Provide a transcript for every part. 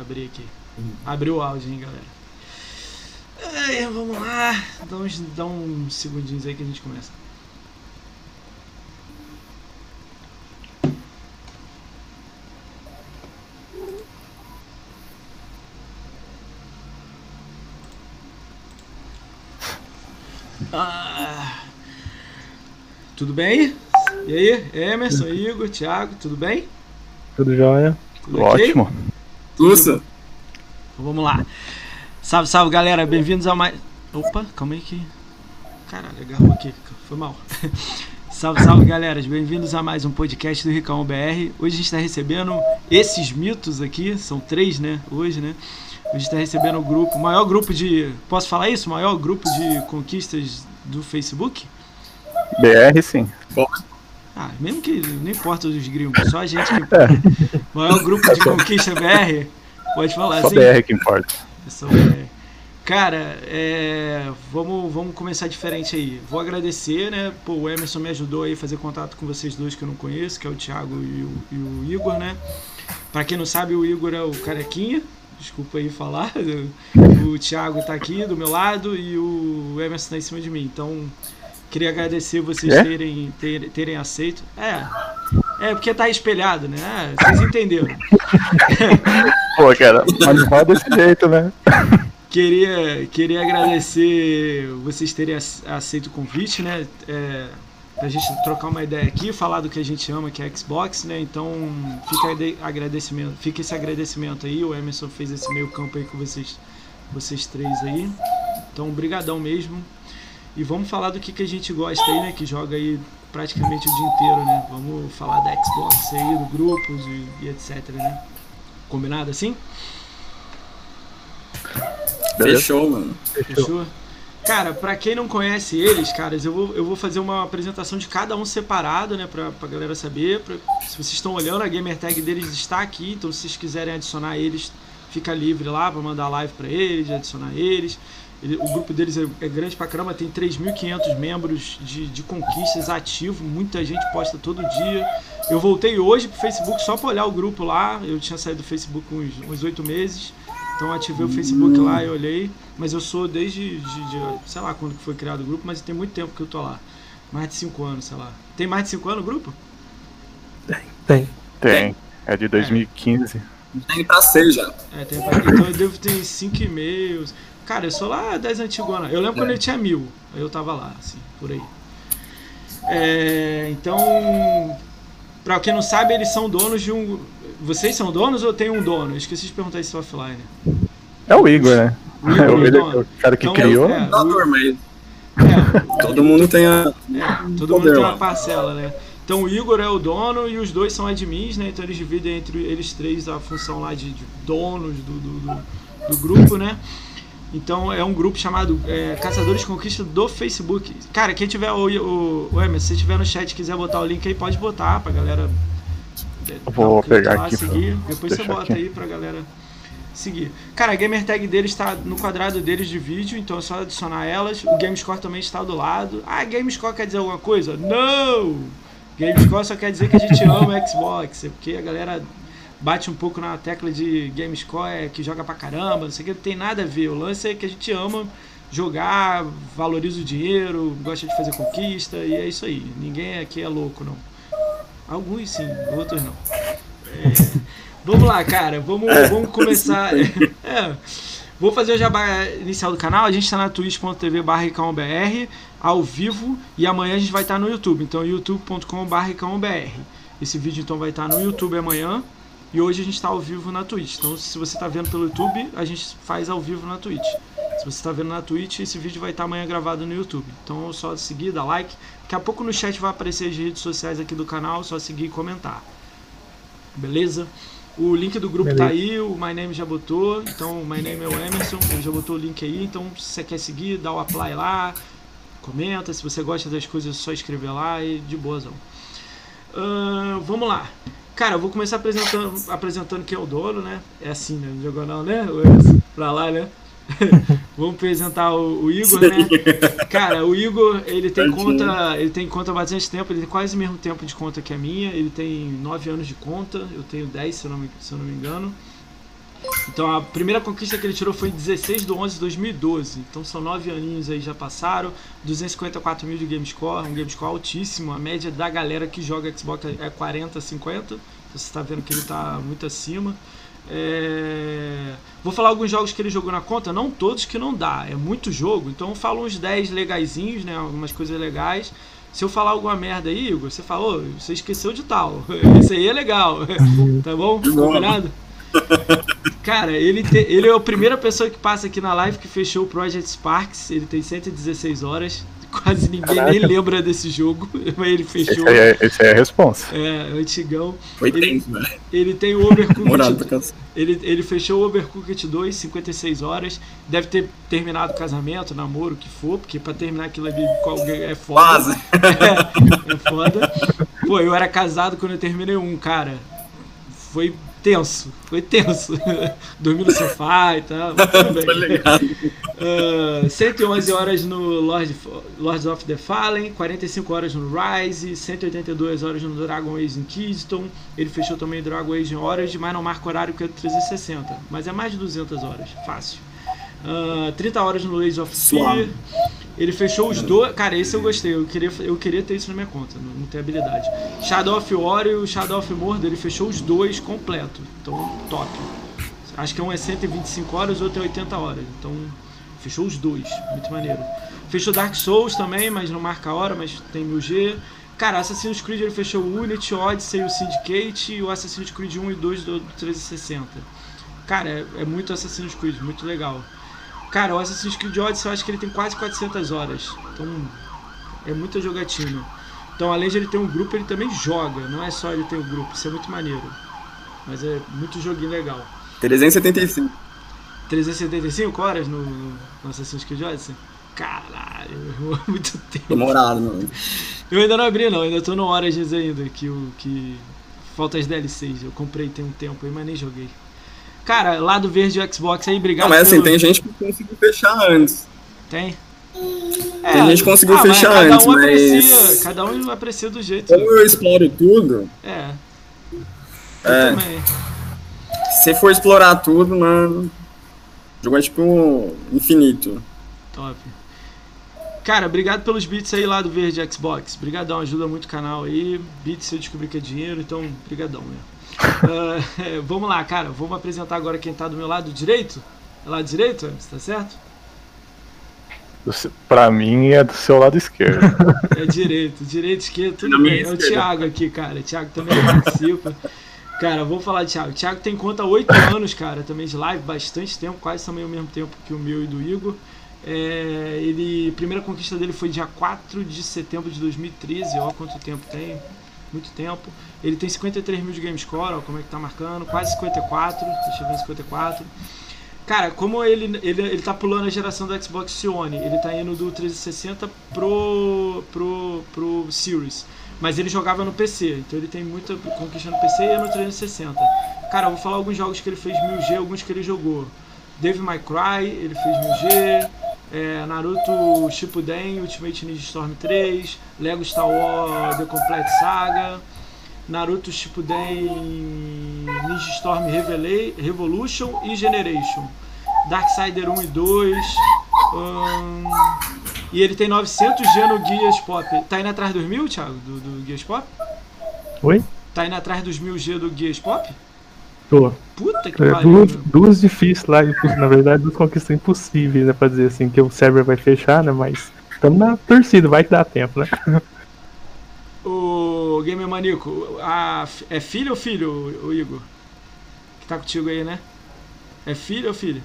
abrir aqui. Abriu o áudio, hein, galera. Ai, vamos lá. Dá uns, dá uns segundinhos aí que a gente começa. Ah, tudo bem? E aí, Emerson, Igor, Thiago, tudo bem? Tudo jóia. Tudo ok? Ótimo. Tussa. Então vamos lá. Salve, salve, galera. Bem-vindos a mais. Opa, calma aí que. Caralho, agarrou aqui. Foi mal. salve, salve, galera. Bem-vindos a mais um podcast do Ricão BR. Hoje a gente está recebendo esses mitos aqui. São três, né? Hoje, né? Hoje a gente está recebendo o grupo, o maior grupo de. Posso falar isso? O maior grupo de conquistas do Facebook? BR, sim. Ah, mesmo que não importa os gringos, só a gente que importa. O maior grupo de conquista BR, pode falar Só assim. BR que importa. Só BR. Cara, é, vamos, vamos começar diferente aí. Vou agradecer, né? Pô, o Emerson me ajudou aí a fazer contato com vocês dois que eu não conheço, que é o Thiago e o, e o Igor, né? Pra quem não sabe, o Igor é o carequinha. Desculpa aí falar. O Thiago tá aqui do meu lado e o Emerson tá em cima de mim. Então, queria agradecer vocês É? terem, ter- terem aceito. É, é porque tá espelhado, né? É, vocês entenderam. Pô, cara, mas não desse jeito, né? Queria, queria agradecer vocês terem ace- aceito o convite, né? É, pra gente trocar uma ideia aqui, falar do que a gente ama, que é Xbox, né? Então fica, ade- agradecimento, fica esse agradecimento aí. O Emerson fez esse meio campo aí com vocês, vocês três aí. Então, brigadão mesmo. E vamos falar do que, que a gente gosta aí, né? Que joga aí praticamente o dia inteiro, né? Vamos falar da Xbox aí, do grupos e, e etc, né? Combinado assim? Fechou, mano. Fechou? Cara, pra quem não conhece eles, caras, eu vou, eu vou fazer uma apresentação de cada um separado, né, pra, pra galera saber. Pra- se vocês estão olhando, a gamer tag deles está aqui, então se vocês quiserem adicionar eles, fica livre lá pra mandar live pra eles, adicionar eles. Ele- o grupo deles é, é grande pra caramba, tem 3.500 membros de, de conquistas ativo, muita gente posta todo dia. Eu voltei hoje pro Facebook só pra olhar o grupo lá, eu tinha saído do Facebook uns uns oito meses. Então ativei o Facebook lá e olhei, mas eu sou desde, de, de- sei lá quando que foi criado o grupo, mas tem muito tempo que eu tô lá. Mais de 5 anos, sei lá. Tem mais de 5 anos o grupo? Tem. Tem. É de 2015. Tem pra ser já. É, tem então eu devo ter 5 e-mails. Cara, eu sou lá das antigonas. Eu lembro quando ele tinha mil, aí eu tava lá, assim, por aí. É, então, pra quem não sabe, eles são donos de um. Vocês são donos ou tem um dono? Eu esqueci de perguntar isso offline. É o Igor, né? O Igor É é o, o ele, dono. o cara que Então, criou. é, Tá dormindo. É, Todo mundo tem a. É, todo Poder mundo tem uma parcela, né? Então o Igor é o dono e os dois são admins, né? Então eles dividem entre eles três a função lá de, de donos do, do, do- do grupo, né? Então é um grupo chamado é, Caçadores de Conquista do Facebook. Cara, quem tiver o, o, o Emerson, se tiver no chat e quiser botar o link aí, pode botar pra galera. é, Vou um pegar lá, aqui seguir. Depois você bota aqui. aí pra galera seguir. Cara, a gamer tag deles está no quadrado deles de vídeo, então é só adicionar elas. O Gamescore também está do lado. Ah, Gamescore quer dizer alguma coisa? Não! Gamescore só quer dizer que a gente ama Xbox, é porque a galera bate um pouco na tecla de Gamescore é que joga pra caramba, não sei o que, não tem nada a ver. O lance é que a gente ama jogar, valoriza o dinheiro, gosta de fazer conquista e é isso aí. Ninguém aqui é louco, não. Alguns sim, outros não. É, Vamos lá, cara. Vamos, vamos começar. É, vou fazer o jabá inicial do canal. A gente está na twitch.tv br ao vivo e amanhã a gente vai estar no YouTube. Então, youtube.com.br. Esse vídeo então vai estar no YouTube amanhã e hoje a gente está ao vivo na Twitch. Então, se você está vendo pelo YouTube, a gente faz ao vivo na Twitch. Se você está vendo na Twitch, esse vídeo vai estar amanhã gravado no YouTube. Então, é só seguir, dar like. Daqui a pouco no chat vai aparecer as redes sociais aqui do canal, é só seguir e comentar. Beleza? O link do grupo tá aí, o My Name já botou, então o My Name é o Emerson, ele já botou o link aí, então se você quer seguir, dá o apply lá, comenta, se você gosta das coisas é só escrever lá e de boazão. Ahn, vamos lá. Cara, eu vou começar apresentando, apresentando quem é o dono, né? É assim, né? Jogou não, né? Pra lá, né? Vamos apresentar o, o Igor, né? Cara, o Igor, ele tem conta, ele tem conta há bastante tempo, ele tem quase o mesmo tempo de conta que a minha, ele tem 9 anos de conta, eu tenho 10, se eu não me, se eu não me engano. Então a primeira conquista que ele tirou foi em 16 de 11 de 2012. Então são nove aninhos aí já passaram. 254 mil de game score, um game score altíssimo. A média da galera que joga Xbox é 40, 50. Então você está vendo que ele está muito acima. É... Vou falar alguns jogos que ele jogou na conta, não todos que não dá, é muito jogo, então eu falo uns 10 legaisinhos, né, algumas coisas legais. Se eu falar alguma merda aí, Igor, você falou, você esqueceu de tal. Esse aí é legal. tá bom? Combinado? Cara, ele, te, ele é a primeira pessoa que passa aqui na live que fechou o Project Sparks. Ele tem 116 horas. Quase ninguém Caraca. nem lembra desse jogo, mas ele fechou. Esse é, esse é a responsa. É, antigão. Foi Ele, tenso, velho. ele tem o Overcooked. Ele, ele fechou o Overcooked 2, 56 horas. Deve ter terminado o casamento, namoro, o que for, porque pra terminar aquilo ali alguém é foda. Quase. É, é foda. Pô, eu era casado quando eu terminei um, cara. Foi tenso, foi tenso. Dormi no sofá e tal, tudo bem. Foi legal. Ah, 111 horas no Lord, Lords of the Fallen, 45 horas no Rise, 182 horas no Dragon Age Inquisiton. Ele fechou também Dragon Age em horas, mas não marca horário que é 360. Mas é mais de 200 horas, fácil. Ah, 30 horas no Age of. Fear. Ele fechou os dois. Cara, esse eu gostei. Eu queria, eu queria ter isso na minha conta. Não, não tenho habilidade. Shadow of War e o Shadow of Mordor. Ele fechou os dois completo. Então, top. Acho que um é 125 horas, o outro é 80 horas. Então, fechou os dois. Muito maneiro. Fechou Dark Souls também, mas não marca a hora, mas tem 1000G. Cara, Assassin's Creed ele fechou o Unity, o Odyssey, o Syndicate e o Assassin's Creed 1 e 2 do 360. Cara, é, é muito Assassin's Creed, muito legal. Cara, o Assassin's Creed Odyssey eu acho que ele tem quase 400 horas. Então, é muita jogatina. Então, além de ele ter um grupo, ele também joga. Não é só ele ter um grupo, isso é muito maneiro. Mas é muito joguinho legal. 375. 375 horas no, no Assassin's Creed Odyssey? Caralho, muito tempo. Demorado, mano. Eu ainda não abri não, ainda tô no Origins ainda, que o que falta as DLCs. Eu comprei tem um tempo aí, mas nem joguei. Cara, lado verde do Xbox aí, obrigado. Não, mas assim, pelo- tem gente que conseguiu fechar antes. Tem? Tem gente que conseguiu ah, mas fechar cada antes, um mas- aprecia, cada um aprecia do jeito. Como eu exploro tudo, É. Eu é, também. se for explorar tudo, mano, o jogo é tipo infinito. Top. Cara, obrigado pelos beats aí lá do Verde Xbox. Obrigadão, ajuda muito o canal aí. Beats eu descobri que é dinheiro, então brigadão mesmo. Ah, é, vamos lá, cara. Vamos apresentar agora quem tá do meu lado direito. É lado direito, Emerson, tá certo? Pra mim é do seu lado esquerdo. É direito, direito, esquerdo, tudo bem. É o. Thiago aqui, cara. O Thiago também participa. Cara, vamos falar de Thiago. O Thiago tem conta há 8 anos, cara, também de live, bastante tempo, quase também o mesmo tempo que o meu e do Igor. É, ele, a primeira conquista dele foi dia 4 de setembro de 2013, ó quanto tempo tem, muito tempo. Ele tem 53 mil de game score, ó como é que tá marcando, quase 54, deixa eu ver 54. Cara, como ele, ele, ele tá pulando a geração do Xbox One, ele tá indo do 360 pro, pro, pro Series. Mas ele jogava no PC, então ele tem muita conquista no PC e no 360. Cara, eu vou falar alguns jogos que ele fez 1000G, alguns que ele jogou. Devil May Cry, ele fez 1000G. É, Naruto Shippuden, Ultimate Ninja Storm 3, Lego Star Wars The Complete Saga, Naruto Shippuden Ninja Storm Revela- Revolution e Generation. Darksider 1 e 2. hum, e ele tem 900G no Guias Pop. Tá indo atrás dos mil, Thiago? Do, do Guias Pop? Oi? Tá indo atrás dos mil G do Guias Pop? Tô. Puta que É, pariu. duas, duas difíceis lá, na verdade, duas conquistas impossíveis, né? Pra dizer assim, que o server vai fechar, né? Mas estamos na torcida, vai que dá tempo, né? O Gamer Manico, a, é filho ou filho, o, Igor? Que tá contigo aí, né? É filho ou filho?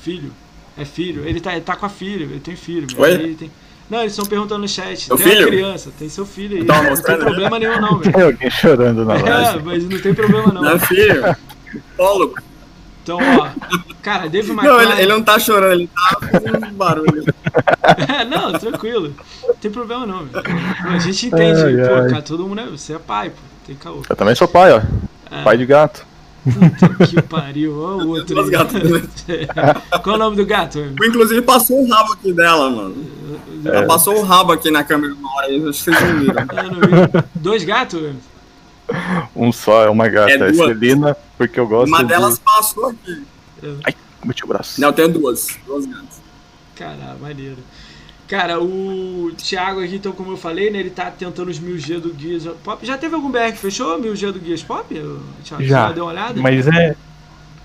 Filho. É filho. Ele tá, ele tá com a filha, ele tem filho. Oi? Ele tem... Não, eles estão perguntando no chat. Seu tem uma filho? criança, tem seu filho aí. Não tem mostrando, né? problema nenhum não, velho. Tem alguém chorando na É, live. mas não tem problema não. Meu filho, Paulo, Então, ó. Cara, Dave não, McCray... ele, ele não tá chorando, ele tá fazendo barulho. É, não, tranquilo. Não tem problema não, velho. A gente entende, Ai, pô, ai. cara, todo mundo é. Você é pai, pô. Tem caô. Eu também sou pai, ó. É. Pai de gato. Puta que pariu, ó o outro Duas aí. gatas, né? Qual é o nome do gato? Eu, Inclusive passou o rabo aqui dela, mano. Ela passou o rabo aqui na câmera uma hora acho que vocês não viram. Dois gatos? Um só, é uma gata. É É. Celina, porque eu gosto Uma de... delas passou aqui. Bati o braço. Não, eu tenho duas. Duas gatas. Caralho, maneiro. Cara, o Thiago aqui, então, como eu falei, né? Ele tá tentando os 1000G do Gears Pop. Já teve algum BR que fechou 1000G do Gears Pop? Thiago? Você Já. deu uma olhada? Mas é, é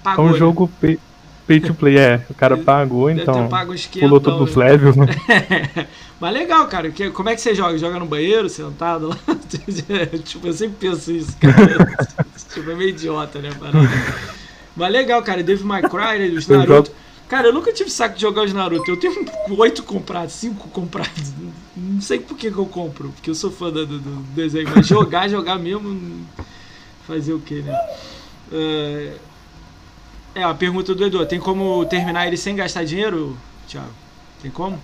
Pagou, um né? jogo pay, pay to play, é. O cara pagou, então pago pulou 500, todos os né? levels, né? Mas legal, cara. Que- como é que você joga? Joga no banheiro, sentado lá? tipo, eu sempre penso isso, cara. tipo, é meio idiota, né? Mas legal, cara. Devil May Cry, né, os Eu Naruto. Cara, eu nunca tive saco de jogar os Naruto. Eu tenho oito comprados, cinco comprados. Não sei por que, que eu compro, porque eu sou fã do, do- do desenho. Mas jogar, jogar mesmo. Fazer o quê, né? É, É, a pergunta do Edu: tem como terminar ele sem gastar dinheiro, Thiago? Tem como?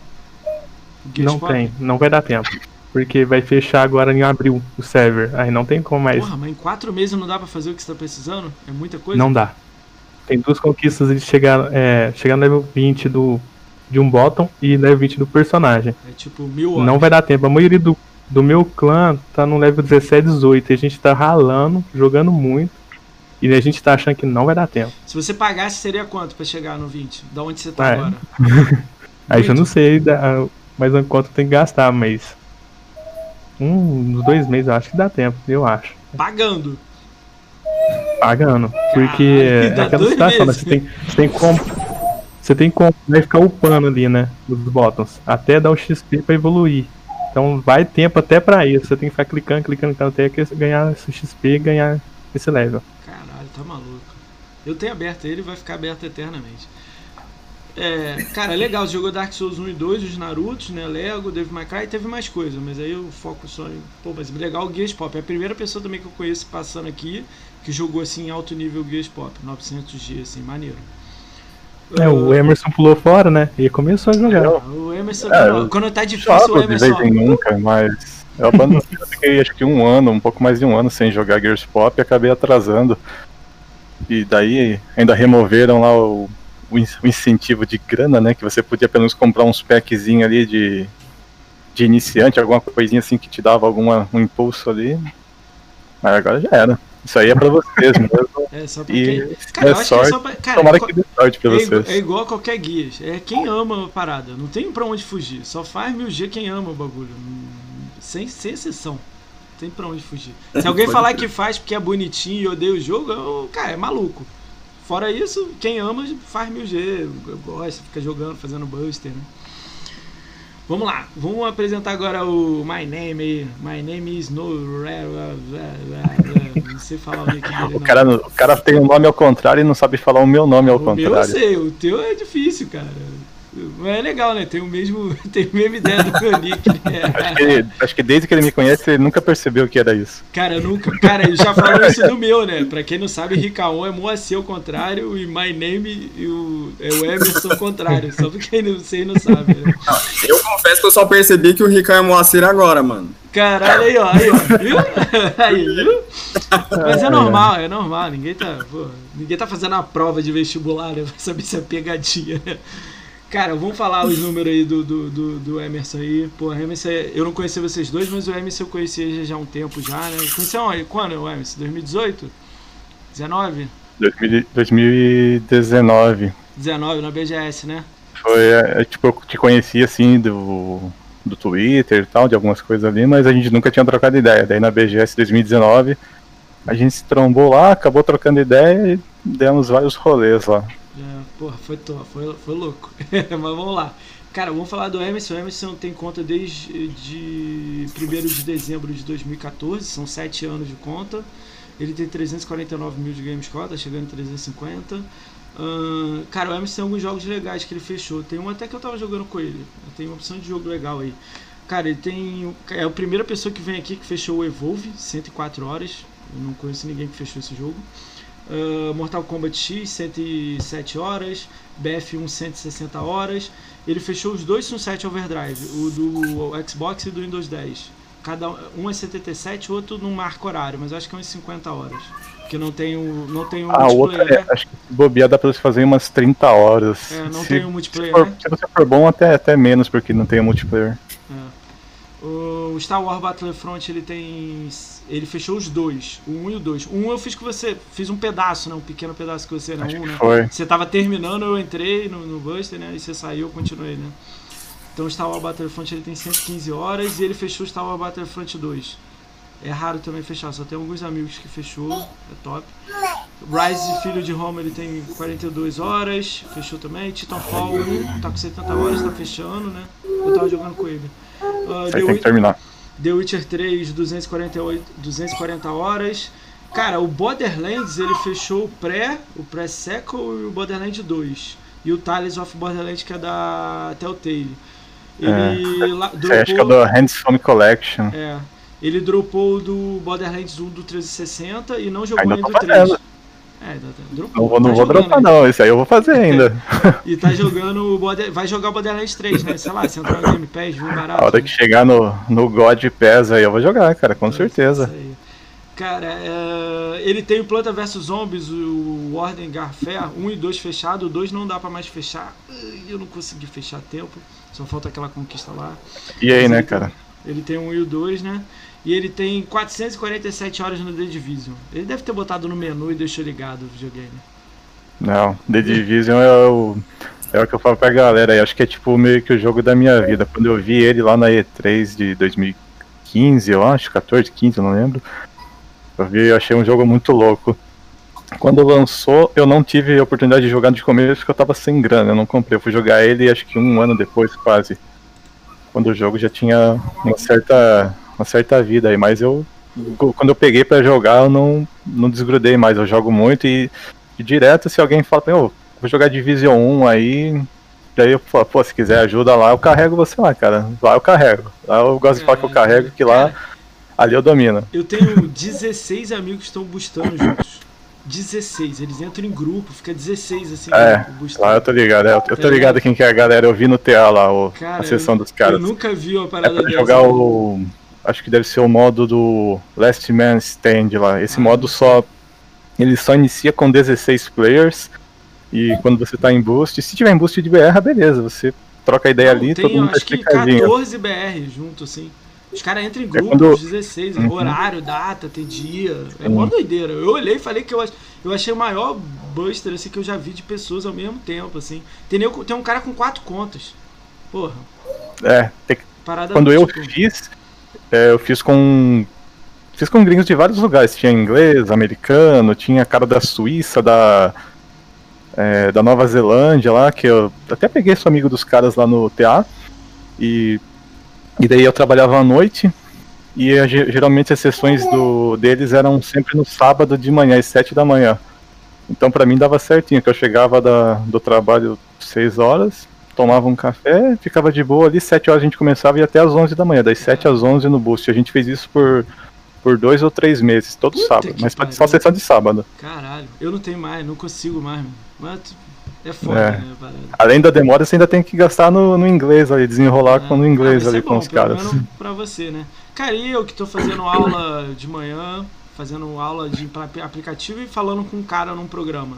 Não tem, não vai dar tempo. Porque vai fechar agora em abril o server. Aí não tem como mais. Porra, mas em quatro meses não dá pra fazer o que você tá precisando? É muita coisa? Não dá. Tem duas conquistas de chegar, é, chegar no level 20 do, de um bottom e level 20 do personagem. É tipo mil horas. Não vai dar tempo. A maioria do, do meu clã tá no level 17, 18. E a gente tá ralando, jogando muito. E a gente tá achando que não vai dar tempo. Se você pagasse, seria quanto pra chegar no 20? Da onde você tá É. agora? Aí Muito. não sei da, mais quanto tem que gastar, mas. Um, uns dois meses eu acho que dá tempo, eu acho. Pagando. Pagando. Porque Caralho, é aquela situação, né? Você tem, você tem como. Você tem como vai ficar upando ali, né? Os bottoms. Até dar o XP pra evoluir. Então vai tempo até pra isso. Você tem que ficar clicando, clicando, clicando até que ganhar esse XP e ganhar esse level. Caralho, tá maluco. Eu tenho aberto ele e vai ficar aberto eternamente. É, cara, legal, jogou Dark Souls 1 e 2, os Narutos, né? Lego, Devil May Cry, teve mais coisa, mas aí eu foco só em. Pô, mas legal o Gears Pop. É a primeira pessoa também que eu conheço passando aqui que jogou assim em alto nível Gears Pop, 900G, assim, maneiro. É, o Ah, Emerson pulou fora, né? E começou a jogar. Eu O Emerson, É, quando, quando tá difícil, o jogo de Emerson. vez em nunca, mas eu abandonei, eu fiquei acho que um ano, um pouco mais de um ano sem jogar Gears Pop e acabei atrasando. E daí ainda removeram lá o, o in- o incentivo de grana, né? Que você podia pelo menos comprar uns packzinhos ali de, de iniciante, alguma coisinha assim que te dava alguma, um impulso ali. Mas agora já era. Isso aí é pra vocês mesmo. É, só pra E quem. se Cara, eu der acho que é sorte, só pra. Cara, tomara é que dê sorte pra é, igual, vocês. é igual a qualquer guia. É quem ama a parada. Não tem pra onde fugir. Só faz mil G quem ama o bagulho. Sem, sem exceção. Não tem pra onde fugir. Se alguém falar crer. que faz porque é bonitinho e odeia o jogo, eu- cara, é maluco. Fora isso, quem ama faz mil G, gosta, fica jogando, fazendo buster, né? Vamos lá, vamos apresentar agora o My Name. My name is no. Não sei falar o nick dele. O cara, o cara tem um nome ao contrário e não sabe falar o meu nome ao O meu eu contrário. sei, o teu é difícil, cara. Mas é legal, né? Tem o mesmo, tem a mesma ideia do meu nick, Acho né? que, ele- acho que desde que ele me conhece, ele nunca percebeu que era isso. Cara, eu nunca. Cara, ele já falou isso do meu, né? Pra quem não sabe, Ricaon é Moacir ao contrário e My Name e o, é o Emerson ao contrário. Só pra quem não sei não sabe, né? Eu confesso que eu só percebi que o Ricardo é Moacir agora, mano. Caralho, aí, ó, aí, ó, viu? Aí, viu? Mas é normal, é normal, ninguém tá, pô, ninguém tá fazendo a prova de vestibular, né, pra saber se é pegadinha. Cara, vamos falar os números aí do, do, do, do Emerson aí. Pô, Emerson, eu não conhecia vocês dois, mas o Emerson eu conhecia já há um tempo já, né? Conheceu onde? quando, o Emerson? 2018? 19? 2000 2019. 19 na BGS, né? Foi, é, é, tipo, eu te conhecia assim do, do Twitter e tal, de algumas coisas ali, mas a gente nunca tinha trocado ideia. Daí na BGS 2019 a gente se trombou lá, acabou trocando ideia e demos vários rolês lá. É, porra, foi, to- foi, foi louco. Mas vamos lá. Cara, vamos falar do Emerson. O Emerson tem conta desde de 1 de dezembro de 2014, são 7 anos de conta. Ele tem 349 mil de Gamescore, tá chegando em 350. Ahn, cara, o Emerson tem alguns jogos legais que ele fechou. Tem um até que eu tava jogando com ele. Tem uma opção de jogo legal aí. Cara, ele tem. É a primeira pessoa que vem aqui que fechou o Evolve, 104 horas. Eu não conheço ninguém que fechou esse jogo. Uh, Mortal Kombat X 107 horas, BF1 160 horas. Ele fechou os dois Sunset Overdrive, o do Xbox e do Windows 10. Cada um é 77, o outro não marca horário, mas acho que é uns 50 horas. Porque não tem o não tem o A outra, multiplayer, é, acho que se bobear dá pra você fazer umas 30 horas. né? É, não se, tem se, multiplayer, for- né? se você for bom, até, até menos, porque não tem o multiplayer. É. O Star Wars Battlefront ele tem. Ele fechou os dois, o 1 um e o 2. O 1 um eu fiz com você, fiz um pedaço, né? Um pequeno pedaço com você, né? Acho Um, que né? foi. Você tava terminando, eu entrei no, no Buster, né? E você saiu, eu continuei, né? Então o Star Wars Battlefront ele tem 115 horas e ele fechou o Star Wars Battlefront 2. É raro também fechar, só tem alguns amigos que fechou, é top. Rise Filho de Roma ele tem 42 horas, fechou também. Titanfall 1 tá com 70 horas, tá fechando, né? Eu tava jogando com ele. Uh, tem que terminar. The Witcher 3, 248, 240 horas. Cara, o Borderlands ele fechou o pré, o pré-sequel e o Borderlands 2. E o Tales of Borderlands que é da Telltale. Ele lá, Isso aí acho que é dropou, do Handsome Collection. é, ele dropou do Borderlands 1 do 360 e não jogou Ainda o 3. É, ainda tá- dropou. Não vou, não Tá vou dropar ainda. não, esse aí eu vou fazer ainda. E tá jogando o Border... Vai jogar o Borderlands 3, né? Sei lá, se entrar no Game Pass, viu barato. A hora que chegar no, no God Pass aí eu vou jogar, cara, com Isso certeza. Cara, é, ele tem o Planta vs Zombies, o Warden Garfare, 1 e 2 fechado, o 2 não dá pra mais fechar. Eu não consegui fechar tempo, só falta aquela conquista lá. E aí, Mas né, ele tem- cara? Ele tem um e o 2, né? E ele tem 447 horas no The Division. Ele deve ter botado no menu e deixou ligado o videogame. Não, The Division é o, é o que eu falo pra galera aí. Acho que é tipo meio que o jogo da minha vida. Quando eu vi ele lá na E3 de 2015, eu acho, 14, 15, eu não lembro. Eu vi, eu achei um jogo muito louco. Quando lançou, eu não tive a oportunidade de jogar de começo porque eu tava sem grana, eu não comprei. Eu fui jogar ele acho que um ano depois, quase. Quando o jogo já tinha uma certa, uma certa vida aí, mas eu. Quando eu peguei pra jogar, eu não, não desgrudei mais. Eu jogo muito e, e direto, se alguém fala, pra "Ô, vou jogar Division 1 aí. Daí eu falo, pô, se quiser ajuda lá, eu carrego você lá, cara. Lá eu carrego. Lá eu gosto de falar que eu carrego, que lá Cara, ali eu domino. Eu tenho 16 amigos que estão boostando juntos. 16, eles entram em grupo, fica 16 assim, É, boostando. Lá eu tô ligado, é, eu tô ligado quem que é a galera, eu vi no TA lá, o, Cara, a sessão dos caras. Eu nunca vi uma É parada pra dessa. jogar o. Acho que deve ser o modo do Last Man Stand lá. Esse Ah. modo só. Ele só inicia com 16 players. E quando você tá em boost, se tiver em boost de BR, beleza. Você troca a ideia Não, ali, tem, todo mundo tá acho que explicadinho. 14 BR junto, assim. Os caras entram em grupos, quando- 16, Uhum. horário, data, tem dia. É mó doideira. Eu olhei e falei que eu, ach- eu achei o maior buster assim, que eu já vi de pessoas ao mesmo tempo, assim. Tem, tem um cara com quatro contas. Porra, É, tem que- parada quando eu tipo, fiz, é, eu fiz com. Fiz com gringos de vários lugares. Tinha inglês, americano, tinha cara da Suíça, da. é, da Nova Zelândia lá, que eu até peguei sou amigo dos caras lá no TA. E, e daí eu trabalhava à noite. E ge- geralmente as sessões do, deles eram sempre no sábado de manhã, às 7 da manhã. Então pra mim dava certinho, que eu chegava da, do trabalho 6 horas, tomava um café, ficava de boa ali, 7 horas a gente começava e até às 11 da manhã, das 7 às 11 no boost. A gente fez isso por, por dois ou três meses, todo Puta sábado, mas só, pariu. só sessão de sábado. Caralho, eu não tenho mais, não consigo mais, mano. Mas é foda, É. né, parada. Além da demora, você ainda tem que gastar no, no inglês ali, desenrolar com no Ah, inglês mas ali é com bom, os pelo caras. Pra você, né? Cara, e eu que tô fazendo aula de manhã, fazendo aula de aplicativo e falando com um cara num programa.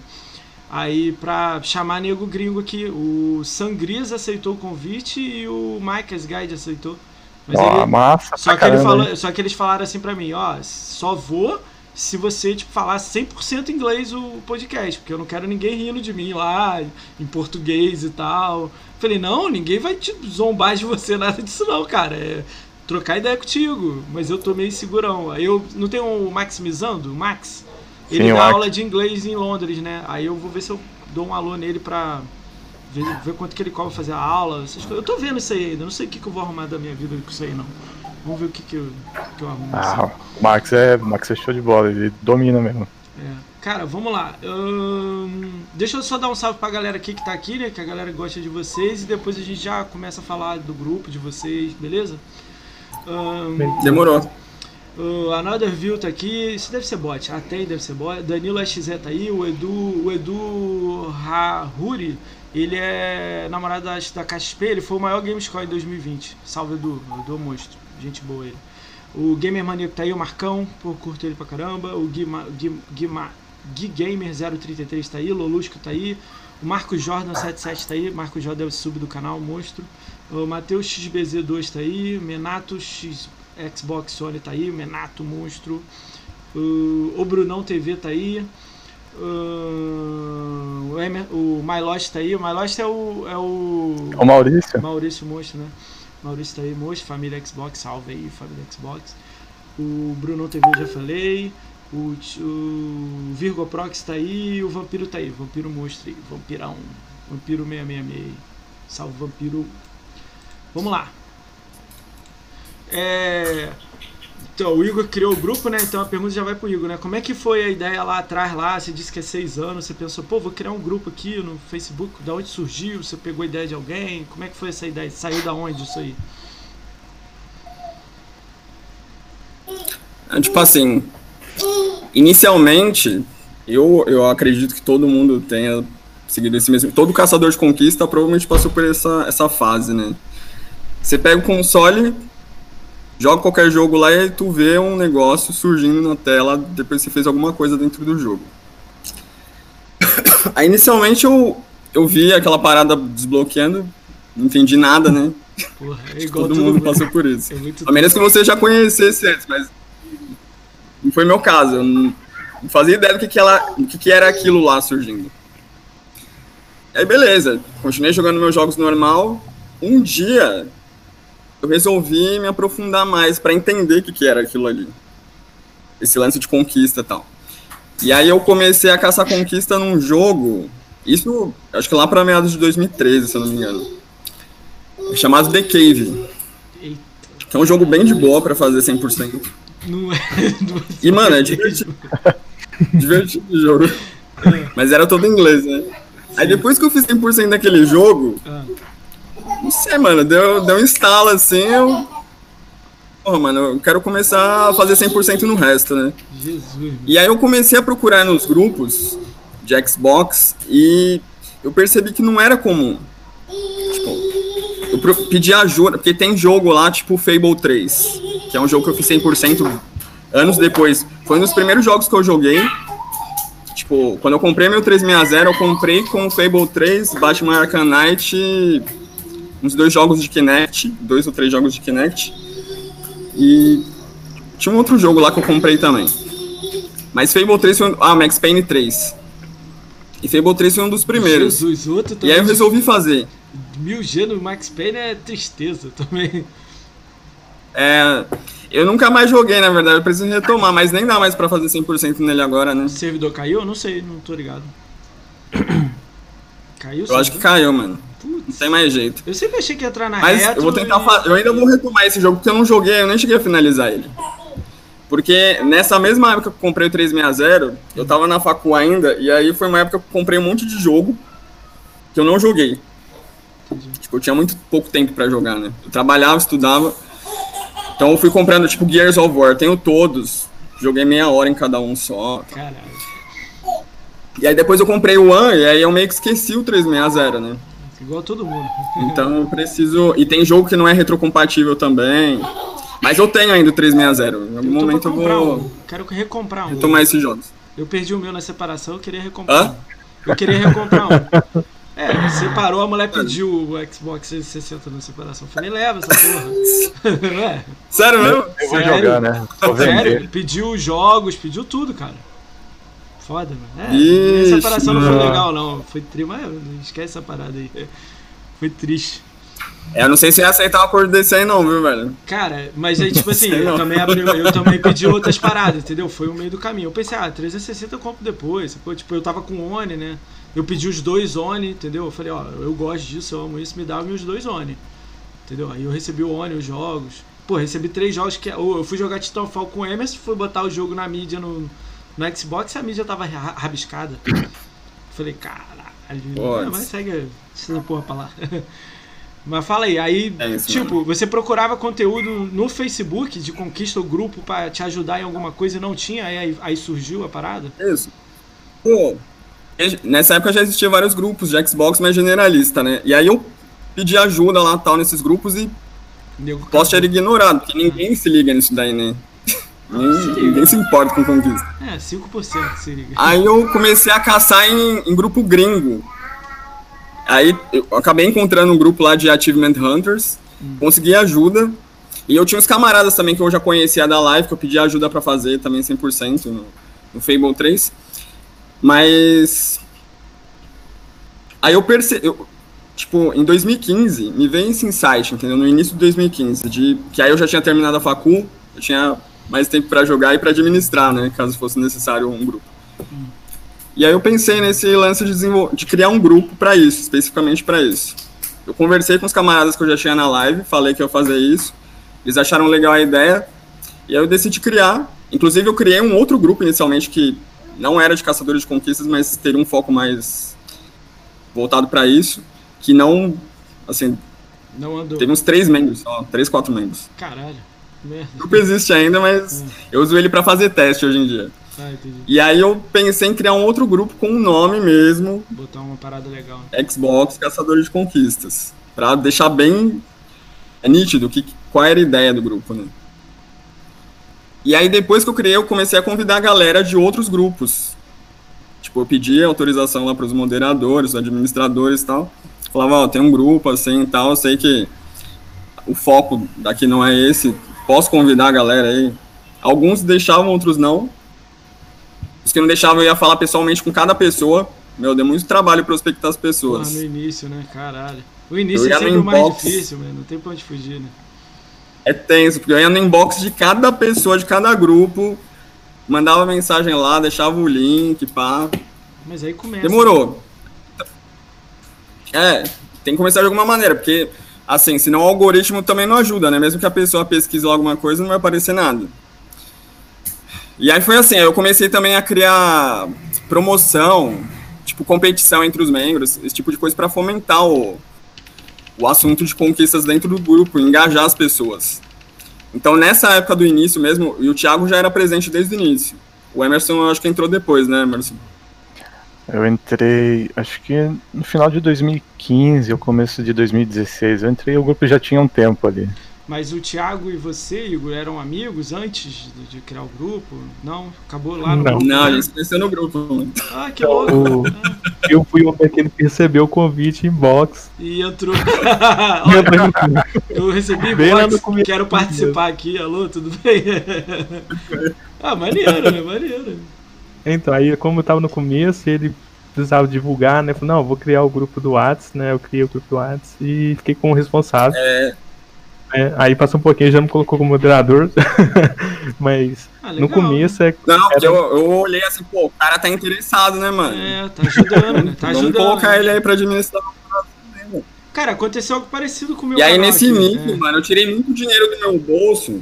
Aí, pra chamar nego gringo aqui, o Sangrias aceitou o convite e o Mike's Guide aceitou. Mas Ó, ele, massa, só, que ele falou, hein? só que eles falaram assim pra mim, ó, só vou se você, tipo, falar 100% inglês o podcast, porque eu não quero ninguém rindo de mim lá, em português e tal. Falei, não, ninguém vai te zombar de você, nada disso não, cara. É trocar ideia contigo, mas eu tô meio segurão. Aí eu não tenho o Maximizando, o Max? Ele Sim, dá aula de inglês em Londres, né? Aí eu vou ver se eu dou um alô nele pra ver, ver quanto que ele cobra fazer a aula, essas coisas. Eu tô vendo isso aí ainda, não sei o que, que eu vou arrumar da minha vida com isso aí, não. Vamos ver o que, que, eu, que eu arrumo. assim. Ah, o Max é, o Max é show de bola, ele domina mesmo. É. Cara, vamos lá. Ahn, deixa eu só dar um salve pra galera aqui que tá aqui, né? Que a galera gosta de vocês. E depois a gente já começa a falar do grupo de vocês, beleza? Ahn, Demorou. O Another View tá aqui. Isso deve ser bot. A TEI deve ser bot. Danilo XZ tá aí. O Edu, o Edu Rahuri, ele é namorado da, da KXP. Ele foi o maior Gamescore em 2020. Salve, Edu. Edu monstro. Gente boa ele. O Gamer Maníaco tá aí. O Marcão. Pô, curto ele pra caramba. O Gamer 033 tá aí. Lolusco tá aí. O Marcos Jordan 77 tá aí. Marcos Jordan é o sub do canal, monstro. O Matheus XBZ2 tá aí. Menato X. Xbox Sony tá aí, o Menato Monstro, o, o Brunão TV tá aí, o, o, Emer, o My Lost tá aí, o My Lost é o. É o, O Maurício. Maurício Monstro, né? Maurício tá aí, Monstro, família Xbox, salve aí, família Xbox. O Brunão TV eu já falei. O, o Virgo Prox tá aí. O Vampiro tá aí. Vampiro Monstro aí. Vampirão. Vampiro 666. Salve, Vampiro. Vamos lá. É. Então, o Igor criou o grupo, né? Então a pergunta já vai pro Igor, né? Como é que foi a ideia lá atrás, lá? Você disse que é seis anos, você pensou, pô, vou criar um grupo aqui no Facebook, da onde surgiu? Você pegou a ideia de alguém? Como é que foi essa ideia? Saiu da onde isso aí? É, tipo assim, inicialmente, eu, eu acredito que todo mundo tenha seguido esse mesmo. Todo caçador de conquista provavelmente passou por essa, essa fase, né? Você pega o console, joga qualquer jogo lá e tu vê um negócio surgindo na tela depois que você fez alguma coisa dentro do jogo. Aí inicialmente eu, eu vi aquela parada desbloqueando, não entendi nada, né? Porra, é igual Todo mundo passou por isso. É A menos que você já conhecesse antes, mas não foi meu caso. Eu não não fazia ideia do que, que, ela, do que, que era aquilo lá surgindo. Aí beleza, continuei jogando meus jogos normal. Um dia eu resolvi me aprofundar mais para entender o que, que era aquilo ali. Esse lance de conquista e tal. E aí eu comecei a caçar conquista num jogo. Isso, acho que lá para meados de 2013, se eu não me engano. Chamado The Cave. Que é um jogo bem de boa pra fazer 100%. não é. Não E, mano, é divertido. divertido o jogo. Mas era todo em inglês, né? Aí depois que eu fiz 100% daquele jogo, Ah, não sei, mano, deu, deu um instalo assim, eu. Porra, mano, eu quero começar a fazer 100% no resto, né? Jesus. E aí eu comecei a procurar nos grupos de Xbox e eu percebi que não era comum. Tipo, eu pedi ajuda, porque tem jogo lá, tipo Fable 3, que é um jogo que eu fiz 100% anos depois. Foi um dos primeiros jogos que eu joguei. Tipo, quando eu comprei meu 360, eu comprei com o Fable 3, Batman Arkham Knight, uns dois jogos de Kinect, dois ou três jogos de Kinect. E tinha um outro jogo lá que eu comprei também. Mas Fable 3 foi um... Ah, Max Payne 3. E Fable 3 foi um dos primeiros. Jesus, outro E aí eu resolvi fazer. Mil G no Max Payne é tristeza também. É, eu nunca mais joguei, na verdade, eu preciso retomar, mas nem dá mais pra fazer 100% nele agora, né? O servidor caiu? Eu não sei, não tô ligado. Caiu Eu acho que caiu, mano. Não Putz, tem mais jeito. eu sempre achei que ia entrar na Mas retro eu vou tentar e- fa- Eu ainda vou retomar esse jogo porque eu não joguei, eu nem cheguei a finalizar ele. Porque nessa mesma época que eu comprei o 360, eu tava na facu ainda, e aí foi uma época que eu comprei um monte de jogo que eu não joguei. Tipo, eu tinha muito pouco tempo pra jogar, né? Eu trabalhava, estudava. Então eu fui comprando, tipo, Gears of War, tenho todos. Joguei meia hora em cada um só. Caralho. E aí depois eu comprei o One, e aí eu meio que esqueci o 360, né? Igual todo mundo. Então eu preciso. E tem jogo que não é retrocompatível também. Mas eu tenho ainda o 360. Em algum momento eu vou um. Quero recomprar um. retomar esses jogos. Eu perdi o meu na separação, eu queria recomprar Hã? um. Eu queria recomprar um. É, separou, a mulher pediu o Xbox 360 na separação. Eu falei, leva essa porra. Ué, Sério mesmo? Eu vou Sério? jogar, né? Vou sério, pediu os jogos, pediu tudo, cara. Foda, mano. É, Ixi, a separação não foi legal, não. Foi triste, mas esquece essa parada aí. Foi triste. É, eu não sei se ia aceitar um acordo desse aí, não, viu, velho? Cara, mas aí, tipo assim, eu também, abri, eu também pedi outras paradas, entendeu? Foi o meio do caminho. Eu pensei, ah, 360 eu compro depois. sacou? Tipo, eu tava com Oni, né? Eu pedi os dois Oni, entendeu? Eu falei, ó, eu gosto disso, eu amo isso, me dá meus dois Oni. Entendeu? Aí eu recebi o Oni, os jogos. Pô, recebi três jogos que. Eu fui jogar Titanfall com o Emerson, fui botar o jogo na mídia no, no Xbox a mídia tava ra- rabiscada. Falei, caralho, mas segue essa porra pra lá. Mas fala aí, aí, É isso, tipo, você procurava conteúdo no Facebook de conquista o grupo pra te ajudar em alguma coisa e não tinha, aí, aí, surgiu a parada? Isso. Pô, nessa época já existia vários grupos de Xbox, mas generalista, né? E aí eu pedi ajuda lá tal nesses grupos e Nego posso era ignorado, porque ninguém se liga nisso daí, né? Ninguém, ninguém se importa com conquista. É, 5% se liga. Aí eu comecei a caçar em, em grupo gringo. Aí eu acabei encontrando um grupo lá de Achievement Hunters, consegui ajuda. E eu tinha uns camaradas também que eu já conhecia da live, que eu pedi ajuda pra fazer também 100% no, no Fable 3. Mas. Aí eu percebi. Tipo, em 2015, me veio esse insight, entendeu? No início de 2015, de que aí eu já tinha terminado a facul, eu tinha mais tempo pra jogar e pra administrar, né? Caso fosse necessário um grupo. E aí eu pensei nesse lance de, de criar um grupo pra isso, especificamente pra isso. Eu conversei com os camaradas que eu já tinha na live, falei que eu ia fazer isso. Eles acharam legal a ideia. E aí eu decidi criar. Inclusive eu criei um outro grupo inicialmente que não era de caçadores de conquistas, mas teria um foco mais voltado pra isso, que não, assim, Não andou. teve uns três membros, só, três, quatro membros. Caralho. Grupo existe ainda, mas eu uso ele pra fazer teste hoje em dia. Ah. E aí eu pensei em criar um outro grupo com um nome mesmo, Botar uma parada legal. Xbox Caçadores de Conquistas, Pra deixar bem é nítido que, qual era a ideia do grupo, né? E aí depois que eu criei, eu comecei a convidar a galera de outros grupos. Tipo, eu pedi autorização lá pros moderadores, administradores e tal. Falava, ó, tem um grupo assim e tal, eu sei que o foco daqui não é esse, posso convidar a galera aí. Alguns deixavam, outros não. Os que não deixavam, eu ia falar pessoalmente com cada pessoa. Meu, deu muito trabalho prospectar as pessoas. no início, né? Caralho. O início é sempre o mais inbox. difícil, mano. Não tem pra onde fugir, né? É tenso, porque eu ia no inbox de cada pessoa, de cada grupo, mandava mensagem lá, deixava o link, pá. Mas aí começa. Demorou. É, tem que começar de alguma maneira, porque, assim, senão o algoritmo também não ajuda, né? Mesmo que a pessoa pesquise lá alguma coisa, não vai aparecer nada. E aí foi assim, eu comecei também a criar promoção, tipo, competição entre os membros, esse tipo de coisa pra fomentar o, o assunto de conquistas dentro do grupo, engajar as pessoas. Então, nessa época do início mesmo, e o Thiago já era presente desde o início. O Emerson, eu acho que entrou depois, né, Emerson? Eu entrei, acho que no final de 2015 ou começo de 2016. Eu entrei, o grupo já tinha um tempo ali. Mas o Thiago e você, Igor, eram amigos antes de, de criar o grupo? Não? Acabou lá no Não. grupo? Não, né? a gente se conheceu no grupo. Ah, que louco. Eu fui o aquele que recebeu o convite em box. E entrou. Eu Olha, eu recebi box, quero participar aqui. Alô, tudo bem? ah, maneiro, né? Maneiro. Então, aí como eu tava no começo, ele precisava divulgar, né? Falei, não, eu vou criar o grupo do Whats, né? Eu criei o grupo do Whats e fiquei com o responsável. É, né? Aí passou um pouquinho, já me colocou como moderador. Mas Ah, no começo é. não, porque Era- eu, eu olhei assim, pô, o cara tá interessado, né, mano? É, tá ajudando, né? Tá Vamos ajudando. colocar ele aí pra administrar. Cara, aconteceu algo parecido com o meu E aí, canal nesse aqui, início, né? mano, eu tirei muito dinheiro do meu bolso.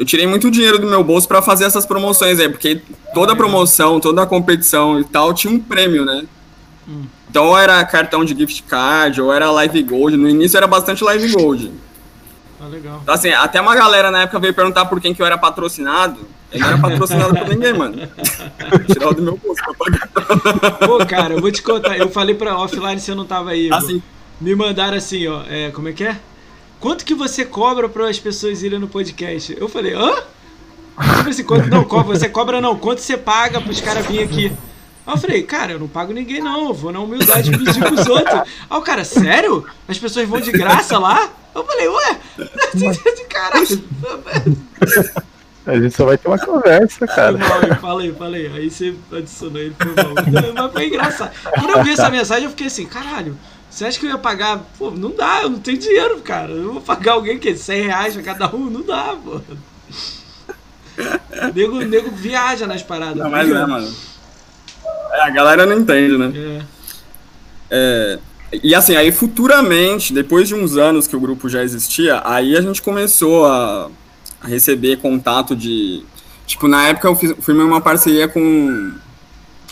Eu tirei muito dinheiro do meu bolso pra fazer essas promoções aí, porque toda promoção, toda competição e tal tinha um prêmio, né? Hum. Então, ou era cartão de gift card, ou era live gold. No início era bastante live gold. Ah, legal. Então, assim, até uma galera na época veio perguntar por quem que eu era patrocinado. Eu não era patrocinado por ninguém, mano. Tirar do meu bolso pra pagar. Pô, cara, eu vou te contar. Eu falei pra offline se eu não tava aí. Assim, Me mandaram assim, ó. É, como é que é? Quanto que você cobra para as pessoas irem no podcast? Eu falei, hã? Tipo assim, quanto não cobra? Você cobra não. Quanto você paga pros caras virem aqui? Aí eu falei, cara, eu não pago ninguém não. Eu vou na humildade pedir pros outros. Aí o cara, sério? As pessoas vão de graça lá? Eu falei, ué? De caralho. A gente só vai ter uma conversa, Foi cara. eu falei, falei. Aí você adicionou ele, foi mal. Mas foi engraçado. Quando eu vi essa mensagem, eu fiquei assim, caralho. Você acha que eu ia pagar? Pô, não dá, eu não tenho dinheiro, cara. Eu vou pagar alguém que 100 reais pra cada um? Não dá, pô. Nego, nego viaja nas paradas. não, mas é, mano. É, a galera não entende, né? É. É, e assim, aí futuramente, depois de uns anos que o grupo já existia, aí a gente começou a, a receber contato de. Tipo, na época eu fiz, firmei uma parceria com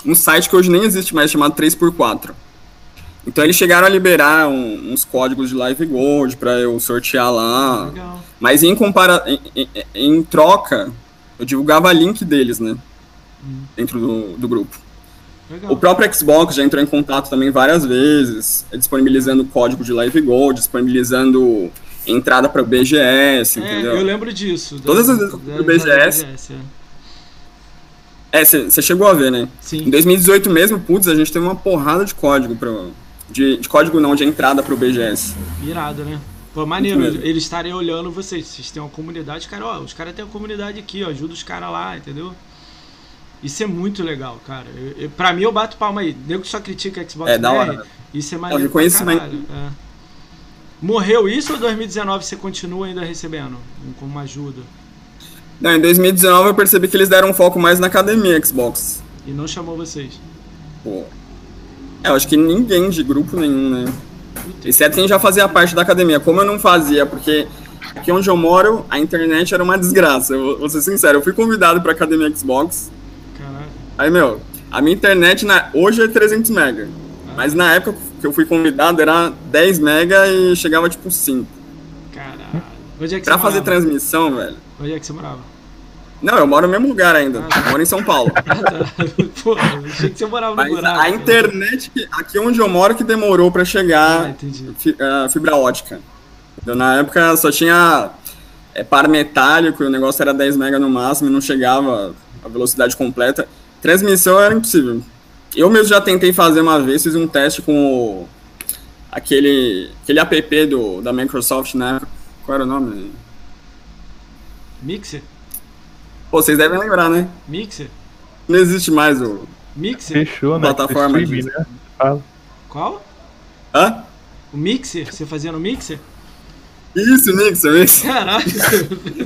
um site que hoje nem existe mais, chamado 3x4. Então eles chegaram a liberar um- uns códigos de Live Gold pra eu sortear lá. Legal. Mas em, compara em, em- em troca, eu divulgava link deles, né? Dentro do, do grupo. Legal. O próprio Xbox já entrou em contato também várias vezes, disponibilizando código de Live Gold, disponibilizando entrada para o BGS, É, entendeu? eu lembro disso. da- Todas as vezes do BGS. BGS, é. É, você chegou a ver, né? Em Sim. 2018 mesmo, putz, a gente teve uma porrada de código pra, de, de código não, de entrada para o BGS. Irado, né? Pô, maneiro, eles estarem olhando vocês. Vocês têm uma comunidade, cara, ó, os caras têm uma comunidade aqui, ó, ajuda os caras lá, entendeu? Isso é muito legal, cara. Eu, eu, pra mim, eu bato palma aí. Nego só critica a Xbox É, da hora? Isso é maneiro reconhecimento. caralho. é. Morreu isso ou 2019 você continua ainda recebendo como ajuda? Não, em 2019 eu percebi que eles deram um foco mais na academia Xbox. E não chamou vocês? Pô. É, eu acho que ninguém de grupo nenhum, né? Exceto quem já fazia parte da academia. Como eu não fazia, porque aqui onde eu moro, a internet era uma desgraça. Eu vou- ser sincero, eu fui convidado pra academia Xbox. caralho. Aí, meu, a minha internet na... hoje é 300 mega. Mas na época que eu fui convidado era 10 mega e chegava tipo 5. Caralho. Onde é que Pra fazer morava? transmissão, velho. Onde é que você morava? Não, eu moro no mesmo lugar ainda. Eu moro em São Paulo. Ah, tá. Pô, eu achei que você morava no Mas buraco. a internet, que- aqui onde eu moro, que demorou pra Ah, chegar entendi. fi- ah, fibra ótica. Então, na época só tinha é, par metálico e o negócio era 10 mega no máximo e não chegava a velocidade completa. Transmissão era impossível. Eu mesmo já tentei fazer uma vez, fiz um teste com o, aquele, aquele app do, da Microsoft na época. Qual era o nome? Mixer? Pô, vocês devem lembrar, né? Mixer? Não existe mais o. Mixer? Fechou, né? Plataforma disso. né? Fala. Qual? Hã? O Mixer? Você fazia no Mixer? Isso, Nixon, isso. Caralho,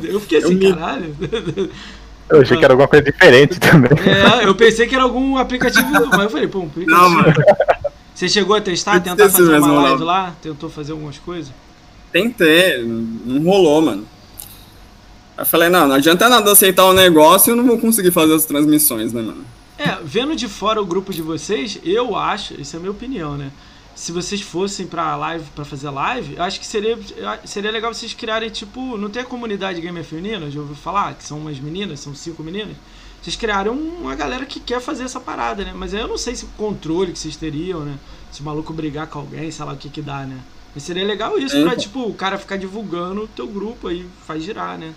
eu fiquei assim, Eu caralho. Eu achei que era alguma coisa diferente também. É, eu pensei que era algum aplicativo, mas eu falei, pô, um aplicativo. Não, mano. Você chegou a testar, tentar fazer uma live lá? Tentou fazer algumas coisas? Tentei, não rolou, mano. Aí eu falei, não, não adianta nada aceitar o negócio, eu não vou conseguir fazer as transmissões, né, mano? É, vendo de fora o grupo de vocês, eu acho, isso é a minha opinião, né? Se vocês fossem pra live, pra fazer live, eu acho que seria, seria legal vocês criarem, tipo, não tem a comunidade gamer feminina, já ouviu falar? Que são umas meninas, são cinco meninas. Vocês criaram uma galera que quer fazer essa parada, né? Mas aí eu não sei se o controle que vocês teriam, né? Se o maluco brigar com alguém, sei lá o que que dá, né? Mas seria legal isso É, pra, pô. tipo, o cara ficar divulgando o teu grupo aí, faz girar, né?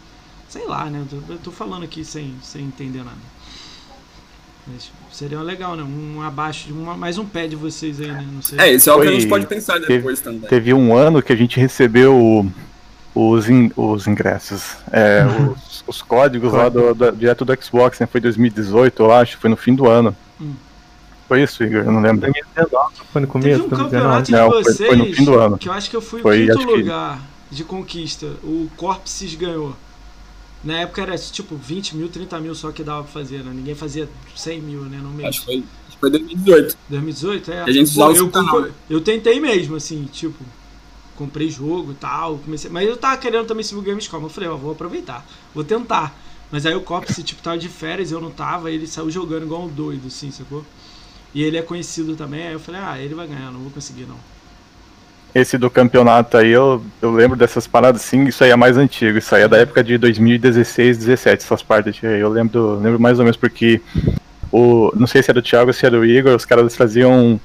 Sei lá, né? Eu tô, falando aqui sem, sem entender nada. Mas seria legal, né? Um abaixo, de uma, mais um pé de vocês aí, né? Não sei. É, isso é o que a Foi- gente pode pensar depois também. Teve um ano que a gente recebeu os, in- os ingressos, é, os, os códigos lá do, do- direto do Xbox, né? Foi 2018, eu acho, foi no fim do ano. Hum. Foi isso, Igor? Eu não lembro. 2019, foi no Teve começo, um 2019. campeonato de Não, foi- vocês foi no fim do ano. que eu acho que eu fui Foi, o quinto acho que- lugar de conquista. O Corpses ganhou. Na época era tipo 20 mil, 30 mil só que dava pra fazer, né? Ninguém fazia 100 mil, né? No mês. Acho que foi, acho que foi 2018. 2018, é. A gente Pô, usava eu, canal, compro- eu tentei mesmo, assim, tipo, comprei jogo e tal, comecei, mas eu tava querendo também subir o Gamescom, eu falei, ó, vou aproveitar, vou tentar. Mas aí o Copse, tipo, tava de férias, eu não tava, ele saiu jogando igual um doido, assim, sacou? E ele é conhecido também, aí eu falei, ah, ele vai ganhar, não vou conseguir não. Esse do campeonato aí, eu, eu lembro dessas paradas sim, isso aí é mais antigo, isso aí é da época de 2016, 17, essas partes aí. Eu lembro, lembro mais ou menos porque o. Não sei se era o Thiago ou se era o Igor, os caras faziam.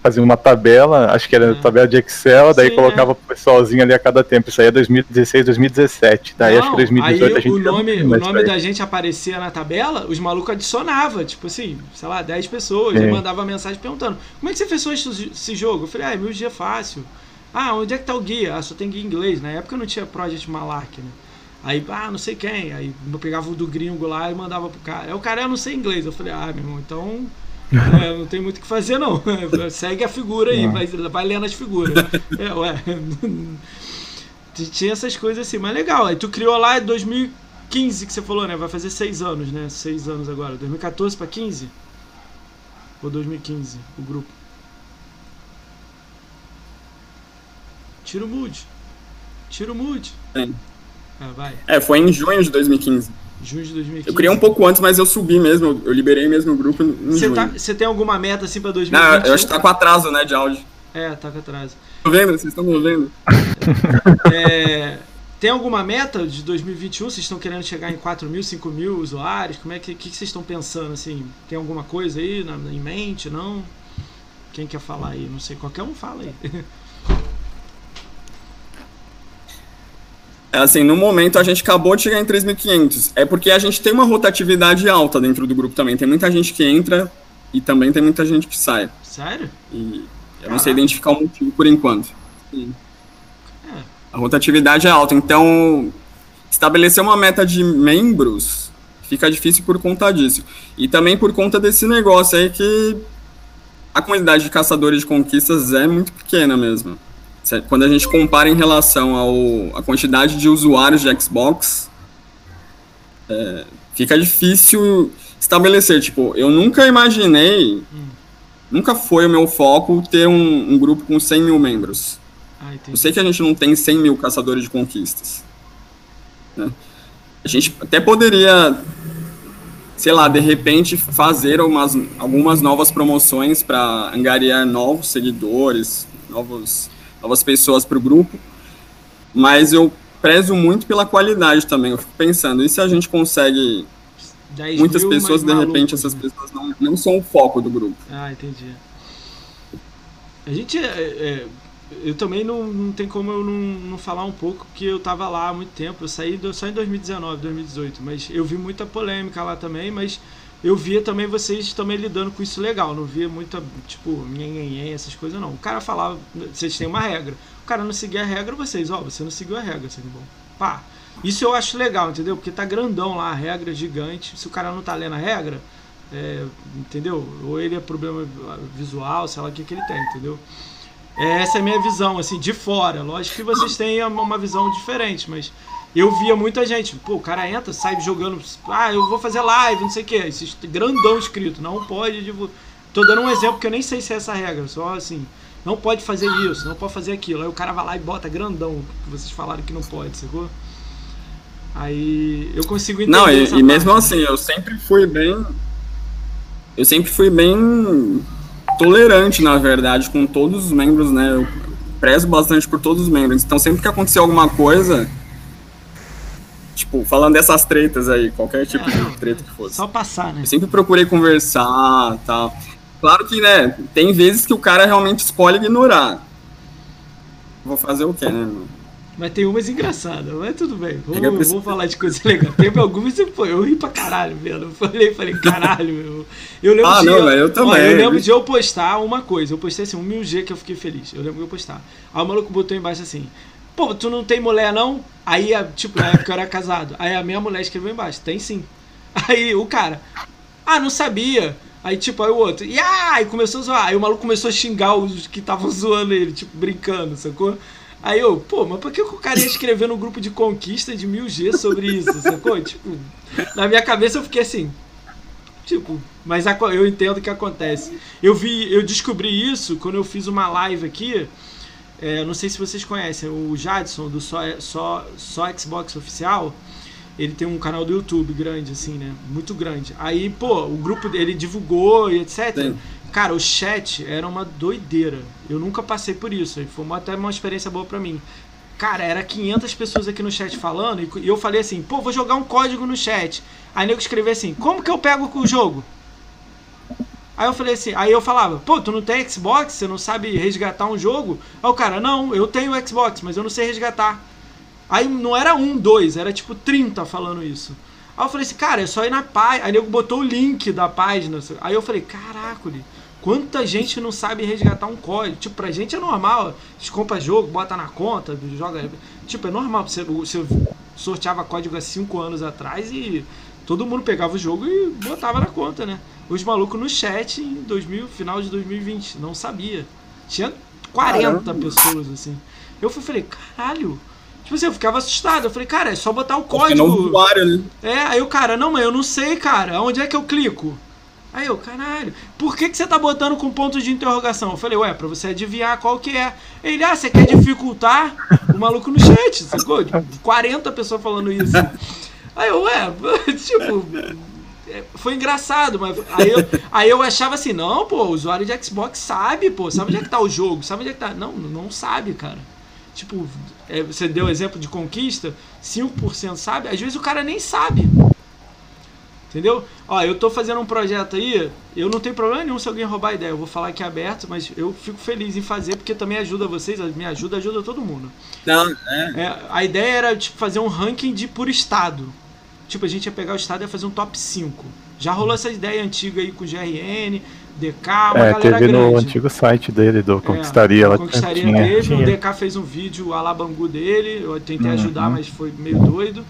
Faziam uma tabela, acho que era É. tabela de Excel, daí Sim, colocava pro pessoalzinho ali a cada tempo. Isso aí é 2016, 2017. Daí acho que Não, 2018 aí a gente o não nome, o nome da gente aparecia na tabela, os malucos adicionavam, tipo assim, sei lá, 10 pessoas, Sim. e mandava mensagem perguntando, como é que você fez esse, jogo? Eu falei, ah, meu dia é fácil. Ah, onde é que tá o guia? Ah, só tem guia em inglês. Na época não tinha Project Malak, né? Aí, ah, não sei quem. Aí eu pegava o do gringo lá e mandava pro cara. Aí o cara, eu não sei inglês. Eu falei, ah, meu irmão, então é, não tem muito o que fazer, não. Segue a figura aí, vai, vai lendo as figuras. É, ué. Tinha essas coisas assim, mas legal. Aí tu criou lá em 2015 que você falou, né? Vai fazer seis anos, né? Seis anos agora. 2014 pra 15? Ou 2015, o grupo? Tira o mood. Tira o mood. Sim. Ah, vai. É, foi em junho de 2015. Junho de 2015. Eu criei um pouco antes, mas eu subi mesmo, eu- liberei mesmo o grupo Você tá, tem alguma meta assim pra Não, 2021? eu acho que tá com atraso, né, de áudio. É, tá com atraso. Tô vendo? Vocês estão me vendo? É, tem alguma meta de 2021? Vocês estão querendo chegar em 4 mil, 5 mil usuários? Como é que, que, que vocês estão pensando assim? Tem alguma coisa aí na, em mente? Não? Quem quer falar aí? Não sei. Qualquer um fala aí. assim, no momento a gente acabou de chegar em 3.500. É porque a gente tem uma rotatividade alta dentro do grupo também. Tem muita gente que entra e também tem muita gente que sai. Sério? E eu não sei identificar o motivo por enquanto. É. A rotatividade é alta. Então, estabelecer uma meta de membros fica difícil por conta disso. E também por conta desse negócio aí que a comunidade de caçadores de conquistas é muito pequena mesmo. Quando a gente compara em relação ao, a quantidade de usuários de Xbox, é, fica difícil estabelecer. Tipo, eu nunca imaginei, hum. nunca foi o meu foco ter um, um grupo com 100 mil membros. Ah, eu sei que a gente não tem 100 mil caçadores de conquistas. Né? A gente até poderia, sei lá, de repente fazer umas, algumas novas promoções para angariar novos seguidores, novos, novas pessoas para o grupo, mas eu prezo muito pela qualidade também. Eu fico pensando, e se a gente consegue muitas pessoas, de repente, essas né? pessoas não, não são o foco do grupo. Ah, entendi. A gente é, é, eu também não, não tem como eu não, não falar um pouco, que eu tava lá há muito tempo. Eu saí do, só em 2019, 2018, mas eu vi muita polêmica lá também, mas eu via também vocês também lidando com isso legal. Não via muita, tipo, nhenhenhen, essas coisas não. O cara falava, vocês têm uma regra. O cara não seguia a regra, vocês, ó, você não seguiu a regra, assim, bom. Pá. Isso eu acho legal, entendeu? Porque tá grandão lá, a regra gigante. Se o cara não tá lendo a regra, é, entendeu? Ou ele é problema visual, sei lá o que, que ele tem, entendeu? É, essa é a minha visão, assim, de fora. Lógico que vocês têm uma visão diferente, mas eu via muita gente, pô, o cara entra, sai jogando, ah, eu vou fazer live, não sei o que, esse grandão escrito, não pode divulgar. Tô dando um exemplo que eu nem sei se é essa regra, só assim, não pode fazer isso, não pode fazer aquilo. Aí o cara vai lá e bota grandão, que vocês falaram que não pode, sacou? Aí eu consigo entender. Não, e, e mesmo assim, eu sempre fui bem. Eu sempre fui bem tolerante, na verdade, com todos os membros, né? Eu prezo bastante por todos os membros. Então, sempre que acontecer alguma coisa, tipo, falando dessas tretas aí, qualquer tipo é, de treta que fosse. Só passar, né? Eu sempre procurei conversar tal. Claro que, né, tem vezes que o cara realmente escolhe ignorar. Vou fazer o quê, né? Mas tem umas engraçadas, mas tudo bem. Vamos, vamos falar de coisa legal. Teve algumas que pô, eu ri pra caralho, velho. Eu falei, falei, caralho, meu. Eu lembro ah, de, não, eu, eu também. Ó, eu lembro de eu postar uma coisa. Eu postei assim, um mil G que eu fiquei feliz. Eu lembro de eu postar. Aí o maluco botou embaixo assim. Pô, tu não tem mulher, não? Aí, tipo, na época eu era casado. Aí a minha mulher escreveu embaixo, tem sim. Aí o cara, ah, não sabia. Aí, tipo, aí o outro, e aí começou a zoar. Aí o maluco começou a xingar os que estavam zoando ele, tipo, brincando, sacou? Aí eu, pô, mas por que o cara ia escrever no grupo de conquista de 1000G sobre isso, sacou? Tipo, na minha cabeça eu fiquei assim. Tipo, mas eu entendo o que acontece. Eu vi, eu descobri isso quando eu fiz uma live aqui. É, não sei se vocês conhecem, o Jadson do Só, Só, Só Xbox Oficial. Ele tem um canal do YouTube grande, assim, né? Muito grande. Aí, pô, o grupo dele divulgou e etc. Sim. Cara, o chat era uma doideira. Eu nunca passei por isso. Foi uma, até uma experiência boa para mim. Cara, era 500 pessoas aqui no chat falando e eu falei assim, pô, vou jogar um código no chat. Aí nego escreveu assim, como que eu pego o jogo? Aí eu falei assim, aí eu falava, pô, tu não tem Xbox? Você não sabe resgatar um jogo? Aí o cara, não, eu tenho Xbox, mas eu não sei resgatar. Aí não era um, dois, era tipo 30 falando isso. Aí eu falei assim, cara, é só ir na página. Aí nego botou o link da página. Aí eu falei, caraca, Quanta gente não sabe resgatar um código? Tipo, pra gente é normal. Você compra jogo, bota na conta, joga. Tipo, é normal. Você, você sorteava código há 5 anos atrás e todo mundo pegava o jogo e botava na conta, né? Os malucos no chat em 2000, final de 2020, não sabia. Tinha 40 Caramba. pessoas, assim. Eu fui, falei, caralho. Tipo assim, eu ficava assustado. Eu falei, cara, é só botar o código. Usuário, né? É, aí o cara, não, mas eu não sei, cara. Onde é que eu clico? Aí eu, caralho, por que, que você tá botando com ponto de interrogação? Eu falei, ué, pra você adivinhar qual que é. Ele, ah, você quer dificultar? O maluco no chat, sacou? 40 pessoas falando isso. Aí eu, ué, tipo, foi engraçado, mas aí eu, aí eu achava assim, não, pô, o usuário de Xbox sabe, pô, sabe onde é que tá o jogo, sabe onde é que tá. Não, não sabe, cara. Tipo, é, você deu exemplo de conquista, 5% sabe, às vezes o cara nem sabe. Entendeu? Ó, eu tô fazendo um projeto aí, eu não tenho problema nenhum se alguém roubar a ideia, eu vou falar aqui aberto, mas eu fico feliz em fazer porque também ajuda vocês, me ajuda, ajuda todo mundo. Não, é. é a ideia era tipo, fazer um ranking de por estado. Tipo, a gente ia pegar o estado e ia fazer um top 5 Já rolou essa ideia antiga aí com o GRN, DK, uma É, galera teve no grande. antigo site dele, do É, Conquistaria. o lá Conquistaria tinha- teve, tinha. o DK fez um vídeo a la Bangu dele, eu tentei Uhum. ajudar, mas foi meio doido.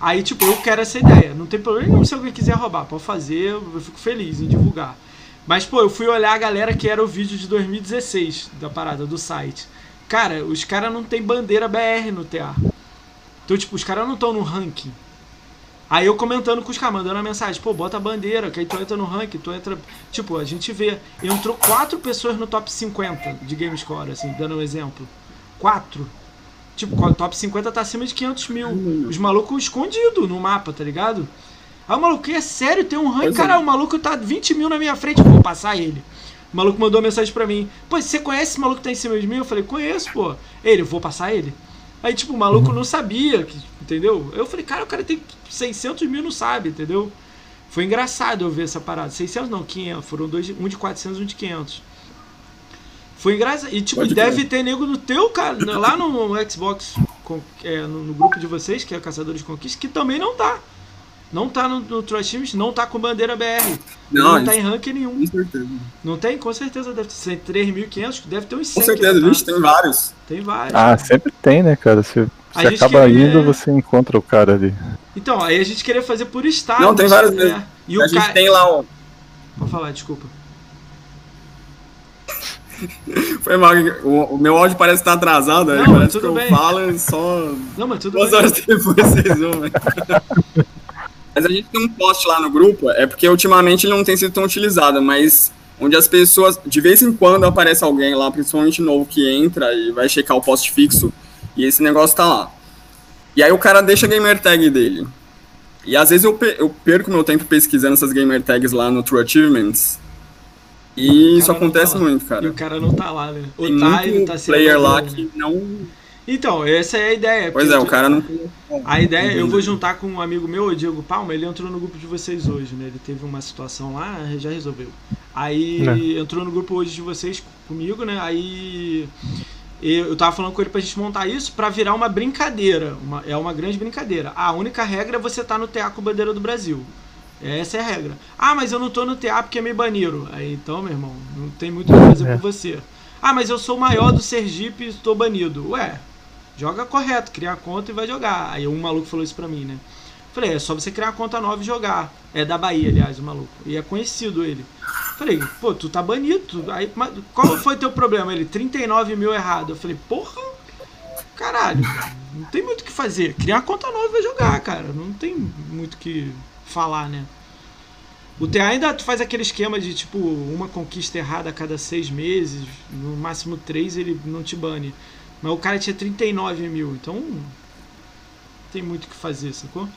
Aí, tipo, eu quero essa ideia. Não tem problema nenhum se alguém quiser roubar, pode fazer, eu fico feliz em divulgar. Mas, pô, eu fui olhar a galera que era o vídeo de 2016 da parada, do site. Cara, os caras não tem bandeira BR no TA. Então, tipo, os caras não estão no ranking. Aí eu comentando com os caras, mandando a mensagem, pô, bota a bandeira, que aí tu entra no ranking, tu entra. Tipo, a gente vê. Entrou quatro pessoas no top 50 de GameScore, assim, dando um exemplo. Quatro. Tipo, o top 50 tá acima de 500 mil. Os malucos escondidos no mapa, tá ligado? Aí o maluco, é sério, tem um ranking. É. Cara, o maluco tá 20 mil na minha frente, vou passar ele. O maluco mandou uma mensagem pra mim. Pô, você conhece esse maluco que tá em cima de mim? Eu falei, conheço, pô. Ele, vou passar ele. Aí, tipo, o maluco não sabia, que, entendeu? Eu falei, cara, o cara tem 600 mil, não sabe, entendeu? Foi engraçado eu ver essa parada. 600 não, 500. Foram dois, um de 400 e um de 500. Foi engraçado. E, tipo, Pode deve ter nego no teu, cara, lá no Xbox, com- é, no, no grupo de vocês, que é Caçadores de Conquista, que também não tá. Não tá no, no Trash Teams, não tá com bandeira BR. Não, Não, tá em ranking nenhum. com certeza. Não tem? Com certeza deve ser 3.500, deve ter uns 100 Com certeza, tá. vixe, tem vários. Tem vários. Ah, sempre tem, né, cara? Você gente acaba queria- indo, você encontra o cara ali. Então, aí a gente queria fazer por estado. Não, tem vários é. mesmo. E o a gente cara. tem lá o. Pode falar, desculpa. Foi mal, o, o meu áudio parece estar atrasado, aí Não, parece tudo que eu bem. falo e só Não, mas tudo duas bem. horas depois vocês vão, né? Mas a gente tem um post lá no grupo, é porque ultimamente ele não tem sido tão utilizado, mas onde as pessoas, de vez em quando aparece alguém lá, principalmente novo, que entra e vai checar o post fixo, e esse negócio tá lá. E aí o cara deixa a gamer tag dele. E às vezes eu, pe- eu perco meu tempo pesquisando essas gamer tags lá no True Achievements. E isso acontece tá muito, E cara. o cara não tá lá, né? Ou Tem tá, muito tá player lá que não. Então, essa é a ideia. Pois é, o cara não. A ideia, eu vou juntar com um amigo meu, o Diego Palma, ele entrou no grupo de vocês hoje, né? Ele teve uma situação lá, já resolveu. Aí Né. entrou no grupo hoje de vocês comigo, né? Aí eu tava falando com ele pra gente montar isso pra virar uma brincadeira. Uma, é uma grande brincadeira. A única regra é você estar no TA com bandeira do Brasil. Essa é a regra. Ah, mas eu não tô no TA porque me baniram. Aí então, meu irmão, não tem muito o que fazer É. por você. Ah, mas eu sou o maior do Sergipe e estou banido. Ué, joga correto, cria a conta e vai jogar. Aí um maluco falou isso pra mim, né? Falei, é só você criar uma conta nova e jogar. É da Bahia, aliás, o maluco. E é conhecido ele. Falei, pô, tu tá banido. Aí, mas qual foi teu problema? Ele, 39 mil errado. Eu falei, porra, caralho, não tem muito o que fazer. Cria uma conta nova e vai jogar, cara. Não tem muito o que falar, né? O TA ainda faz aquele esquema de tipo uma conquista errada a cada seis meses, no máximo três ele não te bane. Mas o cara tinha 39 mil, então tem muito o que fazer, sacou?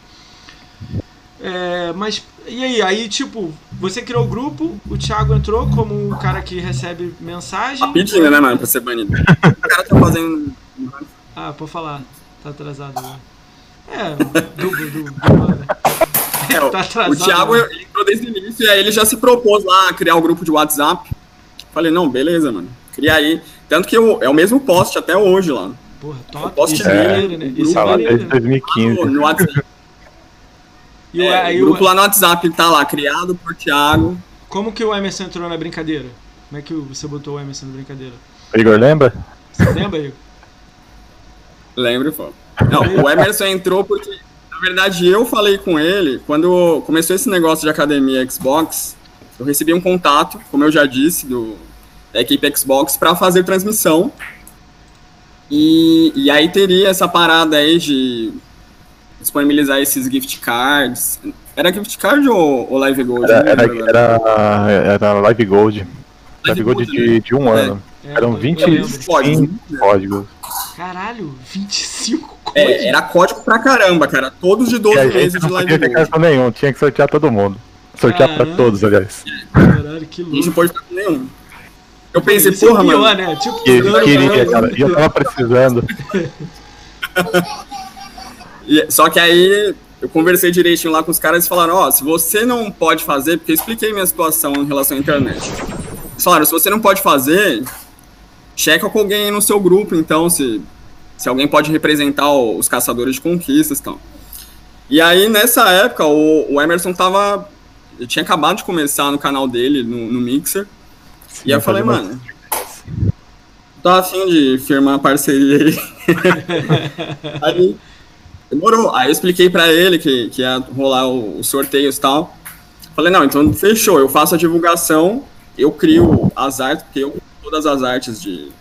É, mas e aí? Aí tipo, você criou o grupo, o Thiago entrou como o cara que recebe mensagem. Rapidinho, né, mano, pra ser banido. O cara tá fazendo. Ah, pode falar. Tá atrasado. Né? É, do, do né? É, Tá atrasado, o Thiago né? entrou desde o início e aí ele já se propôs lá a criar o grupo de WhatsApp. Falei, não, beleza, mano. Cria aí. Tanto que eu- é o mesmo post até hoje lá. Porra, top. posso Isso te é né? o Isso é Tá lá desde né? 2015. No, no WhatsApp. E o, É, aí o o- grupo lá no WhatsApp tá lá, criado por Thiago. como que o Emerson entrou na brincadeira? Como é que você botou o Emerson na brincadeira? Igor, lembra? Você lembra, Igor? Lembro, pô. Não, o Emerson entrou porque, na verdade, eu falei com ele, quando começou esse negócio de academia Xbox, eu recebi um contato, como eu já disse, do, da equipe Xbox, para fazer transmissão. E, e aí teria essa parada aí de disponibilizar esses gift cards. Era gift card ou, ou Live Gold? Era, Não era, era, era Live Gold. Live Gold Gold, de, de um É. ano. É, Eram eu- eu 20 lembro. Código. códigos. Caralho, 25 coisas. É, era código pra caramba, cara. Todos de 12 E a gente meses de não Live podia ficar Gold. com nenhum, tinha que sortear todo mundo. Sortear pra Caramba. todos, aliás. Caralho, que louco. não pode ficar com nenhum. Eu pensei, Isso é porra, pior, mano. né? Tipo, Que dando queria, cara. Eu tava precisando. Só que aí eu conversei direitinho lá com os caras e falaram, ó, se você não pode fazer, porque eu expliquei minha situação em relação à internet. Eles falaram, se você não pode fazer, checa com alguém aí no seu grupo, então, se, se alguém pode representar os caçadores de conquistas e tal. E aí, nessa época, o, o Emerson tava Eu tinha acabado de começar no canal dele, no, no Mixer. E aí eu falei, mano, tô afim de firmar parceria aí. aí demorou. Aí eu expliquei pra ele que, que ia rolar os sorteios e tal. Falei, não, então fechou, eu faço a divulgação, eu crio as artes, porque eu todas as artes de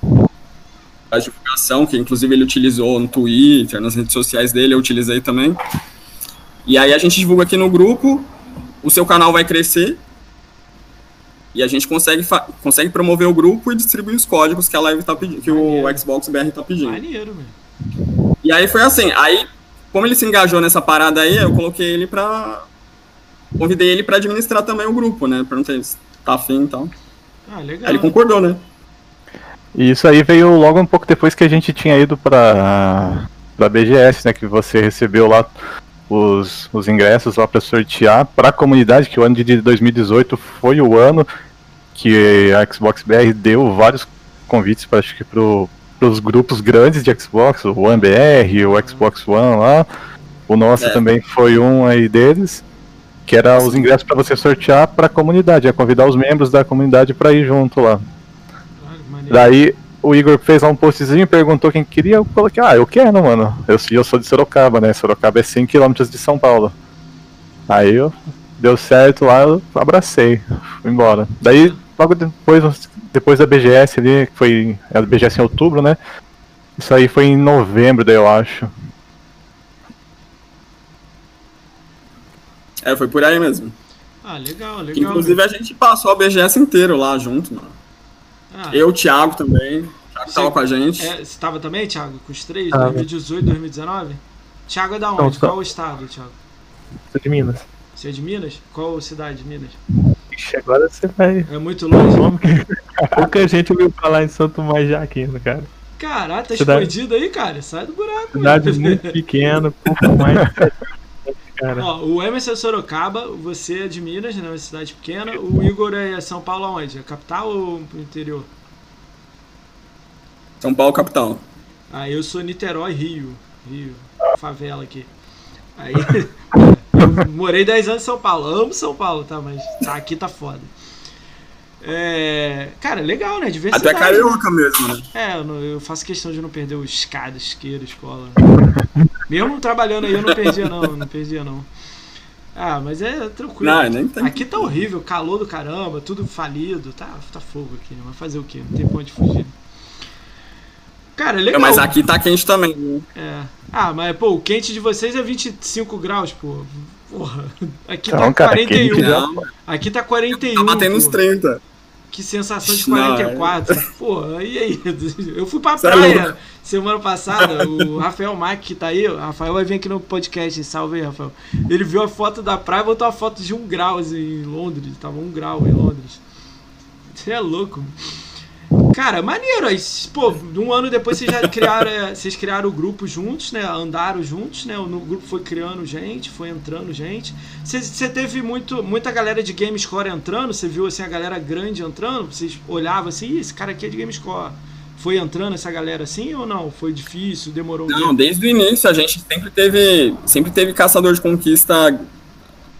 a divulgação, que inclusive ele utilizou no Twitter, nas redes sociais dele, eu utilizei também. E aí a gente divulga aqui no grupo, o seu canal vai crescer, e a gente consegue, consegue promover o grupo e distribuir os códigos que a live tá pedindo, que o. Xbox BR tá pedindo. Maneiro, meu. E aí foi assim, aí, como ele se engajou nessa parada aí, eu coloquei ele pra. Convidei ele pra administrar também o grupo, né? Perguntei se tá afim e tal. Ah, legal. Aí ele concordou, né? E isso aí veio logo um pouco depois que a gente tinha ido pra, pra BGS, né? Que você recebeu lá os, os ingressos lá pra sortear pra comunidade, que o ano de 2018 foi o ano que a Xbox BR deu vários convites para acho que pro, pros grupos grandes de Xbox, o One BR, o Xbox One lá. O nosso É. também foi um aí deles. Que era os ingressos pra você sortear pra comunidade, é convidar os membros da comunidade pra ir junto lá. Daí o Igor fez lá um postzinho, perguntou quem queria, eu coloquei, ah, eu quero, mano. Eu, eu sou de Sorocaba, né? Sorocaba é 100km de São Paulo. Aí eu deu certo lá, eu abracei, fui embora. Daí, logo depois, depois da BGS ali, que foi a BGS em outubro, né? Isso aí foi em novembro, daí eu acho. É, foi por aí mesmo. Ah, legal, legal. Inclusive a gente passou a BGS inteiro lá junto, mano. Ah, Eu, o Thiago também. O Thiago Sim. tava com a gente. É, você tava também, Thiago, com os três? Tava. 2018, 2019? Thiago é da Não, onde? só- Qual o estado, Thiago? Sou de Minas. Você é de Minas? Qual cidade de Minas? Ixi, agora você vai. É muito longe? Pouca gente ouviu falar em Santo Tomás de Aquino, cara. Caralho, tá Cidade- escondido aí, cara. Sai do buraco. Cidade muito pequena, pouco mais. Cara, Ó, o Emerson é Sorocaba, você é de Minas, né? Uma cidade pequena. O Igor é São Paulo aonde? É capital ou pro interior? São Paulo, capital. Ah, eu sou Niterói, Rio. Rio, favela aqui. Aí, eu morei 10 anos em São Paulo. Amo São Paulo, tá? Mas tá, aqui tá foda. É, cara, legal, né? Diversidade. Até carioca mesmo, né? É, eu, não- eu faço questão de não perder o escada, isqueiro, escola. Mesmo trabalhando aí, eu não perdia não, não perdia não. Ah, mas é tranquilo. Não, nem tem. Aqui tá horrível, calor do caramba, tudo falido, tá, tá fogo aqui, né? Mas fazer o quê? Não tem pra onde fugir. Cara, é legal. Mas aqui tá quente também. né? É. Ah, mas pô, o quente de vocês é 25 graus, pô. Porra. Aqui Não, tá cara, 41. quente Não, Aqui tá 41. tá batendo uns pô. 30. Que sensação de Não, 44. Pô, e aí? Eu fui pra é praia louco. semana passada. O Rafael Mac, que tá aí, o Rafael vai vir aqui no podcast. Salve aí, Rafael. Ele viu a foto da praia e botou a foto de um grau assim, em Londres. Tava um grau em Londres. Você é louco. Cara, maneiro. Aí, pô, um ano depois vocês já criaram, vocês criaram o grupo juntos, né? Andaram juntos, né? O grupo foi criando gente, foi entrando gente. Você, teve muito, muita galera de GameScore entrando? Você viu assim a galera grande entrando? Vocês olhavam assim, "Ih, esse cara aqui é de GameScore. Foi entrando essa galera assim ou não? Foi difícil, demorou Não, desde o início a gente sempre teve, sempre teve caçador de conquista,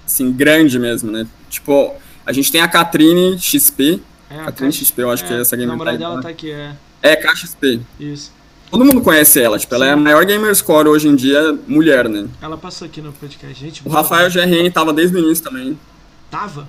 assim, grande mesmo, né? Tipo, a gente tem a Catrine XP, É, a Caixa- XP, eu acho que é essa A game namorada tag, dela né? tá aqui, é. É, KXP. Isso. Todo mundo conhece ela, tipo, ela é a maior gamer score hoje em dia, mulher, né? Ela passou aqui no podcast. Gente, O. Rafael GRN tava desde o início também, Tava?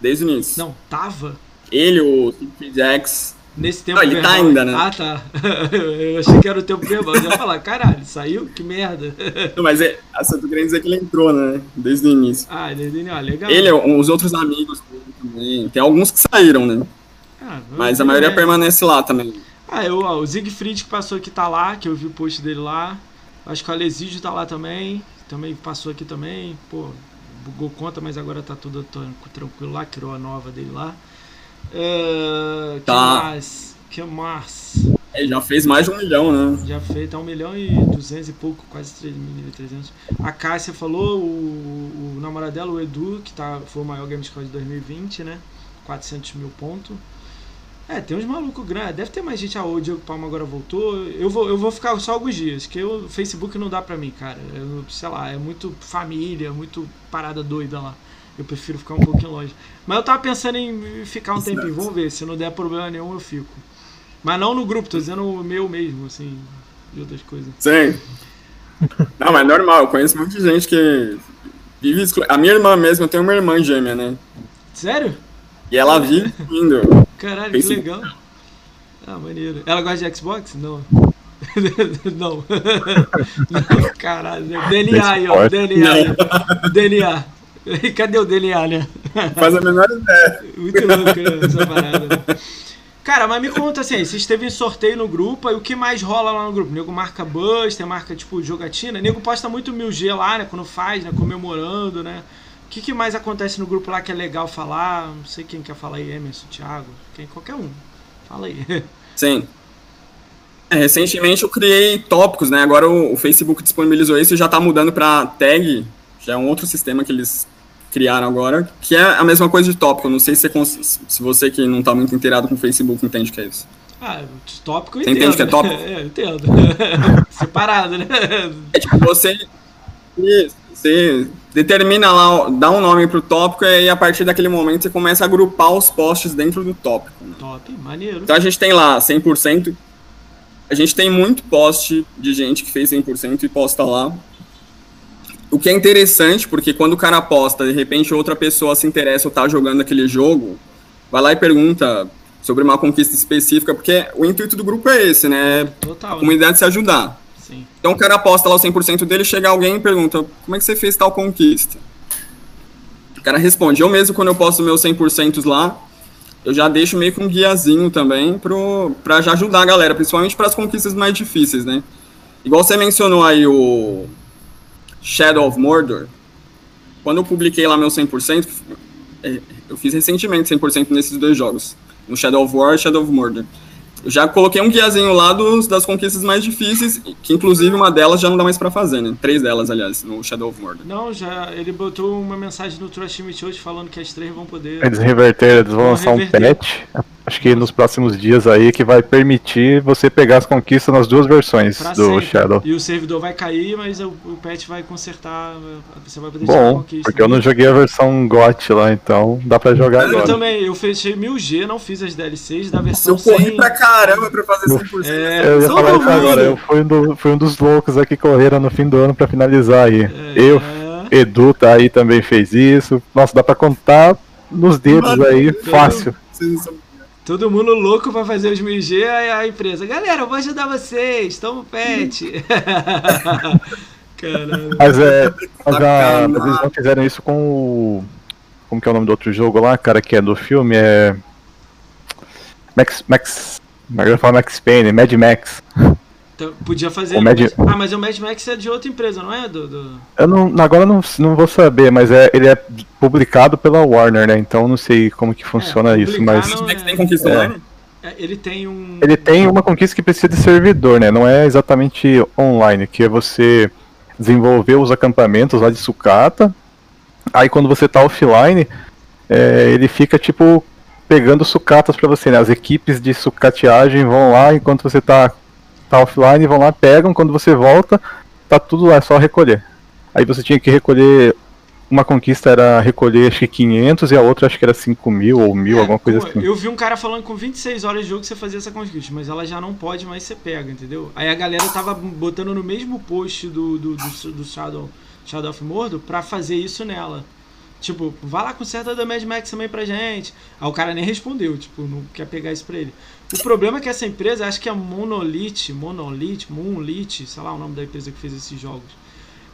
desde o início. Não, tava? Ele, o Siegfried X, Nesse tempo Não, ele tá verbal. ainda, né? Ah, tá. Eu achei que era o tempo verbal. Eu ia falar, caralho, saiu? Que merda. Não, mas é, eu tô querendo dizer que ele entrou, né? Desde o início. Ah, ele, ah, legal. Ele, os outros amigos dele também. Tem alguns que saíram, né? Ah, Mas a maioria é. permanece lá também. Ah, eu, ó, o Siegfried que passou aqui tá lá, que eu vi o post dele lá. Acho que o Alesídio tá lá também. Também passou aqui também. Pô, bugou conta, mas agora tá tudo tran- tranquilo lá. Criou a nova dele lá. É, que Tá. mais? Que mais? Ele já fez mais de um milhão, né? Já fez, tá 1 milhão e 200 e pouco, quase 3 milhões e 300. A Cássia falou, o, o namorado dela, o Edu, que tá, foi o maior Gamescore de 2020, né? 400 mil pontos. É, tem uns malucos grandes. Deve ter mais gente. Ah, o Diego Palma agora voltou. Eu vou, eu vou ficar só alguns dias, que o Facebook não dá pra mim, cara. Eu, sei lá, é muito família, muito parada doida lá. Eu prefiro ficar um pouquinho longe. Mas eu tava pensando em ficar um tempinho. Vamos ver. Se não der problema nenhum, eu fico. Mas não no grupo, tô dizendo o meu mesmo, assim, de outras coisas. Sim. Não, mas é normal. Eu conheço muita gente que vive exclu... A minha irmã mesmo, eu tenho uma irmã gêmea, né? Sério? E ela vive indo. Caralho, que legal. Ah, maneiro. Ela gosta de Xbox? Não. não. não. Caralho. DNA aí, ó. DNA. Aí. DNA. Cadê o DNA, né? Faz a menor ideia. Muito louco né, essa parada. Né? Cara, mas me conta assim, vocês teve em sorteio no grupo, aí o que mais rola lá no grupo? O nego marca buzz, tem marca tipo jogatina, o nego posta muito mil G lá, né, quando faz, né, comemorando, né. O que, que mais acontece no grupo lá que é legal falar? Não sei quem quer falar aí, Emerson, Thiago, quem, qualquer um. Fala aí. Sim. É, recentemente eu criei tópicos, né, agora o, o Facebook disponibilizou isso e já tá mudando pra tag, já é um outro sistema que eles criaram agora, que é a mesma coisa de tópico. Não sei se você, se você que não está muito inteirado com o Facebook entende o que é isso. Ah, tópico eu você entende que é tópico? É, eu entendo. Separado, né? É tipo, você, você determina lá, dá um nome pro tópico e aí a partir daquele momento você começa a agrupar os posts dentro do tópico. Né? Top, maneiro. Então a gente tem lá 100%. A gente tem muito post de gente que fez 100% e posta lá. O que é interessante, porque quando o cara aposta, de repente outra pessoa se interessa ou tá jogando aquele jogo, vai lá e pergunta sobre uma conquista específica, porque o intuito do grupo é esse, né? Total. A comunidade se ajudar. Sim. Então o cara aposta lá o 100% dele, chega alguém e pergunta, como é que você fez tal conquista? O cara responde, eu mesmo quando eu posto meus 100% lá, eu já deixo meio que um guiazinho também pro, pra já ajudar a galera, principalmente para as conquistas mais difíceis, né? Igual você mencionou aí o Shadow of Mordor, quando eu publiquei lá meu 100%, é, eu fiz recentemente 100% nesses dois jogos, no Shadow of War e Shadow of Mordor. Eu já coloquei um guiazinho lá dos, das conquistas mais difíceis, que inclusive uma delas já não dá mais pra fazer, né? Três delas, aliás, no Shadow of Mordor. Não, já. Ele botou uma mensagem no Trust Me hoje falando que as três vão poder. Eles reverteram, eles vão lançar reverter. um patch, acho que nos próximos dias aí, que vai permitir você pegar as conquistas nas duas versões pra do sempre. Shadow. E o servidor vai cair, mas o, o patch vai consertar. Você vai poder Bom, conquista. Porque eu não joguei a versão GOT lá, então dá pra jogar eu agora. Eu também, eu fechei 1000G, não fiz as DLCs da versão Eu corri sem... pra caramba pra fazer 100%. É, eu ia falar isso agora, eu fui um, do, fui um dos loucos aqui que correram no fim do ano pra finalizar aí. É. Eu, Edu tá aí também fez isso. Nossa, dá pra contar nos dedos Mano, aí, fácil. Todo mundo louco pra fazer os 1000G, aí a empresa, galera, eu vou ajudar vocês, toma o pet. Caramba. Mas é. Mas a, eles não fizeram isso com o. Como que é o nome do outro jogo lá, cara, que é do filme? É. Max. Max. Agora eu falo Max Payne, Mad Max. Então, podia fazer. Mad... Ah, mas o Mad Max é de outra empresa, não é? Do, do... Eu não, agora não, não vou saber, mas é, ele é publicado pela Warner, né? Então não sei como que funciona é, isso, mas. Não é... tem conquista é. É, ele tem um. Ele tem uma conquista que precisa de servidor, né? Não é exatamente online, que é você desenvolver os acampamentos lá de sucata. Aí quando você tá offline, é, ele fica tipo pegando sucatas para você, né? As equipes de sucateagem vão lá enquanto você tá tá offline, vão lá, pegam, quando você volta, tá tudo lá, é só recolher. Aí você tinha que recolher. Uma conquista era recolher acho que 500 e a outra acho que era 5 mil ou mil, é, alguma coisa assim. Eu vi um cara falando com 26 horas de jogo você fazia essa conquista, mas ela já não pode mais ser pega, entendeu? Aí a galera tava botando no mesmo post do, do, do, do Shadow, Shadow of Mordor pra fazer isso nela. Tipo, vá lá com certa da Mad Max também pra gente. Aí o cara nem respondeu, tipo, não quer pegar isso pra ele. O problema é que essa empresa, acho que é Monolith, Monolith, Moonlit, sei lá o nome da empresa que fez esses jogos.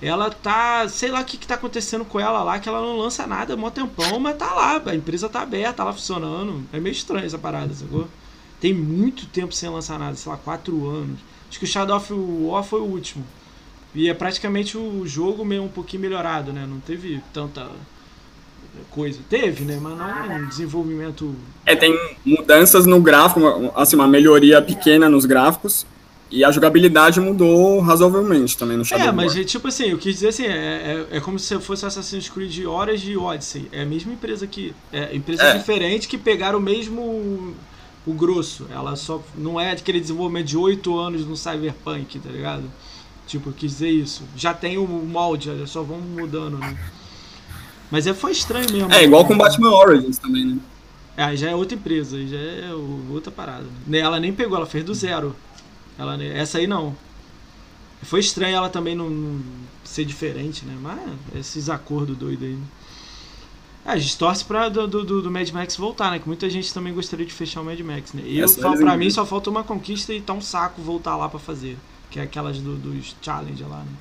Ela tá, sei lá o que, que tá acontecendo com ela lá, que ela não lança nada há mó tempão, mas tá lá, a empresa tá aberta, tá lá funcionando. É meio estranho essa parada, sacou? Tem muito tempo sem lançar nada, sei lá, quatro anos. Acho que o Shadow of War foi o último. E é praticamente o jogo meio um pouquinho melhorado, né? Não teve tanta coisa. Teve, né? Mas não é um desenvolvimento. É, tem mudanças no gráfico, assim, uma melhoria pequena nos gráficos. E a jogabilidade mudou razoavelmente também no Shadow É, mas é, tipo assim, eu quis dizer assim, é, é, é, como se fosse Assassin's Creed Horas de Odyssey. É a mesma empresa que. É empresa é. diferente que pegaram o mesmo o grosso. Ela só não é aquele desenvolvimento de 8 anos no Cyberpunk, tá ligado? Tipo, eu quis dizer isso. Já tem o molde, eles só vão mudando, né? Mas é, foi estranho mesmo. É, igual com Batman Origins também, né? É, já é outra empresa, já é outra parada. Ela nem pegou, ela fez do zero. Ela, essa aí não. Foi estranho ela também não, ser diferente, né? Mas esses acordos doidos aí. né? É, a gente torce pra do, do, do- Mad Max voltar, né? Que muita gente também gostaria de fechar o Mad Max, né? Eu Essa falo, é pra mim só falta uma conquista e tá um saco voltar lá pra fazer. Que é aquelas do- dos challenge lá, né?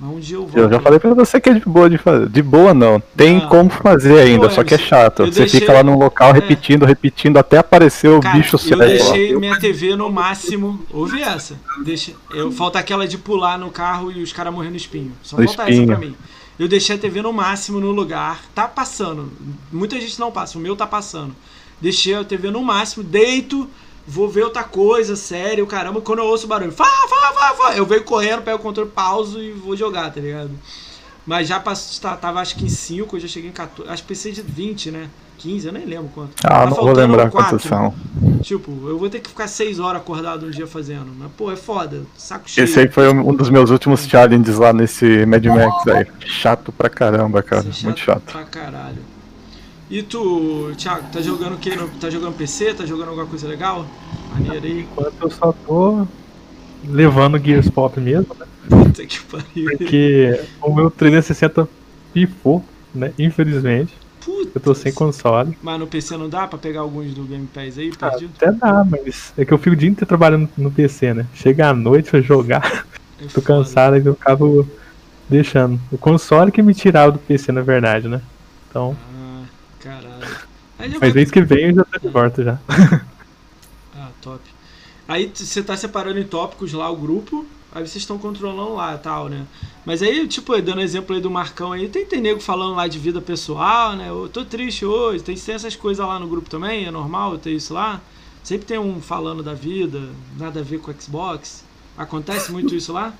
Um dia eu volto. Eu já falei pra você que é de boa de fazer. De boa não. Tem Ah. como fazer ainda, Pô, só que é chato. Você deixei- fica lá num local É. repetindo, repetindo, até aparecer o Cara, bicho eu certo. deixei minha TV no máximo. Ouve essa. Deixa, eu, falta aquela de pular no carro e os caras morrendo no espinho. Só No falta espinho. essa pra mim. Eu deixei a TV no máximo no lugar. Tá passando. Muita gente não passa. O meu tá passando. Deixei a TV no máximo, deito, vou ver outra coisa, sério, caramba. Quando eu ouço o barulho, fá, fá, fá, fá, eu venho correndo, pego o controle, pauso e vou jogar, tá ligado? Mas já passou, tá- tava acho que em 5, eu já cheguei em 14. Acho que pensei de 20, né? 15, eu nem lembro quanto. Ah, Tá não vou lembrar quantos são. Tipo, eu vou ter que ficar 6 horas acordado um dia fazendo. Mas, pô, é foda. Saco cheio. Esse aí foi um dos meus últimos challenges lá nesse Mad Max aí. Chato pra caramba, cara. É Muito chato. Pra caralho. E tu, Thiago, tá jogando o quê? Tá jogando PC? Tá jogando alguma coisa legal? Maneiro aí. Enquanto eu só tô levando Gears Pop mesmo, né? Puta que pariu. Porque o meu 360 pifou, né? Infelizmente. Puta. Eu tô sem console. Mas no PC não dá pra pegar alguns do Game Pass aí, Ah, até dá, mas é que eu fico o dia inteiro trabalhando no PC, né? Chega à noite pra jogar, É tô foda. cansado e eu acabo deixando. O console que me tirava do PC, na verdade, né? Então, Ah, mas mês que vem eu já tô de volta já. Ah, top. Aí você tá separando em tópicos lá o grupo, aí vocês estão controlando lá e tal, né? Mas aí, tipo, dando exemplo aí do Marcão aí, tem, tem nego falando lá de vida pessoal, né? Eu tô triste hoje, tem, tem essas coisas lá no grupo também, é normal ter isso lá? Sempre tem um falando da vida, nada a ver com o Xbox. Acontece muito isso lá?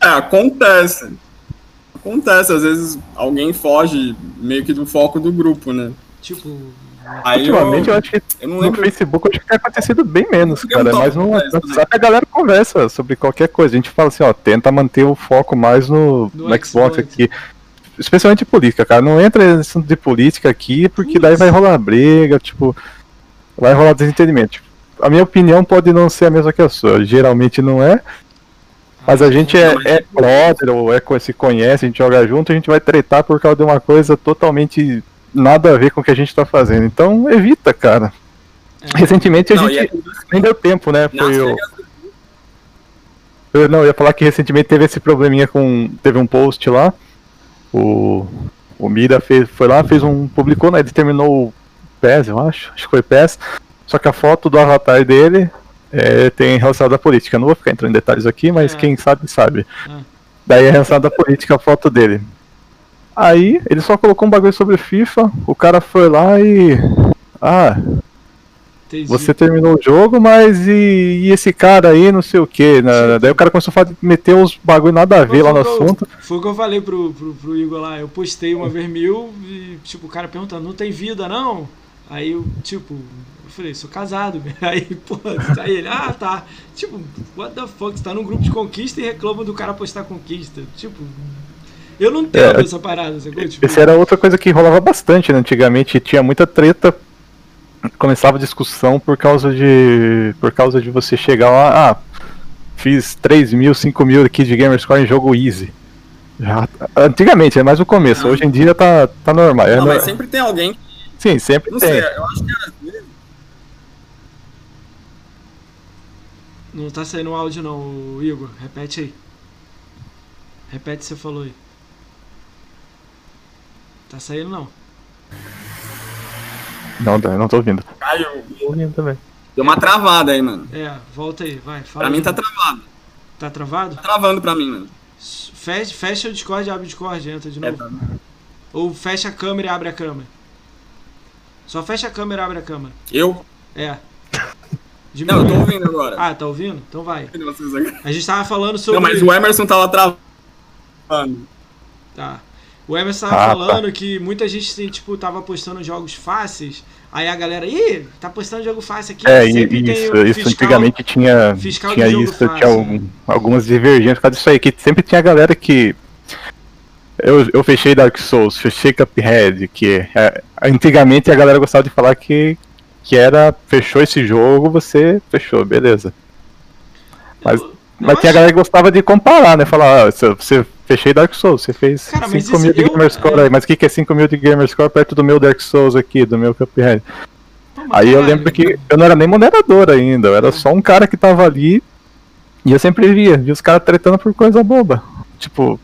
É, acontece. Acontece, às vezes alguém foge meio que do foco do grupo, né? Tipo, Aí Ultimamente eu eu, acho que eu não no lembro. Facebook eu acho que tem acontecido bem menos, cara. Mas no isso, WhatsApp a galera conversa sobre qualquer coisa. A gente fala assim, ó, tenta manter o foco mais no, No no Xbox Xbox. aqui. Especialmente política, cara. Não entra nesse assunto de política aqui, porque daí vai rolar briga, tipo, vai rolar desentendimento. Tipo, a minha opinião pode não ser a mesma que a sua. Geralmente não é. Mas a gente é, é brother, ou é, se conhece, a gente joga junto, a gente vai tretar por causa de uma coisa totalmente nada a ver com o que a gente tá fazendo. Então evita, cara. É. Recentemente a Não, gente é- nem deu tempo, né? Foi o. regras Eu, não, eu ia falar que recentemente teve esse probleminha com. Teve um post lá. O. O Mira fez, foi lá, fez um. publicou, né? Ele terminou o PES, eu acho. Acho que foi PES. Só que a foto do avatar dele é, tem relacionado à política. Eu não vou ficar entrando em detalhes aqui, mas É. quem sabe, sabe. É. Daí é relacionado à política a foto dele. Aí ele só colocou um bagulho sobre FIFA, o cara foi lá e. Ah, entendi. você terminou o jogo, mas e, e esse cara aí, não sei o que. Daí o cara começou a meter uns bagulho nada a ver lá no Foi o que eu- assunto. Foi o que eu falei pro, pro, pro Igor lá. Eu postei uma vez mil e, tipo, o cara perguntando, não tem vida não? Aí eu, tipo, eu falei, sou casado. Aí, pô, aí ele, ah, tá. Tipo, what the fuck? Você tá num grupo de conquista e reclama do cara postar conquista. Tipo, eu não entendo É, essa parada, sacou? Tipo, Esse era outra coisa que rolava bastante, né? Antigamente tinha muita treta. Começava discussão por causa de. Por causa de você chegar lá, ah, fiz 3 mil, 5 mil aqui de Gamerscore em jogo easy. Já, antigamente, é mais o começo. Hoje em dia tá, tá normal. É Não, mas sempre tem alguém. Sim, sempre Não tem. sei, eu acho que às vezes. Não tá saindo o áudio não, Igor. Repete aí. Repete o que você falou aí. Tá saindo não. Não, eu não tô ouvindo. Caiu. Tô ouvindo também. Deu uma travada aí, mano. É, volta aí, vai. Fala Pra mim tá travado. Tá travado? Tá travando pra mim, mano. Fecha, fecha o Discord e abre o Discord, entra de É, novo. tá. Ou fecha a câmera e abre a câmera. Só fecha a câmera e abre a câmera. Eu? É. Não, eu tô Diminui. ouvindo agora. Ah, tá ouvindo? Então vai. A gente tava falando sobre. Não, mas o Emerson tava travando. Tá. O Emerson tava Ah, tá. falando que muita gente, tava postando jogos que muita gente, tipo, tava postando jogos fáceis. Aí a galera, ih, tá postando jogo fácil aqui. É, isso, o isso fiscal- antigamente tinha, fiscal tinha isso, fácil, tinha algum- algumas divergências por causa disso aí, que sempre tinha galera que. Eu, eu fechei Dark Souls, fechei Cuphead, que é, antigamente a galera gostava de falar que, que era fechou esse jogo, você fechou, beleza. Mas, Eu- mas tinha acho- galera que gostava de comparar, né? Falar, ah, você fechei Dark Souls, você fez Cara, mas 5 isso mil de eu- Gamerscore é. aí, mas o que, que é 5 mil de Gamerscore perto do meu Dark Souls aqui, do meu Cuphead? Mas Aí eu caralho, lembro que eu não era nem moderador ainda, eu era É. só um cara que tava ali e eu sempre via, via os caras tretando por coisa boba. Tipo,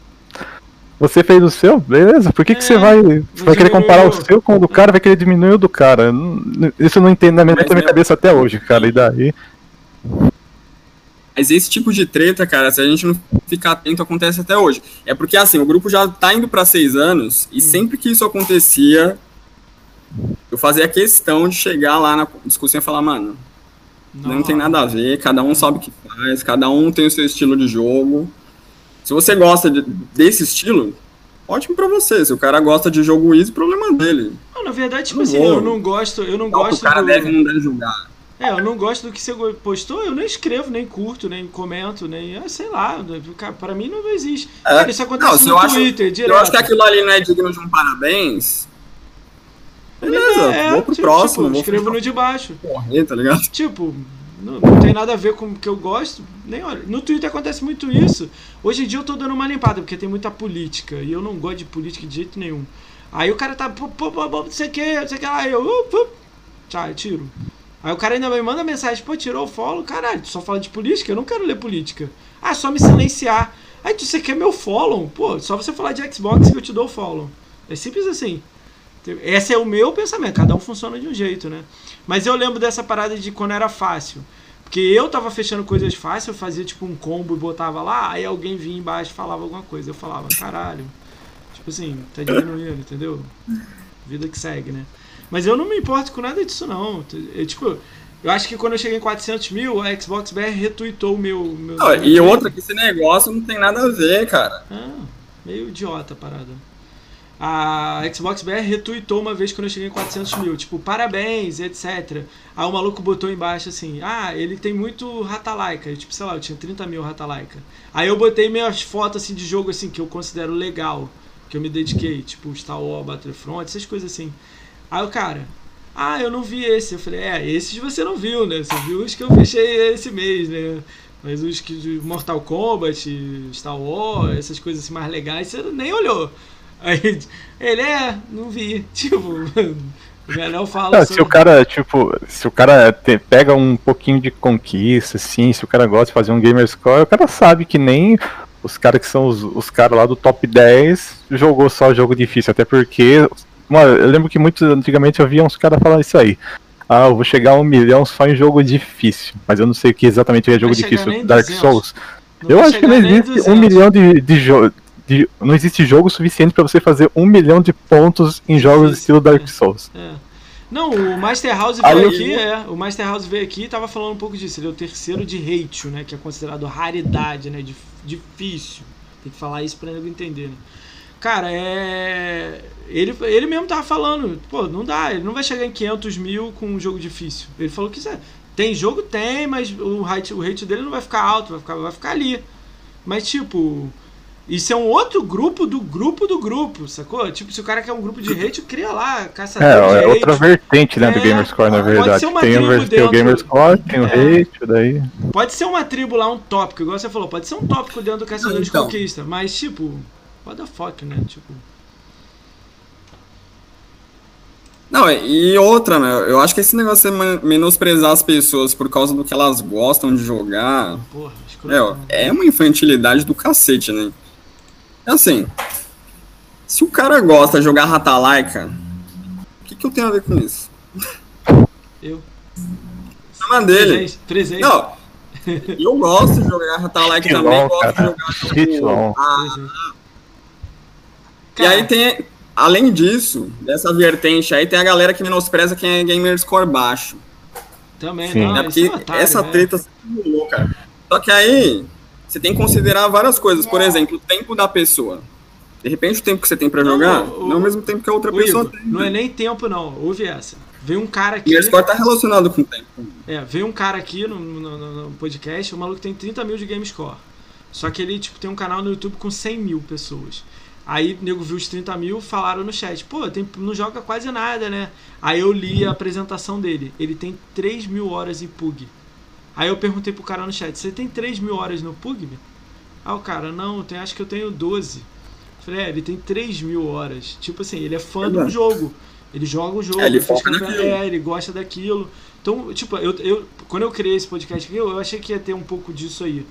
você fez o seu? Beleza, por que, que É, você vai, você vai querer comparar o seu com o do cara, vai querer diminuir o do cara? Isso eu não entendo na minha, Mas minha é- cabeça até hoje, cara, e daí? Mas esse tipo de treta, cara, se a gente não ficar atento, acontece até hoje. É porque, assim, o grupo já tá indo pra seis anos, e sempre que isso acontecia, eu fazia questão de chegar lá na discussão e falar, mano, não, tem nada a ver, cada um sabe o que faz, cada um tem o seu estilo de jogo. Se você gosta de- desse estilo, ótimo pra você. Se o cara gosta de jogo easy, problema dele. Não, na verdade, tipo Não assim, vou. eu não gosto, eu não que gosto o cara do... deve não deve julgar. É, eu não gosto do que você postou, eu nem escrevo, nem curto, nem comento, nem. ah, sei lá, cara, pra mim não existe. É. Cara, isso acontece Não, no eu acho- Twitter, direto. Eu acho que aquilo ali não é digno de um parabéns. Beleza, É, vou pro tipo, próximo, tipo, vou escrevo no de baixo. correr, tá ligado? Tipo, não, não tem nada a ver com o que eu gosto. Nem olha. No Twitter acontece muito isso. Hoje em dia eu tô dando uma limpada, porque tem muita política. E eu não gosto de política de jeito nenhum. Aí o cara tá, pô, pô, pô, não sei o que, não sei o que lá. Aí eu, up, up. Tchau, eu tiro. Aí o cara ainda me manda mensagem, pô, tirou o follow. Caralho, tu só fala de política? Eu não quero ler política. Ah, só me silenciar. Aí tu, você quer meu follow? Pô, só você falar de Xbox que eu te dou o follow. É simples assim. Esse é o meu pensamento, cada um funciona de um jeito, né? Mas eu lembro dessa parada de quando era fácil. Porque eu tava fechando coisas fáceis, eu fazia tipo um combo e botava lá, aí alguém vinha embaixo e falava alguma coisa. Eu falava, caralho. Tipo assim, tá diminuindo, entendeu? Vida que segue, né? Mas eu não me importo com nada disso, não. Eu, tipo, eu acho que quando eu cheguei em 400 mil, a Xbox BR retweetou o meu. meu Não, e outra, que esse negócio não tem nada a ver, cara. ah, meio idiota a parada. A Xbox BR retweetou uma vez quando eu cheguei em 400 mil, tipo, parabéns, etc. Aí o maluco botou embaixo assim, ah, ele tem muito Ratalaika. Tipo, sei lá, eu tinha 30 mil Ratalaika. Aí eu botei minhas fotos assim de jogo assim que eu considero legal, que eu me dediquei, tipo Star Wars, Battlefront, essas coisas assim. Aí o cara, ah, eu não vi esse. Eu falei, é, esses você não viu, né? Você viu os que eu fechei esse mês, né? Mas os que de Mortal Kombat, Star Wars, essas coisas assim mais legais, você nem olhou. Aí ele é, não vi. Tipo, o Menel fala Ah, se o cara, tipo, se o cara te- pega um pouquinho de conquista, assim, se o cara gosta de fazer um gamer score, o cara sabe que nem os caras que são os, os caras lá do top 10 jogou só jogo difícil, até porque, mano, eu lembro que muito antigamente eu via uns caras falando isso aí. Ah, eu vou chegar a um milhão só em jogo difícil. Mas eu não sei o que exatamente é jogo difícil. Dark 200. Souls. Não eu acho que não existe 200. um milhão de, de jogos. Não existe jogo suficiente pra você fazer um milhão de pontos em jogos Difícil, estilo Dark é. Souls. É. Não, o Master House veio eu- aqui, é. O Master House veio aqui e tava falando um pouco disso. Ele é o terceiro de hate, né? Que é considerado raridade, né? Dif- difícil. Tem que falar isso pra nego entender, né? Cara, é. Ele, ele mesmo tava falando, pô, não dá, ele não vai chegar em 500 mil com um jogo difícil. Ele falou que é, tem jogo, tem, mas o hate, o hate dele não vai ficar alto, vai ficar, vai ficar ali. Mas, tipo, isso é um outro grupo do grupo do grupo, sacou? Tipo, se o cara quer um grupo de hate, cria lá, caçador É, de é hate. outra vertente, né, do É, Gamerscore, na pode verdade. ser uma Tem, o, tribo ver- tem o dentro- Gamerscore, tem o É. Hate, daí. Pode ser uma tribo lá, um tópico, igual você falou, pode ser um tópico dentro do Caçador de Então. Conquista, mas tipo, what the fuck, né? Tipo, Não, e outra, né? Eu acho que esse negócio de men- menosprezar as pessoas por causa do que elas gostam de jogar porra, escroto. é, é uma infantilidade do cacete, né? É assim, se o cara gosta de jogar Ratalaika, o que, que eu tenho a ver com isso? Eu. Chama dele. Presente. Não, eu gosto de jogar Ratalaika também, gosto de cara. jogar Shitlon. tipo, a- E aí tem, além disso, dessa vertente aí, tem a galera que menospreza quem é gamer score baixo. Também, Sim. não, É isso porque é um otário, essa né? treta rolou, cara. Só que aí, você tem que considerar várias coisas. Por exemplo, o tempo da pessoa. De repente o tempo que você tem pra jogar o- não é o mesmo tempo que a outra pessoa Igor, tem. não é nem tempo, não. Ouve essa. Veio um cara aqui. E a score tá relacionado com o tempo. É, veio um cara aqui no, no- no- no podcast, o maluco tem 30 mil de GameScore. Só que ele, tipo, tem um canal no YouTube com 100 mil pessoas. Aí o nego viu os 30 mil, falaram no chat, pô, tem, não joga quase nada, né? Aí eu li a apresentação dele. Ele tem 3 mil horas em PUG. Aí eu perguntei pro cara no chat, você tem 3 mil horas no PUG? meu?" Ah, o cara, não, tem, acho que eu tenho 12. Falei, é, ele tem 3 mil horas. Tipo assim, ele é fã do Exato. jogo. Ele joga o jogo, É, ele foca naquilo. é, ele gosta daquilo. Então, tipo, eu, eu, quando eu criei esse podcast aqui, eu, eu achei que ia ter um pouco disso aí.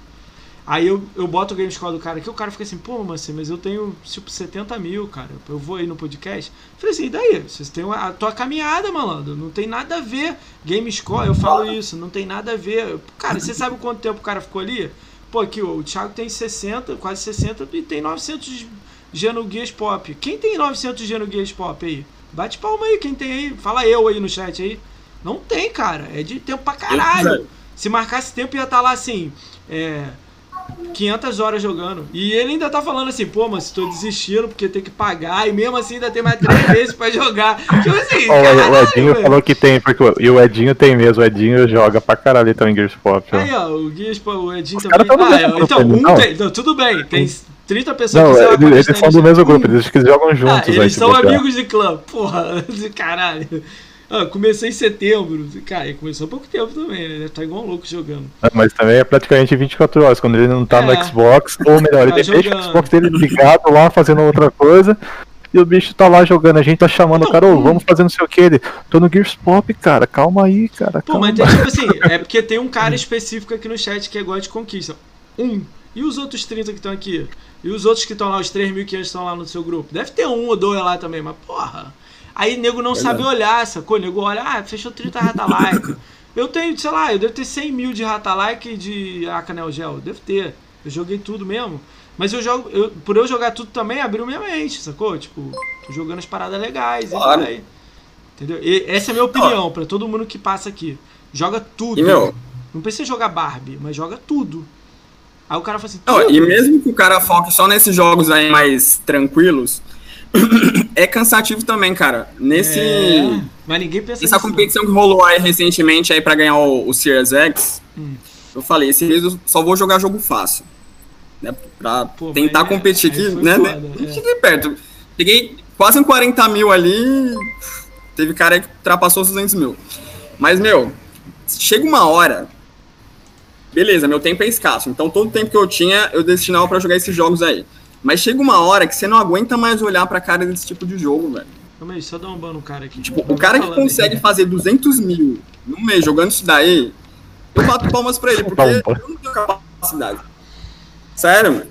Aí eu, eu boto o GameScore do cara aqui, o cara fica assim, pô, mas, mas eu tenho, tipo, 70 mil, cara. Eu vou aí no podcast. Falei assim, e daí? Vocês têm a tua caminhada, malandro. Não tem nada a ver. GameScore, eu falo isso, não tem nada a ver. Cara, você sabe quanto tempo o cara ficou ali? Pô, aqui, o Thiago tem 60, quase 60 e tem 900 Genoguias Pop. Quem tem 900 Genoguias Pop aí? Bate palma aí, quem tem aí? Fala eu aí no chat aí. Não tem, cara. É de tempo pra caralho. Se marcasse tempo ia estar lá assim, é, 500 horas jogando. E ele ainda tá falando assim, pô, mas tô desistindo porque tem que pagar e mesmo assim ainda tem mais três meses pra jogar. Tipo assim, Ó, o- o caralho, Edinho velho. falou que tem, porque o, e o Edinho tem mesmo, o Edinho joga pra caralho então em Gears Pop. ó. Aí, ó, o Guias, pô, o Edinho Os também. Ah, mesmo então, um não? tem. Não, tudo bem, tem 30 pessoas Não, que a eles, eles são aí, do mesmo grupo, eles jogam Ah, juntos. aí, eles se são bobear. amigos de clã, porra, de caralho. Ah, comecei em setembro, cara, começou há pouco tempo também, né? Tá igual um louco jogando. Ah, Mas também é praticamente 24 horas, quando ele não tá É. no Xbox, ou melhor, ele Tá deixa o. Xbox dele ligado lá, fazendo outra coisa, e o bicho tá lá jogando, a gente tá chamando o cara, ô, vamos fazer não sei o que, ele, tô no Gears Pop, cara, calma aí, cara, Pô, calma. mas tem tipo assim, é porque tem um cara específico aqui no chat que é gosta de conquista. Um. E os outros 30 que estão aqui? E os outros que estão lá, os 3.500 que estão lá no seu grupo? Deve ter um ou dois lá também, mas porra. Aí nego não sabe olhar, sacou? Nego olha, ah, fechou 30 rata-like. Eu tenho, sei lá, eu devo ter 100 mil de rata-like de Acanel Gel. Devo ter. Eu joguei tudo mesmo. Mas eu jogo, eu, por eu jogar tudo também, abriu minha mente, sacou? Tipo, tô jogando as paradas legais. Claro. E vai. Entendeu? E essa é a minha opinião pra todo mundo que passa aqui. Joga tudo. E, meu, Não precisa jogar Barbie, mas joga tudo. Aí o cara fala assim, Não, e mesmo que o cara foque só nesses jogos aí mais tranquilos, é cansativo também, cara. Nesse. É, mas ninguém pensa Essa não. competição que rolou aí recentemente aí pra ganhar o, o Series X, Hum. eu falei, esse mês eu só vou jogar jogo fácil. Né, pra Pô, tentar é- competir aqui, né? foda, né, é. não cheguei perto. Peguei quase em 40 mil ali. Teve cara aí que ultrapassou os 200 mil. Mas, meu, chega uma hora. Beleza, meu tempo é escasso. Então todo o tempo que eu tinha, eu destinava pra jogar esses jogos aí. Mas chega uma hora que você não aguenta mais olhar pra cara desse tipo de jogo, velho. Calma aí, só dá um ban no cara aqui. Tipo, o cara que falando aí. consegue fazer 200 mil no mês jogando isso daí, eu bato palmas pra ele, porque eu não tenho capacidade. Sério, mano.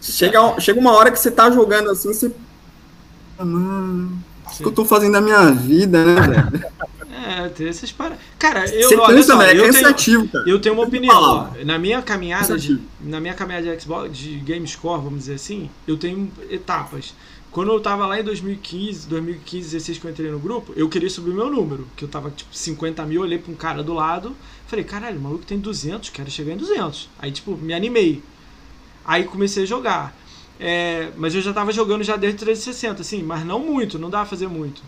Chega, chega uma hora que você tá jogando assim, você. Ah, Mano, o que eu tô fazendo da minha vida, né, velho? É, tem essas paradas. Cara, eu, Você olha só, é eu tenho, cansativo, cara. eu tenho uma opinião. Na minha caminhada de, na minha caminhada de Xbox, de GameScore, vamos dizer assim, eu tenho etapas. Quando eu tava lá em 2015, 2015, 16 que eu entrei no grupo, eu queria subir meu número, que eu tava tipo 50 mil, olhei pra um cara do lado, falei, caralho, o maluco tem 200, quero chegar em 200. Aí tipo, me animei. Aí comecei a jogar. É, mas eu já tava jogando já desde 360, assim, mas não muito, não dá pra fazer muito.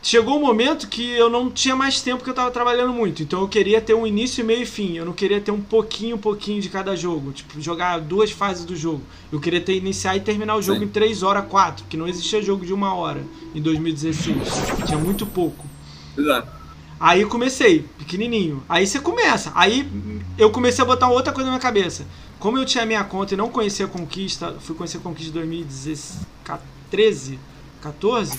Chegou um momento que eu não tinha mais tempo que eu tava trabalhando muito, então eu queria ter um início, meio e fim. Eu não queria ter um pouquinho, pouquinho de cada jogo, tipo, jogar duas fases do jogo. Eu queria ter iniciar e terminar o jogo Sim. em 3 horas, 4, que não existia jogo de uma hora em 2016. Tinha muito pouco. Exato. Aí comecei, pequenininho. Aí você começa. Aí eu comecei a botar outra coisa na minha cabeça. Como eu tinha minha conta e não conhecia a Conquista, fui conhecer a Conquista em 2013, 14,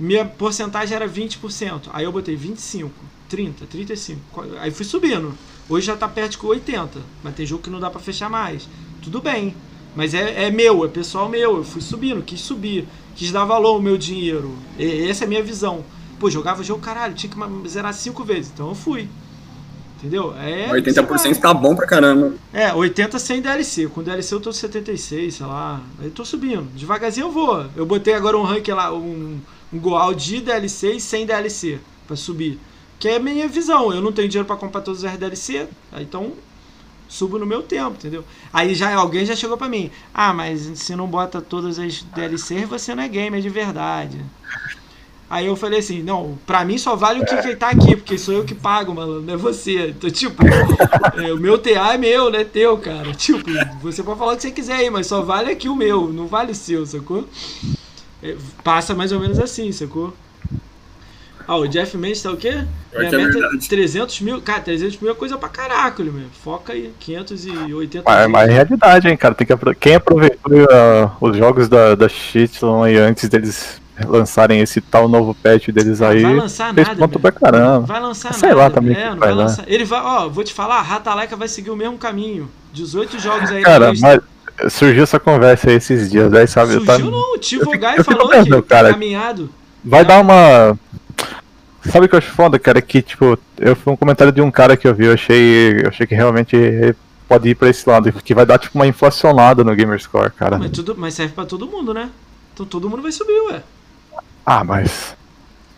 minha porcentagem era 20%. Aí eu botei 25, 30, 35. Aí fui subindo. Hoje já tá perto de 80, mas tem jogo que não dá pra fechar mais. Tudo bem. Mas é, é meu, é pessoal meu. Eu fui subindo, quis subir, quis dar valor ao meu dinheiro. E, essa é a minha visão. Pô, jogava jogo, caralho, tinha que zerar cinco vezes. Então eu fui. Entendeu? É. 80% tá bom pra caramba. É, 80 sem DLC. Com DLC eu tô 76, sei lá. Aí eu tô subindo. Devagarzinho eu vou. Eu botei agora um rank lá, um, um Goal de DLC e sem DLC pra subir. Que é a minha visão. Eu não tenho dinheiro pra comprar todos os DLC. Então, subo no meu tempo, entendeu? Aí já alguém já chegou pra mim. Ah, mas se não bota todas as DLCs, você não é gamer de verdade. Aí eu falei assim, não, pra mim só vale o que, que tá aqui, porque sou eu que pago, mano, não é você. Então, tipo, é, o meu TA é meu, não é teu, cara. Tipo, você pode falar o que você quiser aí, mas só vale aqui o meu, não vale o seu, sacou? É, passa mais ou menos assim, sacou? Ah, o Jeff Mendes tá o quê? Pior Minha que é meta é verdade. 300 mil. Cara, 300 mil é coisa pra caraca, meu. Foca aí, 580 Mas, mil. mas é realidade, hein, cara. Tem que Quem aproveitou uh, os jogos da, da Shitlon aí antes deles lançarem esse tal novo patch deles aí, vai lançar fez nada, ponto pra caramba. Vai lançar Sei nada. lá também é, que não vai vai dar. lançar. Ele vai, ó, vou te falar, a Rata Laika vai seguir o mesmo caminho. 18 jogos aí Cara, mas surgiu essa conversa aí esses dias, aí sabe? Surgiu tá- não, o Tivo Guy falou vendo, que cara. caminhado. Vai dar uma. Sabe o que eu acho foda, cara? Que, tipo, eu foi um comentário de um cara que eu vi, eu achei, eu achei que realmente pode ir pra esse lado, que vai dar, tipo, uma inflacionada no Gamerscore, cara. Mas, tudo, mas serve pra todo mundo, né? Então todo mundo vai subir, ué. Ah, mas.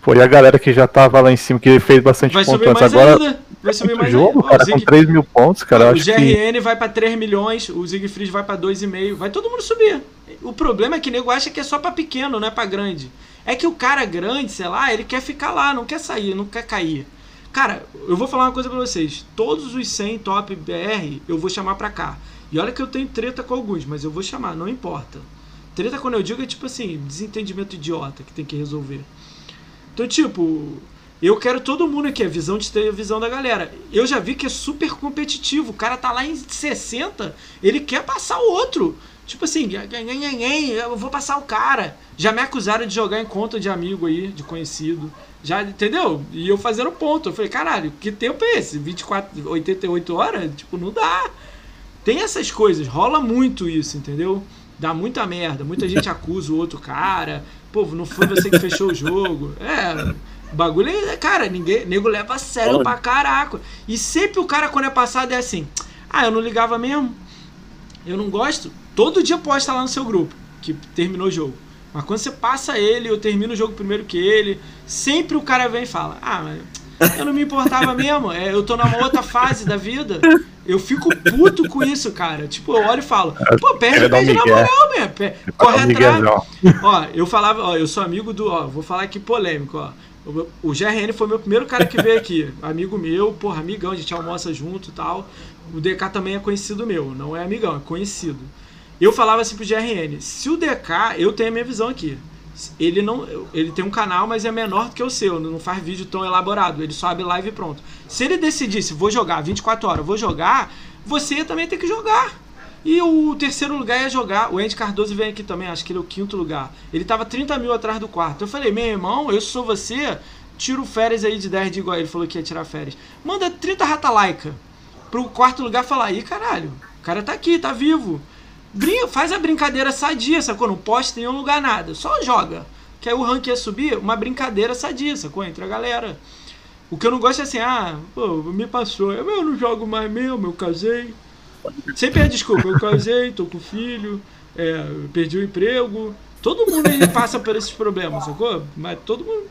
Pô, e a galera que já tava lá em cima, que fez bastante Vai ponto subir antes mais agora. ainda. Vai subir mais jogo. Ó, cara, o Zig- com 3 mil pontos, cara. o acho que. GRN vai pra 3 milhões, o Siegfried vai pra 2,5. Vai todo mundo subir. O problema é que o nego acha que é só pra pequeno, não é pra grande. É que o cara grande, sei lá, ele quer ficar lá, não quer sair, não quer cair. Cara, eu vou falar uma coisa pra vocês. Todos os 100 top BR eu vou chamar pra cá. E olha que eu tenho treta com alguns, mas eu vou chamar, não importa. Treta quando eu digo é tipo assim, desentendimento idiota que tem que resolver. Então, tipo, eu quero todo mundo aqui, a visão de ter a visão da galera. Eu já vi que é super competitivo. O cara tá lá em 60, ele quer passar o outro. Tipo assim, eu vou passar o cara. Já me acusaram de jogar em conta de amigo aí, de conhecido. Já, entendeu? E eu fazendo ponto. Eu falei, caralho, que tempo é esse? 24, 88 horas? Tipo, não dá. Tem essas coisas, rola muito isso, entendeu? Dá muita merda. Muita gente acusa o outro cara. Pô, não foi você que fechou o jogo. É. O bagulho é, cara, ninguém, nego leva a sério Olha. pra caraca. E sempre o cara, quando é passado, é assim: ah, eu não ligava mesmo. Eu não gosto. Todo dia posta lá no seu grupo que terminou o jogo. Mas quando você passa ele, eu termino o jogo primeiro que ele, sempre o cara vem e fala: Ah, mas eu não me importava mesmo. É, eu tô numa outra fase da vida. Eu fico puto com isso, cara. Tipo, eu olho e falo: Pô, perde, perde na moral, Pra Corre atrás. Ó, eu falava, ó, eu sou amigo do, ó, vou falar aqui polêmico, ó. O, GRN foi meu primeiro cara que veio aqui. Amigo meu, porra, amigão, a gente almoça junto e tal. O DK também é conhecido meu, não é amigão, é conhecido. Eu falava assim pro GRN, se o DK, eu tenho a minha visão aqui. Ele não, ele tem um canal, mas é menor do que o seu, não faz vídeo tão elaborado, ele só abre live e pronto. Se ele decidisse, vou jogar 24 horas, vou jogar, você também ter que jogar. E o terceiro lugar ia jogar. O Andy Cardoso vem aqui também, acho que ele é o quinto lugar. Ele tava 30 mil atrás do quarto. Eu falei, meu irmão, eu sou você, tiro férias aí de 10 de igual. Ele falou que ia tirar férias. Manda 30 rata laica pro quarto lugar falar, ih, caralho, o cara tá aqui, tá vivo. Brin faz a brincadeira sadia, sacou? Não posta em nenhum lugar nada. Só joga. Que aí o rank ia subir, uma brincadeira sadia, sacou? Entre a galera. O que eu não gosto é assim, ah, pô, me passou. Eu, eu não jogo mais mesmo, eu casei. Sempre é desculpa, eu casei, tô com filho, é, perdi o emprego. Todo mundo aí passa por esses problemas, sacou? Mas todo mundo.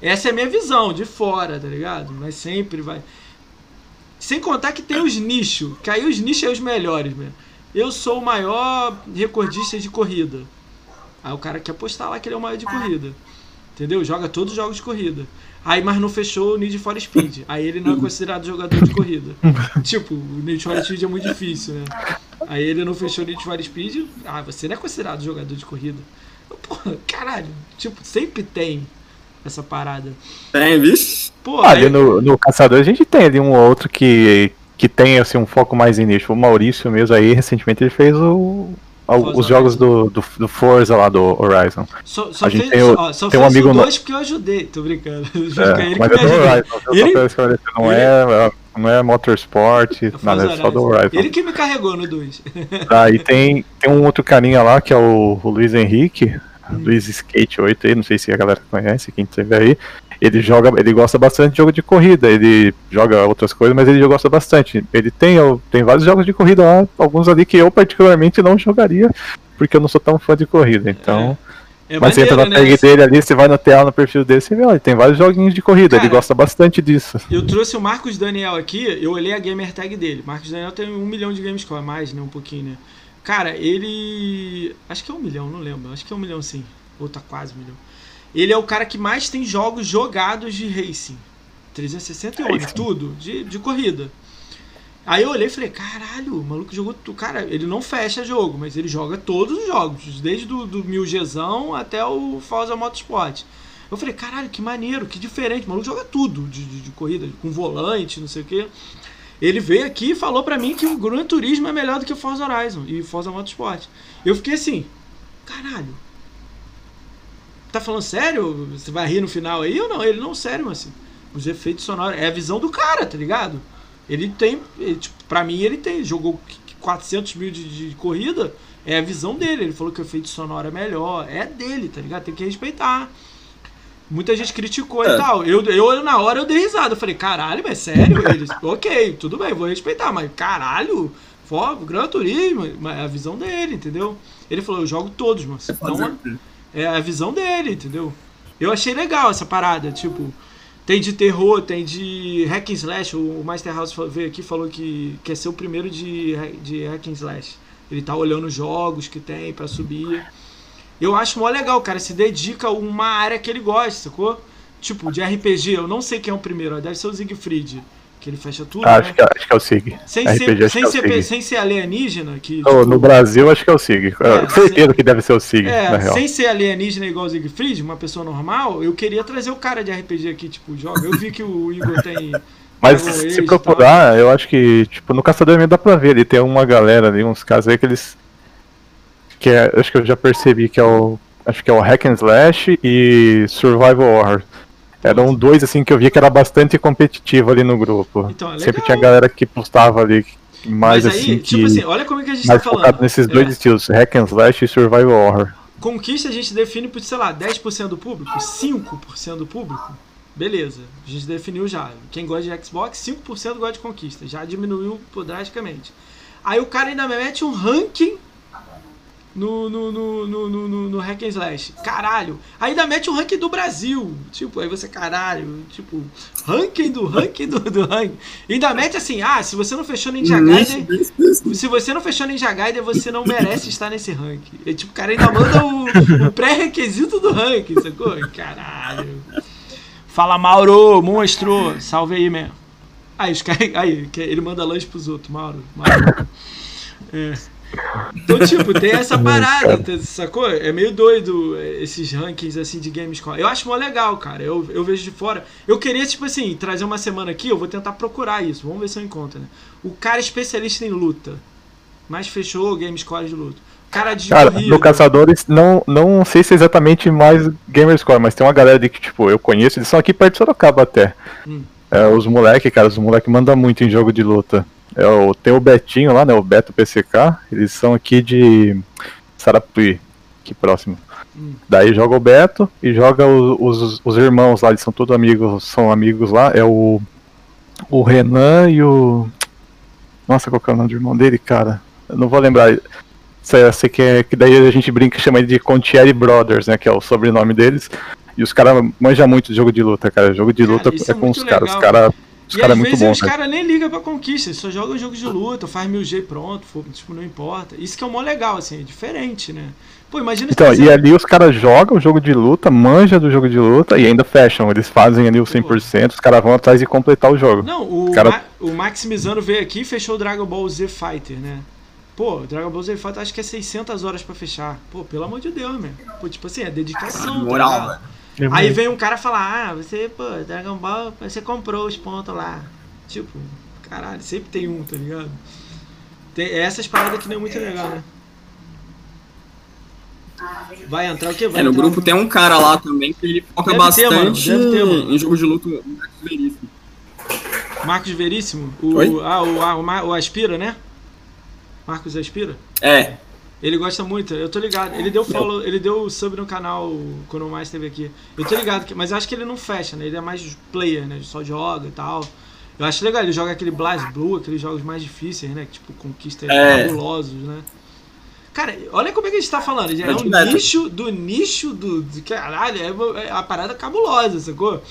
Essa é a minha visão, de fora, tá ligado? Mas sempre vai. Sem contar que tem os nichos, que aí os nichos é os melhores mesmo. Eu sou o maior recordista de corrida. Aí o cara quer postar lá que ele é o maior de corrida. Entendeu? Joga todos os jogos de corrida. Aí, mas não fechou o Need for Speed. Aí ele não é considerado jogador de corrida. tipo, o Need for Speed é muito difícil, né? Aí ele não fechou o Need for Speed. Ah, você não é considerado jogador de corrida. Porra, caralho. Tipo, sempre tem essa parada. Tem, vixe. Pô, Ah, ali aí- no, no Caçador a gente tem ali um ou outro que, que tem assim, um foco mais em nicho. O Maurício mesmo aí, recentemente, ele fez o- Forza os jogos do, do, do Forza lá, do Horizon. Só, só A gente fez, tem ó, só tem um amigo o no- dois porque eu ajudei. Tô brincando. É, ele mas é do. Horizon, só Ele- esclarecer, não, ele- é, não é Motorsport, nada, é só do Horizon. Horizon. Ele que me carregou no 2. Aí tem, tem um outro carinha lá, que é o, o Luiz Henrique, Luiz Skate 8 aí, não sei se a galera conhece, quem teve aí. Ele joga, ele gosta bastante de jogo de corrida, ele joga outras coisas, mas ele gosta bastante. Ele tem, tem vários jogos de corrida lá, alguns ali que eu particularmente não jogaria, porque eu não sou tão fã de corrida. Então, É Mas você entra na maneiro, tag né? dele ali, você vai no TA, no perfil dele, você vê, ó, ele tem vários joguinhos de corrida, Cara, ele gosta bastante disso. Eu trouxe o Marcos Daniel aqui, eu olhei a gamer tag dele. Marcos Daniel tem um milhão de gamescore, mais, né? Um pouquinho, né? Cara, ele. Acho que é um milhão, não lembro. Acho que é um milhão sim. Ou tá quase um milhão. Ele é o cara que mais tem jogos jogados de racing. 361, Racing. tudo, de, de corrida. Aí eu olhei e falei, caralho, o maluco jogou tudo. Cara, ele não fecha jogo, mas ele joga todos os jogos, desde do, do 1000Gzão até o Forza Motorsport. Eu falei, caralho, que maneiro, que diferente. O maluco joga tudo de, de, de corrida, com volante, não sei o quê. Ele veio aqui e falou pra mim que o Gran Turismo é melhor do que o Forza Horizon e o Forza Motorsport. Eu fiquei assim, caralho. Tá falando sério? Você vai rir no final aí ou não? Ele não, sério, assim. Os efeitos sonoros. É a visão do cara, tá ligado? Ele tem. Ele, tipo, pra mim, ele tem. Jogou 400 mil de, de corrida. É a visão dele. Ele falou que o efeito sonoro é melhor. É dele, tá ligado? Tem que respeitar. Muita gente criticou e É. tal. Eu, eu, na hora, eu dei risada. Eu falei, caralho, mas sério? Eles, ok, tudo bem, vou respeitar. Mas caralho, fó, Gran Turismo. Mas é a visão dele, entendeu? Ele falou, eu jogo todos, mano. Fazer Então, o quê? É a visão dele, entendeu? Eu achei legal essa parada, tipo, tem de terror, tem de hack and slash, o Master House veio aqui e falou que quer ser o primeiro de, de hack and slash. Ele tá olhando os jogos que tem pra subir. Eu acho mó legal, cara, se dedica a uma área que ele gosta, sacou? Tipo, de RPG, eu não sei quem é o primeiro, deve ser o Siegfried, que ele fecha tudo, Ah, né? acho, que, acho que é o SIG. Sem, RPG, ser, sem, é ser, SIG. sem ser alienígena, que. No, tipo, no Brasil, acho que é o SIG. É, certeza que deve ser o SIG, na É, real. sem ser alienígena igual o Siegfried, uma pessoa normal, eu queria trazer o cara de RPG aqui, tipo, joga. Eu vi que o Igor tem. Mas se e procurar, eu acho que, tipo, no Caçador mesmo dá pra ver, ele tem uma galera ali, uns casos aí que eles. Que é, acho que eu já percebi que é o. Acho que é o Hack and Slash e Survival Horror. Eram dois assim que eu via que era bastante competitivo ali no grupo. Então, é Sempre tinha galera que postava ali mais aí, assim tipo que. assim, olha como é que a gente mais tá focado falando. nesses É, dois estilos, Hack and Slash e Survival Horror. Conquista a gente define por, sei lá, 10% do público, 5% do público. Beleza, a gente definiu já. Quem gosta de Xbox, 5% gosta de conquista. Já diminuiu drasticamente. Aí o cara ainda mete um ranking no, no, no, no, no, no, no Hack and Slash. Caralho. Ainda mete um ranking do Brasil. Tipo, aí você, caralho. Tipo, ranking do ranking do, do ranking. Ainda mete assim, ah, se você não fechou Ninja Gaiden... Se você não fechou Ninja Gaiden, você não merece estar nesse ranking. E, tipo, o cara ainda manda o, o pré-requisito do ranking, sacou? Caralho. Fala, Mauro, monstro. Salve aí, man. Aí, os caras. Aí, ele manda lanche pros outros, Mauro. Mauro. É. Então, tipo, tem essa parada, sacou? É meio doido é, esses rankings assim de Gamescore. Eu acho mó legal, cara. Eu, eu vejo de fora. Eu queria, tipo assim, trazer uma semana aqui, eu vou tentar procurar isso. Vamos ver se eu encontro, né? O cara especialista em luta. Mas fechou Gamescore de luta. Cara de Cara, no Caçadores, não, não sei se é exatamente mais Gamerscore, mas tem uma galera de que, tipo, eu conheço, eles são aqui perto de Sorocaba até. Hum. É, os moleque, cara, os moleque mandam muito em jogo de luta. É, o, tem o Betinho lá, né, o Beto PCK, eles são aqui de Sarapuí, aqui próximo. Hum. Daí joga o Beto e joga o- os, os irmãos lá, eles são todos amigos, são amigos lá, é o, o Renan e o... Nossa, qual que é o nome do irmão dele, cara? Eu não vou lembrar. Sei, sei que, é, que daí a gente brinca e chama ele de Contieri Brothers, né? Que é o sobrenome deles. E os caras manjam muito de jogo de luta, cara. Jogo de Cara, luta é é com os caras. Os caras os E cara é às muito vezes bom, os cara. caras nem ligam pra conquista, eles só jogam jogo de luta, faz mil G pronto, tipo, não importa. Isso que é o mó legal, assim, é diferente, né? Pô, imagina Então, e ali os caras jogam o jogo de luta, manja do jogo de luta e ainda fecham. Eles fazem ali o 100%, os caras vão atrás de completar o jogo. Não, o, Cara- Ma- o Maximizano veio aqui e fechou o Dragon Ball Z Fighter, né? Pô, Dragon Ball Z Fighter acho que é 600 horas pra fechar. Pô, pelo amor de Deus, meu. Pô, tipo assim, é dedicação, tá Moral, velho. Aí vem um cara falar, ah, você, pô, Dragon Ball, você comprou os pontos lá. Tipo, caralho, sempre tem um, tá ligado? Tem é essas paradas que não é muito legal, né? Vai entrar o quê? Vai É, no entrar grupo tem um cara lá também que ele foca Deve ter, mano, bastante deve ter, mano. em jogo de luta. o Max Veríssimo. Marcos Veríssimo? O, Oi? ah, o, ah, o, o Aspira, né? Marcos Aspira? É, Ele gosta muito, eu tô ligado. Ele deu follow, ele deu sub no canal quando o mais esteve aqui. Eu tô ligado, que, mas eu acho que ele não fecha, né? Ele é mais player, né? Só joga e tal. Eu acho legal, ele joga aquele Blast Blue, aqueles jogos mais difíceis, né? Tipo, conquistas É. fabulosos, né? Cara, olha como é que a gente tá falando. É um direto. nicho do nicho do. do caralho, é é a parada cabulosa, sacou?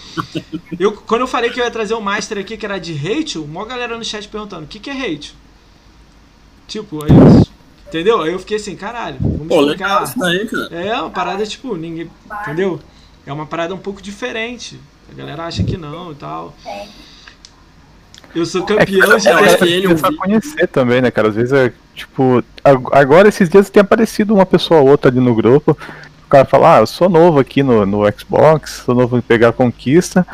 Eu, quando eu falei que eu ia trazer um master aqui que era de Rachel, uma galera no chat perguntando: o que, que é Rachel? Tipo, aí. Eu- Entendeu? Aí eu fiquei assim, caralho, vamos Pô, explicar. legal isso daí, cara. É uma parada, tipo, ninguém. Entendeu? É uma parada um pouco diferente. A galera acha que não e tal. Eu sou campeão de eu acho ter. que ele Começar a ouvi. conhecer também, né, cara? Às vezes é, tipo, ag- agora esses dias tem aparecido uma pessoa ou outra ali no grupo. O cara fala, ah, eu sou novo aqui no, no Xbox, sou novo em pegar conquista.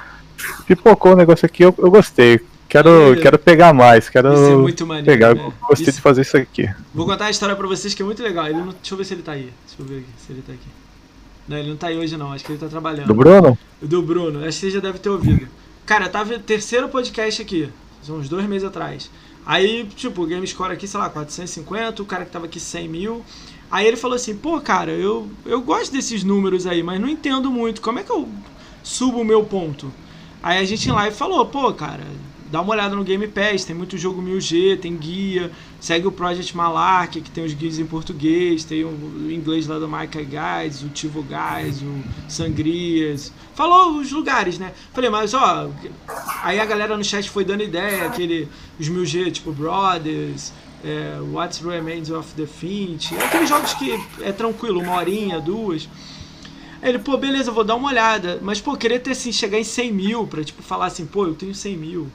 Pipocou o negócio aqui, eu, eu gostei. Quero, É. quero pegar mais, quero Isso é muito maneiro. pegar. né? Gostei Isso- de fazer isso aqui. Vou contar a história pra vocês que é muito legal. Ele não... Deixa eu ver se ele tá aí. Deixa eu ver aqui, se ele tá aqui. Não, ele não tá aí hoje não, acho que ele tá trabalhando. Do Bruno? Do Bruno, acho que você já deve ter ouvido. Cara, tava terceiro podcast aqui, são uns dois meses atrás. Aí, tipo, o Game Score aqui, sei lá, 450, o cara que tava aqui 100 mil. Aí ele falou assim, pô, cara, eu, eu gosto desses números aí, mas não entendo muito. Como é que eu subo o meu ponto? Aí a gente lá e falou, pô, cara, dá uma olhada no Game Pass, tem muito jogo 1000G, tem guia, segue o Project Malark, que tem os guias em português, tem o, inglês lá do Michael Guides, o Tivo Guides, o Sangrias. Falou os lugares, né? Falei, mas ó, aí a galera no chat foi dando ideia, aquele, os 1000G, tipo Brothers, é, What's Remains of the Finch, aqueles jogos que é tranquilo, uma horinha, duas. Ele, pô, beleza, vou dar uma olhada. Mas, pô, queria ter, assim, chegar em 100 mil pra, tipo, falar assim, pô, eu tenho 100 mil.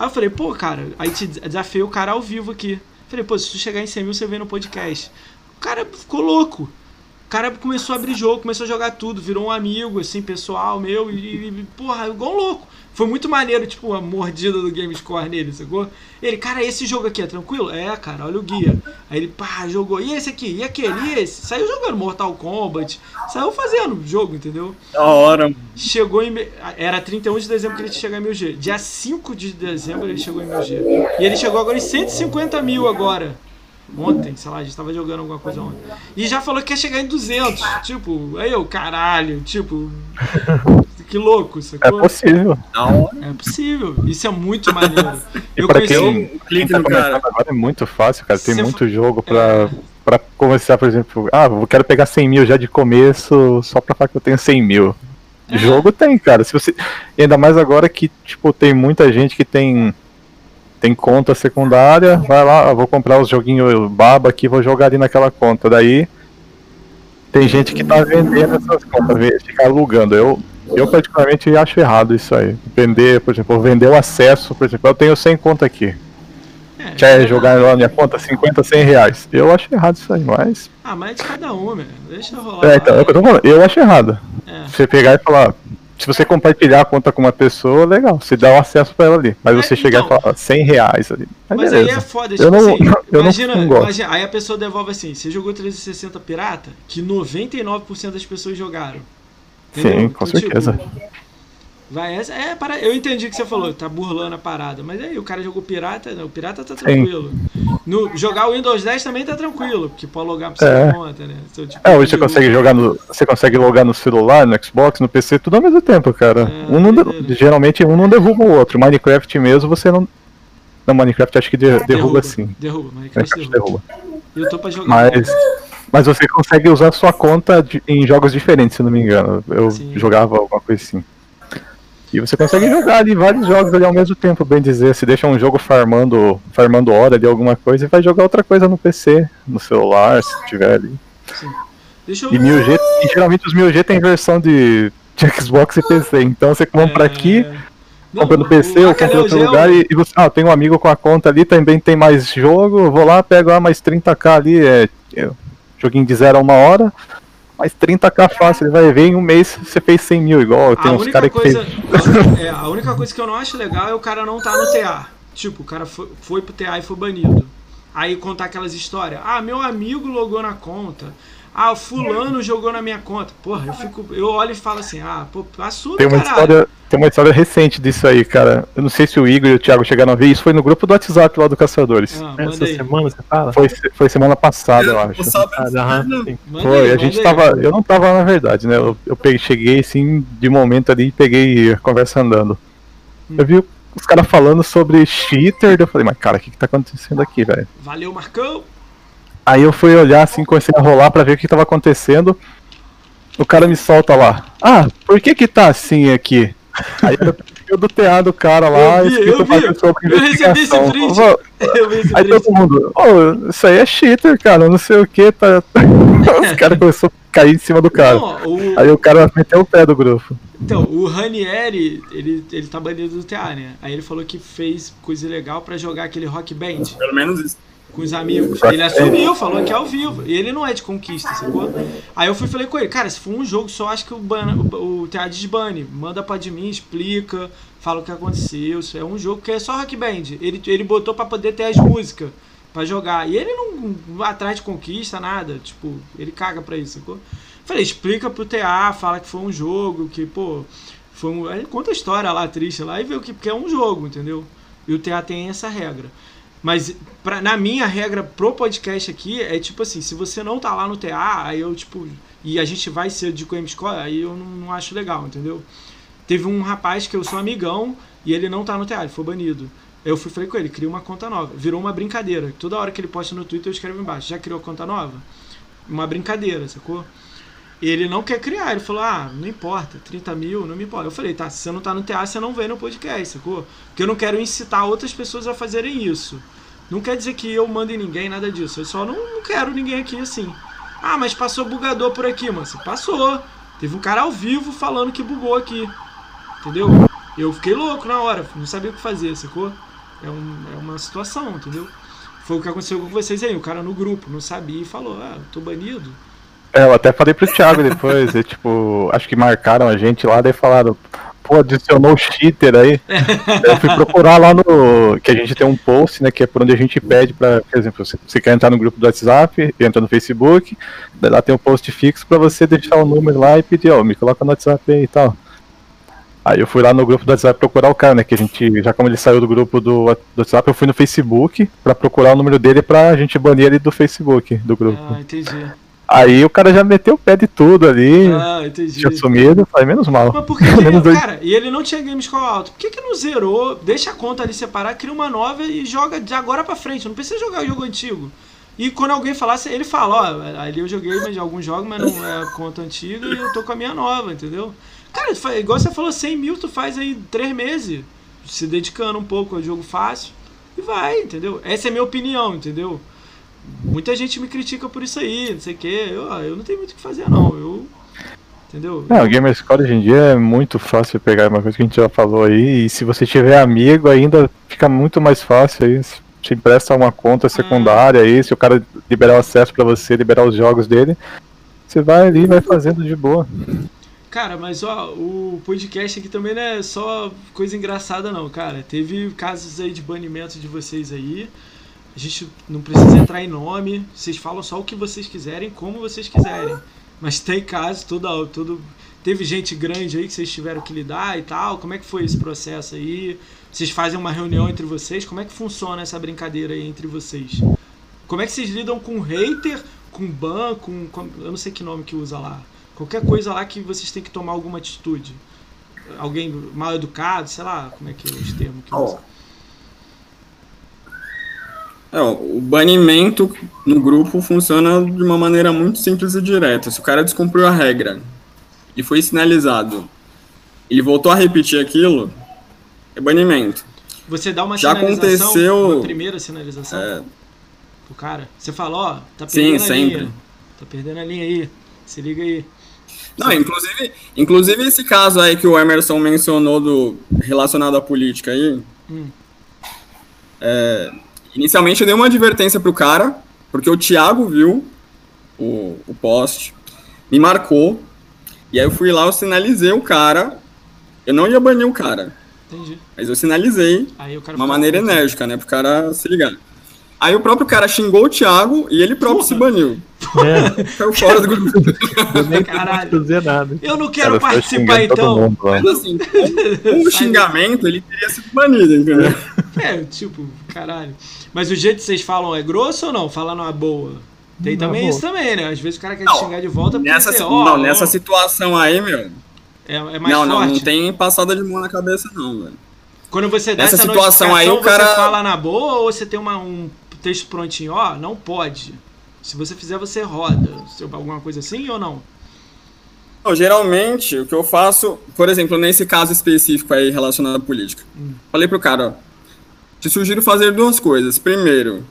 Aí eu falei, pô, cara, aí te desafiei o cara ao vivo aqui. Falei, pô, se tu chegar em 100 mil, você vem no podcast. O cara ficou louco. O cara começou a abrir jogo, começou a jogar tudo, virou um amigo, assim, pessoal meu, e, e porra, igual um louco. Foi muito maneiro, tipo, a mordida do GameScore nele, sacou? Ele, cara, esse jogo aqui é tranquilo? É, cara, olha o guia. Aí ele, pá, jogou. E esse aqui? E aquele? E esse? Saiu jogando Mortal Kombat. Saiu fazendo jogo, entendeu? Da hora. Chegou em. Era 31 de dezembro que ele tinha chegado em 1000G. Dia 5 de dezembro ele chegou em 1000G. E ele chegou agora em 150 mil agora. Ontem, sei lá, a gente tava jogando alguma coisa ontem. E já falou que quer chegar em 200. Tipo, aí eu, caralho, tipo. Que louco, É sacou? possível. Da hora. É possível. Isso é muito maneiro. E Eu pra conheci. quem, clique tá no cara. começando agora é muito fácil, cara. Tem Você muito jogo É. pra, pra começar, por exemplo. Ah, eu quero pegar 100 mil já de começo, só pra falar que eu tenho 100 mil. É. Jogo tem, cara. Se você, e ainda mais agora que, tipo, tem muita gente que tem tem conta secundária, vai lá, eu vou comprar os joguinhos baba aqui, vou jogar ali naquela conta. Daí tem gente que tá vendendo essas contas, fica alugando. Eu, eu particularmente acho errado isso aí. Vender, por exemplo, vender o acesso, por exemplo, eu tenho 100 conta aqui. É, Quer jogar lá na minha conta 50, 100 reais. Eu acho errado isso aí, mas. Ah, mas é de cada um, meu. Deixa rolar. É, então, é o que eu tô falando. Eu acho errado. É. Você pegar e falar. Se você compartilhar a conta com uma pessoa, legal. Você dá o acesso pra ela ali. Mas É, você chegar então. e falar 100 reais ali. Mas beleza. aí é foda, Eu tipo não- assim, eu não- imagina, não gosto. imagina, aí a pessoa devolve assim, você jogou 360 pirata, que 99% das pessoas jogaram. Sim, com Então, certeza. tipo, vai essa, é, para, eu entendi o que você falou, tá burlando a parada, mas aí o cara jogou pirata, não, o pirata tá tranquilo. No, jogar o Windows 10 também tá tranquilo, porque pode logar pra É. sua conta, né? Seu, tipo, É, hoje você consegue jogar no. Você consegue logar no celular, no Xbox, no PC, tudo ao mesmo tempo, cara. É, um de- geralmente um não derruba o outro. Minecraft mesmo você não. Não, Minecraft acho que de- derruba, sim. Derruba, Minecraft Minecraft derruba. derruba. Eu tô pra jogar. Mas, mas você consegue usar sua conta de- em jogos diferentes, se não me engano. Eu Sim. jogava alguma coisa assim. E você consegue jogar ali vários jogos ali ao mesmo tempo, bem dizer. Se deixa um jogo farmando, farmando hora de alguma coisa e vai jogar outra coisa no PC, no celular, se tiver ali. Deixa eu E 1000G, e geralmente os 1000G tem versão de, de Xbox e PC. Então você compra aqui, É. Não, compra no PC ou compra em outro Gel- lugar e, e você, ah, tem um amigo com a conta ali, também tem mais jogo, vou lá, pego ah, mais 30k ali, é, é, joguinho de 0 a uma hora, mais 30k fácil, ele vai ver em um mês você fez 100 mil, igual tem a uns única caras que coisa, fez. é, a única coisa que eu não acho legal é o cara não tá no TA. Tipo, o cara foi, foi pro TA e foi banido. Aí contar aquelas histórias. Ah, meu amigo logou na conta. Ah, fulano jogou na minha conta. Porra, eu fico. Eu olho e falo assim, ah, pô, assume, Tem uma, caralho. história, tem uma história recente disso aí, cara. Eu não sei se o Igor e o Thiago chegaram a ver, isso foi no grupo do WhatsApp lá do Caçadores. Ah, Essa aí. semana você fala? Foi, foi semana passada, eu acho. Você sabe? Ah, Foi, aí, a gente aí. tava. Eu não tava lá na verdade, né? Eu, eu peguei, cheguei assim, de momento ali e peguei a conversa andando. Hum. Eu vi os caras falando sobre cheater, eu falei, mas cara, o que, que tá acontecendo aqui, velho? Valeu, Marcão. Aí eu fui olhar assim, comecei a rolar pra ver o que tava acontecendo. O cara me solta lá. Ah, por que que tá assim aqui? Aí eu eu do TA do cara lá, Eu vi, escrito eu vi. sobre Eu recebi esse print. Eu vi esse Aí print. todo mundo, oh, isso aí é cheater, cara, não sei o que, tá. Os caras começaram a cair em cima do cara. Não, o, Aí o cara meteu o pé do grupo. Então, o Ranieri, ele, ele tá banido do TA, né? Aí ele falou que fez coisa legal pra jogar aquele rock band Pelo menos isso. Com os amigos. Ele assumiu, falou que é ao vivo. E ele não é de conquista, sacou? Aí eu fui e falei com ele, cara, se for um jogo só, acho que o, ban, o, o TA desbane. Manda pra de mim, explica, fala o que aconteceu. Isso é um jogo que é só rock band. Ele, ele botou pra poder ter as músicas pra jogar. E ele não, não atrás de conquista, nada. Tipo, ele caga pra isso, sacou? Falei, explica pro TA, fala que foi um jogo, que, pô, foi um. Aí conta a história lá, triste lá, e vê o que. Porque é um jogo, entendeu? E o TA tem essa regra. Mas pra, na minha regra pro podcast aqui é tipo assim, se você não tá lá no TA, aí eu, tipo, e a gente vai ser de Coem Score, aí eu não, não acho legal, entendeu? Teve um rapaz que eu sou amigão e ele não tá no TA, ele foi banido. Eu fui falei com ele, cria uma conta nova. Virou uma brincadeira. Toda hora que ele posta no Twitter eu escrevo embaixo, já criou conta nova? Uma brincadeira, sacou? Ele não quer criar, ele falou, ah, não importa, 30 mil, não me importa. Eu falei, tá, se você não tá no TA, você não vem no podcast, sacou? Porque eu não quero incitar outras pessoas a fazerem isso. Não quer dizer que eu mando em ninguém, nada disso. Eu só não, não quero ninguém aqui assim. Ah, mas passou bugador por aqui, mano. Passou. Teve um cara ao vivo falando que bugou aqui. Entendeu? Eu fiquei louco na hora, não sabia o que fazer, sacou? É, um, é uma situação, entendeu? Foi o que aconteceu com vocês aí. O cara no grupo não sabia e falou: Ah, tô banido. É, eu até falei pro Thiago depois, e, tipo, acho que marcaram a gente lá, daí falaram, pô, adicionou o cheater aí. Eu fui procurar lá no. Que a gente tem um post, né? Que é por onde a gente pede pra, por exemplo, você, quer entrar no grupo do WhatsApp, entra no Facebook, lá tem um post fixo pra você deixar o número lá e pedir, ó, me coloca no WhatsApp aí e tal. Aí eu fui lá no grupo do WhatsApp procurar o cara, né? Que a gente, já como ele saiu do grupo do, do WhatsApp, eu fui no Facebook pra procurar o número dele pra gente banir ele do Facebook, do grupo. Ah, entendi. Aí o cara já meteu o pé de tudo ali, Ah, entendi. tinha sumido, falei, menos mal. Mas por que, que cara, e ele não tinha game score alto? Por que, que não zerou? Deixa a conta ali separar, cria uma nova e joga de agora pra frente. Não precisa jogar o jogo antigo. E quando alguém falasse, ele fala, ó, ali eu joguei mas alguns jogos, mas não é a conta antiga e eu tô com a minha nova, entendeu? Cara, igual você falou, 100 mil tu faz aí 3 meses, se dedicando um pouco ao jogo fácil, e vai, entendeu? Essa é a minha opinião, entendeu? Muita gente me critica por isso aí, não sei o quê. Eu, ah, eu não tenho muito o que fazer, não. Eu. Entendeu? É, o Gamerscore hoje em dia é muito fácil pegar uma coisa que a gente já falou aí, e se você tiver amigo ainda fica muito mais fácil aí. Se te empresta uma conta secundária aí, se o cara liberar o acesso pra você, liberar os jogos dele, você vai ali e vai fazendo de boa. Cara, mas ó, o podcast aqui também não é só coisa engraçada não, cara. Teve casos aí de banimento de vocês aí. A gente não precisa entrar em nome. Vocês falam só o que vocês quiserem, como vocês quiserem. Mas tem caso, todo, todo. Teve gente grande aí que vocês tiveram que lidar e tal. Como é que foi esse processo aí? Vocês fazem uma reunião entre vocês? Como é que funciona essa brincadeira aí entre vocês? Como é que vocês lidam com hater, com ban, com, com- Eu não sei que nome que usa lá. Qualquer coisa lá que vocês têm que tomar alguma atitude. Alguém mal educado, sei lá, como é que é os termos que Ó, usa. É, o banimento no grupo funciona de uma maneira muito simples e direta. Se o cara descumpriu a regra e foi sinalizado, ele voltou a repetir aquilo, é banimento. Você dá uma Já sinalização, aconteceu- uma primeira sinalização É, pro cara. Você fala, ó, tá Sim, perdendo a sempre. linha. Tá perdendo a linha aí. Se liga aí. Não, inclusive, inclusive esse caso aí que o Emerson mencionou do relacionado à política aí. Hum. é, inicialmente eu dei uma advertência pro cara, porque o Thiago viu o, o post, me marcou, e aí eu fui lá, eu sinalizei o cara. Eu não ia banir o cara, Entendi. mas eu sinalizei Aí o cara de uma maneira enérgica, né, pro cara se ligar. Aí o próprio cara xingou o Thiago e ele próprio se baniu. É, Caiu fora do grupo. eu nem Caralho. nada. Eu não quero Cara, participar então. mundo lá. Mas assim, com o xingamento, ele teria sido banido, entendeu? É, tipo, caralho. Mas o jeito que vocês falam é grosso ou não? Fala numa boa. Tem Na também boa. isso também, né? Às vezes o cara quer te Não, xingar de volta Nessa, você, si- ó, não, nessa situação aí, meu. é, é mais Não, não, forte. não tem passada de mão na cabeça, não, velho. Quando você dá Nessa essa situação aí, o cara- você fala na boa ou você tem uma, um texto prontinho? Ó, não pode. Se você fizer, você roda. Se- Alguma coisa assim ou não? Não, geralmente, o que eu faço, por exemplo, nesse caso específico aí relacionado à política, falei pro cara, ó, te sugiro fazer duas coisas. Primeiro,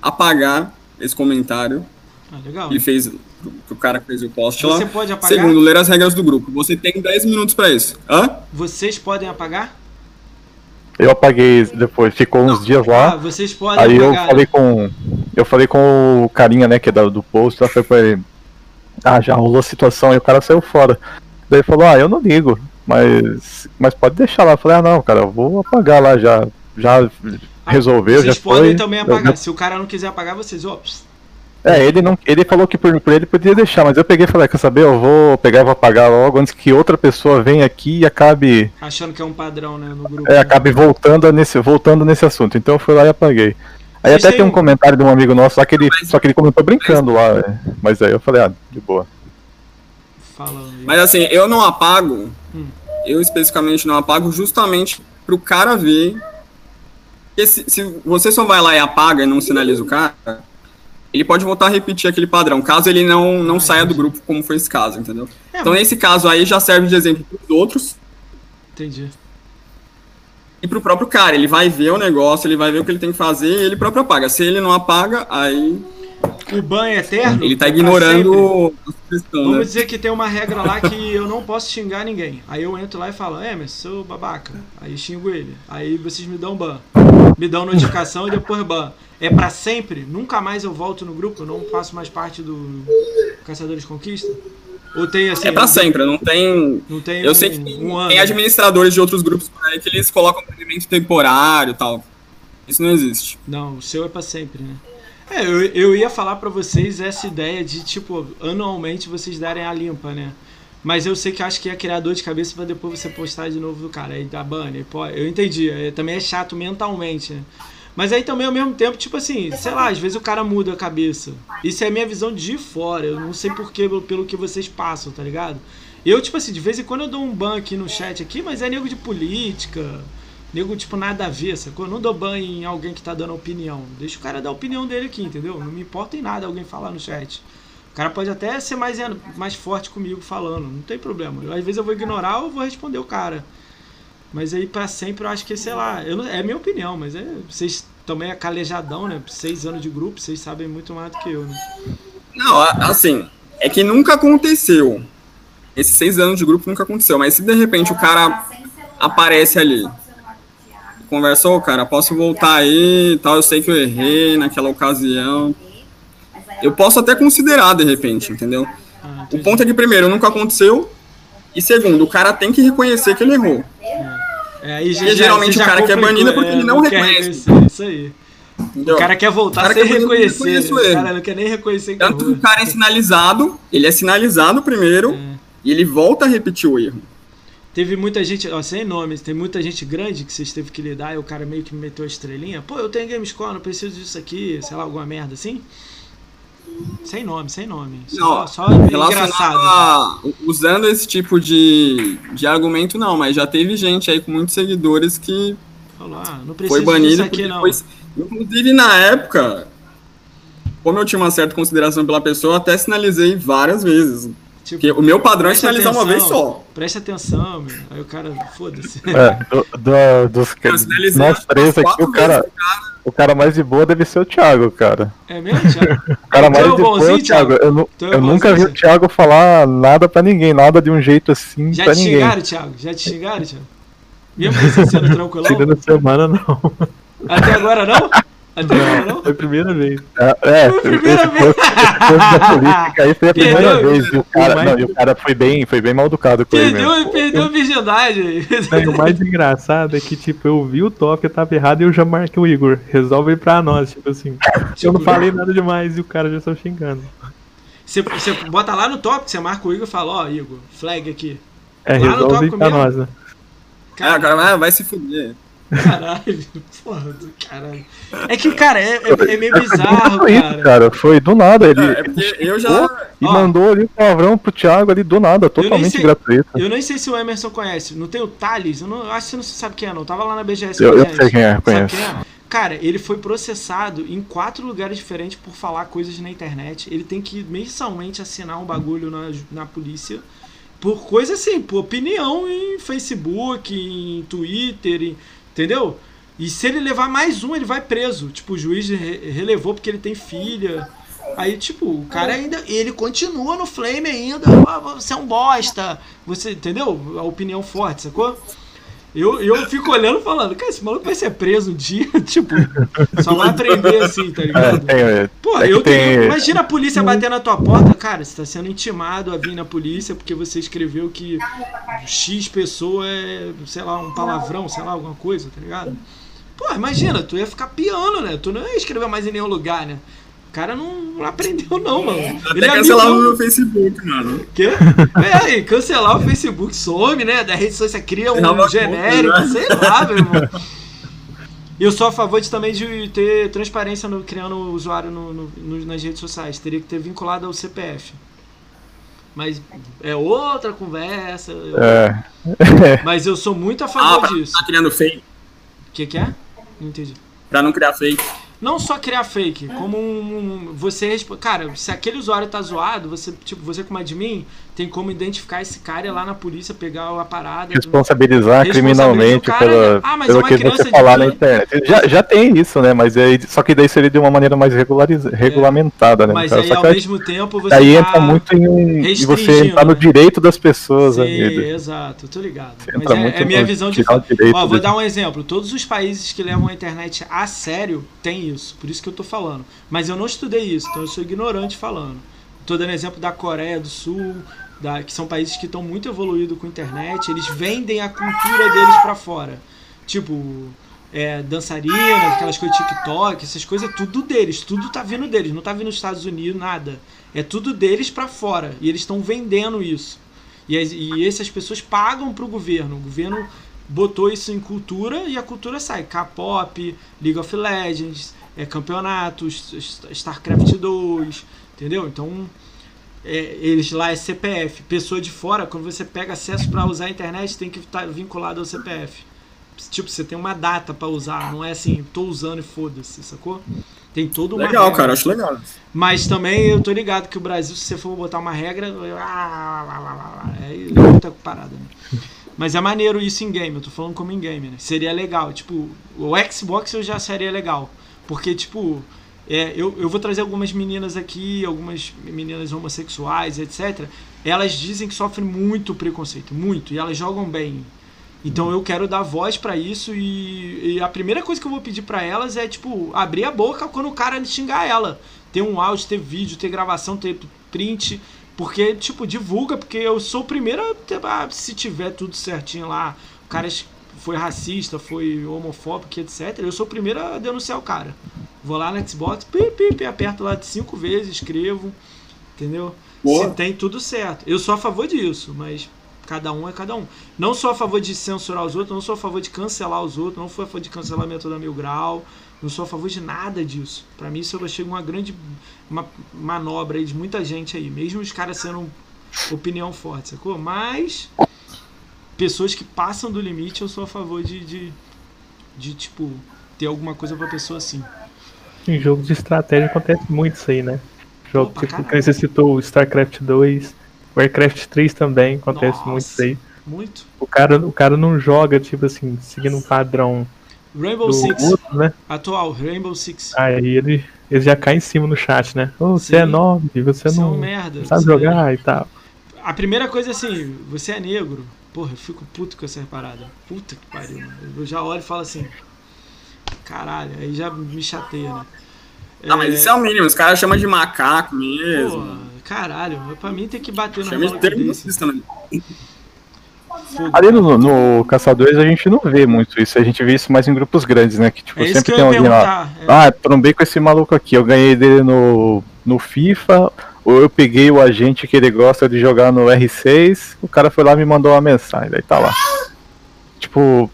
apagar esse comentário Ah, legal. que ele fez, pro, pro cara que fez o post lá. Você pode apagar? Segundo, ler as regras do grupo. Você tem 10 minutos pra isso. Hã? Vocês podem apagar? Eu apaguei depois, ficou uns dias Ah, lá. vocês podem Aí eu apagar. falei com. Eu falei com o carinha, né, que é do post, lá foi pra ele. Ah, já rolou a situação e o cara saiu fora. Daí ele falou, ah, eu não ligo, mas. Mas pode deixar lá. Eu falei, ah não, cara, eu vou apagar lá já. Já resolveu, já Vocês podem foi. também Eu- apagar. Se o cara não quiser apagar, vocês, ó, pss, É, ele não. Ele falou que por, por ele podia deixar, mas eu peguei e falei, quer saber? Eu vou pegar e vou apagar logo antes que outra pessoa venha aqui e acabe. achando que é um padrão, né, no grupo. É, né? acabe voltando nesse, voltando nesse assunto. Então eu fui lá e apaguei. Aí Vocês até tem um comentário de um amigo nosso, só que ele, só que ele comentou brincando lá, né? mas aí eu falei, ah, de boa. Mas assim, eu não apago, Hum. eu especificamente não apago justamente pro cara ver. Porque se, se você só vai lá e apaga e não sinaliza o cara, ele pode voltar a repetir aquele padrão, caso ele não, não saia do grupo, como foi esse caso, entendeu? É, Então nesse caso aí já serve de exemplo pros outros Entendi. e pro próprio cara. Ele vai ver o negócio, ele vai ver o que ele tem que fazer e ele próprio apaga. Se ele não apaga, aí O ban é eterno? ele tá É pra ignorando a sugestão, Vamos né? dizer que tem uma regra lá que eu não posso xingar ninguém. Aí eu entro lá e falo, é, mas sou babaca. Aí xingo ele. Aí vocês me dão ban. Me dão notificação e depois ban. É pra sempre? Nunca mais eu volto no grupo? Eu não faço mais parte do Caçadores Conquista? Ou tem assim. É pra sempre, não tem Não tem Eu um, sei que tem, um ano. tem administradores de outros grupos por aí que eles colocam banimento temporário e tal. Isso não existe. Não, o seu é pra sempre, né? É, eu, eu ia falar pra vocês essa ideia de, tipo, anualmente vocês darem a limpa, né? Mas eu sei que acho que é criar dor de cabeça pra depois você postar de novo do cara. Aí dá banner. Pô, eu entendi. É, também é chato mentalmente, né? Mas aí também ao mesmo tempo, tipo assim, sei lá, às vezes o cara muda a cabeça. Isso é a minha visão de fora. Eu não sei porquê, pelo que vocês passam, tá ligado? Eu, tipo assim, de vez em quando eu dou um ban aqui no chat aqui, mas é nego de política. Nego, tipo, nada a ver, sacou? Eu não dou ban em alguém que tá dando opinião. Deixa o cara dar a opinião dele aqui, entendeu? Não me importa em nada alguém falar no chat. O cara pode até ser mais, mais forte comigo falando, não tem problema. Eu, às vezes eu vou ignorar ou vou responder o cara. Mas aí pra sempre eu acho que, sei lá, eu é minha opinião, mas é. Vocês também é calejadão, né? Seis anos de grupo, vocês sabem muito mais do que eu, né? Não, assim, é que nunca aconteceu. Esses seis anos de grupo nunca aconteceu, mas se de repente o cara aparece ali, conversou, cara, posso voltar aí e tal, eu sei que eu errei naquela ocasião. Eu posso até considerar de repente, entendeu? Ah, O ponto é que, primeiro, nunca aconteceu. E segundo, o cara tem que reconhecer que ele errou. É, aí Porque geralmente você o cara que é banido é porque ele não quer reconhece. reconhecer, Isso aí. Entendeu? O cara quer voltar O cara sem quer reconhecer. reconhece o cara não quer nem reconhecer que Tanto que o cara é sinalizado, ele é sinalizado primeiro É. e ele volta a repetir o erro. Teve muita gente, ó, sem nomes, tem muita gente grande que vocês teve que lidar e o cara meio que me meteu a estrelinha. Pô, eu tenho Gamescore, não preciso disso aqui, sei lá, alguma merda assim. Sem nome, sem nome. Só, Não, só engraçado. a, usando esse tipo de, de argumento não, mas já teve gente aí com muitos seguidores que precisa foi banido aqui foi, inclusive na época, como eu tinha uma certa consideração pela pessoa, até sinalizei várias vezes. Tipo, Porque o meu padrão é sinalizar uma vez atenção, só. Presta atenção, meu. Aí o cara, foda-se. É, do, do- dos Eu nós três aqui, o cara, pro o cara mais de boa deve ser o Thiago, cara. É mesmo, Thiago? O cara é mais o de boa é o Thiago. Eu, Tu é eu nunca vi o Thiago falar nada pra ninguém, nada de um jeito assim Já pra te ninguém. xingaram, Thiago? Já te xingaram, Thiago? Mesmo você sendo tranquilão? Na semana não. Até agora não? Agora não? Foi a primeira vez. É, é, Foi a primeira vez. da política aí foi a primeira Perdeu, vez. E o cara, mas- não, e o cara foi bem, foi bem mal educado com ele mesmo. Perdeu, perdeu a virgindade. Não, o mais engraçado é que, tipo, eu vi o top, eu tava errado e eu já marquei o Igor. Resolve ir pra nós, tipo assim. Eu não falei nada demais e o cara já saiu xingando. Você, você bota lá no top, você marca o Igor e fala, ó, Igor, flag aqui. É, Lá no resolve pra mesmo. nós, né? Ah, o cara vai, vai se fuder. Caralho, porra do caralho. É que, cara, é, é- é meio bizarro, Foi isso, cara. cara. Foi do nada. Ele, É eu já. e Ó. mandou ali o palavrão pro Thiago ali do nada, totalmente sei. gratuito. Eu nem sei se o Emerson conhece. Não tem o Thales? Eu, não, eu acho que você não sabe quem é, não. Tava lá na BGS. Eu- eu sei quem é, conheço. quem é? Cara, ele foi processado em quatro lugares diferentes por falar coisas na internet. Ele tem que mensalmente assinar um bagulho na, na polícia por coisa assim, por opinião em Facebook, em Twitter, em- entendeu? E se ele levar mais um, ele vai preso. Tipo, o juiz re- relevou porque ele tem filha. Aí, tipo, o cara ainda. Ele continua no flame ainda. "Ah, Você é um bosta. Você, entendeu? A opinião forte, sacou? Eu, eu fico olhando falando, cara, esse maluco vai ser preso um dia, tipo, só vai aprender assim, tá É, ligado? é, Pô, é eu tenho. tem- Imagina a polícia bater na tua porta, cara, você tá sendo intimado a vir na polícia porque você escreveu que X pessoa é, sei lá, um palavrão, sei lá, alguma coisa, tá ligado? Pô, imagina, tu ia ficar piano, né? Tu não ia escrever mais em nenhum lugar, né? O cara não, aprendeu, não, mano. Até cancelar o meu Facebook, mano. Quê? É, e cancelar o Facebook some, né? Da rede social, cria um genérico, conta, né? sei lá, meu irmão. E eu sou a favor de, também de ter transparência no criando o usuário no, no- no- nas redes sociais. Teria que ter vinculado ao CPF. Mas é outra conversa. eu- é, Mas eu sou muito a Ah, favor pra não disso. tá criando fake. O que, que é? Não entendi. Pra não criar fake. Não só criar fake, como um, um- você cara, se aquele usuário tá zoado, você tipo, você como admin tem como identificar esse cara e lá na polícia pegar a parada. responsabilizar Responsabiliza criminalmente o cara, pela, né? Ah, mas é pelo uma que você de falar na quinze- internet. Já, já tem isso, né? Mas aí, só que daí seria de uma maneira mais regulariza, regulamentada, né? Mas cara? aí ao aí- mesmo tempo você daí tá entra muito em, em você entrar no né? direito das pessoas. Sim, ali. exato, tô ligado. Você Mas é, é minha visão de direito Ó, vou de- dar um exemplo. Todos os países que levam a internet a sério têm isso. Por isso que eu tô falando. Mas eu não estudei isso, então eu sou ignorante falando. Tô dando exemplo da Coreia do Sul, da- que são países que estão muito evoluídos com internet. Eles vendem a cultura deles pra fora. Tipo, é, dançarina, aquelas coisas TikTok, essas coisas, é tudo deles. Tudo tá vindo deles. Não tá vindo dos Estados Unidos, nada. É tudo deles pra fora. E eles estão vendendo isso. E, e essas pessoas pagam pro governo. O governo botou isso em cultura e a cultura sai. K-pop, League of Legends, é, campeonatos, StarCraft 2, entendeu? Então, é, eles lá é CPF. Pessoa de fora, quando você pega acesso para usar a internet, tem que estar vinculado ao CPF. Tipo, você tem uma data para usar, não é assim, tô usando e foda-se, sacou? Tem todo uma Legal, regra. cara, acho legal. Mas também eu tô ligado que o Brasil, se você for botar uma regra, eu- ah, é muita parada, né? Mas é maneiro isso em game, eu tô falando como em game, né? Seria legal. Tipo, o Xbox eu já seria legal. Porque, tipo, é, eu, eu vou trazer algumas meninas aqui, algumas meninas homossexuais, etc. Elas dizem que sofrem muito preconceito, muito, e elas jogam bem. Então eu quero dar voz pra isso e, e a primeira coisa que eu vou pedir pra elas é, tipo, abrir a boca quando o cara xingar ela. Ter um áudio, ter vídeo, ter gravação, ter print. Porque, tipo, divulga, porque eu sou o primeiro a se tiver tudo certinho lá, o cara foi racista, foi homofóbico, etc. Eu sou o primeiro a denunciar o cara. Vou lá no Xbox, pi, pi, pi, aperto lá de cinco vezes, escrevo, entendeu? Boa. Se tem tudo certo. Eu sou a favor disso, mas cada um é cada um. Não sou a favor de censurar os outros, não sou a favor de cancelar os outros, não sou a favor de cancelamento da Mil Grau, não sou a favor de nada disso. Pra mim isso eu achei uma grande uma manobra aí de muita gente aí, mesmo os caras sendo opinião forte, sacou? Mas pessoas que passam do limite, eu sou a favor de, de, de tipo, ter alguma coisa pra pessoa assim. Em jogos de estratégia acontece muito isso aí, né? Jogo Opa, tipo, que você citou StarCraft 2, Warcraft 3 também acontece Nossa. muito isso aí. Muito. O cara, o cara não joga, tipo assim, seguindo um padrão Rainbow do Six, outro, né? atual, Rainbow Six. Aí ele, ele já cai em cima no chat, né? Ô, você é nobre, você é não merda. sabe é- jogar e tal. A primeira coisa é assim, você é negro. Porra, eu fico puto com essa parada. Puta que pariu, mano. Eu já olho e falo assim. Caralho, aí já me chateia, né? Não, mas isso é o mínimo. Os caras chamam de macaco mesmo. Porra, caralho, pra mim tem que bater no Chama de termo desse. racista, né? Ali no, no Caçadores a gente não vê muito isso, a gente vê isso mais em grupos grandes, né? Que tipo, É que sempre eu tem alguém lá. é. Ah, trombei com esse maluco aqui, eu ganhei dele no, no FIFA, ou eu peguei o agente que ele gosta de jogar no R6, o cara foi lá e me mandou uma mensagem, daí tá lá. Tipo,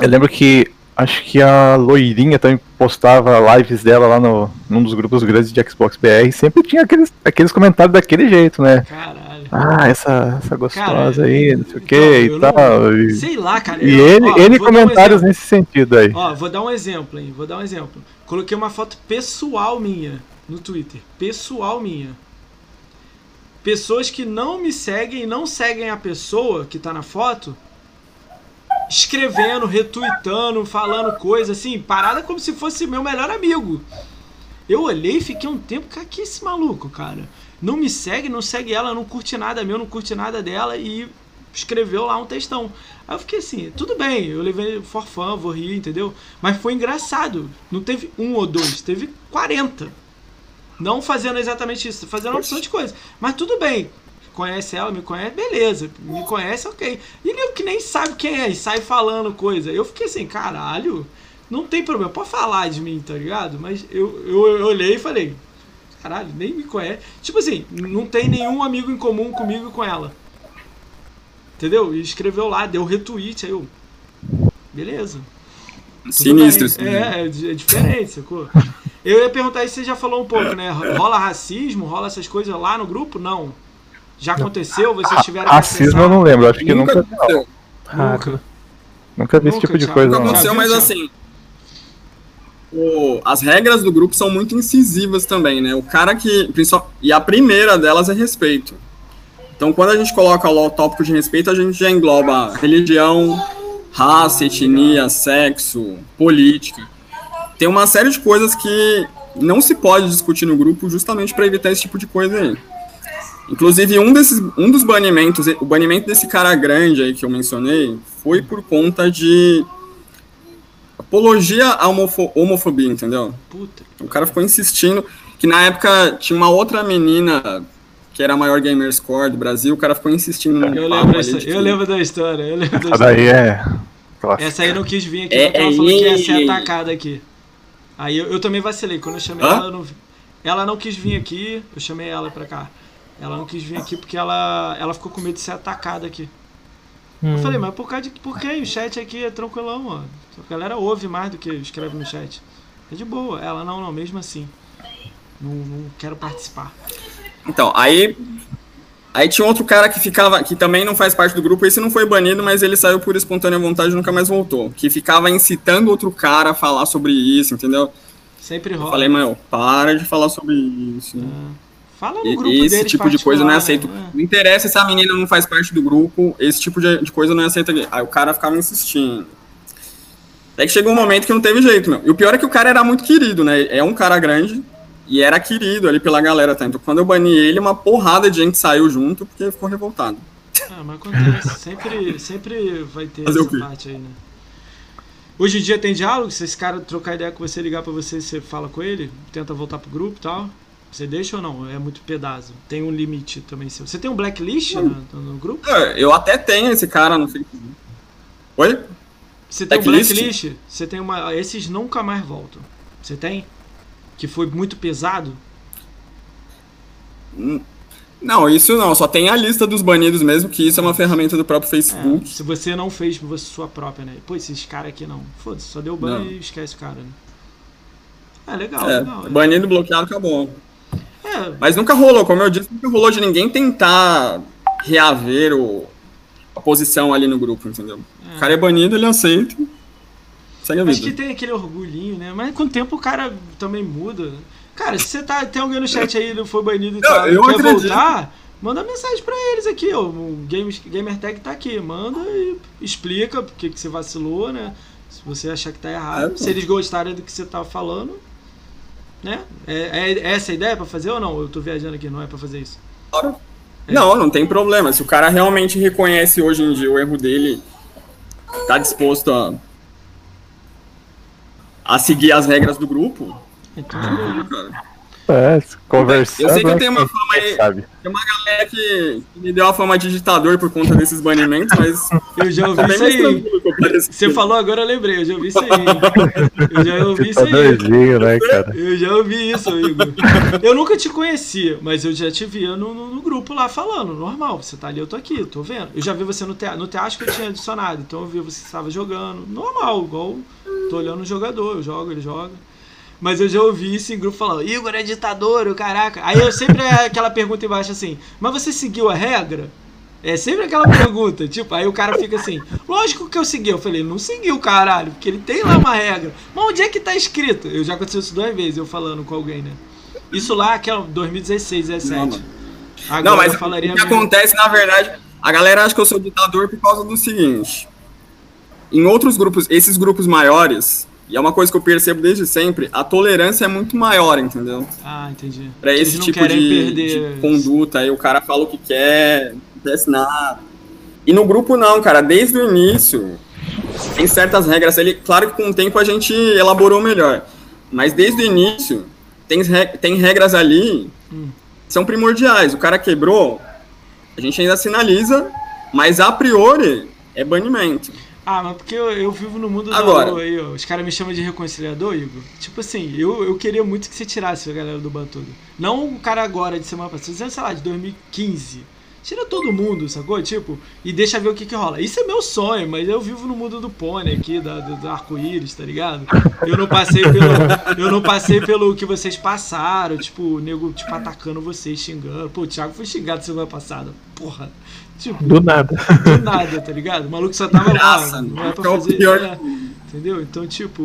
eu lembro que acho que a loirinha também postava lives dela lá no, num dos grupos grandes de Xbox BR, sempre tinha aqueles, aqueles comentários daquele jeito, né? Caralho. Ah, essa, essa gostosa Cara, aí, não sei o então, que e não- tal. E, Sei lá, cara. e eu- ele, ó, ele um comentários exemplo. nesse sentido aí. Ó, vou dar um exemplo, hein? Vou dar um exemplo. Coloquei uma foto pessoal minha no Twitter. Pessoal minha. Pessoas que não me seguem não seguem a pessoa que tá na foto, escrevendo, retweetando, falando coisa assim, parada como se fosse meu melhor amigo. Eu olhei e fiquei um tempo, cara, que esse maluco, cara? Não me segue, não segue ela, não curte nada meu, não curte nada dela e escreveu lá um textão. Aí eu fiquei assim, tudo bem, eu levei for fun, vou rir, entendeu? Mas foi engraçado. Não teve um ou dois, teve 40. Não fazendo exatamente isso, fazendo uma opção de coisa. Mas tudo bem. Conhece ela, me conhece, beleza. Me conhece, ok. E ele que nem sabe quem é e sai falando coisa. Eu fiquei assim, caralho, não tem problema, pode falar de mim, tá ligado? Mas eu, eu, eu olhei e falei, caralho, nem me conhece. Tipo assim, não tem nenhum amigo em comum comigo e com ela. Entendeu? E escreveu lá, deu retweet, aí eu. Beleza. Sinistro. assim. É, é, é diferente, sacou? Eu ia perguntar isso, você já falou um pouco, né? Rola racismo, rola essas coisas lá no grupo? Não. Já aconteceu? Vocês tiveram Racismo eu não lembro, acho que Nunca nunca. aconteceu. Nunca. Nunca vi esse tipo de coisa, Nunca não. aconteceu, Já mas assim. o- as regras do grupo são muito incisivas também, né? O cara que. E a primeira delas é respeito. Então, quando a gente coloca lá o tópico de respeito, a gente já engloba religião, raça, etnia, sexo, política. Tem uma série de coisas que não se pode discutir no grupo justamente para evitar esse tipo de coisa aí. Inclusive, um, desses, um dos banimentos, o banimento desse cara grande aí que eu mencionei, foi por conta de apologia à homofo- homofobia, entendeu? Puta. O cara ficou insistindo que na época tinha uma outra menina que era a maior gamer score do Brasil, o cara ficou insistindo no Eu lembro, essa- eu que- lembro da história. Eu lembro da Essa história. daí é. clássica. Essa aí não quis vir aqui É, porque ela é, falou que ia ser atacada aqui. Aí eu, eu também vacilei. Quando eu chamei Hã? ela, eu não, vi- ela não quis vir aqui. Eu chamei ela pra cá. Ela não quis vir aqui porque ela, ela ficou com medo de ser atacada aqui. Hum. Eu falei, mas por causa de por quê? O chat aqui é tranquilão, ó. A galera ouve mais do que escreve no chat. É de boa. Ela, não, não, mesmo assim. Não, não quero participar. Então, aí. Aí tinha outro cara que ficava, que também não faz parte do grupo, esse não foi banido, mas ele saiu por espontânea vontade e nunca mais voltou. Que ficava incitando outro cara a falar sobre isso, entendeu? Sempre Eu rola. falei, mano, para de falar sobre isso. Fala no grupo esse deles tipo de coisa não é aceito. né? Não interessa se a menina não faz parte do grupo, esse tipo de, de coisa não é aceito. Aí o cara ficava insistindo. Até que chegou um momento que não teve jeito, meu. E o pior é que o cara era muito querido, né? É um cara grande e era querido ali pela galera, tá? Então quando eu bani ele, uma porrada de gente saiu junto porque ficou revoltado. Ah, mas acontece. sempre, sempre vai ter Fazer essa parte aí, né? Hoje em dia tem diálogo? Se esse cara trocar ideia com você, ligar pra você, você fala com ele? Tenta voltar pro grupo e tal? Você deixa ou não? É muito pedaço. Tem um limite também seu. Você tem um blacklist Hum. no, grupo? É, Eu até tenho esse cara no Facebook. Oi? Você tem um Blacklist? blacklist? Você tem uma. Esses nunca mais voltam. Você tem? Que foi muito pesado? Não, isso não. Só tem a lista dos banidos mesmo, que isso é uma ferramenta do próprio É, Facebook. se você não fez você sua própria, né? Pô, esses caras aqui não. Foda-se, só deu ban Não. e esquece o cara, né? É legal, É, legal. banido, bloqueado, acabou. É, Mas nunca rolou, como eu disse, nunca rolou de ninguém tentar reaver o, a posição ali no grupo, entendeu? O cara é banido, ele aceita. Segue a Acho que vida. tem aquele orgulhinho, né? Mas com o tempo o cara também muda. Cara, se você tá, tem alguém no chat aí que foi banido e Não, tá, eu quer acredito. voltar, manda mensagem pra eles aqui, ó. O Games, Gamertag tá aqui. Manda e explica por que você vacilou, né? Se você achar que tá errado. É, se eles gostarem do que você tá falando, né? É, é essa a ideia pra fazer ou não? Eu tô viajando aqui, não é pra fazer isso. Não, não tem problema. Se o cara realmente reconhece hoje em dia o erro dele, tá disposto a, a seguir as regras do grupo, de boa, né? cara. É, conversando. Eu sei que eu tenho uma fama aí- Sabe. Tem uma galera que, que me deu a fama de ditador por conta desses banimentos, mas Eu já ouvi isso aí. Você falou agora, eu lembrei. Eu já ouvi isso aí. Eu já ouvi isso Tá aí. doidinho, né, cara? Eu já ouvi isso, Igor. Eu nunca te conhecia, mas eu já te via no, no- no grupo lá falando, normal. Você tá ali, eu tô aqui, eu tô vendo. Eu já vi você no teatro. No teatro que eu tinha adicionado, então eu vi você estava jogando. Normal, igual tô olhando o jogador, eu jogo, ele joga. Mas eu já ouvi isso em grupo falando, Igor é ditador, o caraca. Aí eu sempre é aquela pergunta embaixo assim, mas você seguiu a regra? É sempre aquela pergunta, tipo, aí o cara fica assim, lógico que eu segui. Eu falei, não seguiu, caralho, porque ele tem lá uma regra. Mas onde é que tá escrito? Eu já aconteceu isso duas vezes, eu falando com alguém, né? Isso lá, aquela 2016, 17. Não, Não, mas eu falaria o que mesmo. acontece, na verdade, a galera acha que eu sou ditador por causa do seguinte. Em outros grupos, esses grupos maiores, e é uma coisa que eu percebo desde sempre, a tolerância é muito maior, entendeu? Ah, entendi. Pra esse tipo de, de conduta, aí o cara fala o que quer, não acontece nada. E no grupo não, cara, desde o início, tem certas regras ali, claro que com o tempo a gente elaborou melhor, mas desde o início, tem, tem regras ali Hum. que são primordiais. O cara quebrou, a gente ainda sinaliza, mas a priori é banimento. Ah, mas porque eu, eu vivo no mundo Agora. da lua aí, ó. Os caras me chamam de reconciliador, Igor. Tipo assim, eu, eu queria muito que você tirasse a galera do Bantudo. Não o cara agora de semana passada, sei lá, de 2015. Tira todo mundo, sacou? Tipo, e deixa ver o que que rola. Isso é meu sonho, mas eu vivo no mundo do pônei aqui, da, do, do arco-íris, tá ligado? Eu não passei pelo. Eu não passei pelo que vocês passaram, tipo, o nego, tipo, atacando vocês, xingando. Pô, o Thiago foi xingado semana passada. Porra. Tipo, Do nada. do nada, tá ligado? O maluco só tava lá, Graça, não é pra fazer. pior entendeu? Então, tipo,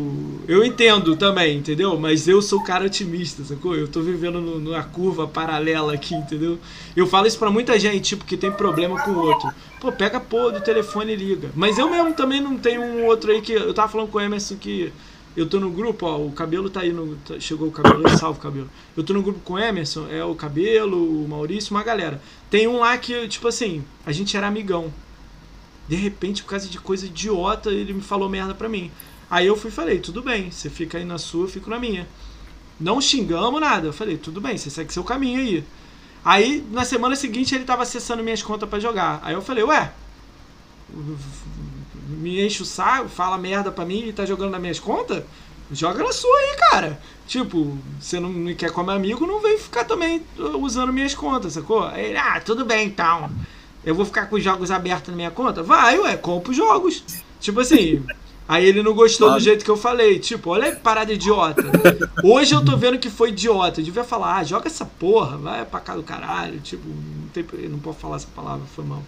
eu entendo também, entendeu? Mas eu sou o cara otimista, sacou? Eu tô vivendo no- numa curva paralela aqui, entendeu? Eu falo isso pra muita gente, tipo, que tem problema com o outro. Pô, pega a porra do telefone e liga. Mas eu mesmo também não tenho um outro aí que. Eu tava falando com o Emerson que. Eu tô no grupo, ó, o cabelo tá aí no. tá- chegou o cabelo, salve o cabelo. Eu tô no grupo com o Emerson, é o cabelo, o Maurício, uma galera. Tem um lá que, tipo assim, a gente era amigão. De repente, por causa de coisa idiota, ele me falou merda pra mim. Aí eu fui falei, tudo bem, você fica aí na sua, eu fico na minha. Não xingamos nada. Eu falei, tudo bem, você segue seu caminho aí. Aí, na semana seguinte, ele tava acessando minhas contas pra jogar. Aí eu falei, ué, me enche o saco, fala merda pra mim e tá jogando nas minhas contas? Joga na sua aí, cara. Tipo, você não me quer como amigo, não vem ficar também uh, usando minhas contas, sacou? Aí ele, ah, tudo bem então. Eu vou ficar com os jogos abertos na minha conta? Vai, ué, compra os jogos. Tipo assim. Aí ele não gostou do Claro. jeito que eu falei. Tipo, olha que parada idiota. Hoje eu tô vendo que foi idiota. Eu devia falar, ah, joga essa porra, vai pra cá do caralho. Tipo, não, tem, não posso falar essa palavra, foi mal.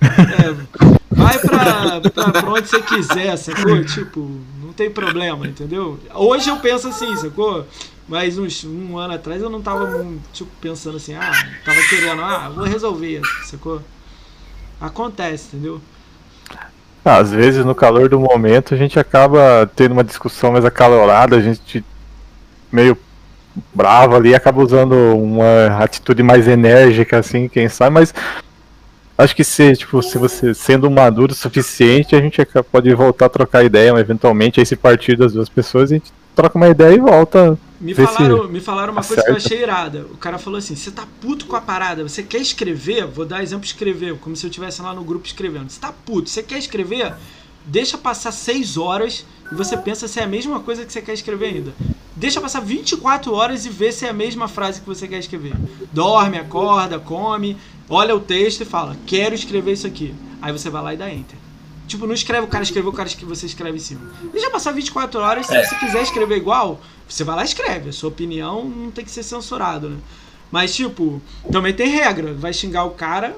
É, vai pra, pra, pra onde você quiser, sacou? Tipo, não tem problema, entendeu? Hoje eu penso assim, sacou? Mas uns, um ano atrás eu não tava, tipo, pensando assim, ah, tava querendo, ah, vou resolver, sacou? Acontece, entendeu? Às vezes, no calor do momento, a gente acaba tendo uma discussão mais acalorada, a gente meio bravo ali, acaba usando uma atitude mais enérgica, assim, quem sabe, mas acho que se, tipo, se você sendo maduro o suficiente, a gente pode voltar a trocar ideia, mas eventualmente, aí se partir das duas pessoas, a gente troca uma ideia e volta. Me falaram, me falaram uma coisa que eu acerta. achei irada. O cara falou assim: você tá puto com a parada, você quer escrever? Vou dar exemplo escrever, como se eu estivesse lá no grupo escrevendo. Você tá puto, você quer escrever? Deixa passar 6 horas e você pensa se é a mesma coisa que você quer escrever ainda. Deixa passar 24 horas e vê se é a mesma frase que você quer escrever. Dorme, acorda, come, olha o texto e fala: quero escrever isso aqui. Aí você vai lá e dá enter. Tipo, não escreve o cara escreveu, o cara que você escreve em cima. Deixa passar 24 horas, se É. você quiser escrever igual, você vai lá e escreve. A sua opinião não tem que ser censurada, né? Mas, tipo, também tem regra. Vai xingar o cara,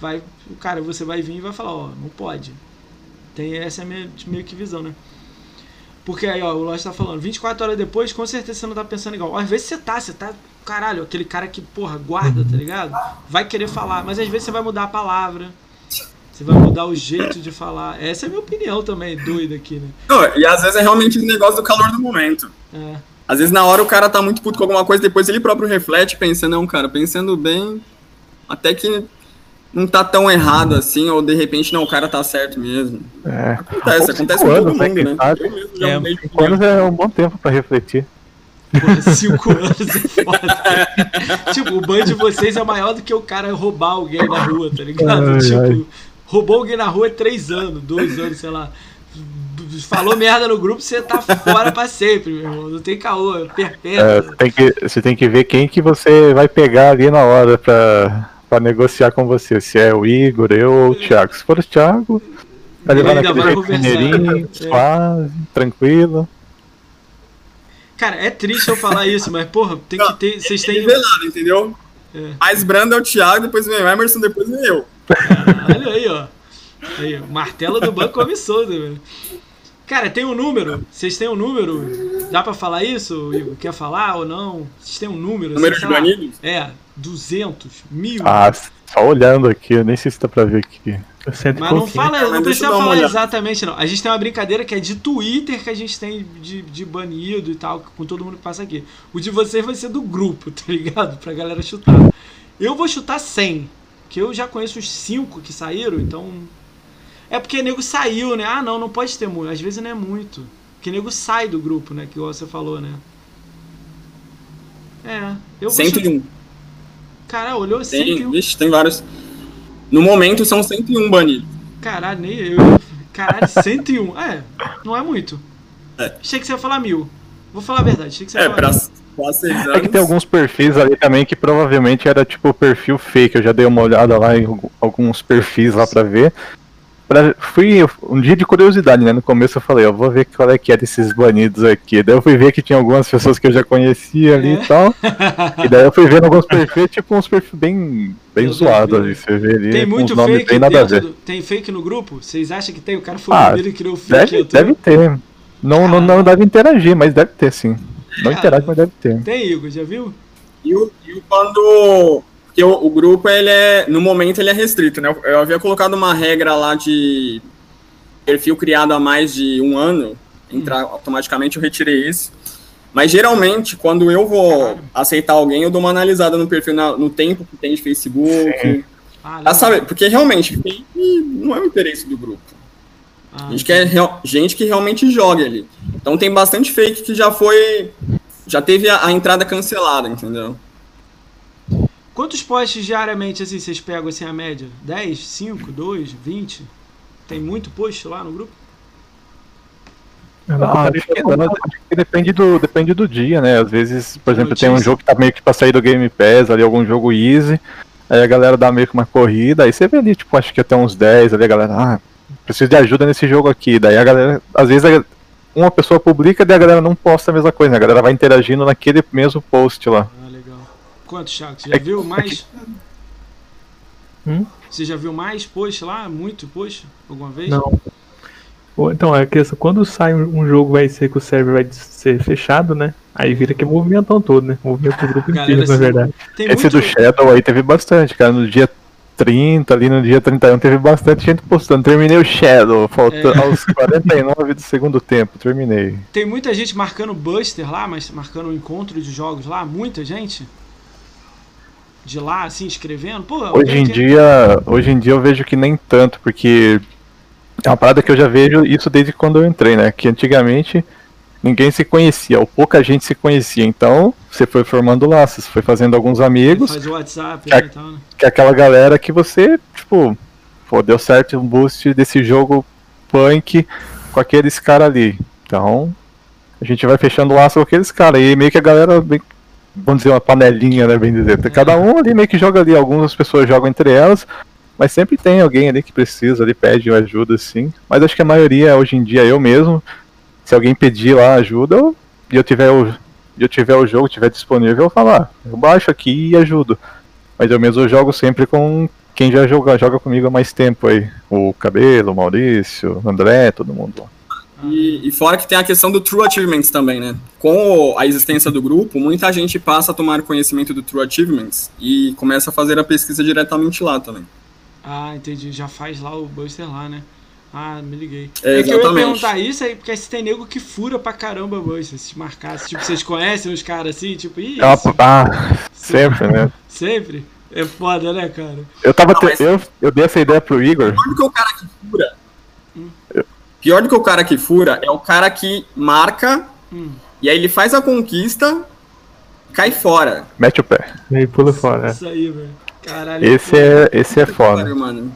vai, o cara, você vai vir e vai falar, ó, não pode. Tem essa é a minha meio que visão, né? Porque aí, ó, o Lost tá falando, 24 horas depois, com certeza você não tá pensando igual. Às vezes você tá, você tá, caralho, aquele cara que, porra, guarda, tá ligado? Vai querer falar, mas às vezes você vai mudar a palavra. Você vai mudar o jeito de falar. Essa é a minha opinião também, doida aqui, né? Não, e às vezes é realmente o negócio do calor do momento. É. Às vezes na hora o cara tá muito puto com alguma coisa, depois ele próprio reflete, pensa, não, cara, pensando bem, até que não tá tão errado assim, ou de repente, não, o cara tá certo mesmo. É, Acontece, acontece com todo né, mundo, né? Eu mesmo já É, cinco anos é um bom tempo pra refletir. Porra, cinco anos é foda. tipo, o ban de vocês é maior do que o cara roubar alguém na rua, tá ligado? Ai, tipo, ai. roubou alguém na rua é três anos, dois anos, sei lá. Falou merda no grupo, você tá fora pra sempre, meu irmão. Não tem caô, é É, perpétuo. você, tem que, você tem que ver quem que você vai pegar ali na hora pra, pra negociar com você. Se é o Igor, eu ou o Thiago. Se for o Thiago, vai levar naquele jeito mineirinho, É. suave, tranquilo. Cara, é triste eu falar isso, mas, porra, tem que ter. Vocês têm. Nivelado, entendeu? É. Mais brando é o Thiago, depois vem o Emerson, depois vem eu. Olha aí, ó. Aí, ó, martelo do banco come solto, velho. Cara, tem um número? Vocês têm um número? Dá pra falar isso, Igor? Quer falar ou não? Vocês têm um número? Número sei de lá. banidos? É, 200, mil. Ah, só olhando aqui, eu nem sei se dá pra ver aqui. Mas não fala, não Mas precisa falar olhada. exatamente, não. A gente tem uma brincadeira que é de Twitter que a gente tem de, de banido e tal, com todo mundo que passa aqui. O de vocês vai ser do grupo, tá ligado? Pra galera chutar. Eu vou chutar 100, que eu já conheço os 5 que saíram, então. É porque nego saiu, né? Ah, não, não pode ter muito. Às vezes não é muito. Porque nego sai do grupo, né? Que igual você falou, né? É. Eu vou chutar. 101. Caralho, olhou Tem, 101. vixe, tem vários. No momento são 101 banidos. Caralho, nem eu. Caralho, 101. É, não é muito. É. Achei que você ia falar mil. Vou falar a verdade, achei que você ia É, falar pra, mil. pra seis anos. É que tem alguns perfis ali também que provavelmente era tipo perfil fake. Eu já dei uma olhada lá em algu- alguns perfis lá pra ver. Pra, fui um dia de curiosidade, né? No começo eu falei, eu vou ver qual é que é desses banidos aqui. Daí eu fui ver que tinha algumas pessoas que eu já conhecia ali É. e tal. E daí eu fui vendo alguns perfis, tipo uns perfis bem, bem zoados ali. Você vê ali Tem muito fake bem nada a ver. do... Tem fake no grupo? Vocês acham que tem? O cara foi Ah, o primeiro e criou o fake. Deve, deve ter. Não, não, não deve interagir, mas deve ter sim. Não Cara. interage, mas deve ter. Tem, Igor, já viu? E o, e o quando. Porque o, o grupo, ele é. No momento, ele é restrito, né? Eu, eu havia colocado uma regra lá de perfil criado há mais de um ano. Entrar automaticamente, eu retirei isso. Mas geralmente, quando eu vou Caralho. aceitar alguém, eu dou uma analisada no perfil, na- no tempo que tem de Facebook. Ah, Pra saber, porque realmente, fake não é o interesse do grupo. Ah, A gente quer real- gente que realmente joga ali. Então tem bastante fake que já foi. Já teve a, a entrada cancelada, entendeu? Quantos posts diariamente assim vocês pegam assim a média? 10, 5, 2, 20? Tem muito post lá no grupo? Ah, acho que não, acho que depende do, depende do dia, né? Às vezes, por exemplo, tem um Notícia. jogo que tá meio que pra sair do Game Pass, ali algum jogo easy, aí a galera dá meio que uma corrida, aí você vê ali, tipo, acho que até uns 10, ali a galera, ah, preciso de ajuda nesse jogo aqui. Daí a galera, às vezes uma pessoa publica, daí a galera não posta a mesma coisa, né? A galera vai interagindo naquele mesmo post lá. Quantos, Thiago? Você já É- viu mais? Hum? Você já viu mais post lá? Muito post? Alguma vez? Não. Ou Então, é que quando sai um jogo vai ser que o server vai ser fechado, né? Aí vira que movimentam todo, né? Movimenta o grupo Galera, inteiro, na assim, verdade. Tem Esse muito... do Shadow aí teve bastante, cara. No dia 30, ali no dia 31, teve bastante gente postando. Terminei o Shadow, faltando É. aos 49 do segundo tempo, terminei. Tem muita gente marcando Buster lá, mas marcando o encontro de jogos lá, muita gente. De lá, assim, escrevendo. Pô, Hoje em quer- dia, hoje em dia eu vejo que nem tanto, porque é uma parada que eu já vejo isso desde quando eu entrei, né? Que antigamente ninguém se conhecia, ou pouca gente se conhecia. Então, você foi formando laços, foi fazendo alguns amigos, Faz o WhatsApp Que né, e tal, né? que é aquela galera que você, tipo, pô, deu certo um boost desse jogo punk com aqueles caras ali. Então, a gente vai fechando laço com aqueles caras. E meio que a galera, vamos dizer, uma panelinha, né, bem dizer. Cada um ali meio que joga ali. Algumas pessoas jogam entre elas, mas sempre tem alguém ali que precisa ali, pede ajuda, assim. Mas acho que a maioria, hoje em dia, eu mesmo, se alguém pedir lá ajuda, eu- e eu tiver o, eu tiver o jogo, tiver disponível, eu falar, eu baixo aqui e ajudo. Mas eu mesmo jogo sempre com quem já joga, joga comigo há mais tempo aí. O Cabelo, o Maurício, o André, todo mundo lá. E, e fora que tem a questão do True Achievements também, né? Com a existência do grupo, muita gente passa a tomar conhecimento do True Achievements e começa a fazer a pesquisa diretamente lá também. Ah, entendi. Já faz lá o Buster lá, né? Ah, me liguei. É, É, que eu ia perguntar isso aí, porque se tem nego que fura pra caramba Buster, se marcasse. Tipo, vocês conhecem os caras assim, tipo, ih, É esse- ah, sempre, né? sempre? É foda, né, cara? Eu tava. Não, te- mas- eu, eu dei essa ideia pro Igor. Do que o cara que fura. Pior do que o cara que fura é o cara que marca Hum. e aí ele faz a conquista, cai fora. Mete o pé. Aí pula fora. é. Isso aí, velho. Caralho. Esse foda. é, esse é foda. Pariu, mano.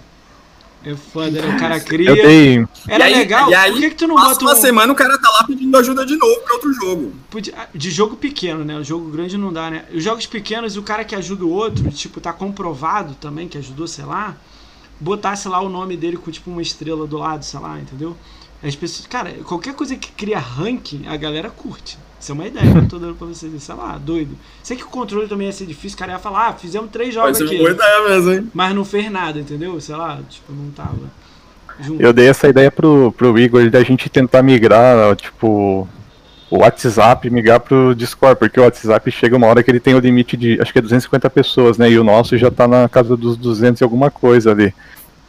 É foda, né? O cara cria. Eu dei. Era e aí, legal. E aí, Por que, que tu não bota uma um. semana o cara tá lá pedindo ajuda de novo pra outro jogo. Podia- De jogo pequeno, né? O jogo grande não dá, né? Os jogos pequenos, o cara que ajuda o outro, tipo, tá comprovado também que ajudou, sei lá, botasse lá o nome dele com tipo uma estrela do lado, sei lá, entendeu? As pessoas, cara, qualquer coisa que cria ranking, a galera curte. Isso é uma ideia que eu tô dando pra vocês. Sei lá, doido. Sei que o controle também ia ser difícil, o cara ia falar, ah, fizemos três jogos ser aqui. uma boa ideia mesmo, hein? Mas não fez nada, entendeu? Sei lá, tipo, não tava junto. Eu dei essa ideia pro, pro Igor da gente tentar migrar, tipo, o WhatsApp, migrar pro Discord, porque o WhatsApp chega uma hora que ele tem o limite de, acho que é 250 pessoas, né? E o nosso já tá na casa dos 200 e alguma coisa ali.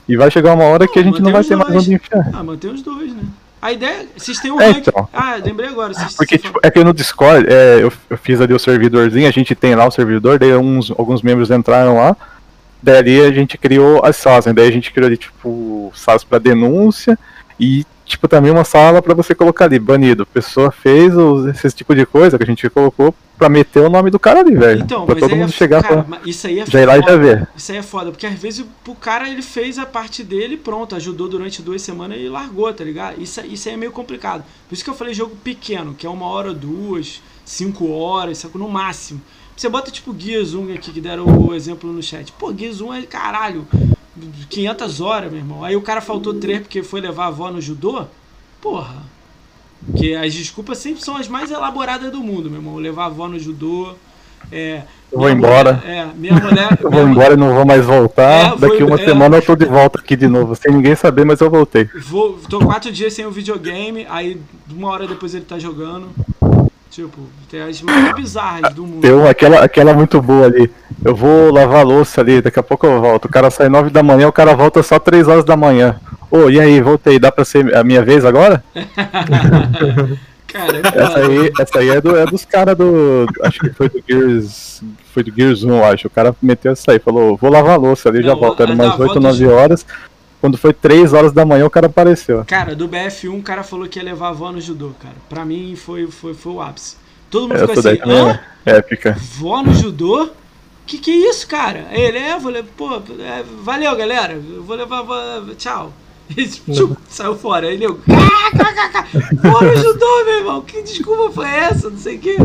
E vai chegar uma hora que a gente não vai ter mais onde enfiar. Ah, mantém os dois, né? A ideia. Vocês têm um É, ranking. então. Ah, lembrei agora. Vocês, Porque, tipo, é que no Discord, é, eu, eu fiz ali o servidorzinho, a gente tem lá o servidor, daí uns, alguns membros entraram lá, daí ali a gente criou as salas, né? daí a gente criou ali, tipo, salas pra denúncia e, tipo, também uma sala pra você colocar ali, banido. Pessoa fez esse tipo de coisa que a gente colocou pra meter o nome do cara ali, velho. Então, pra mas todo mundo é, chegar cara, pra isso aí é já ir lá e foda. já ver. Isso aí é foda, porque às vezes o cara ele fez a parte dele e pronto, ajudou durante duas semanas e largou, tá ligado? Isso, isso aí é meio complicado. Por isso que eu falei jogo pequeno, que é uma hora, duas, cinco horas, sabe? no máximo. Você bota tipo Gears 1 aqui, que deram o exemplo no chat. Pô, Gears 1 é caralho, 500 horas, meu irmão. Aí o cara faltou três porque foi levar a avó no judô. Porra. Porque as desculpas sempre são as mais elaboradas do mundo, meu irmão. Levar a avó no judô. É, Eu vou embora. mulher- é, minha mulher. Eu vou embora e não vou mais voltar. É, Daqui uma em- é. semana eu tô de volta aqui de novo, sem ninguém saber, mas eu voltei. Vou, tô quatro dias sem o videogame, aí uma hora depois ele tá jogando. Tipo, tem as mais bizarras do mundo. Tem uma, aquela, aquela muito boa ali. Eu vou lavar a louça ali, daqui a pouco eu volto. O cara sai 9 da manhã, o cara volta só 3 horas da manhã. Ô, e aí, voltei, dá pra ser a minha vez agora? Cara, é Essa aí, essa aí é, do, é dos caras do. Acho que foi do Gears. Foi do Gears 1, eu acho. O cara meteu essa aí, falou, vou lavar a louça ali, já volto. Era umas da 8, avó 9 do- horas. Quando foi 3 horas da manhã, o cara apareceu. Cara, do BF1 o cara falou que ia levar a avó no judô, cara. Pra mim foi, foi, foi o ápice. Todo mundo ficou Essa daí assim, hã? é épica. Vó no judô? Que que é isso, cara? Aí Ele, é, vou levar, pô, é, valeu, galera. Eu vou levar, vó, tchau. E, tchum, saiu fora. Aí ele, vó no judô, meu irmão. Que desculpa foi essa? Não sei o quê.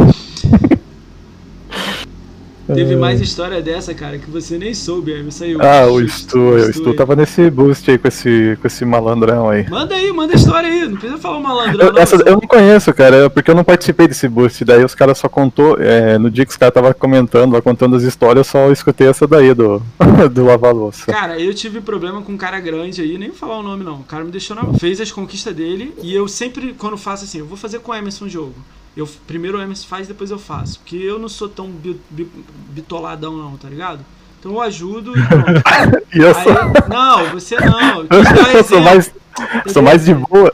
Teve mais história dessa, cara, que você nem soube, aí saiu. Ah, o Stu, o Stu tava nesse boost aí com esse, com esse malandrão aí. Manda aí, manda a história aí. Não precisa falar malandrão, Eu, não. essa, eu não conheço, cara, porque eu não participei desse boost. Daí os caras só contou. é, no dia que os caras estavam comentando, lá contando as histórias, eu só escutei essa daí do, do Lava Louça. Cara, eu tive problema com um cara grande aí, nem vou falar o nome não. O cara me deixou na mão. Fez as conquistas dele e eu sempre, quando faço assim, eu vou fazer com o Emerson um jogo. Eu, primeiro o Emerson faz, depois eu faço. Porque eu não sou tão bi- bi- bitoladão não, tá ligado? Então eu ajudo e pronto. Eu sou, Aí, não, você não. Eu sou exemplo. mais, sou mais de boa.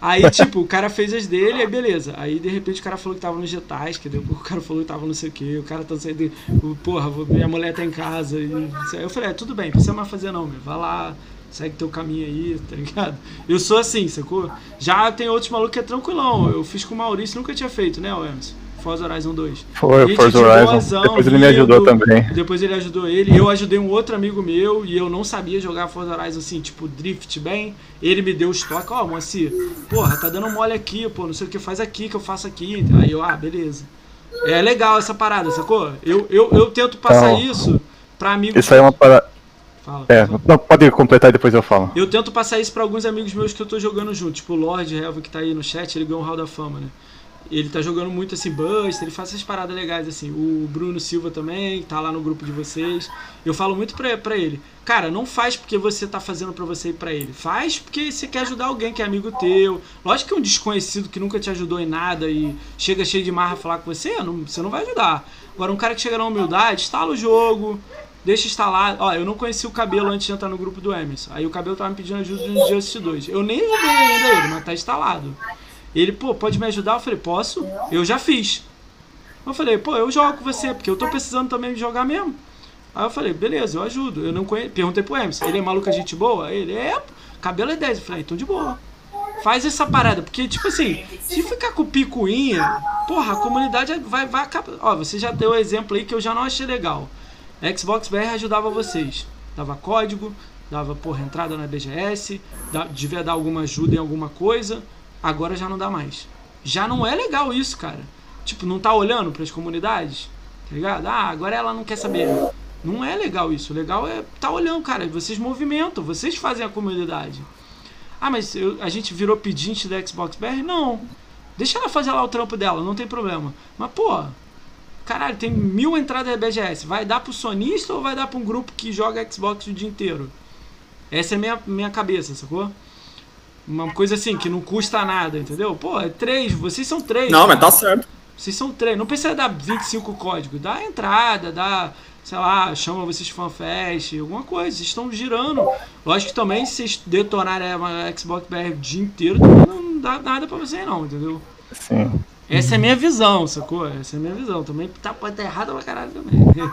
Aí, tipo, o cara fez as dele, aí beleza. Aí, de repente, o cara falou que tava nos getais, que o cara falou que tava não sei o que, o cara tá saindo. Porra, minha mulher tá em casa. E, aí eu falei, é, tudo bem, não precisa mais fazer não, meu. Vai lá, segue teu caminho aí, tá ligado? Eu sou assim, sacou? Já tem outros malucos que é tranquilão. Eu fiz com o Maurício, nunca tinha feito, né, o Emerson? Forza Horizon 2. Foi, Gente Forza Horizon. boazão, Depois ele me ajudou também. Depois ele ajudou ele. Eu ajudei um outro amigo meu e eu não sabia jogar Forza Horizon assim, tipo, drift bem. Ele me deu os toques, ó, Moacir, porra, tá dando mole aqui, pô, não sei o que, faz aqui que eu faço aqui. Aí eu, ah, beleza. É legal essa parada, sacou? Eu, eu, eu tento passar Então, isso pra amigos. Isso aí é uma parada. Fala, É, fala. não, pode completar e depois eu falo. Eu tento passar isso pra alguns amigos meus que eu tô jogando junto. Tipo, o Lord Helva que tá aí no chat, ele ganhou o Hall da Fama, né? Ele tá jogando muito assim, Buster, ele faz essas paradas legais assim. O Bruno Silva também, tá lá no grupo de vocês. Eu falo muito pra, pra ele, cara, não faz porque você tá fazendo pra você e pra ele. Faz porque você quer ajudar alguém que é amigo teu. Lógico que um desconhecido que nunca te ajudou em nada e chega cheio de marra falar com você, não- você não vai ajudar. Agora, um cara que chega na humildade, instala o jogo, Deixa instalar. Ó, eu não conheci o cabelo antes de entrar no grupo do Emerson. Aí o cabelo tava me pedindo ajuda no Justice 2. Eu nem ajudei ainda ele, mas tá instalado. Ele, pô, pode me ajudar? Eu falei, posso? Eu já fiz. Eu falei, pô, eu jogo com você, porque eu tô precisando também de jogar mesmo. Aí eu falei, beleza, eu ajudo. Eu não conheço. Perguntei pro Emerson, ele é maluco, a gente boa? Ele é, cabelo é 10. Eu falei, então de boa. Faz essa parada, porque, tipo assim, se ficar com picuinha, porra, a comunidade vai, vai acabar. Ó, você já deu exemplo aí que eu já não achei legal. Xbox BR ajudava vocês. Dava código, dava, porra, entrada na BGS, devia dar alguma ajuda em alguma coisa. Agora já não dá mais. Já não é legal isso, cara. Tipo, não tá olhando pras comunidades, tá ligado? Ah, agora ela não quer saber. Não é legal isso. O legal é tá olhando, cara. Vocês movimentam, vocês fazem a comunidade. Ah, mas eu- a gente virou pedinte da Xbox BR? Não. Deixa ela fazer lá o trampo dela, não tem problema. Mas, pô, caralho, tem mil entradas da BGS. Vai dar pro sonista ou vai dar pra um grupo que joga Xbox o dia inteiro? Essa é a minha, minha cabeça, sacou? Uma coisa assim, que não custa nada, entendeu? Pô, é três, vocês são três. Não, mas cara. tá certo. Vocês são três. Não precisa dar 25 códigos. Dá entrada, dá, sei lá, chama vocês fanfest, alguma coisa. Vocês estão girando. Lógico que também, se vocês detonarem a Xbox BR o dia inteiro, não dá nada pra vocês não, entendeu? Sim. Essa é a minha visão, sacou? Essa é a minha visão. Também tá, pode estar errada pra caralho também.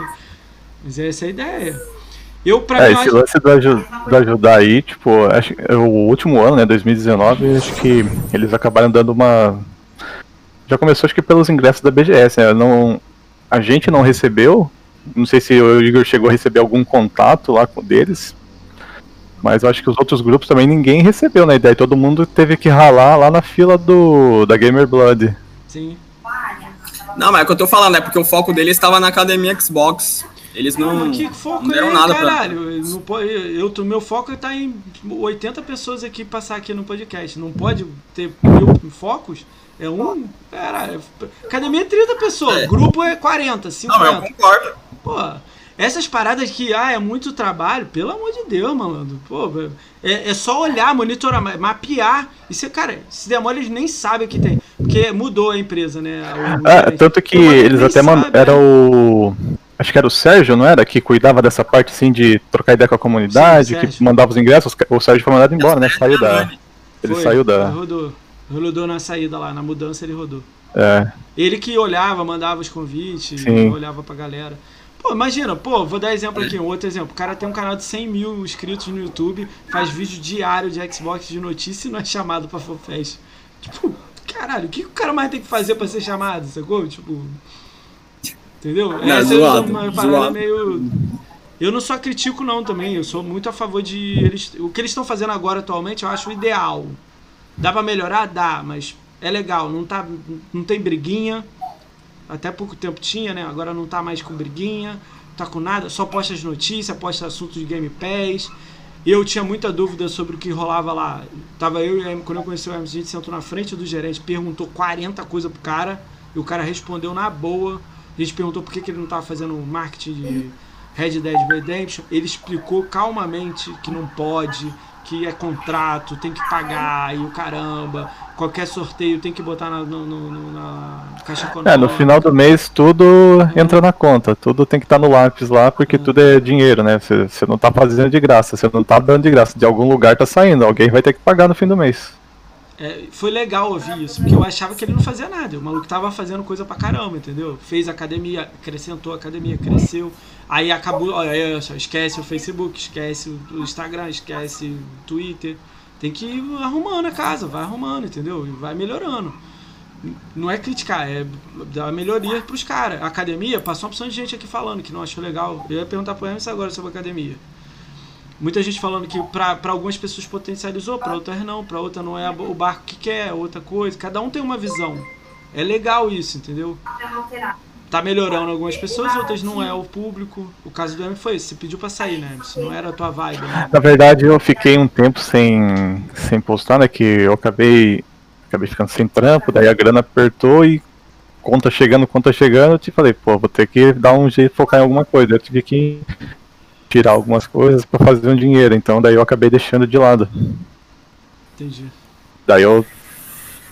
Mas essa é a ideia. Eu, pra É, mim, esse acho- lance do, do ajudar aí, tipo, acho que o último ano, né, 2019, acho que eles acabaram dando uma. Já começou, acho que pelos ingressos da BGS, né? Não, a gente não recebeu. Não sei se o Igor chegou a receber algum contato lá com deles. Mas eu acho que os outros grupos também ninguém recebeu, né? E daí todo mundo teve que ralar lá na fila do da Gamer Blood. Sim. Não, mas é o que eu tô falando, é porque o foco deles estava na academia Xbox. Eles não, Mas que foco não deram é, nada pra. caralho? Pode, eu, o meu foco tá em 80 pessoas aqui passar aqui no podcast. Não pode ter mil focos? É um. Caralho. Academia é 30 pessoas, É. grupo é 40, Não, eu 50. concordo. Pô, essas paradas que, ah, é muito trabalho, pelo amor de Deus, malandro. Pô, é, é só olhar, monitorar, ma- mapear. Isso, cara, se demora, eles nem sabem o que tem. Porque mudou a empresa, né? Ah, gerente. tanto que Pô, eles até mandaram. Era né? o. Acho que era o Sérgio, não era? Que cuidava dessa parte assim de trocar ideia com a comunidade, Sim, que mandava os ingressos. O Sérgio foi mandado embora, né? Saiu da. Ele Foi, saiu da. Rodou. Rodou na saída lá, na mudança ele rodou. É, Ele que olhava, mandava os convites, Sim. olhava pra galera. Pô, imagina, pô, vou dar exemplo aqui, um outro exemplo. O cara tem um canal de 100 mil inscritos no YouTube, faz vídeo diário de Xbox de notícia e não é chamado pra FanFest. Tipo, caralho, o que o cara mais tem que fazer pra ser chamado, sacou? Tipo. Entendeu? Não, Essa zoado, é uma parada zoado. meio. Eu não sou crítico não também, eu sou muito a favor de eles, o que eles estão fazendo agora atualmente, eu acho ideal. Dá pra melhorar, dá, mas é legal, não tá não tem briguinha. Até pouco tempo tinha, né? Agora não tá mais com briguinha, tá com nada, só posta as notícias, posta assuntos de Game Pass. Eu tinha muita dúvida sobre o que rolava lá. Tava eu e o quando eu conheci o Emerson, a gente sentou na frente do gerente, perguntou 40 coisas pro cara, e o cara respondeu na boa. A gente perguntou por que, que ele não tava fazendo marketing de Red Dead Redemption. Ele explicou calmamente que não pode, que é contrato, tem que pagar e o caramba. Qualquer sorteio tem que botar na, no- no- na caixa econômica. é, no final do mês tudo entra na conta, tudo tem que estar no lápis lá, porque tudo é dinheiro, né? Você não tá fazendo de graça, você não tá dando de graça, de algum lugar tá saindo, alguém vai ter que pagar no fim do mês. É, foi legal ouvir isso, porque eu achava que ele não fazia nada. O maluco tava fazendo coisa pra caramba, entendeu? Fez academia, acrescentou a academia, cresceu. Aí acabou, olha, esquece o Facebook, esquece o Instagram, esquece o Twitter. Tem que ir arrumando a casa, vai arrumando, entendeu? E vai melhorando. Não é criticar, é dar melhoria pros caras. A academia, passou uma opção de gente aqui falando que não achou legal. Eu ia perguntar pro Emerson agora sobre a academia. Muita gente falando que pra algumas pessoas potencializou, pra outras não, pra outra não é o barco que quer, outra coisa. Cada um tem uma visão. É legal isso, entendeu? Tá melhorando algumas pessoas, outras não é o público. O caso do Emerson foi esse, você pediu pra sair, né? Isso não era a tua vibe, né? Na verdade, eu fiquei um tempo sem, sem postar, né? Que eu acabei, acabei ficando sem trampo, daí a grana apertou e conta chegando, conta chegando, eu te falei, pô, vou ter que dar um jeito de focar em alguma coisa. Eu tive que tirar algumas coisas pra fazer um dinheiro, então daí eu acabei deixando de lado. Entendi. Daí eu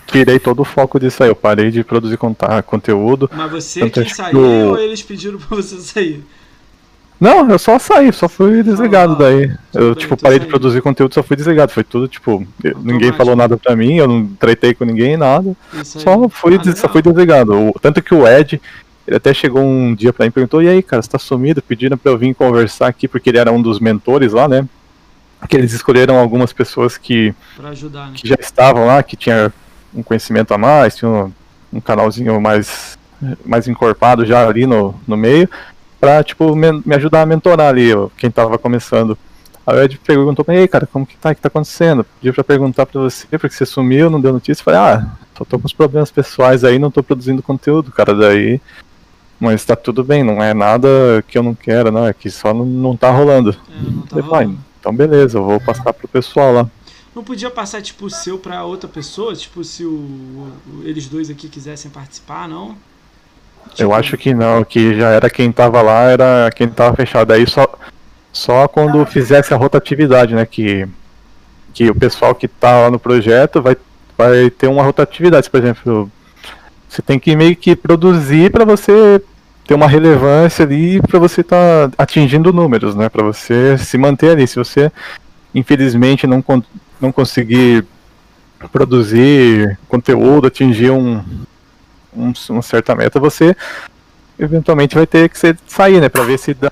tirei todo o foco disso aí, eu parei de produzir conteúdo. Mas você sair que o- ou eles pediram pra você sair? Não, eu só saí, só fui desligado Ah, daí. Eu, bem, tipo, parei de saindo. produzir conteúdo, só fui desligado. Foi tudo, tipo, eu- ninguém falou nada pra mim, eu não tretei com ninguém, nada. Só fui, Ah, só fui desligado. O- tanto que o Ed, ele até chegou um dia pra mim e perguntou: E aí, cara, você tá sumido? Pediram pra eu vir conversar aqui, porque ele era um dos mentores lá, né? Que eles escolheram algumas pessoas que, ajudar, né? que já estavam lá, que tinha um conhecimento a mais, tinha um, um canalzinho mais, mais encorpado já ali no, no meio, pra, tipo, me, me ajudar a mentorar ali, ó, quem tava começando. Aí o Ed perguntou pra mim, ei, cara, como que tá? O que tá acontecendo? Pediu pra perguntar pra você, porque você sumiu, não deu notícia. Eu Falei, ah, só tô com uns problemas pessoais aí, não tô produzindo conteúdo, cara, daí... Mas tá tudo bem, não é nada que eu não quero, não, é que só não, não tá rolando. É, não tá falei, rolando. então beleza, eu vou passar pro pessoal lá. Não podia passar, tipo, o seu pra outra pessoa? Tipo, se o, o- eles dois aqui quisessem participar, não? Eu Tipo, acho que não, que já era quem tava lá, era quem tava fechado. Aí só, só quando fizesse a rotatividade, né? Que, que o pessoal que tá lá no projeto vai, vai ter uma rotatividade. Por exemplo, você tem que meio que produzir para você ter uma relevância ali, para você estar atingindo números, né? Para você se manter ali. Se você, infelizmente, não, não conseguir produzir conteúdo, atingir um, um, uma certa meta, você eventualmente vai ter que sair, né? Pra ver se dá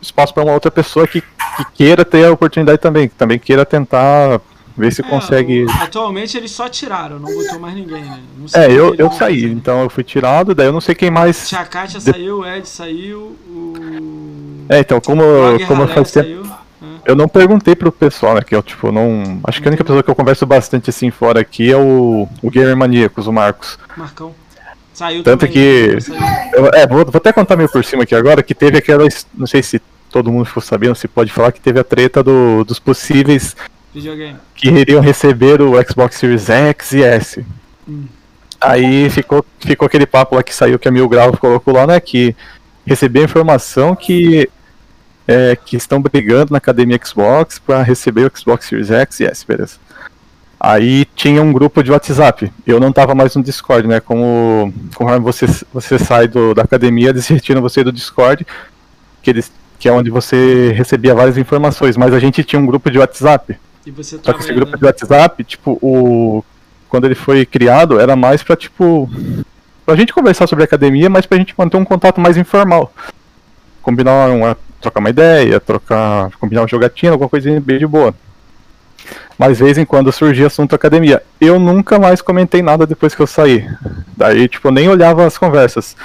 espaço para uma outra pessoa que, que queira ter a oportunidade também, que também queira tentar ver se é, consegue. atualmente eles só tiraram, não botou mais ninguém, né? É, eu, eu saí, fazer. então eu fui tirado, daí eu não sei quem mais. Tia Kátia De- saiu, o Ed saiu, o. É, então, como, como Ralé faz tempo. saiu. Eu não perguntei pro pessoal, né? Que eu, tipo, não. Acho que a única pessoa que eu converso bastante assim fora aqui é o, o Gamer Maníacos, o Marcos. Marcão. Saiu Tanto também. que- saiu. Eu, é, vou, vou até contar meio por cima aqui agora, que teve aquela. Não sei se todo mundo ficou sabendo, se pode falar, que teve a treta do, dos possíveis Videogame. que iriam receber o Xbox Series X e S. Hum. Aí ficou, ficou aquele papo lá que saiu que a Mil Grau colocou lá, né? Que recebeu a informação que, é, que estão brigando na academia Xbox para receber o Xbox Series X e S, beleza. Aí tinha um grupo de WhatsApp. Eu não tava mais no Discord, né? Como conforme você, você sai do, da academia, eles retiram você do Discord, que, eles, que é onde você recebia várias informações. Mas a gente tinha um grupo de WhatsApp. E você Só que esse grupo né? de WhatsApp, tipo, o. Quando ele foi criado, era mais pra, tipo. Pra gente conversar sobre a academia, mas pra gente manter um contato mais informal. Combinar uma. Trocar uma ideia, trocar. combinar uma jogatina, alguma coisinha bem de boa. Mas vez em quando surgia assunto academia. Eu nunca mais comentei nada depois que eu saí. Daí, tipo, eu nem olhava as conversas.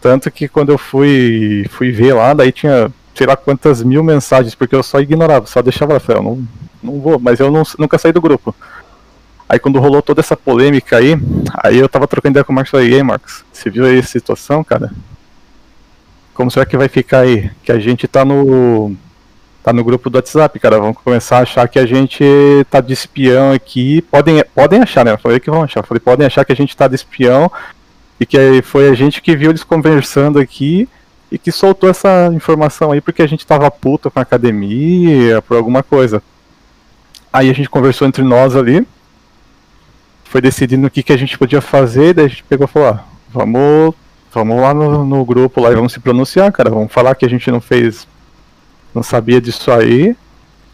Tanto que quando eu fui, fui ver lá, daí tinha sei lá quantas mil mensagens, porque eu só ignorava, só deixava lá, falei, eu não, não vou, mas eu não- nunca saí do grupo. Aí quando rolou toda essa polêmica aí, aí eu tava trocando ideia com o Marcos aí Marcos, você viu aí essa situação, cara? Como será que vai ficar aí? Que a gente tá no. tá no grupo do WhatsApp, cara. Vão começar a achar que a gente tá de espião aqui. Podem, podem achar, né? Eu falei que vão achar. Eu falei, podem achar que a gente tá de espião e que foi a gente que viu eles conversando aqui e que soltou essa informação aí porque a gente tava puto com a academia, por alguma coisa. Aí a gente conversou entre nós ali, foi decidindo o que, que a gente podia fazer, daí a gente pegou e falou, ó, vamos, vamos lá no, no grupo lá e vamos se pronunciar, cara, vamos falar que a gente não fez, não sabia disso aí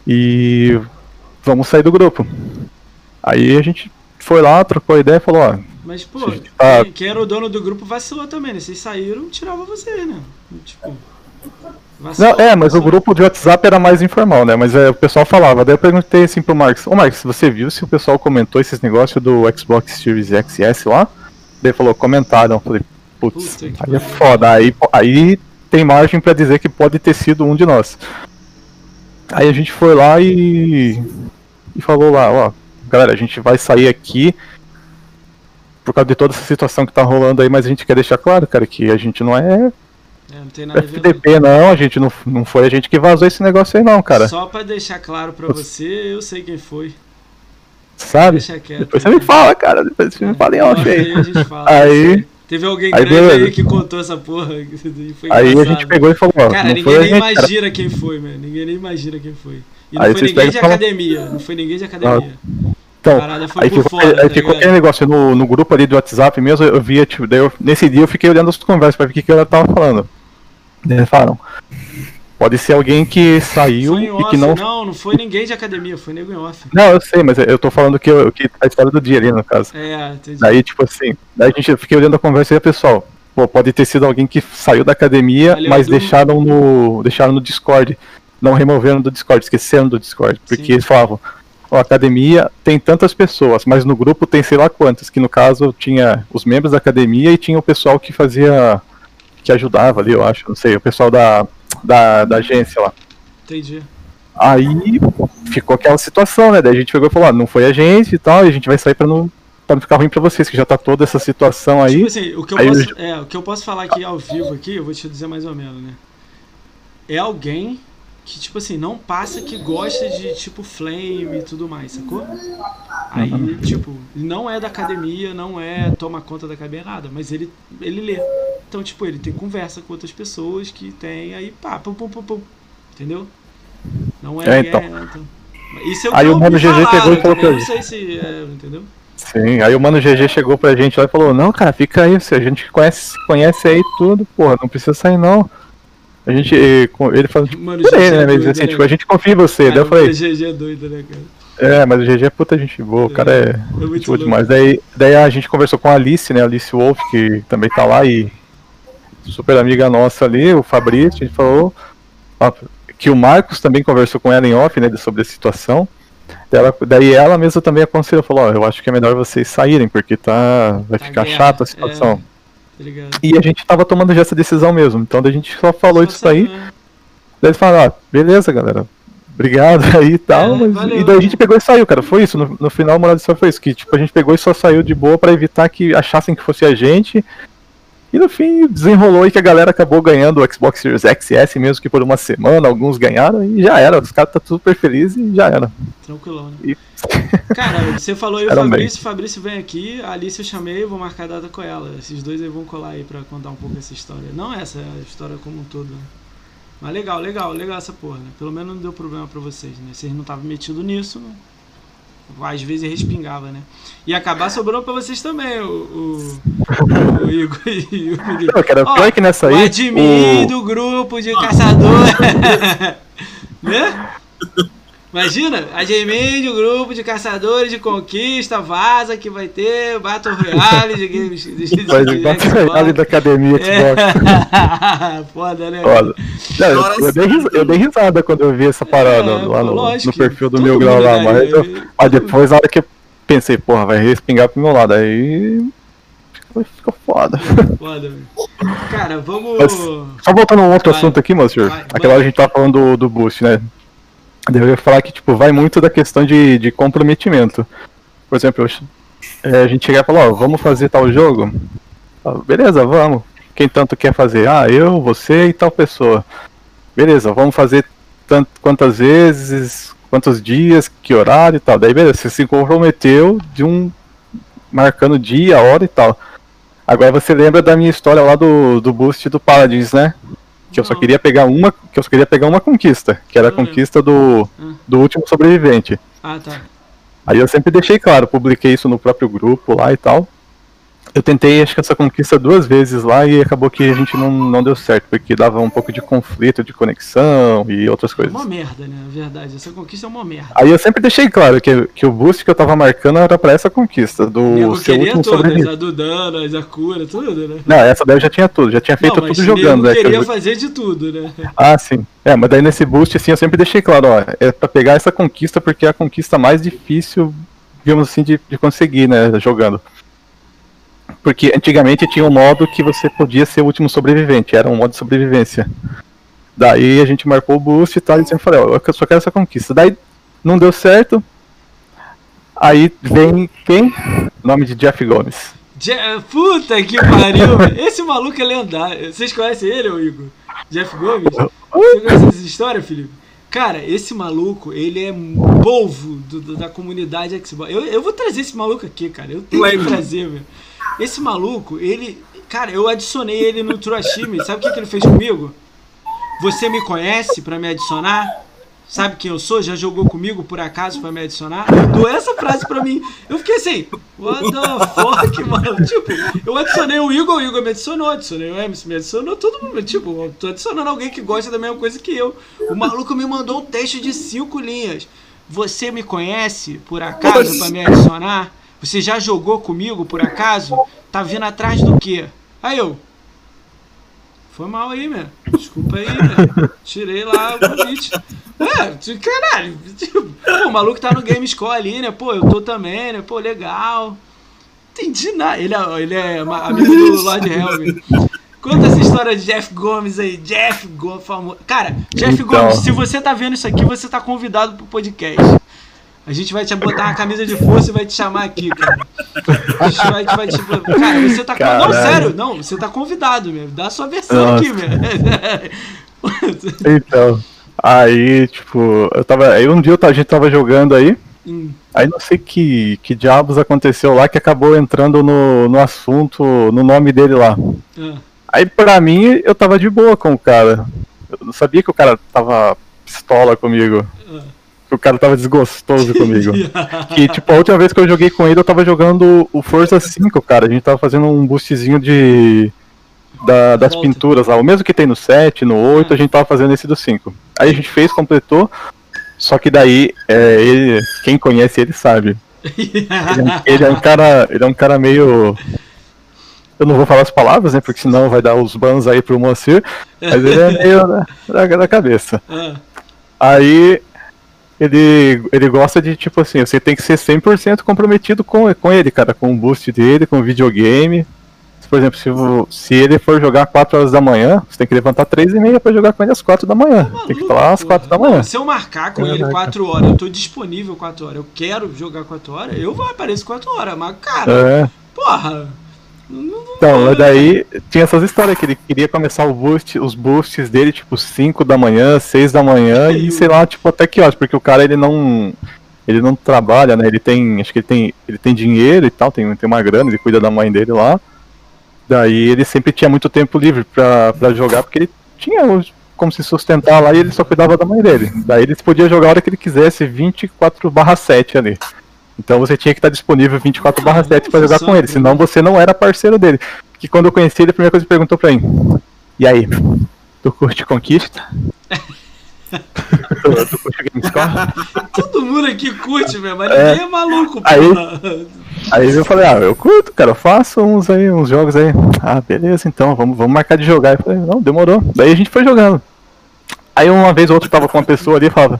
e vamos sair do grupo. Aí a gente foi lá, trocou ideia e falou, ó, Mas, pô, tá- quem, era o dono do grupo vacilou também, né? Vocês saíram, tirava você, né? Tipo. vacilou, Não, é, mas o vacilou. grupo de WhatsApp era mais informal, né? Mas é, o pessoal falava. Daí eu perguntei assim pro Marcos: Ô Marcos, você viu se o pessoal comentou esses negócios do Xbox Series X e S lá? Daí falou: comentaram. Eu falei: putz, Puta aí é foda. Aí, aí tem margem pra dizer que pode ter sido um de nós. Aí a gente foi lá e. e falou lá: ó, galera, a gente vai sair aqui. Por causa de toda essa situação que tá rolando aí, mas a gente quer deixar claro, cara, que a gente não é É, não. FDP, não, a gente não, não foi a gente que vazou esse negócio aí, não, cara. Só pra deixar claro pra você, eu sei quem foi. Sabe? Quieto. Depois você me fala, cara. Depois você me fala em off Aí aí. Aí- Teve alguém aí grande aí beleza. que contou essa porra. Aí a gente pegou e falou, ó, Cara, ninguém nem gente, cara. imagina quem foi, mano. Ninguém nem imagina quem foi. E não Aí foi ninguém de falam- academia. Não foi ninguém de academia. Então, aí ficou, fora, aí tá ficou aquele negócio no, no grupo ali do WhatsApp mesmo, eu via, tipo, daí eu, nesse dia eu fiquei olhando as conversas pra ver o que, que ela tava falando. Eles falaram, pode ser alguém que saiu e off. que não... não... não, foi ninguém de academia, foi nego em off. Não, eu sei, mas eu tô falando que, eu, que a história do dia ali, no caso. É, entendi. Daí, tipo assim, daí a gente eu fiquei olhando a conversa e aí, pessoal, pô, pode ter sido alguém que saiu da academia, Valeu, mas Edu. deixaram no. deixaram no Discord. Não removeram do Discord, esqueceram do Discord. Porque Sim. eles falavam, ó, a academia tem tantas pessoas, mas no grupo tem sei lá quantas, que no caso tinha os membros da academia e tinha o pessoal que fazia. que ajudava ali, eu acho, não sei, o pessoal da, da, da agência lá. Entendi. Aí ficou aquela situação, né? Daí a gente pegou e falou, ó, não foi a gente e tal, e a gente vai sair pra não, pra não ficar ruim pra vocês, que já tá toda essa situação aí. Tipo assim, o que, eu aí eu posso, já- é, o que eu posso falar aqui ao vivo aqui, eu vou te dizer mais ou menos, né? É alguém que, tipo assim, não passa que gosta de, tipo, flame e tudo mais, sacou? Aí, tipo, não é da academia, não é toma conta da academia, nada, mas ele, ele lê. Então, tipo, ele tem conversa com outras pessoas que tem aí, pá, pum, pum, pum, pum. Entendeu? Não é. É, então. então. Isso é o Aí que o Mano GG pegou e falou pra Não sei se. É, entendeu? Sim, aí o Mano GG chegou pra gente lá e falou, não, cara, fica aí, se a gente conhece, conhece aí tudo, porra, não precisa sair não. A gente, eh, ele tipo, Mano, é né, mas doido, assim, né, tipo, a gente confia em você. Daí eu Cara, falei, o GG é doido, né, cara? é, mas o GG é puta gente boa, o cara é É muito demais. Daí, daí a gente conversou com a Alice, né, Alice Wolf, que também tá lá e super amiga nossa ali, o Fabrício, a gente falou ó, que o Marcos também conversou com ela em off, né, sobre a situação. Daí ela, daí ela mesma também aconselhou, falou, ó, eu acho que é melhor vocês saírem, porque tá, vai Tá ficar chata a situação. É, tá? E a gente tava tomando já essa decisão mesmo, então a gente só falou isso aí, daí eles falaram, ah, beleza, galera. Obrigado aí e tal. É, mas- valeu, e daí a né? gente pegou e saiu, cara. Foi isso. No, no final, o moral da história foi isso. Que tipo, a gente pegou e só saiu de boa pra evitar que achassem que fosse a gente. E no fim, desenrolou aí que a galera acabou ganhando o Xbox Series XS, mesmo que por uma semana, alguns ganharam e já era. Os caras tá super felizes e já era. Tranquilão, né? E- Cara, você falou aí o bem. Fabrício, o Fabrício vem aqui, a Alice eu chamei, vou marcar a data com ela. Esses dois aí vão colar aí pra contar um pouco essa história. Não essa, a história como um todo, né? Mas legal, legal, legal essa porra, né? Pelo menos não deu problema pra vocês, né? Vocês não estavam metidos nisso, né? Às vezes respingava, né? E acabar sobrando pra vocês também, o, o, o Igor e o Felipe. Não, cara, Ó, pior que nessa o aí. admin o- do grupo de caçador. né? Imagina, admin do grupo de caçadores de conquista, vaza que vai ter Battle Royale de games. De, de, de, a ali da academia Xbox. É. Foda, né? Foda. Não, eu, eu dei ris- eu dei risada quando eu vi essa parada É, lá no, lógico no perfil do meu grau lá, mas, eu- né? mas depois, na hora que eu pensei, porra, vai respingar pro meu lado, aí ficou, foda. Foda, velho. Cara, vamos. Mas- Só voltando a um outro Vai. assunto aqui, Monsieur, Vai, aquela vai. hora a gente tava falando do, do boost, né? Eu ia falar que, tipo, vai muito da questão de, de comprometimento. Por exemplo, eu- é, a gente chegar e falar, ó, vamos fazer tal jogo? Beleza, vamos. Quem tanto quer fazer? Ah, eu, você e tal pessoa. Beleza, vamos fazer tanto, quantas vezes, quantos dias, que horário e tal. Daí, beleza, você se comprometeu de um. marcando dia, hora e tal. Agora você lembra da minha história lá do, do boost do Paladins, né? Que eu só Não. queria pegar uma. Que eu só queria pegar uma conquista, que era a lembro. conquista do, Hum. do último sobrevivente. Ah, tá. Aí eu sempre deixei claro, publiquei isso no próprio grupo lá e tal. Eu tentei, acho que essa conquista duas vezes lá e acabou que a gente não, não deu certo, porque dava um pouco de conflito de conexão e outras É coisas. uma merda, né? Na verdade, essa conquista é uma merda. Aí eu sempre deixei claro que, que o boost que eu tava marcando era pra essa conquista, do Eu seu último todas, sobrevivente. a do dano, a cura, tudo, né? Não, essa daí eu já tinha tudo, já tinha feito Não, tudo jogando, nego né? que queria eu- fazer de tudo, né? Ah, sim. É, mas daí nesse boost, assim, eu sempre deixei claro, ó, é pra pegar essa conquista porque é a conquista mais difícil, digamos assim, de, de conseguir, né, jogando. Porque antigamente tinha um modo que você podia ser o último sobrevivente, era um modo de sobrevivência. Daí a gente marcou o boost e tal, e sempre falei, ó, eu só quero essa conquista. Daí não deu certo. Aí vem quem? Nome de Jeff Gomes. Je- Puta que pariu, velho. Esse maluco é lendário. Vocês conhecem ele, ô Igor? Jeff Gomes? Você conhece essa história, Felipe? Cara, esse maluco, ele é polvo do- do- da comunidade Xbox. Eu, eu vou trazer esse maluco aqui, cara. Eu tenho que trazer, velho. Esse maluco, ele. Cara, eu adicionei ele no Truashime. Sabe o que, que ele fez comigo? Você me conhece pra me adicionar? Sabe quem eu sou? Já jogou comigo por acaso pra me adicionar? Mandou essa frase pra mim. Eu fiquei assim, what the fuck, mano? Tipo, eu adicionei o Igor, o Igor me adicionou, adicionei o Emerson, me adicionou, todo mundo. Tipo, eu tô adicionando alguém que gosta da mesma coisa que eu. O maluco me mandou um texto de cinco linhas. Você me conhece por acaso pra me adicionar? Você já jogou comigo por acaso? Tá vindo atrás do quê? Aí eu. Foi mal aí, meu. Desculpa aí, meu. Tirei lá o convite. É, caralho. Tipo, pô, o maluco tá no Game Score ali, né? Pô, eu tô também, né? Pô, legal. Entendi nada. Ele é, ele é amigo do Lord Helm. Conta essa história de Jeff Gomes aí. Jeff Gomes, famoso. Cara, Jeff Então. Gomes, se você tá vendo isso aqui, você tá convidado pro podcast. A gente vai te botar uma camisa de força e vai te chamar aqui, cara. A gente vai, vai te. Cara, você tá. Não, Caralho. sério, não, você tá convidado mesmo. Dá a sua versão Nossa. aqui, meu. Então. Aí, tipo, eu tava. Aí um dia a gente tava jogando aí. Hum. Aí não sei que, que diabos aconteceu lá que acabou entrando no, no assunto, no nome dele lá. Ah. Aí pra mim eu tava de boa com o cara. Eu não sabia que o cara tava pistola comigo. Ah. O cara tava desgostoso comigo. Que tipo, a última vez que eu joguei com ele eu tava jogando o Forza 5, cara. A gente tava fazendo um boostzinho de. da- das Volta. pinturas lá. O mesmo que tem no 7, no 8, a gente tava fazendo esse do 5. Aí a gente fez, completou. Só que daí, é, ele, quem conhece ele sabe. Ele é, um, ele é um cara. Ele é um cara meio. Eu não vou falar as palavras, né? Porque senão vai dar os bans aí pro Moacir. Mas ele é meio da, da, da cabeça. Ah. Aí ele, ele gosta de, tipo assim, você tem que ser 100% comprometido com, com ele, cara, com o boost dele, com o videogame. Por exemplo, se, se ele for jogar 4 horas da manhã, você tem que levantar 3 e meia pra jogar com ele às 4 da manhã. tem que estar lá às 4 da manhã. Não, se eu marcar com ele Caraca. 4 horas, eu tô disponível 4 horas, eu quero jogar 4 horas, eu vou aparecer 4 horas, mas cara, É. porra. Então, daí tinha essas histórias que ele queria começar o boost, os boosts dele, tipo, 5 da manhã, 6 da manhã e sei lá, tipo, até que horas, porque o cara ele não. Ele não trabalha, né? Ele tem. Acho que ele tem. Ele tem dinheiro e tal, tem, tem uma grana, ele cuida da mãe dele lá. Daí ele sempre tinha muito tempo livre pra, pra jogar, porque ele tinha como se sustentar lá e ele só cuidava da mãe dele. Daí ele podia jogar a hora que ele quisesse, 24 7 ali. Então você tinha que estar disponível 24 7 pra jogar com ele, senão você não era parceiro dele. Que quando eu conheci ele, a primeira coisa que perguntou pra mim: E aí, tu curte conquista? tu, tu curte Gamescore? Todo mundo aqui curte, velho, mas É. ninguém é maluco, Aí- porra. Aí eu falei, ah, eu curto, cara, eu faço uns aí, uns jogos aí. Ah, beleza, então, vamos, vamos marcar de jogar. Eu falei, não, demorou. Daí a gente foi jogando. Aí uma vez ou outra eu tava com uma pessoa ali e falava,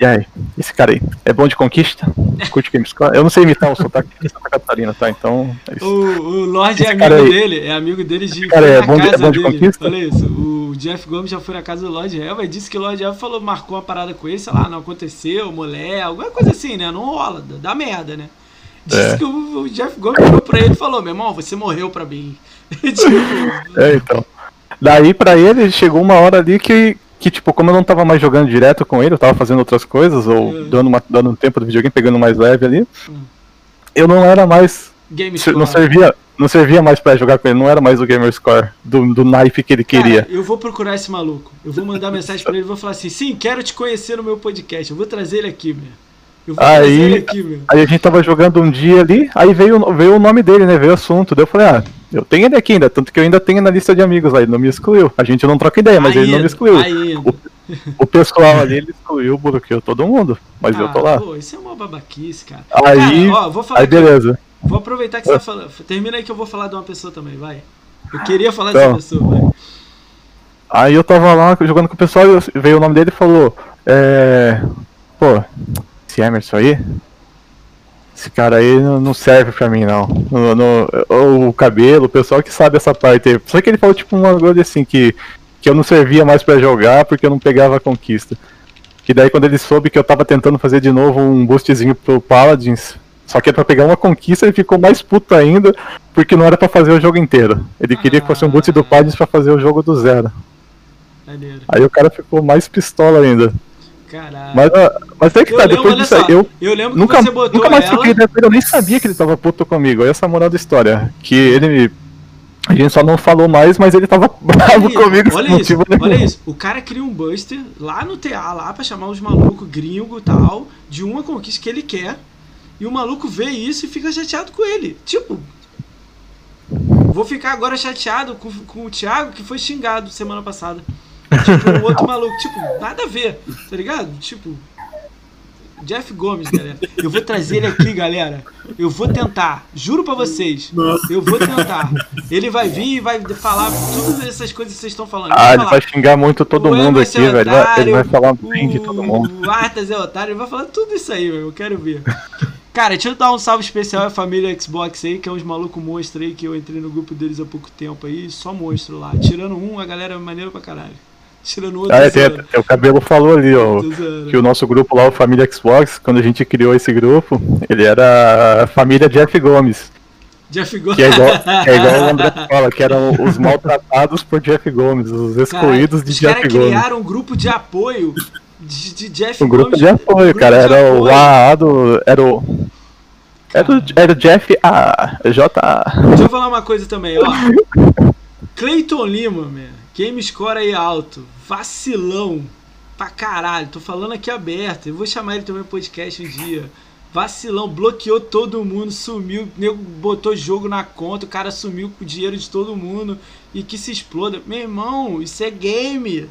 e aí, esse cara aí, é bom de conquista? Curte Gamescore? Eu não sei imitar o sotaque de Santa Catarina, tá? Então. é. O, o Lorde é amigo dele, é amigo dele de. cara é bom de- é casa bom de dele. conquista? Olha isso, o Jeff Gomes já foi na casa do Lorde Elva e disse que o Lorde Elva falou, marcou uma parada com ele, sei lá, não aconteceu, mulher, alguma coisa assim, né? Não rola, dá, merda, né? Disse É. que o, o Jeff Gomes virou pra ele e falou, meu irmão, você morreu pra mim. tipo, É, então. Daí pra ele chegou uma hora ali que, que, tipo, como eu não tava mais jogando direto com ele, eu tava fazendo outras coisas, ou É. dando, uma, dando um tempo do videogame, pegando mais leve ali, Hum. eu não era mais. game Não score. servia, não servia mais pra jogar com ele, não era mais o gamer score do, do naipe que ele queria. Cara, eu vou procurar esse maluco. Eu vou mandar mensagem pra ele e vou falar assim: sim, quero te conhecer no meu podcast. Eu vou trazer ele aqui, meu. Eu vou Aí- trazer ele aqui, meu. Aí a gente tava jogando um dia ali, aí veio, veio o nome dele, né? Veio o assunto. Daí eu falei, ah, eu tenho ele aqui ainda, tanto que eu ainda tenho na lista de amigos lá, ele não me excluiu. A gente não troca ideia, mas ele não me excluiu. ainda. O pessoal ali, ele excluiu, bloqueou todo mundo. Mas eu tô Ah, lá. Pô, isso é uma babaquice, cara. Aí, Cara, ó, vou falar aí beleza. Vou aproveitar que você tá falando. Termina aí que eu vou falar de uma pessoa também, vai. Eu queria falar Então. dessa pessoa, vai. Aí eu tava lá jogando com o pessoal e veio o nome dele e falou, é. Pô, esse Emerson aí. Esse cara aí não serve pra mim não. No, no- o cabelo, o pessoal que sabe essa parte aí. Só que ele falou tipo uma coisa assim que, que eu não servia mais pra jogar porque eu não pegava a conquista. Que daí quando ele soube que eu tava tentando fazer de novo um boostzinho pro Paladins, só que era pra pegar uma conquista, ele ficou mais puto ainda, porque não era pra fazer o jogo inteiro. Ele queria que fosse um boost do Paladins pra fazer o jogo do zero. Maneiro. Aí o cara ficou mais pistola ainda. Caralho. Mas, mas é que eu tá, lembro, depois disso aí, eu eu lembro nunca, que você botou nunca mais ela... com ele, eu nem sabia que ele tava puto comigo. Essa moral da história. Que ele me. A gente só não falou mais, mas ele tava bravo comigo olha isso, nenhum. olha isso. O cara cria um Buster lá no TA, lá pra chamar os malucos gringo e tal, de uma conquista que ele quer. E o maluco vê isso e fica chateado com ele. Tipo. Vou ficar agora chateado com, com o Thiago que foi xingado semana passada. Tipo, um outro maluco. Tipo, nada a ver, tá ligado? Tipo. Jeff Gomes, galera. Eu vou trazer ele aqui, galera. Eu vou tentar. Juro pra vocês. Eu vou tentar. Ele vai vir e vai falar todas essas coisas que vocês estão falando. Ah, ele vai xingar muito todo o mundo Emerson aqui, é velho. Ele vai- otário, Ele vai falar bem de todo mundo. O Arthas é otário, ele vai falar tudo isso aí, meu. Eu quero ver. Cara, deixa eu dar um salve especial à família Xbox aí, que é uns malucos monstros aí, que eu entrei no grupo deles há pouco tempo aí, só monstro lá. Tirando um, a galera é maneira pra caralho. Tirando outro, Ah, é, tem, o cabelo falou ali, ó. Que o nosso grupo lá, o Família Xbox, quando a gente criou esse grupo, ele era a família Jeff Gomes. Jeff Gomes. Que é igual, é igual o André fala, que eram os maltratados por Jeff Gomes, os excluídos de os Jeff caras Gomes. criaram um grupo de apoio de, de Jeff Um grupo Gomes. de apoio, grupo cara. de Era o apoio. AA do. Era o. Era o, era o Jeff A. J. Deixa eu falar uma coisa também, ó. Cleiton Lima, man. Game score aí alto. Vacilão. Pra caralho. Tô falando aqui aberto. Eu vou chamar ele também no podcast um dia. Vacilão, bloqueou todo mundo, sumiu, nego botou jogo na conta, o cara sumiu com o dinheiro de todo mundo e que se exploda. Meu irmão, isso é game.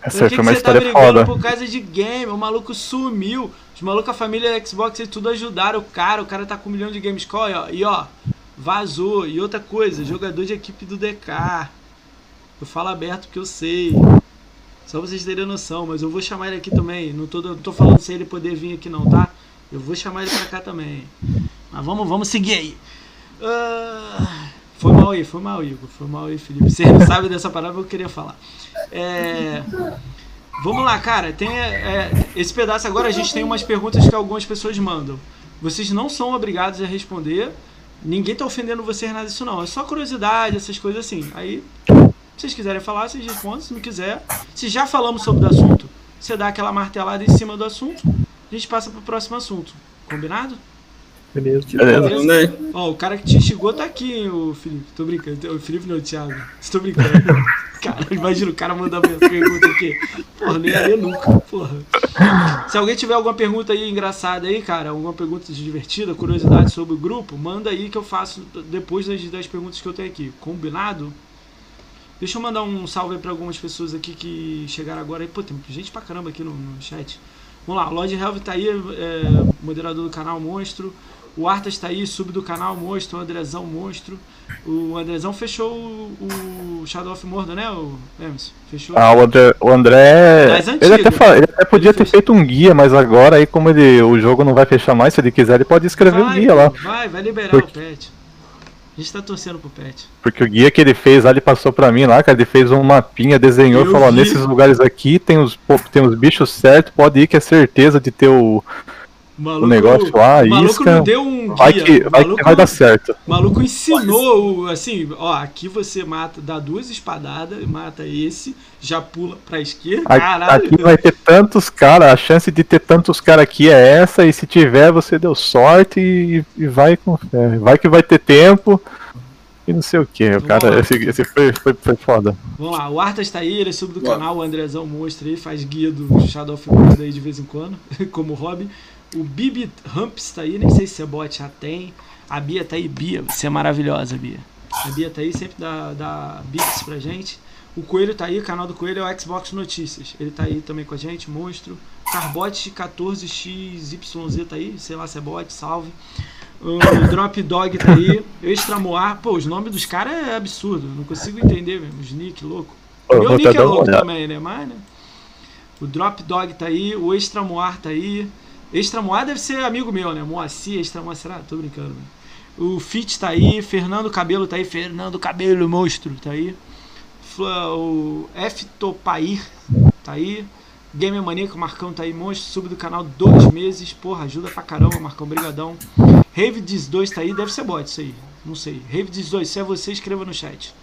Essa Por que, que você tá brigando foda. por causa de game? O maluco sumiu. Os malucos, a família Xbox e tudo ajudaram o cara. O cara tá com um milhão de game score, ó. E ó, vazou. E outra coisa, jogador de equipe do DK. Eu falo aberto porque eu sei. Só vocês terem noção, mas eu vou chamar ele aqui também. Não tô, não tô falando sem ele poder vir aqui não, tá? Eu vou chamar ele pra cá também. Mas vamos, vamos seguir aí. Ah, foi mal aí, foi mal, Igor. Foi mal aí, Felipe. Vocês não sabem dessa palavra eu queria falar. É, Vamos lá, cara. Tem é, esse pedaço agora. A gente tem umas perguntas que algumas pessoas mandam. Vocês não são obrigados a responder. Ninguém tá ofendendo vocês nada disso não. É só curiosidade, essas coisas assim. Aí, se vocês quiserem falar, vocês respondem. Se não quiser, se já falamos sobre o assunto, você dá aquela martelada em cima do assunto. A gente passa pro próximo assunto. Combinado? Beleza. Beleza. Então, né? Ó, o cara que te instigou tá aqui, o Felipe. Tô brincando. O Felipe não, o Thiago. Estou brincando. Cara, imagina o cara mandar pergunta aqui. Porra, nem ia ler nunca. Porra. Se alguém tiver alguma pergunta aí engraçada aí, cara, alguma pergunta divertida, curiosidade sobre o grupo, manda aí que eu faço depois das, das perguntas que eu tenho aqui. Combinado? Deixa eu mandar um salve pra algumas pessoas aqui que chegaram agora aí. Pô, tem gente pra caramba aqui no, no chat. Vamos lá, o Lord Helv tá aí, é, moderador do canal Monstro. O Artas tá aí, sub do canal Monstro, o Andrezão Monstro. O Andrezão fechou o, o Shadow of Mordor, né, o Emerson? Fechou. Ah, o André, o André Mais ele, até fa- ele até podia Ele ter fez- feito um guia, mas agora aí como ele, o jogo não vai fechar mais, se ele quiser, ele pode escrever um vai, guia lá. vai, vai liberar Por- o pet. A gente tá torcendo pro pet. Porque o guia que ele fez lá, ele passou pra mim lá, cara, ele fez um mapinha, desenhou, Eu falou, nesses lugares aqui tem os, tem os bichos certos, pode ir que é certeza de ter o, O, maluco, negócio lá, o maluco isca, não deu um vai guia. que, o vai maluco, que vai dar certo. o maluco ensinou, o- assim, ó, aqui você mata, dá duas espadadas, mata esse, já pula pra esquerda. A- Caralho. Aqui vai ter tantos caras, a chance de ter tantos caras aqui é essa, e se tiver, você deu sorte e, e vai com fé. Vai que vai ter tempo e não sei o que. O cara, lá. esse, esse foi, foi, foi foda. Vamos lá, o Artas tá aí, ele é sub do Bora. canal, o Andrezão Monstro aí, faz guia do Shadow of Mordor aí de vez em quando, como hobby. O Bibi Ramps tá aí, nem sei se é bot, já tem. A Bia tá aí, Bia, você é maravilhosa, Bia. A Bia tá aí, sempre dá, dá bits pra gente. O Coelho tá aí, o canal do Coelho é o Xbox Notícias. Ele tá aí também com a gente, monstro. Carbot 14XYZ tá aí, sei lá se é bot, salve. O Drop Dog tá aí. Extramoar, pô, os nomes dos caras é absurdo, não consigo entender mesmo. Os nick louco. Eu Meu nick é louco também, né? Mas, né? O Drop Dog tá aí, o Extramoar tá aí. Extramoar deve ser amigo meu, né? Moacir, Extramoar, será? Tô brincando, velho. O Fit tá aí, Fernando Cabelo tá aí, Fernando Cabelo Monstro tá aí. O F Topair tá aí. Gamer Maníaco, Marcão tá aí, monstro, sub do canal dois meses. Porra, ajuda pra caramba, Marcão, brigadão. Rave Diz 2 tá aí, deve ser bot isso aí. Não sei. Rave Diz 2, se é você, escreva no chat.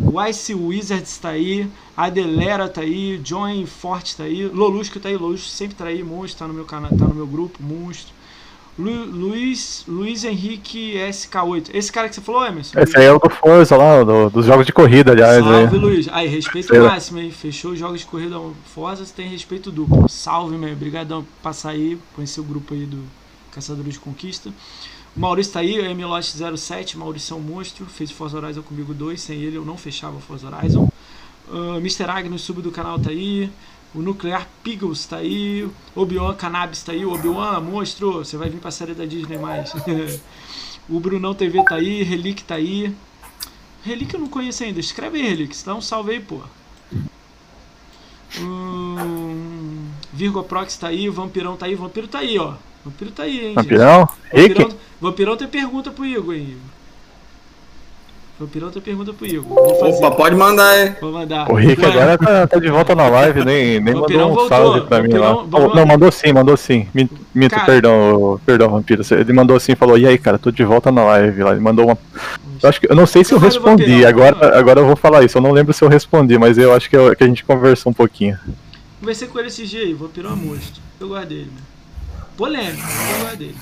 O Ice Wizards tá aí, Adelera tá aí, John Forte tá aí, Lolusco tá aí, Lolusco sempre tá aí, monstro, tá no meu canal, tá no meu grupo, monstro. Lu, Luiz, Luiz Henrique SK8. Esse cara que você falou, Emerson? Esse aí é o do Forza lá, do- dos jogos de corrida, aliás. Salve, aí. Luiz. Aí, respeito máximo, hein? Fechou os jogos de corrida Forza, você tem respeito duplo. Salve, meu. Obrigadão por passar aí, conhecer o grupo aí do Caçadores de Conquista. Maurício tá aí, o MLOT07, Maurício é um monstro, fez Forza Horizon comigo 2, sem ele eu não fechava Forza Horizon. Uh, Mr. Agnes, sub do canal, tá aí. O Nuclear Piggles tá aí. Obi-Wan Cannabis tá aí. Obi-Wan, monstro, você vai vir pra série da Disney mais. o Brunão TV tá aí. Relic tá aí. Relic eu não conheço ainda. Escreve aí, Relic. Dá um salve aí, pô. Hum, Virgo Prox tá aí. Vampirão tá aí. Vampiro tá aí, ó. Vampiro tá aí, hein, gente. Vampirão? Rick? Vampirão, Vampirão tem pergunta pro Igor, hein, Igor. Vampirão tem pergunta pro Igor. Vou fazer. Opa, pode mandar aí. Vou mandar. O Rick Ué, agora tá, tá de volta na live, nem, nem Vampirão mandou um voltou, salve pra mim lá. Vampirão- Oh, não, mandou sim, mandou sim. Min- Minto, Cara- perdão, perdão, Vampiro. Ele mandou assim, falou, e aí, cara, tô de volta na live lá. Ele mandou uma. Eu acho que. Eu não sei se eu respondi, Vampirão, agora, agora eu vou falar isso. Eu não lembro se eu respondi, mas eu acho que, eu- que a gente conversou um pouquinho. Conversei com ele esses dias aí, Vampirão é monstro. Eu gosto dele, mano. Polêmico, eu gosto dele.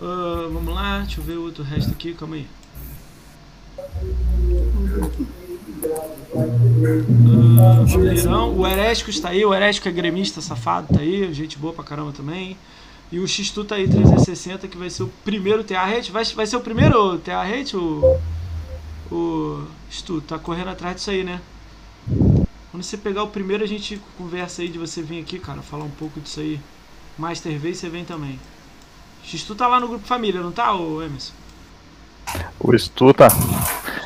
Ah, vamos lá, deixa eu ver o outro resto aqui, calma aí. Vampirão, o Herético está aí, o Herético é gremista safado, tá aí, gente boa pra caramba também. E o X-Tu tá aí, 360, que vai ser o primeiro TA Hate. Vai, vai ser o primeiro TA Hate, o. O. X-Tu, tá correndo atrás disso aí, né? Quando você pegar o primeiro, a gente conversa aí de você vir aqui, cara, falar um pouco disso aí. Master V, você vem também. X-Tu tá lá no grupo família, não tá, ô Emerson? O Stu tá.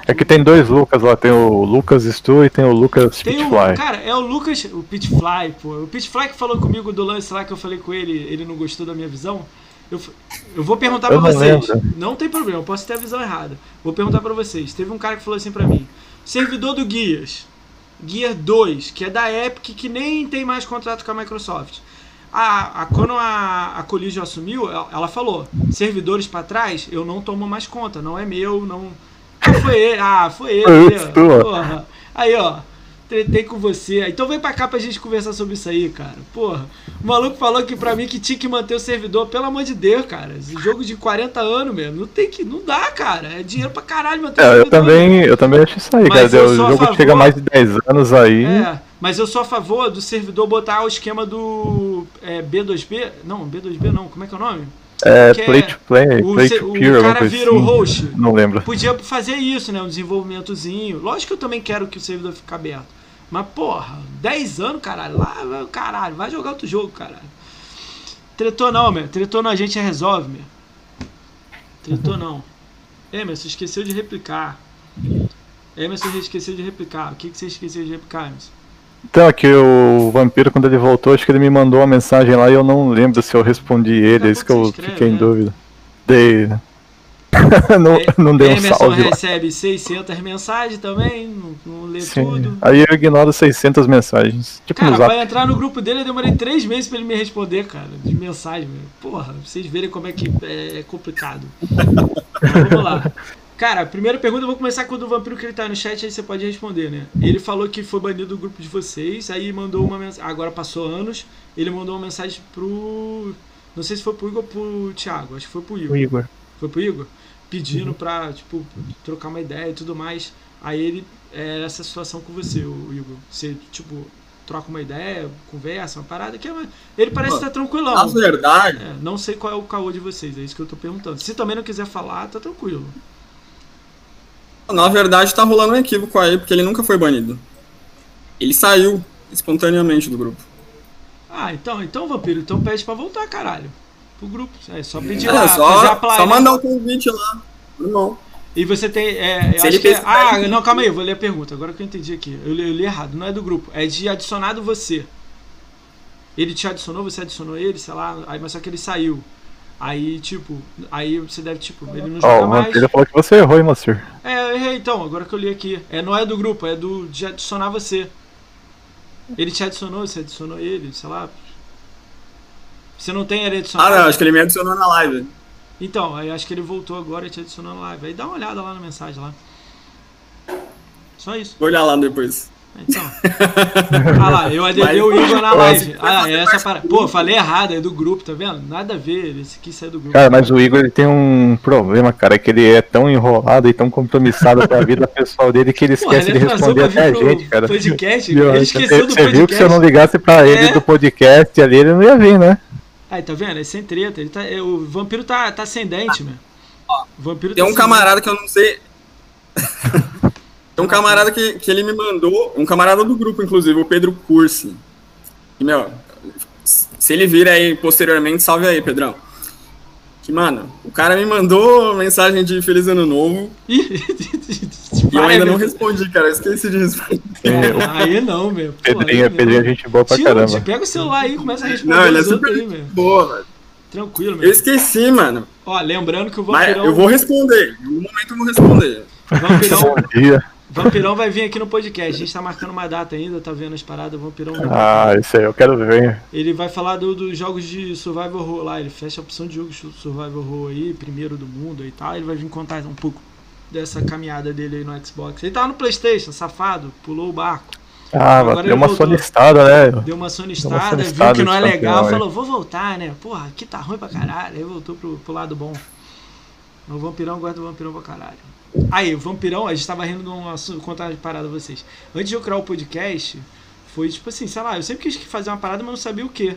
É que tem dois Lucas lá, tem o Lucas Stu e tem o Lucas Tem um, Pitfly. cara, é o Lucas, o Pitfly, pô. O Pitfly que falou comigo do lance lá que eu falei com ele, ele não gostou da minha visão. Eu, eu vou perguntar Eu pra não vocês. lembro. Não tem problema, eu posso ter a visão errada. Vou perguntar pra vocês. Teve um cara que falou assim pra mim: servidor do Guias, Gear 2, que é da Epic, que nem tem mais contrato com a Microsoft. A, a- quando a, a Collision assumiu, ela, ela falou: servidores pra trás, eu não tomo mais conta, não é meu, não. Ah, foi ele, ah, foi ele. Tua. Porra. Aí, ó. Tretei com você. Então vem pra cá pra gente conversar sobre isso aí, cara. Porra. O maluco falou que pra mim que tinha que manter o servidor, pelo amor de Deus, cara. Esse jogo de 40 anos mesmo. Não tem que. Não dá, cara. É dinheiro pra caralho manter o É, eu servidor. também, eu também acho isso aí, Mas cara. eu O jogo favor- chega mais de 10 anos aí. É, mas eu sou a favor do servidor botar o esquema do é, B2B. Não, B2B não. Como é que é o nome? É, é- play to play, o play to o peer, alguma cara vira o assim. host. Não lembro. Podia fazer isso, né? Um desenvolvimentozinho. Lógico que eu também quero que o servidor fique aberto. Mas, porra, 10 anos, caralho. Lá, vai- caralho, vai jogar outro jogo, caralho. Tretou não, meu. Tretou não, a gente resolve, meu. Tretou não. Emerson, esqueceu de replicar. Emerson esqueceu de replicar. O que, que você esqueceu de replicar, Emerson? Então, aqui o vampiro, quando ele voltou, acho que ele me mandou uma mensagem lá e eu não lembro se eu respondi ele, é isso que eu escreve, fiquei em né? dúvida. Dei. não, não dei um Emerson salve lá. recebe 600 mensagens também, não, não lê Sim. tudo. Aí eu ignoro 600 mensagens. Tipo Cara, no zap. pra entrar no grupo dele eu demorei três meses pra ele me responder, cara, de mensagem. Porra, pra vocês verem como é que é, é complicado. Vamos lá. Cara, a primeira pergunta eu vou começar com o do vampiro que ele tá no chat, aí você pode responder, né? Ele falou que foi banido do grupo de vocês, aí mandou uma mensagem. Agora passou anos, ele mandou uma mensagem pro. Não sei se foi pro Igor ou pro Thiago, acho que foi pro Igor. O Igor. Foi pro Igor? Pedindo pra, tipo, trocar uma ideia e tudo mais. Aí ele, é essa situação com você, o Igor. Você, tipo, troca uma ideia, conversa, uma parada que é uma... Ele parece estar tranquilão. Na verdade, É, não sei qual é o caô de vocês, é isso que eu tô perguntando. Se também não quiser falar, tá tranquilo. Na verdade tá rolando um equívoco aí, porque ele nunca foi banido. Ele saiu espontaneamente do grupo. Ah, então, então, vampiro, então pede pra voltar, caralho. Pro grupo. É só pedir É, lá, só, só mandar o convite lá. Irmão. E você tem. É, Se ele que é- ah, não, calma aí, eu vou ler a pergunta. Agora que eu entendi aqui. Eu li, eu li errado, não é do grupo. É de adicionado você. Ele te adicionou, você adicionou ele, sei lá, aí, mas só que ele saiu. Aí, tipo, aí você deve, tipo, ele não Ó, joga o mais. vampiro falou que você errou, hein, Moacir? É, eu errei então, agora que eu li aqui. É, não é do grupo, é do de adicionar você. Ele te adicionou, você adicionou ele, sei lá. Você não tem ele Ah, adicionado? não, acho que ele me adicionou na live. Então, aí acho que ele voltou agora e te adicionou na live. Aí dá uma olhada lá na mensagem lá. Só isso. Vou olhar lá depois. Então. Ah lá, eu aderi o Igor na live. Ah, essa para... Pô, falei errado, é do grupo, tá vendo? Nada a ver, esse aqui saiu do grupo. Cara, mas o Igor ele tem um problema, cara, que ele é tão enrolado e tão compromissado com a vida pessoal dele que ele esquece ele de responder até a gente, cara. podcast, ele Você esqueceu do você viu que se eu não podcast. ligasse pra ele É. do podcast ali, ele não ia vir, né? Aí, tá vendo? É sem treta. Ele tá, é, o vampiro tá, tá sem dente, meu. O vampiro Tem tá um camarada que eu não sei. Tem um camarada que, que ele me mandou, um camarada do grupo, inclusive, o Pedro Cursi. E, meu, se ele vir aí posteriormente, salve aí, Pedrão. Que, mano, o cara me mandou mensagem de Feliz Ano Novo e eu ainda não respondi, cara. Eu esqueci de responder. É, aí não, meu. Pô, Pedrinho, aí Pedrinho é não. gente boa pra Tio, caramba. tio, pega o celular aí e começa a responder Não, ele é super aí, meu. boa, velho. Tranquilo, Eu meu. esqueci, mano. Ó, lembrando que o Mas vampirão... eu vou responder. Em algum momento eu vou responder. Vampirão, Bom dia. Vampirão vai vir aqui no podcast. A gente tá marcando uma data ainda, tá vendo as paradas. Vampirão Ah, isso aí, eu quero ver. Ele vai falar do- dos jogos de Survival Horror lá. Ele fecha a opção de jogos de Survival Horror aí, primeiro do mundo e tal. Ele vai vir contar um pouco dessa caminhada dele aí no Xbox. Ele tava no PlayStation, safado, pulou o barco. Ah, Agora deu uma voltou. solistada, né? Deu uma sonistada, sonistada viu que não é legal, falou, vou voltar, né? Porra, aqui tá ruim pra caralho. Aí voltou pro, pro lado bom. O Vampirão gosta do Vampirão pra caralho. Aí, o Vampirão, a gente tava rindo de um assunto, vou contar uma parada a vocês. Antes de eu criar o podcast, foi tipo assim, sei lá, eu sempre quis fazer uma parada, mas não sabia o quê.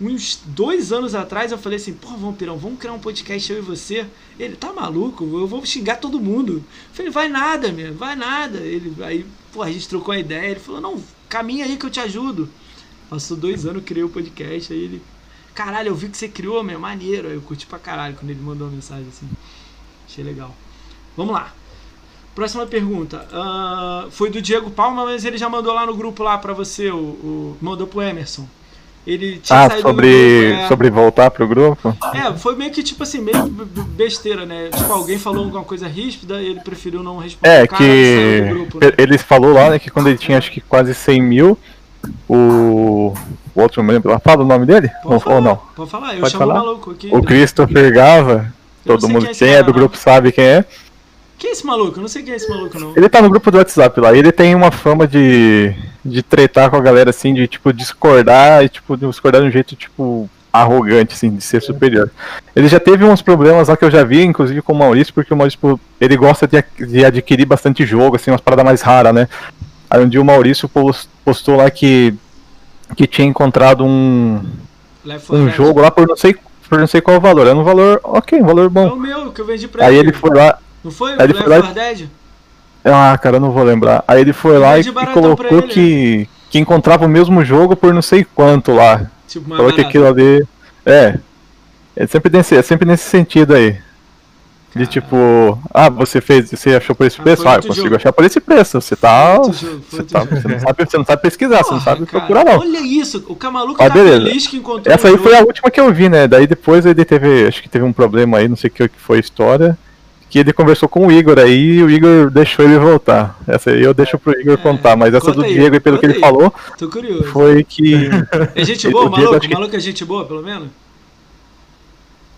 Uns dois anos atrás eu falei assim, porra, Vampirão, vamos criar um podcast eu e você? Ele, tá maluco? Eu vou xingar todo mundo. Eu falei, vai nada, meu, vai nada. Ele, aí, pô, a gente trocou uma ideia, ele falou, não, caminha aí que eu te ajudo. Passou dois anos, criei o podcast, aí ele, caralho, eu vi que você criou, meu, maneiro. Aí eu curti pra caralho quando ele mandou uma mensagem assim. Achei legal. Vamos lá. Próxima pergunta. Ah, foi do Diego Palma, mas ele já mandou lá no grupo lá pra você, o, o- mandou pro Emerson. Ele tinha Ah, sobre, grupo, é. sobre voltar pro grupo? É, foi meio que tipo assim, meio besteira, né? Tipo, alguém falou alguma coisa ríspida e ele preferiu não responder. É, cara que grupo, né? ele- falou lá, né, que quando ele tinha acho que quase 100 mil, o, o outro, não me lembro, fala o nome dele? Pode Ou, falar, ou não? Pode falar, eu Pode chamo falar? o maluco aqui. O Christopher Gava, todo mundo quem é é do grupo sabe quem é. Quem é esse maluco? Eu não sei quem é esse maluco, não. Ele tá no grupo do WhatsApp lá, ele tem uma fama de, de tretar com a galera, assim, de, tipo, discordar, e, tipo, discordar de um jeito, tipo, arrogante, assim, de ser superior. Ele já teve uns problemas lá que eu já vi, inclusive com o Maurício, porque o Maurício, tipo, ele gosta de, de adquirir bastante jogo, assim, umas paradas mais raras, né? Aí um dia o Maurício pos- postou lá que, que tinha encontrado um, Left 4 um jogo lá por não sei, por não sei qual valor. Era um valor, ok, um valor É o bom. meu, que eu vendi pra Aí ele. ele foi lá, Não foi? o Left lá 4 Dead? Ah, cara, eu não vou lembrar. Aí ele foi lá e, e colocou ele, que, que encontrava o mesmo jogo por não sei quanto lá. Tipo, Falou que aquilo ali. É. É sempre nesse, é sempre nesse sentido aí. De Caralho. tipo, ah, você fez, você achou por esse Ah, preço? foi Ah, eu consigo jogo. achar por esse preço. Você tá. Jogo, Você, tá você, não sabe, você não sabe pesquisar, você não Porra, sabe cara, procurar, não. Olha isso, o Camaluco Ah, tá beleza. feliz que encontrou Essa aí foi a última que eu vi, né? Daí depois ele teve, acho que teve um problema aí, não sei o que foi a história. Que ele conversou com o Igor aí e o Igor deixou ele voltar. Essa aí eu deixo pro Igor É, contar, mas essa do aí, Diego, aí, pelo que conta ele aí. falou, foi que. É gente boa, O Diego, maluco? acho O que- maluco é gente boa, pelo menos?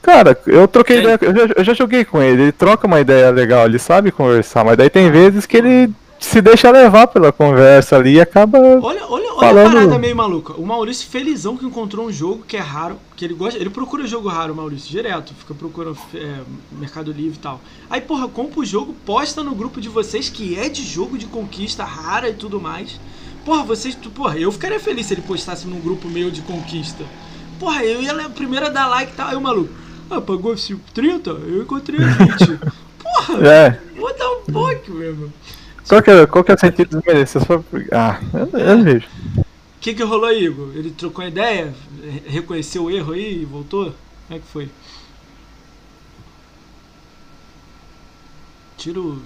Cara, eu troquei Quem? ideia, eu já, eu já joguei com ele, ele troca uma ideia legal, ele sabe conversar, mas daí tem vezes que ele se deixa levar pela conversa ali e acaba. Olha, olha, olha a Falando- parada meio maluca. O Maurício felizão que encontrou um jogo que é raro, que ele gosta. Ele procura jogo raro, Maurício, direto. Fica procurando é, Mercado Livre e tal. Aí, porra, compra o jogo, posta no grupo de vocês que é de jogo de conquista rara e tudo mais. Porra, vocês. Porra, eu ficaria feliz se ele postasse num grupo meu de conquista. Porra, eu ia a primeira a dar like e tal. Aí o maluco. Ah, pagou 30? Eu encontrei a 20. Porra, É. vou dar um pouco mesmo. Qual que é, qual que é o sentido de desmerecer? Só Ah, eu, eu vejo. O que, que rolou, Igor? Ele trocou ideia? Re- Reconheceu o erro aí e voltou? Como é que foi? Tira o,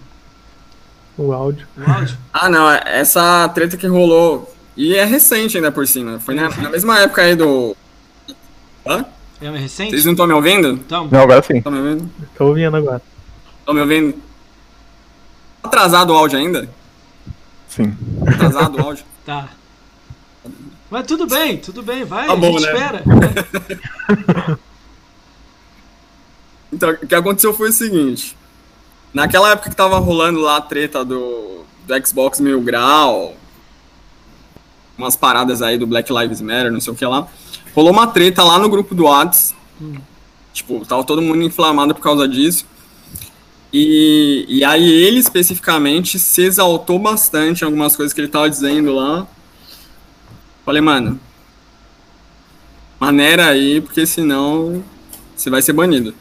O áudio. o áudio. Ah, não, essa treta que rolou. E é recente ainda por cima. Foi na, na mesma época aí do. Hã? É recente? Vocês não estão me ouvindo? Então, Não, agora sim. Estão me ouvindo? Tô ouvindo agora. Estão me ouvindo? Atrasado o áudio ainda? Sim. Atrasado o áudio? tá. Mas tudo bem, tudo bem, vai, Tá a bom, gente né? espera. Então, o que aconteceu foi o seguinte. Naquela época que tava rolando lá a treta do, do Xbox Mil Grau, umas paradas aí do Black Lives Matter, não sei o que lá, rolou uma treta lá no grupo do Whats. Tipo, tava todo mundo inflamado por causa disso. E, e aí ele especificamente se exaltou bastante em algumas coisas que ele tava dizendo lá. Falei, mano, maneira aí, porque senão você vai ser banido.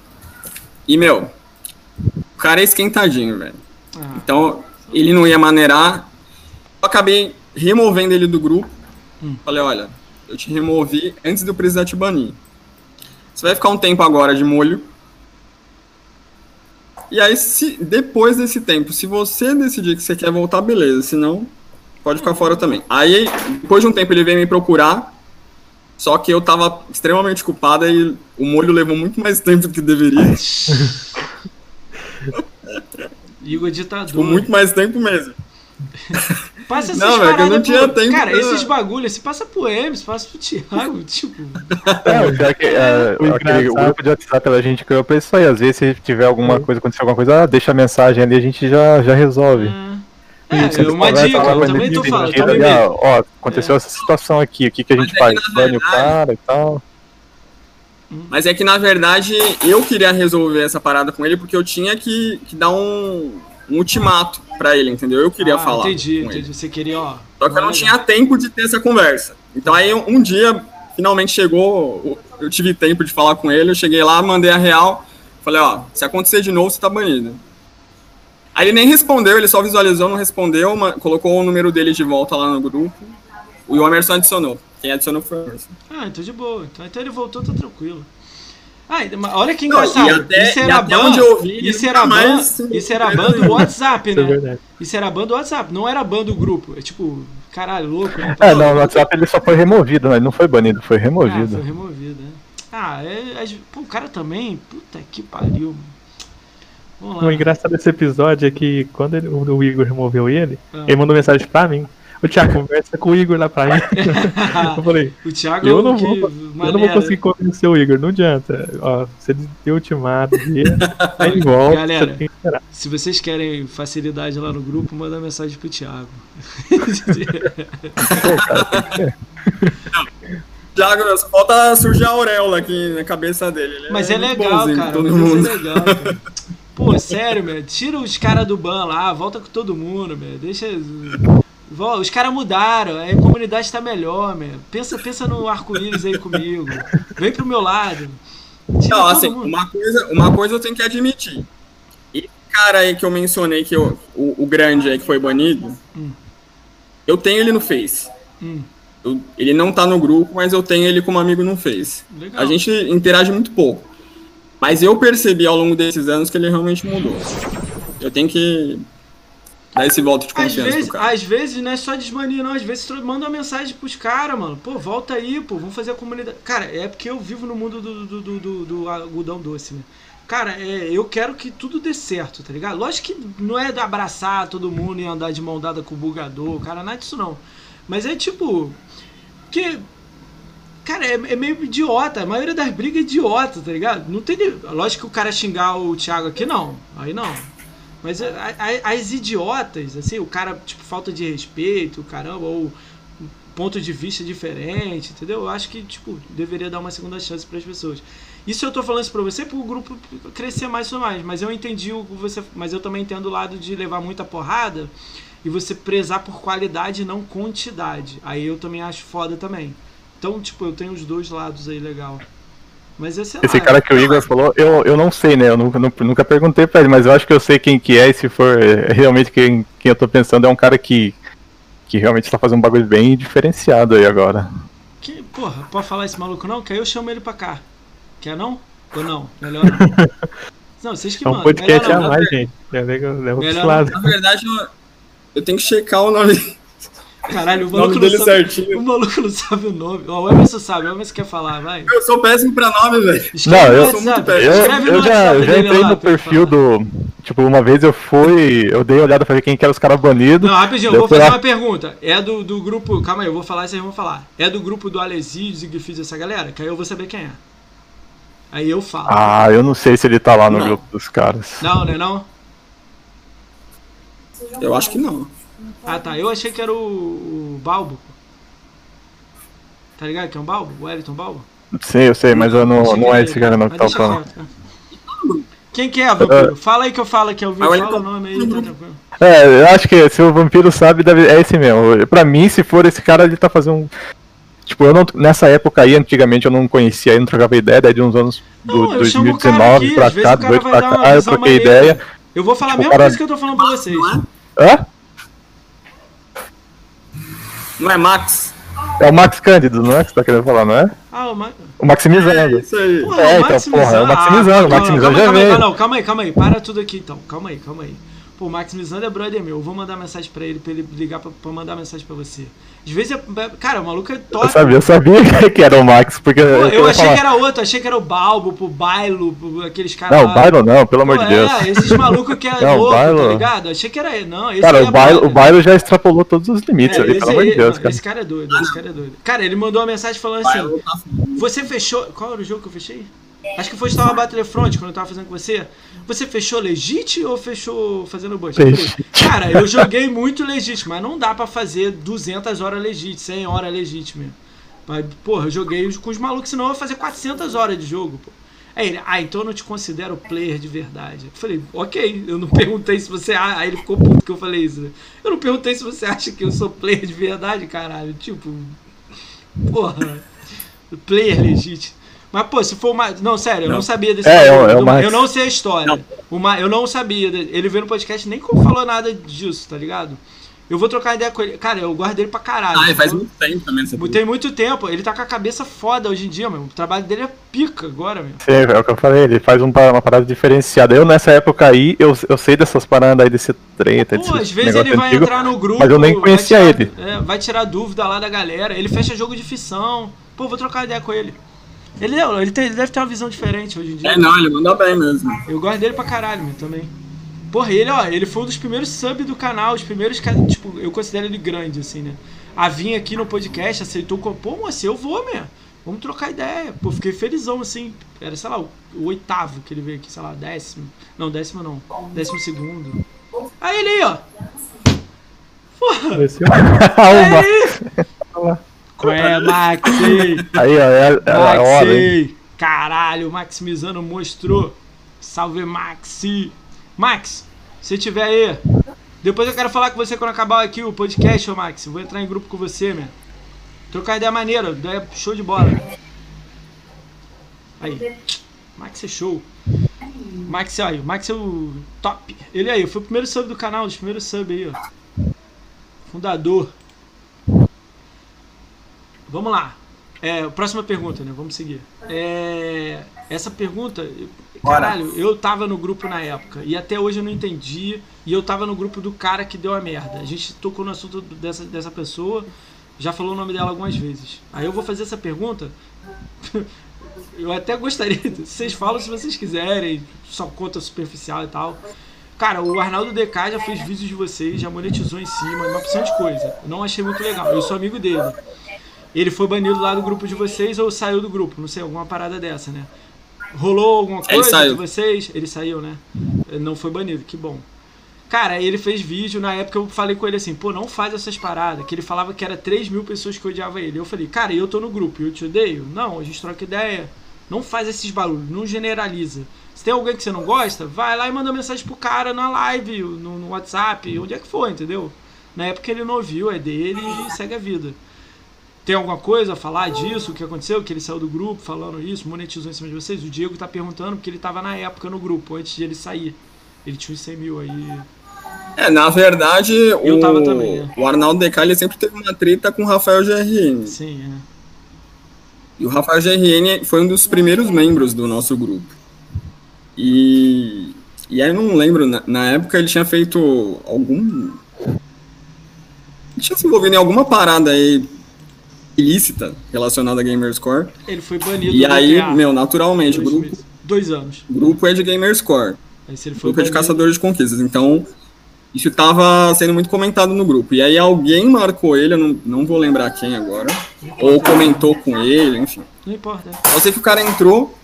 E, meu, o cara é esquentadinho, velho. Ah, Então, ele não ia maneirar. Eu acabei removendo ele do grupo. Hum. Falei, olha, eu te removi antes do precisar te banir. Você vai ficar um tempo agora de molho. E aí, se depois desse tempo, se você decidir que você quer voltar, beleza. Se não, pode ficar fora também. Aí, depois de um tempo, ele veio me procurar. Só que eu tava extremamente culpada e o molho levou muito mais tempo do que deveria. Igor ditador. Tipo, muito mais tempo mesmo. Passa essas Não, eu não paradas tinha pro- tempo Cara, pra- esses bagulhos, se passa pro Emes, passa pro Thiago, tipo. É, o é, O aquele engraçado- grupo de WhatsApp a gente criou pra isso aí. Às vezes, se tiver alguma É. coisa, acontecer alguma coisa, ah, deixa a mensagem ali, a gente já, já resolve. É, Você é uma dica, eu também ele, tô falando. Também ó, aconteceu essa situação aqui, o que, que a gente Mas é faz? na Bane o cara e tal. Mas é que, na verdade, eu queria resolver essa parada com ele porque eu tinha que, que dar um, um ultimato pra ele, entendeu? Eu queria Ah, falar. Entendi, entendi. Você queria, ó. Só que eu não tinha tempo de ter essa conversa. Então aí um, dia, finalmente chegou, eu tive tempo de falar com ele, eu cheguei lá, mandei a real, falei, ó, se acontecer de novo, você tá banido. Aí ele nem respondeu, ele só visualizou, não respondeu, colocou o número dele de volta lá no grupo. O Emerson adicionou. Quem adicionou foi o Emerson. Ah, então de boa. Então, então ele voltou, tá tranquilo. Ah, olha que engraçado. até- isso era até ban. onde eu vi, ele isso era ban. mais se Isso era ban envolveu. do WhatsApp, Isso é né? verdade. Isso era ban do WhatsApp, não era ban do grupo. É tipo, caralho, louco. Né? É, não, no WhatsApp ele só foi removido, né? Ele não foi banido, foi Ah, removido. foi removido, né? Ah, é, é- pô, o cara também, puta que pariu. Vamos lá. O engraçado desse episódio é que quando ele- o o Igor removeu ele, Ah. ele mandou mensagem pra mim. O Thiago, conversa com o Igor lá pra mim. eu falei, o Thiago eu não, que vou, eu não vou conseguir convencer o Igor, não adianta. Ó, se ele deu ultimato dele, aí volta, Galera. você. Se vocês querem facilidade lá no grupo, manda mensagem pro Thiago. Thiago, só falta surgir a auréola aqui na cabeça dele. Ele Mas é, muito legal, bonzinho cara. Mas mundo. é legal, cara. Pô, sério, meu. Tira os caras do ban lá, volta com todo mundo, meu. Deixa. Os caras mudaram, a comunidade tá melhor, meu. Pensa, pensa no arco-íris aí comigo. Vem pro meu lado. Tira Não, assim, mundo. uma coisa, uma coisa eu tenho que admitir. Esse cara aí que eu mencionei, que eu, o, o grande aí que foi banido, Hum. eu tenho ele no Face. Hum, Eu- ele não tá no grupo, mas eu tenho ele como amigo no Face. legal. A gente interage muito pouco. Mas eu percebi ao longo desses anos que ele realmente mudou. Eu tenho que dar esse voto de Às confiança vezes, pro cara. às vezes não é só desmania, não. Às vezes manda uma mensagem pros caras, mano. Pô, volta aí, pô, vamos fazer a comunidade. Cara, é porque eu vivo no mundo do, do, do, do- do algodão doce, né? Cara, é, eu quero que tudo dê certo, tá ligado? Lógico que não é abraçar todo mundo e andar de mão dada com o bugador, cara, nada disso não. Mas é tipo. Que. Cara, é, é meio idiota. A maioria das brigas é idiota, tá ligado? Não tem. Lógico que o cara xingar o Thiago aqui, não. Aí não. Mas a- a- as idiotas, assim, o cara, tipo, falta de respeito, caramba, ou ponto de vista diferente, entendeu? Eu acho que, tipo, deveria dar uma segunda chance para as pessoas. Isso eu tô falando isso pra você pro grupo crescer mais tudo mais, mas eu entendi o que você. Mas eu também entendo o lado de levar muita porrada e você prezar por qualidade e não quantidade. Aí eu também acho foda também. Então, tipo, eu tenho os dois lados aí legal. Mas esse Esse cara que o Igor falou, eu, eu não sei, né? Eu nunca, nu- nunca perguntei pra ele, mas eu acho que eu sei quem que é, e se for é, realmente quem, quem eu tô pensando, é um cara que, que realmente tá fazendo um bagulho bem diferenciado aí agora. Que, porra, pode falar esse maluco não? Que aí eu chamo ele pra cá. Quer não? Ou não? Melhor não. Não, vocês que É um mandam. podcast a mais, gente. Já leva leva Melhor lado. Na verdade, eu, eu tenho que checar o nome, Caralho, o maluco nome não dele sabe. certinho. O maluco não sabe o nome. Ó, o Emerson sabe, o Emerson quer falar, vai. Eu sou péssimo pra nome, velho. Não, eu- WhatsApp, eu- Eu, escreve no eu já, eu já dele entrei lá no perfil do. Tipo, uma vez eu fui. Eu dei uma olhada pra ver quem que era os caras banidos. Não, rapidinho, eu Eu vou fazer lá- uma pergunta. É do, do grupo. Calma aí, eu vou falar e vocês vão falar. É do grupo do Alesídio, Zigfried, essa galera? Que aí eu vou saber quem é. Aí eu falo. Ah, eu não sei se ele tá lá no Não. grupo dos caras. Não, né? Não? Eu acho que não. Ah, tá. Eu achei que era o, o Balbo. Tá ligado que é um Balbo? O Wellington Balbo? Sei, eu sei, mas eu não, que não é esse cara não que Mas tá falando. cara. Quem que é, vampiro? Fala aí que eu falo ao vivo. Ah, o Fala o nome aí, tá tranquilo. É, eu acho que se o vampiro sabe, deve, é esse mesmo. Pra mim, se for esse cara, ele tá fazendo um. Tipo, eu não. Nessa época aí, antigamente eu não conhecia, eu não trocava ideia, daí de uns anos do Não, eu chamo o cara 2019 aqui, pra cá, o cara 18 vai pra dar uma cá, eu troquei maneira. ideia. Eu vou falar a Tipo, mesma cara- coisa que eu tô falando pra vocês. Hã? Não é Max? É o Max Cândido, não é que você tá querendo falar, não é? Ah, o Ma... O Maximizando. Isso aí. Porra, É, o então, Maximizando. porra, é o Maximizando, Ah, o Maximizando calma, já calma aí, veio. Não, calma aí, calma aí. Para tudo aqui então. Calma aí, calma aí. Pô, o Max Mizando é brother meu. Eu vou mandar mensagem pra ele, pra ele ligar pra, pra mandar mensagem pra você. Às vezes, é, cara, o maluco é top. Eu sabia, eu sabia que era o Max, porque. Pô, eu ia achei falar, que era outro, achei que era o Balbo, o Bailo, o- aqueles caras. Não, lá. o Byron não, pelo amor de Deus. É, esses malucos que é Não, o louco, tá Bailo- ligado? Achei que era ele. Não, esse Cara, o é Byron, brother. o Byron já extrapolou todos os limites É, ali, pelo amor de aí- Deus, não, cara. esse cara é doido, esse cara é doido. Cara, ele mandou uma mensagem falando assim: tá Você fechou. Qual era o jogo que eu fechei? Acho que foi Star Battlefront, quando eu tava fazendo com você. Você fechou legit ou fechou fazendo? Legit. Cara, eu joguei muito legit, mas não dá pra fazer 200 horas legit, 100 horas legit mesmo. Mas, porra, eu joguei com os malucos, senão eu ia fazer 400 horas de jogo, pô. Aí ele, ah, então eu não te considero player de verdade. Eu falei, ok, eu não perguntei se você. Ah, aí ele ficou puto que eu falei isso. né? Eu não perguntei se você acha que eu sou player de verdade, caralho. Tipo, porra, player legítimo. Mas, pô, se for uma. Não, sério, eu não, Não. sabia desse É, bagulho é o- é o do- Max. Eu não sei a história. Não. Uma, eu não sabia. de- Ele veio no podcast nem como falou nada disso, tá ligado? Eu vou trocar ideia com ele. Cara, eu guardo ele pra caralho. Ah, faz entendeu? muito tempo também essa Tem muito tempo. Ele tá com a cabeça foda hoje em dia, meu. O trabalho dele é pica agora, meu. Sim, é o que eu falei, ele faz um uma parada diferenciada. Eu nessa época aí, eu, eu sei dessas paradas aí desse treta, Pô, às vezes ele vai antigo, entrar no grupo. mas eu nem vai conhecia tirar- ele. é, vai tirar dúvida lá da galera. Ele fecha jogo de ficção. Pô, vou trocar ideia com ele. Ele, é- ele, tem- ele deve ter uma visão diferente hoje em dia. É, não, ele manda bem mesmo. Eu gosto dele pra caralho, meu, também. Porra, ele, ó, ele foi um dos primeiros sub do canal, os primeiros, tipo, eu considero ele grande, assim, né? A vinha aqui no podcast, aceitou, pô, moça, eu vou, meu. Vamos trocar ideia. Pô, fiquei felizão, assim. Era, sei lá, o, o oitavo que ele veio aqui, sei lá, décimo. Não, décimo não. Décimo segundo. Aí ele aí, ó. Porra! Esse é Aí! Qual é, Maxi? Aí, ó, é, é a hora, hein? Maxi! Caralho, o Maximizano mostrou. Salve, Maxi! Max, se tiver aí, depois eu quero falar com você quando acabar aqui o podcast, ô Max. Vou entrar em grupo com você, meu. Trocar ideia maneira, ideia show de bola. Aí, Max é show. Max aí, o Max é o top. Ele aí, foi o primeiro sub do canal, os primeiros sub aí, ó. Fundador. Vamos lá. É, próxima pergunta, né? Vamos seguir. É, essa pergunta, caralho, eu tava no grupo na época e até hoje eu não entendi. E eu tava no grupo do cara que deu a merda. A gente tocou no assunto dessa, dessa pessoa, já falou o nome dela algumas vezes. Aí eu vou fazer essa pergunta. eu até gostaria. Vocês falam se vocês quiserem, só conta superficial e tal. Cara, o Arnaldo DK já fez vídeos de vocês, já monetizou em cima, uma opção de coisa. Eu não achei muito legal. Eu sou amigo dele. Ele foi banido lá do grupo de vocês ou saiu do grupo, não sei, alguma parada dessa, né? Rolou alguma coisa de vocês? Ele saiu, né? Não foi banido, que bom. Cara, ele fez vídeo, na época eu falei com ele assim, pô, não faz essas paradas, que ele falava que era 3 mil pessoas que odiavam ele. Eu falei, cara, eu tô no grupo, eu te odeio? Não, a gente troca ideia. Não faz esses barulhos, não generaliza. Se tem alguém que você não gosta, vai lá e manda mensagem pro cara na live, no, no WhatsApp, onde é que for, entendeu? Na época ele não ouviu, é dele e segue a vida. Tem alguma coisa a falar disso, o que aconteceu, que ele saiu do grupo falando isso, monetizou em cima de vocês? O Diego tá perguntando porque ele tava na época no grupo, antes de ele sair. Ele tinha uns 100 mil aí. É, na verdade, Eu o, tava também, né? o Arnaldo Deca ele sempre teve uma treta com o Rafael GRN. Sim, é. E o Rafael GRN foi um dos primeiros membros do nosso grupo. E, e aí eu não lembro, na, na época ele tinha feito algum. Ele tinha se envolvido em alguma parada aí ilícita relacionada a Gamerscore. Ele foi banido E aí, GTA, meu, naturalmente, dois, grupo, meses. Dois anos. grupo é de Gamerscore. Aí se ele foi grupo é de banido- caçadores de conquistas. Então, isso estava sendo muito comentado no grupo. E aí alguém marcou ele, eu não, não vou lembrar quem agora, ou comentou com ele, enfim. Não importa. Eu sei que o cara entrou.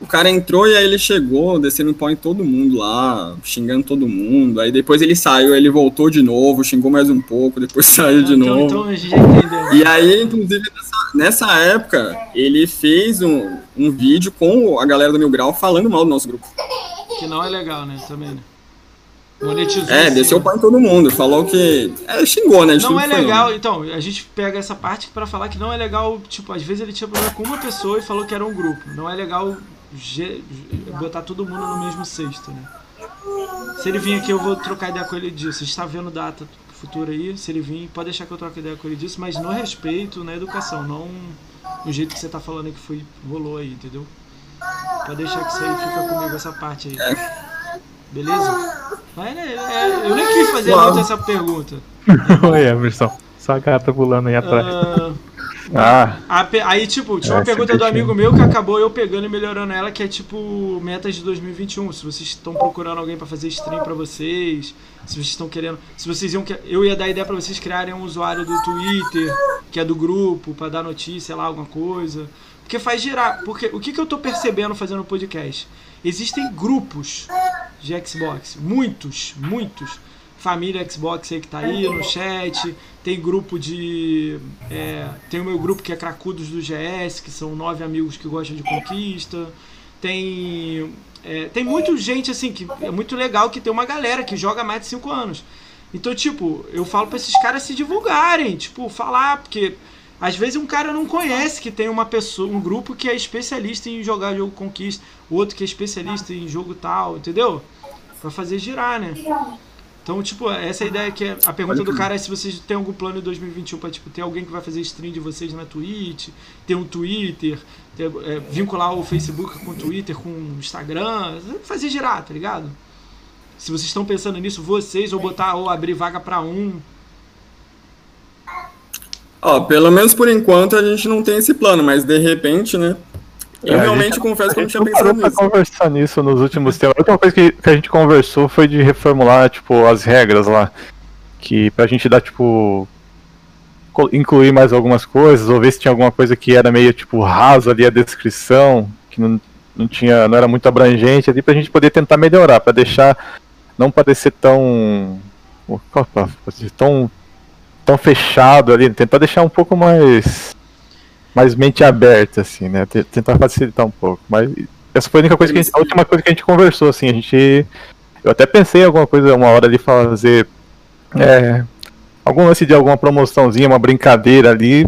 O cara entrou e aí ele chegou, descendo pau em todo mundo lá, xingando todo mundo. Aí depois ele saiu, ele voltou de novo, xingou mais um pouco, depois saiu de então, novo. então. E aí, inclusive, nessa, nessa época, ele fez um, um vídeo com a galera do Mil Grau falando mal do nosso grupo. Que não é legal, né? Também, né? Monetizou. É, desceu o pau em todo mundo, falou que. É, xingou, né? Não é legal, então, a gente pega essa parte pra falar que não é legal, tipo, às vezes ele tinha problema com uma pessoa e falou que era um grupo. Não é legal ge- botar todo mundo no mesmo cesto, né? Se ele vir aqui, eu vou trocar ideia com ele disso. A gente tá vendo data futura aí, se ele vir, pode deixar que eu troque ideia com ele disso, mas no respeito, na educação, não no jeito que você tá falando aí que foi, rolou aí, entendeu? Pode deixar que isso aí fica comigo, essa parte aí. Beleza? Mas, é, é, eu nem quis fazer essa pergunta. Oi, Emerson. Só a gata pulando aí atrás. Ah, Ah, a aí, tipo, tinha uma É, pergunta do amigo meu que acabou eu pegando e melhorando ela, que é tipo metas de 2021. Se vocês estão procurando alguém pra fazer stream pra vocês, se vocês estão querendo. Se vocês iam. Eu ia dar ideia pra vocês criarem um usuário do Twitter, que é do grupo, pra dar notícia, sei lá, alguma coisa. Porque faz girar. Porque o que, que eu tô percebendo fazendo podcast? Existem grupos de Xbox. Muitos, muitos. Família Xbox aí que tá aí no chat. Tem grupo de. é, tem o meu grupo que é Cracudos do GS, que são nove amigos que gostam de conquista. Tem. é, tem muita gente assim que é muito legal que tem uma galera que joga mais de cinco anos. Então, tipo, eu falo pra esses caras se divulgarem, tipo, falar, porque às vezes um cara não conhece que tem uma pessoa, um grupo que é especialista em jogar jogo conquista, outro que é especialista em jogo tal, entendeu? Pra fazer girar, né? Então, tipo, essa é a ideia que é, a pergunta do cara é se vocês têm algum plano em 2021 pra, tipo, ter alguém que vai fazer stream de vocês na Twitch, ter um Twitter, ter, é, vincular o Facebook com o Twitter, com o Instagram, fazer girar, tá ligado? Se vocês estão pensando nisso, vocês, ou botar, ou abrir vaga pra um. Ó, pelo menos por enquanto a gente não tem esse plano, mas de repente, né? Eu É, realmente gente- confesso que a eu não tinha pensado nisso. conversar nisso nos últimos tempos. A última coisa que, que a gente conversou foi de reformular, tipo, as regras lá. Que pra gente dar, tipo. Incluir mais algumas coisas, ou ver se tinha alguma coisa que era meio, tipo, raso ali a descrição, que não, não tinha. não era muito abrangente ali, pra gente poder tentar melhorar, pra deixar. não parecer tão. opa, tão. tão fechado ali, tentar deixar um pouco mais mais mente aberta, assim, né? Tentar facilitar um pouco. Mas essa foi a única coisa que a, gente- a última coisa que a gente conversou, assim, a gente. Eu até pensei em alguma coisa, uma hora ali fazer. É, algum lance de alguma promoçãozinha, uma brincadeira ali,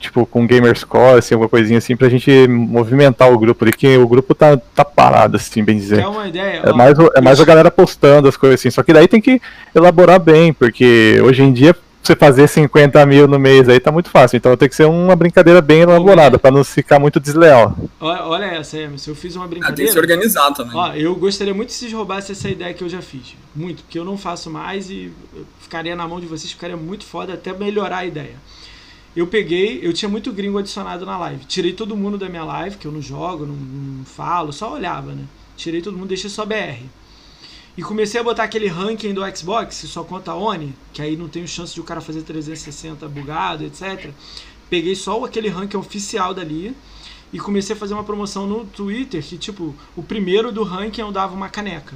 tipo, com Gamerscore, assim, alguma coisinha assim, pra gente movimentar o grupo ali, que o grupo tá, tá parado, assim, bem dizer. Quer uma ideia? É mais, é mais a galera postando as coisas assim. Só que daí tem que elaborar bem, porque hoje em dia você fazer 50 mil no mês aí tá muito fácil. Então tem que ser uma brincadeira bem elaborada, pra não ficar muito desleal. Olha, olha essa, Emerson. Eu fiz uma Ah, tem brincadeira. que se organizar também. Ó, eu gostaria muito se vocês roubassem essa ideia que eu já fiz. Muito, porque eu não faço mais e ficaria na mão de vocês, ficaria muito foda até melhorar a ideia. Eu peguei, eu tinha muito gringo adicionado na live. Tirei todo mundo da minha live, que eu não jogo, não, não falo, só olhava, né? Tirei todo mundo, deixei só BR. E comecei a botar aquele ranking do Xbox, que só conta ONI, que aí não tem chance de o cara fazer 360 bugado, etc. Peguei só aquele ranking oficial dali e comecei a fazer uma promoção no Twitter que, tipo, o primeiro do ranking eu dava uma caneca.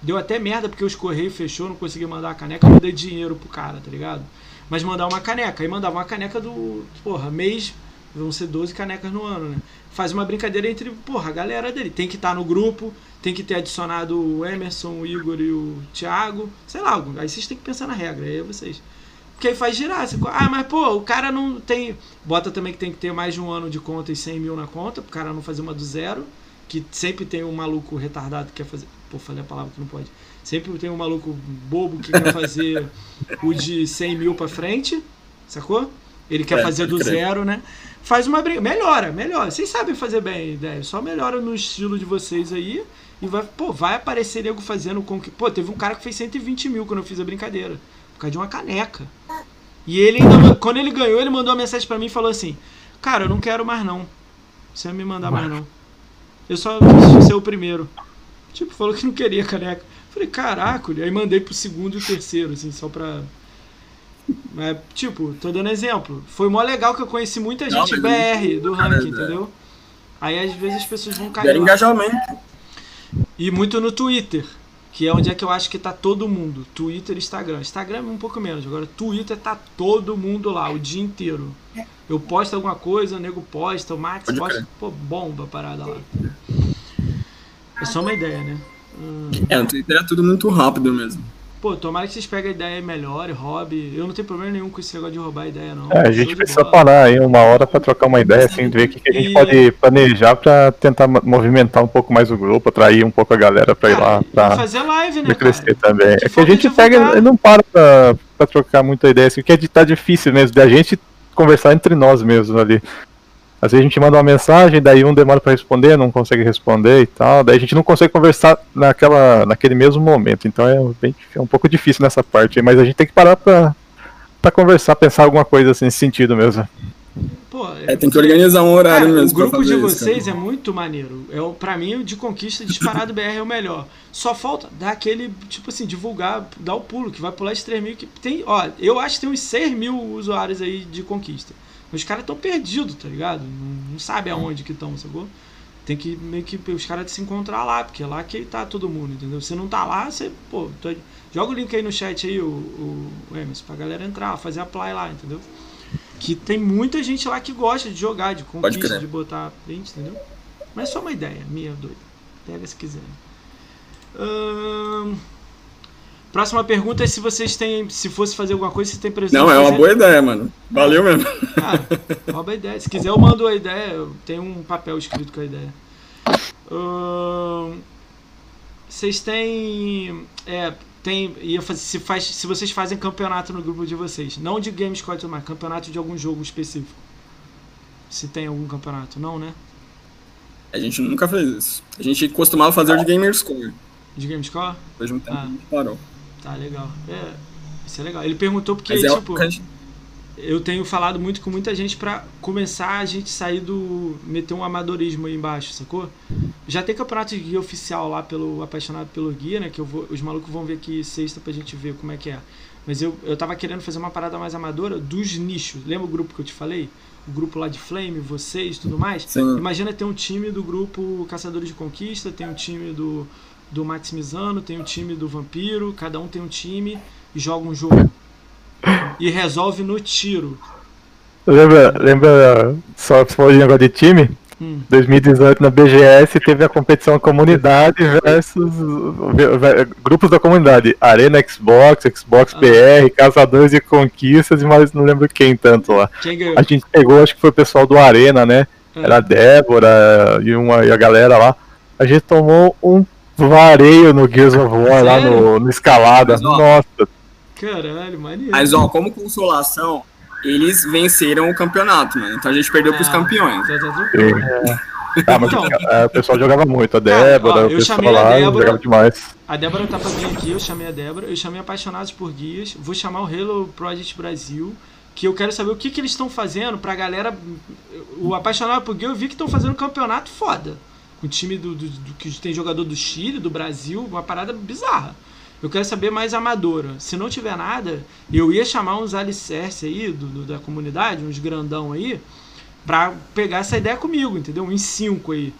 Deu até merda porque os correios fechou, não consegui mandar a caneca, eu mandei dinheiro pro cara, tá ligado? Mas mandar uma caneca. Aí mandava uma caneca do. Porra, mês. Vão ser 12 canecas no ano, né? Faz uma brincadeira entre, porra, a galera dele. Tem que estar no grupo, tem que ter adicionado o Emerson, o Igor e o Thiago. Sei lá, aí vocês têm que pensar na regra, aí é vocês. Porque aí faz girar. Você, ah, mas pô, o cara não tem. Bota também que tem que ter mais de um ano de conta e 100 mil na conta, pro cara não fazer uma do zero. Que sempre tem um maluco retardado que quer fazer. Pô, falei a palavra que não pode. Sempre tem um maluco bobo que quer fazer o de 100 mil pra frente, sacou? Ele quer É, fazer do crer. zero, né? Faz uma brinca. Melhora, melhora. Vocês sabem fazer bem a ideia. Só melhora no estilo de vocês aí. E vai, pô, vai aparecer nego fazendo com que. Pô, teve um cara que fez 120 mil quando eu fiz a brincadeira. Por causa de uma caneca. E ele ainda. Quando ele ganhou, ele mandou uma mensagem pra mim e falou assim: Cara, eu não quero mais não. Você vai me mandar mais não. Eu só quis ser o primeiro. Tipo, falou que não queria caneca. Falei, caraca, aí mandei pro segundo e o terceiro, assim, só pra. Mas, tipo, tô dando exemplo. Foi mó legal que eu conheci muita Não, gente mas BR do ranking, é. entendeu? Aí às vezes as pessoas vão cair. Gera lá. engajamento. E muito no Twitter, que é onde é que eu acho que tá todo mundo. Twitter e Instagram. Instagram é um pouco menos. Agora, Twitter tá todo mundo lá, o dia inteiro. Eu posto alguma coisa, o nego posta, o Max Pode posta. crer. Pô, bomba a parada lá. É só uma ideia, né? Hum, É, no Twitter é tudo muito rápido mesmo. Pô, tomara que vocês peguem a ideia melhor, hobby. Eu não tenho problema nenhum com esse negócio de roubar ideia, não. É, a gente precisa bola. parar aí uma hora pra trocar uma ideia, assim, ver o que, que a gente E- pode planejar pra tentar mo- movimentar um pouco mais o grupo, atrair um pouco a galera pra ir lá, e pra, fazer live, né, crescer cara? também. Que É que a gente divulgar. pega e não para pra, pra trocar muita ideia, assim, porque é de- tá difícil mesmo da gente conversar entre nós mesmos ali. Às vezes a gente manda uma mensagem, daí um demora para responder, não consegue responder e tal, daí a gente não consegue conversar naquela, naquele mesmo momento. Então é, bem, é um pouco difícil nessa parte, mas a gente tem que parar pra, pra conversar, pensar alguma coisa assim, nesse sentido mesmo. Pô, É, tem que organizar um horário Cara, mesmo. o grupo de isso, vocês cara. é muito maneiro. É, o- pra mim, o de conquista disparado BR é o melhor. Só falta dar aquele, tipo assim, divulgar, dar o pulo, que vai pular esses 3 mil. Que tem, ó, eu acho que tem uns 6 mil usuários aí de conquista. Os caras estão perdidos, tá ligado? Não, não sabe aonde que estão, sacou? Tem que meio que os caras se encontrar lá, porque é lá que tá todo mundo, entendeu? Se não tá lá, você, pô, tô- joga o link aí no chat aí, o, o, o Emerson, pra galera entrar, fazer a play lá, entendeu? Que tem muita gente lá que gosta de jogar, de conquista, de botar print, entendeu? Mas é só uma ideia, minha doida. Pega se quiser. Ahn, Próxima pergunta é se vocês têm. Se fosse fazer alguma coisa, se tem previsão Não, é uma boa ideia, mano. Valeu mesmo. ah, rouba a ideia. Se quiser, eu mando a ideia. Eu tenho um papel escrito com a ideia. Ahn, Vocês têm. É, tem. Ia fazer, se, faz, se vocês fazem campeonato no grupo de vocês. Não de Gamescore e tudo mais, campeonato de algum jogo específico. Se tem algum campeonato, não, né? A gente nunca fez isso. A gente costumava fazer o de Gamerscore. De Gamescore? Depois de um tempo Ah. a gente parou. Tá legal. É, isso é legal. Ele perguntou porque, é tipo. eu tenho falado muito com muita gente pra começar a gente sair do. meter um amadorismo aí embaixo, sacou? Já tem campeonato de guia oficial lá pelo Apaixonado pelo Guia, né? Que eu vou, os malucos vão ver aqui sexta pra gente ver como é que é. Mas eu, eu tava querendo fazer uma parada mais amadora dos nichos. Lembra o grupo que eu te falei? O grupo lá de Flame, vocês tudo mais? Sim. Imagina ter um time do grupo Caçadores de Conquista, tem um time do, do Maximizano, tem um time do Vampiro, cada um tem um time e joga um jogo. E resolve no tiro. Lembra, lembra só se for de negócio de time? Hum. 2018 na BGS teve a competição comunidade versus ve- ve- grupos da comunidade. Arena Xbox, Xbox Ah. PR, Caçadores de Conquistas e mais não lembro quem tanto lá. Quem? A gente pegou, acho que foi o pessoal do Arena, né? Ah. Era a Débora e, uma, e a galera lá. A gente tomou um vareio no Gears of War lá Sério? no, no Escalada. Mas, ó, Nossa, Caralho, maneiro. Mas, ó, como consolação, eles venceram o campeonato, mano. Então a gente perdeu pros Ah, campeões. Tá, tá tranquilo. Ah, mas Então. é, o pessoal jogava muito, a Débora, ó, o eu pessoal chamei a lá Débora. jogava demais. A Débora tá pra vir aqui, eu chamei a Débora, eu chamei Apaixonados por Guias, vou chamar o Halo Project Brasil, que eu quero saber o que, que eles estão fazendo pra galera. O Apaixonado por Guia eu vi que estão fazendo um campeonato foda. Com o time do, do- do- que tem jogador do Chile, do Brasil, uma parada bizarra. Eu quero saber mais amadora. Se não tiver nada, eu ia chamar uns alicerce aí do, do- da comunidade, uns grandão aí, pra pegar essa ideia comigo, entendeu? Uns cinco aí.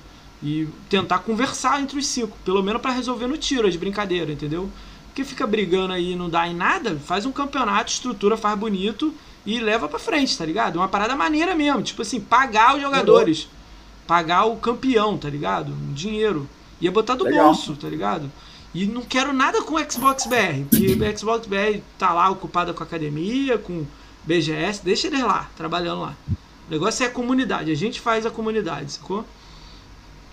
E tentar conversar entre os cinco, pelo menos pra resolver no tiro as brincadeiras, entendeu? Porque fica brigando aí e não dá em nada, faz um campeonato, estrutura, faz bonito e leva pra frente, tá ligado? Uma parada maneira mesmo, tipo assim, pagar os jogadores, pagar o campeão, tá ligado? Um dinheiro. Ia botar do Legal. bolso, tá ligado? E não quero nada com o Xbox BR, porque o Xbox BR tá lá ocupado com a academia, com BGS, deixa eles lá, trabalhando lá. O negócio é a comunidade, a gente faz a comunidade, sacou?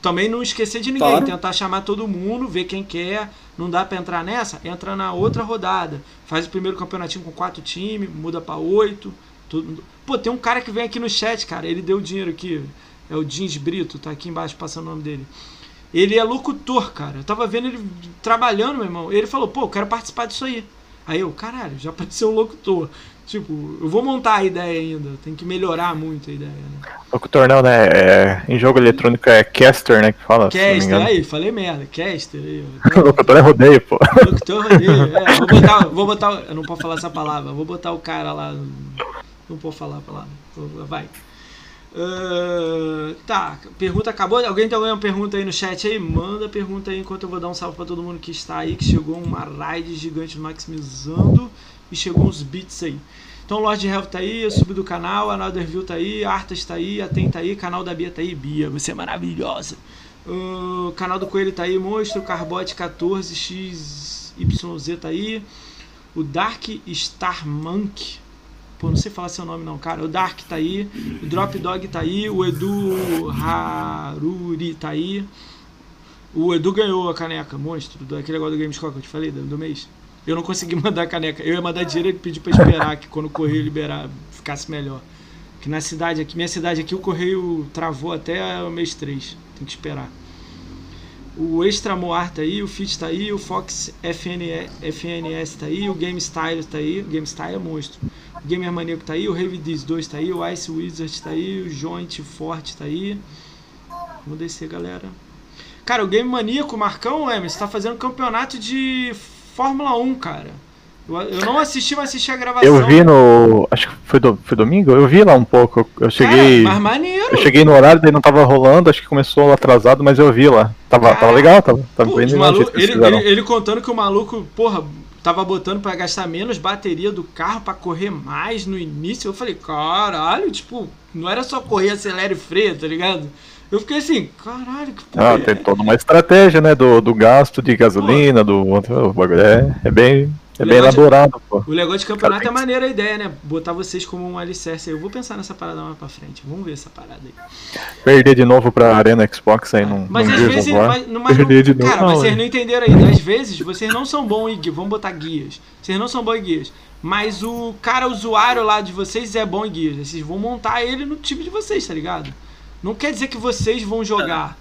Também não esquecer de ninguém, Claro. tentar chamar todo mundo, ver quem quer. Não dá pra entrar nessa? Entra na outra rodada. Faz o primeiro campeonatinho com quatro times, muda pra oito. Tudo... Pô, tem um cara que vem aqui no chat, cara. Ele deu dinheiro aqui. É o Jeans Brito, tá aqui embaixo passando o nome dele. Ele é locutor, cara. Eu tava vendo ele trabalhando, meu irmão. Ele falou, pô, eu quero participar disso aí. Aí eu, caralho, já apareceu um locutor. Tipo, eu vou montar a ideia ainda. Tem que melhorar muito a ideia, né? Locutor não, né? É, em jogo eletrônico é caster, né? Que fala. Caster, aí, falei merda. Caster aí. Locutor é rodeio, pô. Locutor rodeio. É, vou botar, vou botar. Eu não posso falar essa palavra. Vou botar o cara lá. Não posso falar a palavra. Vai. Ah, tá, pergunta acabou. Alguém tem alguma pergunta aí no chat aí? Manda pergunta aí enquanto eu vou dar um salve pra todo mundo que está aí. Que chegou uma raid gigante maximizando e chegou uns beats aí. Então, Lord Health tá aí, eu subi do canal, a View tá aí, Artas tá aí, a Tem tá aí, canal da Bia tá aí. Bia, você é maravilhosa. O canal do Coelho tá aí, Monstro, Carbote 14XYZ tá aí. O Dark Star Monk. Pô, não sei falar seu nome não, cara. O Dark tá aí. O Drop Dog tá aí. O Edu Haruri tá aí. O Edu ganhou a caneca, monstro, daquele negócio do Gamescore que eu te falei, do, mês. Eu não consegui mandar a caneca. Eu ia mandar dinheiro e ele pediu pra esperar que quando o correio liberar ficasse melhor. Que na cidade aqui, minha cidade aqui, o correio travou até o mês 3. Tem que esperar. O Extra Moar tá aí, o Fit tá aí, o Fox FN, FNS tá aí, o Game Style tá aí. O Game Style é monstro. O Gamer Maníaco tá aí, o Heavy Diz 2 tá aí, o Ice Wizard tá aí, o Joint Forte tá aí. Vamos descer, galera. Cara, o Game Maníaco, Marcão, Emerson, tá fazendo campeonato de Fórmula 1, cara. Eu, eu não assisti, mas assisti a gravação. Eu vi no. Acho que foi, do, foi domingo? Eu vi lá um pouco. Eu cheguei. Cara, mas maneiro. Eu cheguei no horário, daí não tava rolando, acho que começou atrasado, mas eu vi lá. Tava, Cara, tava legal, tava, tava Pô, bem legal. ele, ele- ele contando que o maluco, porra, tava botando pra gastar menos bateria do carro pra correr mais no início. Eu falei, caralho, tipo, não era só correr, acelera e freia, tá ligado? Eu fiquei assim, caralho, que porra. Ah, é tem toda uma estratégia, né? Do, do gasto de gasolina, do. O bagulho é, é bem, é bem Negócio de- elaborado, pô. O negócio de campeonato Cara, é maneira a ideia, né? Botar vocês como um alicerce aí. Eu vou pensar nessa parada mais pra frente. Vamos ver essa parada aí. Perder de novo pra Arena Xbox aí num, Mas num às vezes. Mas, não- mas não- Perder de novo. cara, Não, mas vocês é. não entenderam ainda. Às vezes vocês não são bons em guias. Vamos botar guias. Vocês não são bons em guias. Mas o cara usuário lá de vocês é bom em guias. Vocês vão montar ele no time de vocês, tá ligado? Não quer dizer que vocês vão jogar.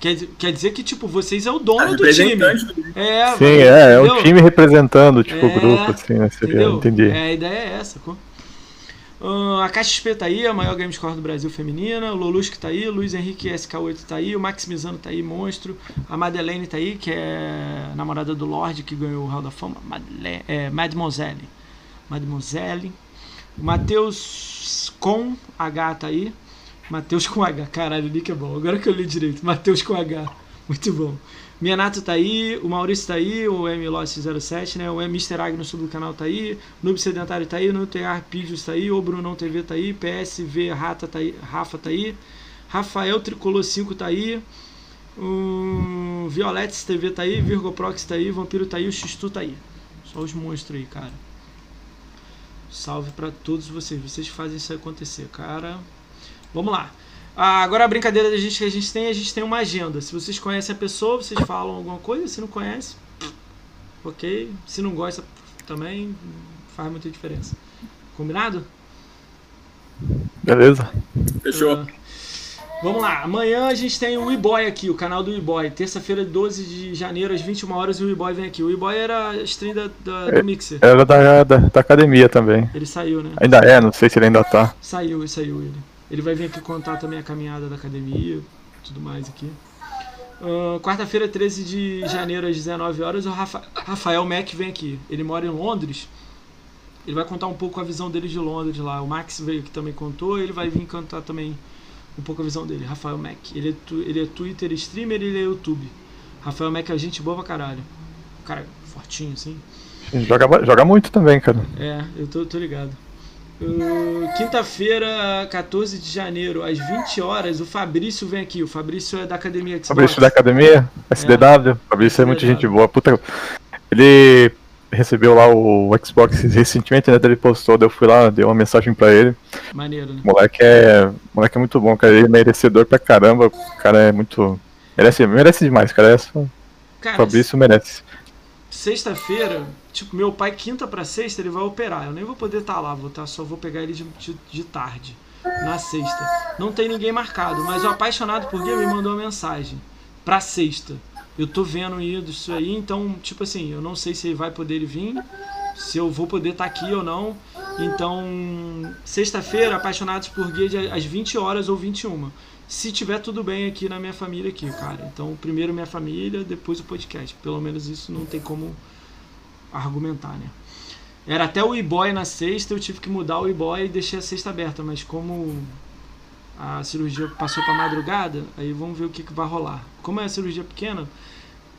Quer, dizer- quer dizer que, tipo, vocês é o dono do time. É, Sim, é, é entendeu? um time representando, tipo, o É, grupo, assim, né? Seria, Entendeu? entendi. É, a ideia é essa, pô. Ah, a Caixa XP tá aí, a maior game score do Brasil feminina. O Lolusco tá aí, o Luiz Henrique SK8 tá aí, o Maximizano tá aí, monstro. A Madeleine tá aí, que é namorada do Lorde, que ganhou o Hall da Fama. Madele é, Mademoiselle. Mademoiselle. O Matheus com H tá aí. Matheus com H, caralho, o nick é bom. Agora que eu li direito. Matheus com H. Muito bom. Mianato tá aí, o Maurício tá aí, o MLoss07, né? O Mr. Agno sub do canal tá aí, Noob Sedentário tá aí, o TR Pídios tá aí, o Brunão TV tá aí, PSV Rata tá aí, Rafa tá aí, Rafael Tricolor 5 tá aí, o Violettes TV tá aí, Virgo Prox tá aí, Vampiro tá aí, o Xistu tá aí. Só os monstros aí, cara. Salve pra todos vocês, vocês fazem isso acontecer, cara. Vamos lá. Ah, agora a brincadeira da gente que a gente tem, a gente tem uma agenda. Se vocês conhecem a pessoa, vocês falam alguma coisa. Se não conhece, ok. Se não gosta, também faz muita diferença. Combinado? Beleza. Fechou. Ah, vamos lá. Amanhã a gente tem o E-Boy aqui, o canal do E-Boy. Terça-feira, 12 de janeiro, às 21 horas, o E-Boy vem aqui. O E-Boy era a stream da, da- do Mixer. Era da, da, da academia também. Ele saiu, né? Ainda é, não sei se ele ainda tá. Saiu, saiu ele. Ele vai vir aqui contar também a caminhada da academia, tudo mais aqui. Ah, Quarta-feira, 13 de janeiro, às 19 horas, o Rafa- Rafael Mac vem aqui. Ele mora em Londres. Ele vai contar um pouco a visão dele de Londres lá. O Max veio aqui também contou. Ele vai vir contar também um pouco a visão dele. Rafael Mac. Ele é, tu- ele é Twitter streamer ele é YouTube. Rafael Mac é gente boa pra caralho. Cara, fortinho assim. Joga, joga muito também, cara. É, eu tô, tô ligado. Uh, Quinta-feira, 14 de janeiro, às 20 horas, o Fabrício vem aqui. O Fabrício é da Academia Xbox. Fabrício da academia, SDW. Fabrício é muito SDW. gente boa. Puta, ele recebeu lá o Xbox recentemente, né? Ele postou, eu fui lá, dei uma mensagem pra ele. Maneiro, né? O moleque é, o moleque é muito bom, cara. Ele é merecedor pra caramba. O cara é muito. Merece, merece demais, cara. Essa, o Cara, Fabrício merece. Sexta-feira, tipo, meu pai, quinta pra sexta, ele vai operar. Eu nem vou poder estar lá, vou tá, só vou pegar ele de, de, de tarde, na sexta. Não tem ninguém marcado, mas o apaixonado por game me mandou uma mensagem pra sexta. Eu tô vendo isso aí, então, tipo assim, eu não sei se ele vai poder vir, se eu vou poder estar aqui ou não. Então, sexta-feira, apaixonados por game às 20 horas ou 21. Se tiver tudo bem aqui na minha família aqui, cara. Então, primeiro minha família, depois o podcast. Pelo menos isso não tem como argumentar, né? Era até o e-boy na sexta, eu tive que mudar o e-boy e deixei a sexta aberta, mas como a cirurgia passou para madrugada, aí vamos ver o que, que vai rolar. Como é a cirurgia pequena,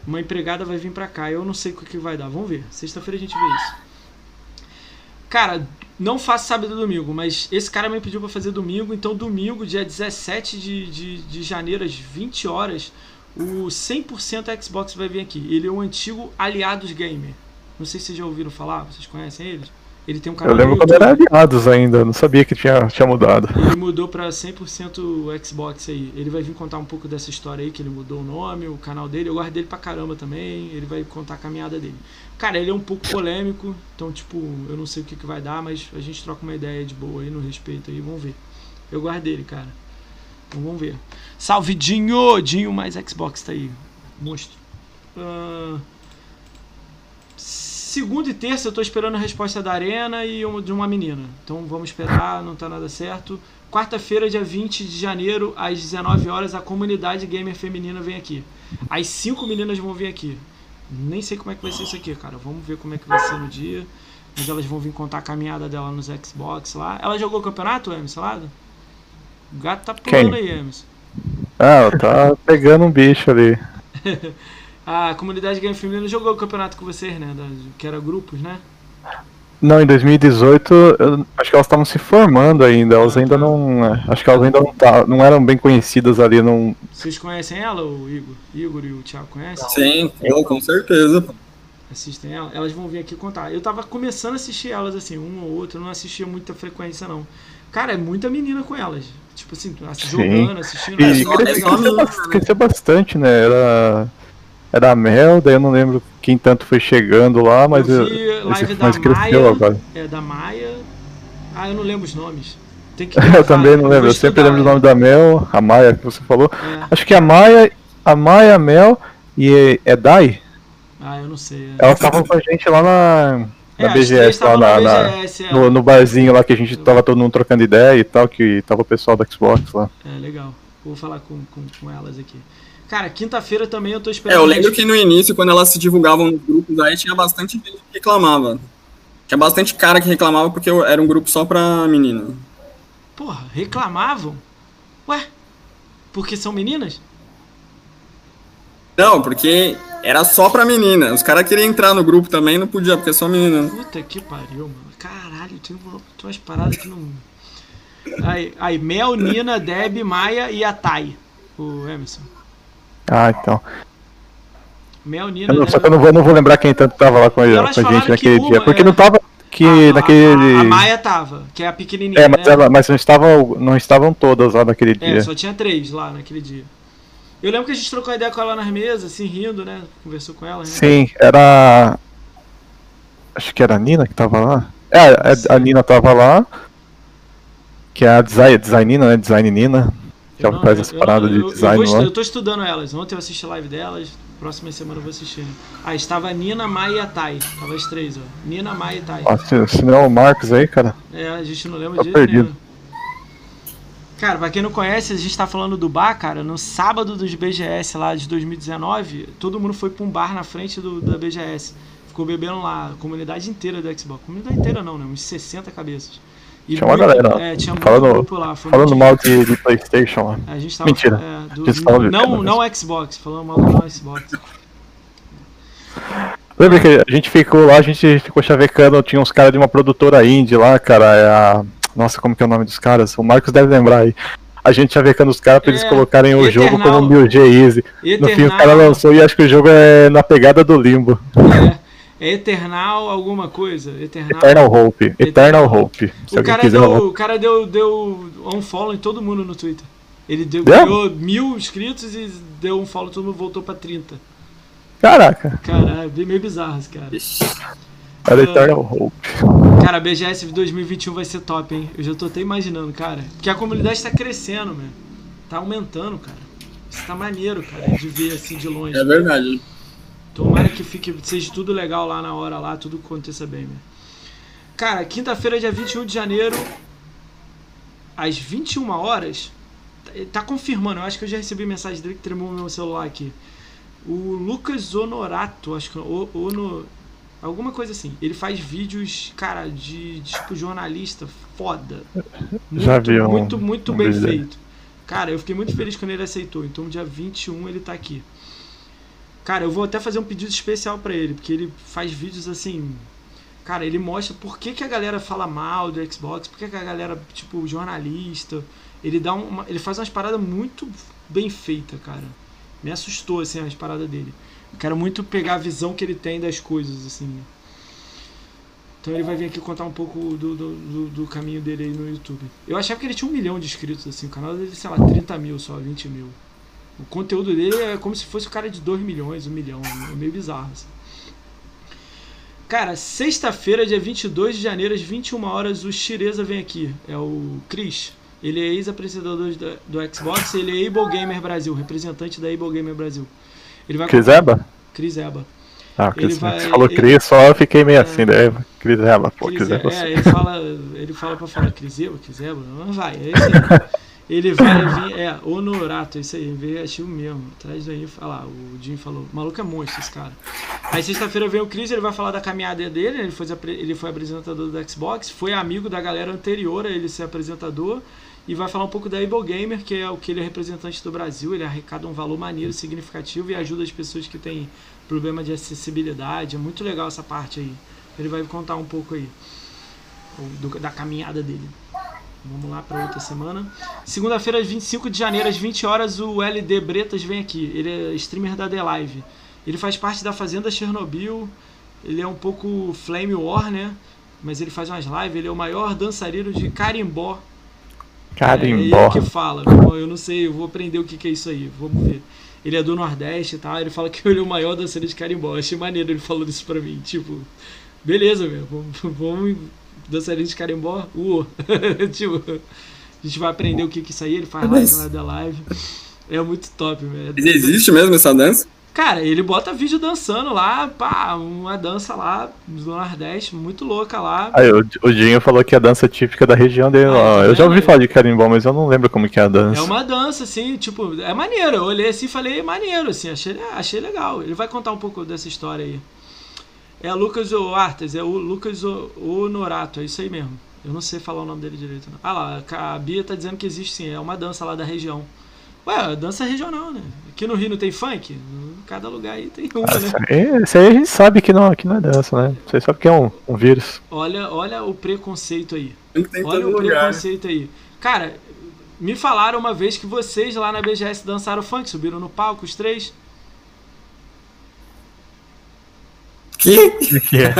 uma empregada vai vir para cá, eu não sei o que, que vai dar, vamos ver. Sexta-feira a gente vê isso. Cara, não faço sábado e domingo, mas esse cara me pediu para fazer domingo, então domingo, dia 17 de, de, de janeiro, às 20 horas, o 100% Xbox vai vir aqui. Ele é o antigo Aliados Gamer. Não sei se vocês já ouviram falar, vocês conhecem eles? Ele tem um Eu canal lembro no quando era aliados ainda, não sabia que tinha, tinha mudado. Ele mudou pra 100% Xbox aí. Ele vai vir contar um pouco dessa história aí, que ele mudou o nome, o canal dele. Eu gosto dele pra caramba também. Ele vai contar a caminhada dele. Cara, ele é um pouco polêmico, então, tipo, eu não sei o que, que vai dar, mas a gente troca uma ideia de boa aí no respeito aí, vamos ver. Eu guardei ele, cara. Então vamos ver. Salve, Dinho! Dinho mais Xbox tá aí. Monstro. Ah, segunda e terça eu tô esperando a resposta da Arena e uma- de uma menina. Então vamos esperar, não tá nada certo. Quarta-feira, dia 20 de janeiro, às 19 horas, a comunidade gamer feminina vem aqui. As cinco meninas vão vir aqui. Nem sei como é que vai ser isso aqui, cara. Vamos ver como é que vai ser no dia. Mas elas vão vir contar a caminhada dela nos Xbox lá. Ela jogou o campeonato, Emerson, lá? O gato tá pulando Quem? aí, Emerson. Ah, tá pegando um bicho ali. A comunidade game feminina jogou o campeonato com vocês, né? Que era grupos, né? Não, em 2018, eu acho que elas estavam se formando ainda. Elas ainda não. Acho que elas ainda não, tá, não eram bem conhecidas ali. Não, Vocês conhecem ela, o Igor? Igor e o Thiago conhecem? Sim, eu, com certeza. Assistem ela? Elas vão vir aqui contar. Eu tava começando a assistir elas, assim, um ou outro, eu não assistia muita frequência, não. Cara, é muita menina com elas. Tipo assim, assi- jogando, assistindo. E É cresceu, é cresceu menina, bas- né? cresceu bastante, né? Era. Era a Mel, daí eu não lembro quem tanto foi chegando lá, mas, eu eu- esse- da mas cresceu Maia. agora. É, da Maia. Ah, eu não lembro os nomes. Tem que Eu também não lembro, eu sempre lembro o nome da Mel, a Maia que você falou. É. Acho que a Maia, a Maia, a Mel e é Dai, Ah, eu não sei. é. elas estavam com a gente lá na, É, na três BGS, lá na na- BGS, é. no, no barzinho lá que a gente tava todo mundo trocando ideia e tal, que tava o pessoal da Xbox lá. É, legal. Vou falar com, com, com elas aqui. Cara, quinta-feira também eu tô É, esperando. eu lembro que no início, quando elas se divulgavam nos grupos, aí tinha bastante gente que reclamava. Tinha bastante cara que reclamava porque era um grupo só pra menina. Porra, reclamavam? Ué? Porque são meninas? Não, porque era só pra menina. Os caras queriam entrar no grupo também, não podia, porque é só menina. Puta que pariu, mano. Caralho, tem umas paradas que não. Aí, aí, Mel, Nina, Deb, Maia e a Thay. O Emerson. Ah, então. Mel, Nina, Eu não- só Deb. que eu não vou, não vou lembrar quem tanto tava lá com, a- com a gente naquele uma- dia. Porque é- não tava que naquele. a, a Maia tava, que é a pequenininha. É, mas, né? ela, mas não, estavam, não estavam todas lá naquele É, dia. só tinha três lá naquele dia. Eu lembro que a gente trocou ideia com ela nas mesas, assim, rindo, né? Conversou com ela, né? Sim, era. Acho que era a Nina que tava lá. É, a, a Nina tava lá. Que é a design, designina, né? Design Nina. Que Eu ela não- faz eu- as eu- paradas eu- de eu design vou estu- lá. Eu tô estudando elas. Ontem eu assisti a live delas, próxima semana eu vou assistir. né? Ah, estava Nina, Maia e a Thay. Tava as três, ó. Nina, Maia e Thay. Nossa, se não é o Marcos aí, cara. É, a gente não lembra Tá de perdido. nenhum. Cara, pra quem não conhece, a gente tá falando do bar, cara. No sábado dos BGS lá de 2019, todo mundo foi pra um bar na frente do, da BGS. Ficou bebendo lá, a comunidade inteira do Xbox. Comunidade inteira não, né? Uns 60 cabeças. E Tinha uma muito- galera. É, tinha Falando- grupo lá. Falando mal de, de Playstation lá. a gente tava Mentira. é, do- não, não Xbox, falando mal do Xbox. Lembra que a gente ficou lá, a gente ficou chavecando, tinha uns caras de uma produtora indie lá, cara, é a... Nossa, como que é o nome dos caras? O Marcos deve lembrar aí. A gente chavecando os caras pra eles É, colocarem o jogo Eternal. como 1000G Easy. No fim o cara Eternal, lançou e acho que o jogo é na pegada do limbo. é, é Eternal alguma coisa. Eternal. Eternal Hope. Eternal Hope. Se O alguém cara, quiser. deu, eu- o cara deu, deu um follow em todo mundo no Twitter. Ele deu, Deu? ganhou mil inscritos e deu um follow, todo mundo voltou pra 30. Caraca, Cara, é meio bizarro esse cara. era Eternal Hope. Cara, a BGS 2021 vai ser top, hein? Eu já tô até imaginando, cara. Porque a comunidade tá crescendo, mano. Tá aumentando, cara. Isso tá maneiro, cara, de ver assim de longe. É verdade. Tomara que fique, seja tudo legal lá na hora, lá, tudo aconteça bem, meu. Cara, quinta-feira, dia 21 de janeiro, às 21 horas, tá- confirmando, eu acho que eu já recebi mensagem dele que tremou meu celular aqui. O Lucas Honorato, acho que o, Ono, alguma coisa assim. Ele faz vídeos, cara, de tipo jornalista foda. Muito, Já vi um- muito, muito um bem vídeo feito. Cara, eu fiquei muito feliz quando ele aceitou. Então, dia 21 ele tá aqui. Cara, eu vou até fazer um pedido especial pra ele, porque ele faz vídeos assim. Cara, ele mostra por que, que a galera fala mal do Xbox, por que, que a galera, tipo, jornalista. Ele dá uma. Ele faz umas paradas muito bem feitas, cara. Me assustou, assim, as paradas dele. Eu quero muito pegar a visão que ele tem das coisas, assim. Então ele vai vir aqui contar um pouco do, do- do caminho dele aí no YouTube. Eu achava que ele tinha um milhão de inscritos, assim. O canal dele, sei lá, 30 mil só, 20 mil. O conteúdo dele é como se fosse o cara de 2 milhões, 1 milhão. É meio bizarro, assim. Cara, sexta-feira, dia 22 de janeiro, às 21 horas, o Shireza vem aqui. É o Chris. Ele é ex-apresentador do, do Xbox, ele é Able Gamer Brasil, representante da Able Gamer Brasil. Ele vai Chris Eba? Chris Eba. Ah, Ele Chris, vai- você falou ele- Chris, só eu fiquei meio É. assim, daí Chris Eba, pô, Chris Chris Eba. é, ele fala, ele fala pra falar Chris Eba, Chris Eba, não vai, é isso aí. Ele vai vir, é, Honorato, isso aí, ativo mesmo. Atrás daí, fala, o Jim falou, maluco é monstro esse cara. Aí sexta-feira vem o Chris, ele vai falar da caminhada dele, ele foi, ele foi apresentador do Xbox, foi amigo da galera anterior a ele ser apresentador, e vai falar um pouco da Able Gamer, que é o que ele é representante do Brasil, ele arrecada um valor maneiro, significativo e ajuda as pessoas que têm problema de acessibilidade, é muito legal essa parte aí. Ele vai contar um pouco aí do- da caminhada dele. Vamos lá para outra semana. Segunda-feira, 25 de janeiro, às 20 horas, o LD Bretas vem aqui. Ele é streamer da The Live. Ele faz parte da Fazenda Chernobyl. Ele é um pouco Flame War, né? Mas ele faz umas lives. Ele é o maior dançarino de carimbó. É Carimbó. ele que fala. Eu não sei, eu vou aprender o que, que é isso aí. Vamos ver. Ele é do Nordeste e tal. Ele fala que ele é o maior dançarino de carimbó. Eu achei maneiro ele falando isso pra mim. Tipo, beleza, meu. Vamos dançarino de carimbó? Uou. tipo, a gente vai aprender o que, que é isso aí. Ele faz live na da live. É muito top, meu. Mas existe mesmo essa dança? Cara, ele bota vídeo dançando lá, pá, uma dança lá do Nordeste, muito louca lá. Aí o, o Dinho falou que é a dança típica da região dele. Ah, ó. tá eu já ouvi vendo? falar de carimbó, mas eu não lembro como que é a dança. É uma dança, assim, tipo, é maneiro. Eu olhei assim e falei, é maneiro, assim, achei, achei legal. Ele vai contar um pouco dessa história aí. É Lucas o Artes, é o Lucas o, Honorato, é isso aí mesmo. Eu não sei falar o nome dele direito. Não. Ah lá, a Bia tá dizendo que existe sim, é uma dança lá da região. Ué, dança regional, né? Aqui no Rio não tem funk? Em cada lugar aí tem uma, Ah, né? Isso aí, isso aí a gente sabe que não, que não é dança, né? Você sabe que é um, um vírus. Olha, olha o preconceito aí. Olha o lugar. preconceito aí. Cara, me falaram uma vez que vocês lá na BGS dançaram funk, subiram no palco, os três. Que? Que é?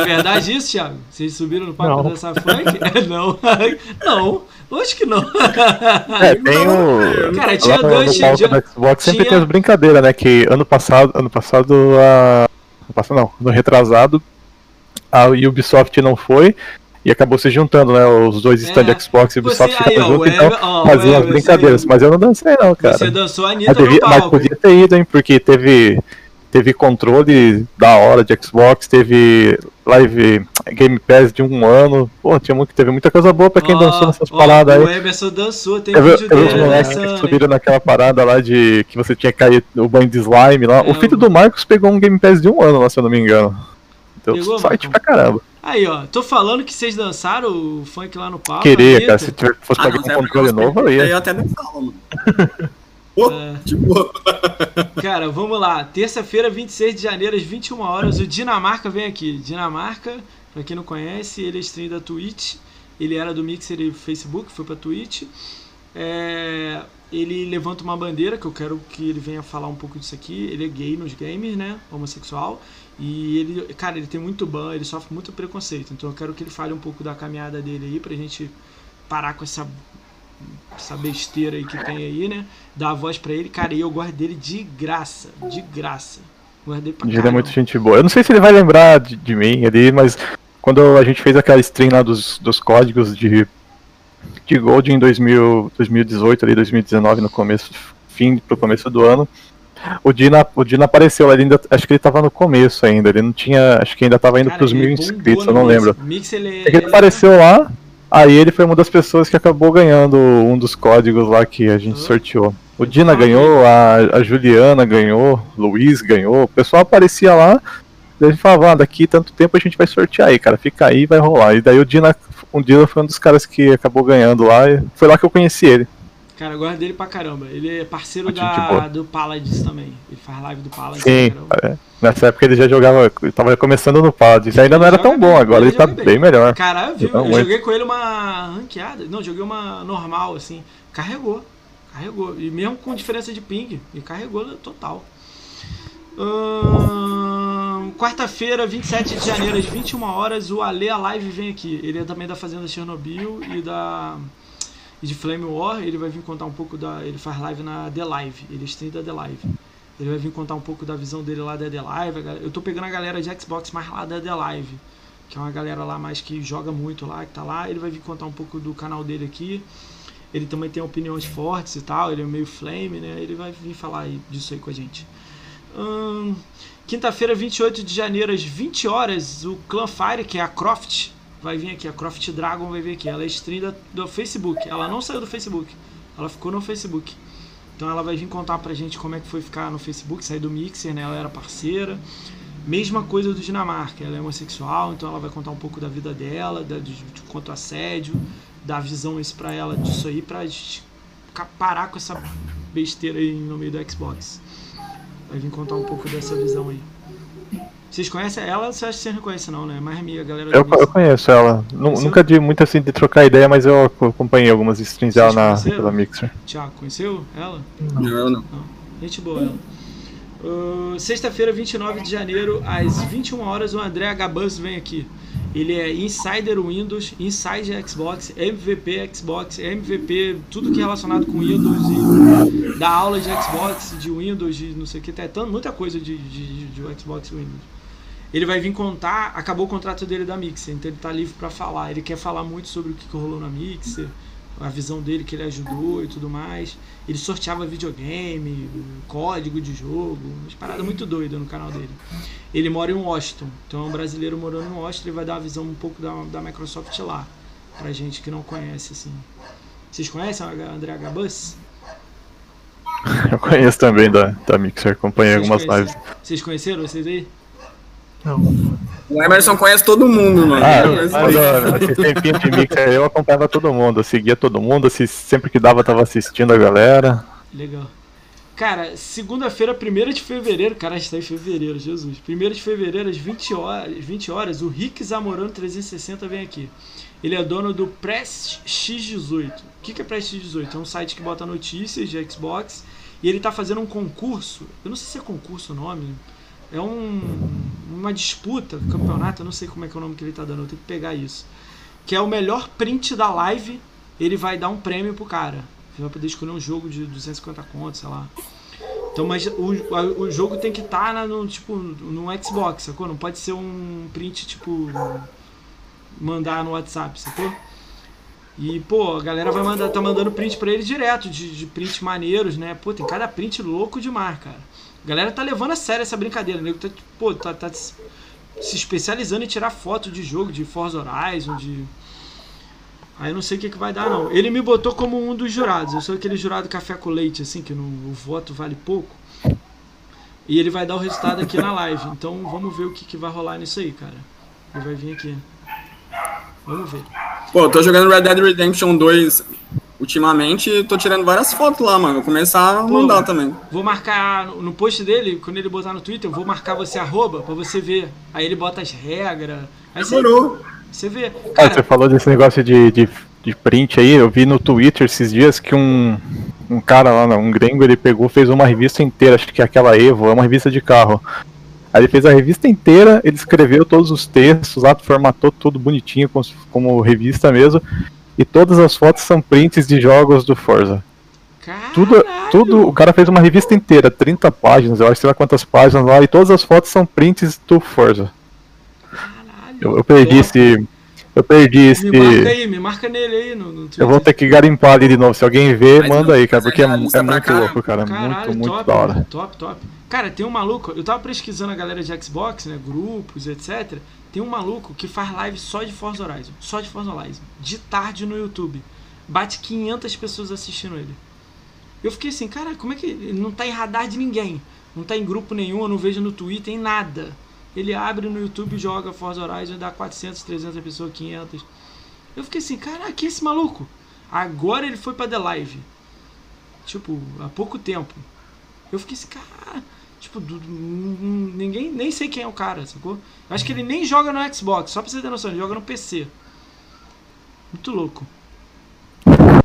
É verdade isso, Thiago? Vocês subiram no palco Não. dançar funk? não. não, lógico que não. É, tem o. Cara, lá tinha no, dois. no palco tinha- do Xbox sempre tinha- tem as brincadeiras, né? Que ano passado, ano passado a. ano passado não, no retrasado, a Ubisoft não foi e acabou se juntando, né? Os dois É, stands Xbox e Ubisoft Você, ficaram juntos, então ó, faziam as brincadeiras. você- Mas eu não dancei, não, cara. Você dançou a Anitta Mas, devia- no mas podia ter ido, hein? Porque teve, teve controle da hora de Xbox, teve live Game Pass de um ano. Pô, tinha muito, teve muita coisa boa pra quem Ó, dançou nessas ó, paradas O aí. Emerson dançou, tem Teve, vídeo teve os dele moleques dançando. que hein? subiram naquela parada lá de que você tinha que cair no banho de slime lá. É, o filho o- do Marcos pegou um Game Pass de um ano lá, se eu não me engano. Deu Pegou, sorte pra caramba. Aí, ó, tô falando que vocês dançaram o funk lá no palco. Queria, cara. Se tiver, fosse Ah, pegar não, um controle os novo, eu Aí ia. eu até nem falo, mano. É. tipo, Cara, vamos lá. Terça-feira, 26 de janeiro, às 21 horas, o Dinamarca vem aqui. Dinamarca, pra quem não conhece, ele é stream da Twitch. Ele era do Mixer e Facebook, foi pra Twitch. É, ele levanta uma bandeira, que eu quero que ele venha falar um pouco disso aqui. Ele é gay nos games, né? Homossexual. E ele, cara, ele tem muito ban, ele sofre muito preconceito. Então eu quero que ele fale um pouco da caminhada dele aí pra gente parar com essa essa besteira aí que tem aí, né? Dar a voz pra ele, cara, e eu gosto dele de graça, de graça. Gosto dele pra Ele é muito gente boa. Eu não sei se ele vai lembrar de, de mim ali, mas quando a gente fez aquela stream lá dos, dos códigos de, de Gold em 2000, 2018, ali, 2019, no começo, fim pro começo do ano, o Dina, o Dina apareceu ele ainda, acho que ele tava no começo ainda, ele não tinha, acho que ainda tava indo Cara, pros mil inscritos, eu não Mix. lembro. Mix, ele, É que ele ele- apareceu lá, aí ele foi uma das pessoas que acabou ganhando um dos códigos lá que a gente sorteou. O Dina Ah, ganhou, a, a Juliana ganhou, o Luiz ganhou, o pessoal aparecia lá, daí a gente falava, ah, daqui tanto tempo a gente vai sortear aí, cara, fica aí vai rolar. E daí o Dina, o Dina foi um dos caras que acabou ganhando lá, e foi lá que eu conheci ele. Cara, eu gosto dele pra caramba. Ele é parceiro da, do Paladins também. Ele faz live do Paladins Sim, pra caramba. é. nessa época ele já jogava, ele tava começando no Paladins, ainda não era tão bom, bem, agora ele ele tá bem. bem melhor. Cara, viu? Joga Eu muito. joguei com ele uma ranqueada. Não, joguei uma normal, assim. Carregou. Carregou. E mesmo com diferença de ping. E carregou total. Ahn, Quarta-feira, 27 de janeiro, às 21 horas, o Ale Live vem aqui. Ele é também da Fazenda Chernobyl e da. E de Flame War. Ele vai vir contar um pouco da. Ele faz live na The Live. Ele stream da The Live. Ele vai vir contar um pouco da visão dele lá da The Live. Eu tô pegando a galera de Xbox mais lá da The Live que é uma galera lá mais que joga muito lá, que tá lá. Ele vai vir contar um pouco do canal dele aqui. Ele também tem opiniões fortes e tal, ele é meio flame, né? Ele vai vir falar disso aí com a gente. Hum, Quinta-feira, 28 de janeiro, às 20 horas, o Clan Fire, que é a Croft, vai vir aqui. A Croft Dragon vai vir aqui. Ela é stream da- do Facebook. Ela não saiu do Facebook. Ela ficou no Facebook. Então ela vai vir contar pra gente como é que foi ficar no Facebook, sair do Mixer, né? Ela era parceira. Mesma coisa do Dinamarca, ela é homossexual, então ela vai contar um pouco da vida dela, da, de, de quanto assédio, dar visão isso pra ela disso aí, pra parar com essa besteira aí no meio do Xbox. Vai vir contar um pouco dessa visão aí. Vocês conhecem ela? Você acha que vocês não conhecem não, né? Mais amiga, galera Eu, eu conheço ela. Conheceu? Nunca de muito assim de trocar ideia, mas eu acompanhei algumas streams dela na, pela Mixer. Thiago, conheceu ela? Não, não. Gente boa ela. Uh, Sexta-feira, 29 de janeiro, às 21 horas, o André Gabus vem aqui. Ele é Insider Windows, Insider Xbox, MVP Xbox, MVP, tudo que é relacionado com Windows e dá aula de Xbox, de Windows, de não sei o que, tá tanto, muita coisa de, de, de, de Xbox e Windows. Ele vai vir contar, acabou o contrato dele da Mixer, então ele tá livre para falar. Ele quer falar muito sobre o que que rolou na Mixer, a visão dele que ele ajudou e tudo mais. Ele sorteava videogame, código de jogo, umas paradas muito doidas no canal dele. Ele mora em Washington, então é um brasileiro morando em Washington, ele vai dar uma visão um pouco da, da Microsoft lá, pra gente que não conhece, assim. Vocês conhecem o André Gabus? Eu conheço também da, da Mixer, acompanhei Vocês algumas conhecem? lives. Vocês conheceram vocês aí? O Emerson conhece todo mundo, mano. Ah, ó, esse tempinho de Mixer eu acompanhava todo mundo, eu seguia todo mundo, sempre que dava tava assistindo a galera. Legal. Cara, segunda-feira, 1 de fevereiro, cara, a gente tá em fevereiro, Jesus. 1 de fevereiro, às 20 horas, 20 horas o Rick Zamorano 360 vem aqui. Ele é dono do Press X18. O que que é Press X18? É um site que bota notícias de Xbox e ele tá fazendo um concurso. Eu não sei se é concurso o nome. É um, uma disputa, campeonato, eu não sei como é que é o nome que ele tá dando, eu tenho que pegar isso. Que é o melhor print da live, ele vai dar um prêmio pro cara. Você vai poder escolher um jogo de 250 contos, sei lá. Então, mas o, o jogo tem que estar no, tipo, no Xbox, sacou? Não pode ser um print, tipo, mandar no WhatsApp, sacou? E, pô, a galera vai mandar, tá mandando print pra ele direto, de, de print maneiros, né? Pô, tem cada print louco demais, cara. A galera tá levando a sério essa brincadeira, né? Tá, pô, tá, tá se especializando em tirar foto de jogo, de Forza Horizon, de... Aí eu não sei o que, que vai dar, não. Ele me botou como um dos jurados. Eu sou aquele jurado café com leite, assim, que o voto vale pouco. E ele vai dar o resultado aqui na live. Então vamos ver o que, que vai rolar nisso aí, cara. Ele vai vir aqui. Vamos ver. Pô, tô jogando Red Dead Redemption 2 ultimamente tô tirando várias fotos lá, mano. Vou começar a mandar também. Vou marcar no post dele, quando ele botar no Twitter, eu vou marcar você arroba pra você ver. Aí ele bota as regras. Aí você, Demorou. você vê. Ah, você Cara, falou desse negócio de, de, de print aí, eu vi no Twitter esses dias que um, um cara lá, um gringo, ele pegou, fez uma revista inteira, acho que é aquela Evo, é uma revista de carro. Aí ele fez a revista inteira, ele escreveu todos os textos lá, formatou tudo bonitinho, como, como revista mesmo, e todas as fotos são prints de jogos do Forza. Tudo, caralho. tudo, o cara fez uma revista inteira, 30 páginas, eu acho, sei lá quantas páginas lá, e todas as fotos são prints do Forza. Caralho. Eu, eu perdi Top. esse. Eu perdi esse. Me marca aí, me marca nele aí no, no Twitter. Eu vou ter que garimpar ali de novo. Se alguém ver, Mas manda não, aí, cara, é porque é, é pra muito caramba. louco, cara. Caralho, muito, muito top, da hora. top, top. Cara, tem um maluco, eu tava pesquisando a galera de Xbox, né, grupos, etc. Tem um maluco que faz live só de Forza Horizon, só de Forza Horizon, de tarde no YouTube. Bate 500 pessoas assistindo ele. Eu fiquei assim, cara, como é que ele não tá em radar de ninguém? Não tá em grupo nenhum, eu não vejo no Twitter, em nada. Ele abre no YouTube, joga Forza Horizon dá 400, 300 pessoas, 500. Eu fiquei assim, caraca, que é esse maluco? Agora ele foi pra The Live. Tipo, há pouco tempo. Eu fiquei assim, cara. Tipo, du- ninguém. Nem sei quem é o cara, sacou? Eu acho que ele nem joga no Xbox, só pra você ter noção, ele joga no PC. Muito louco.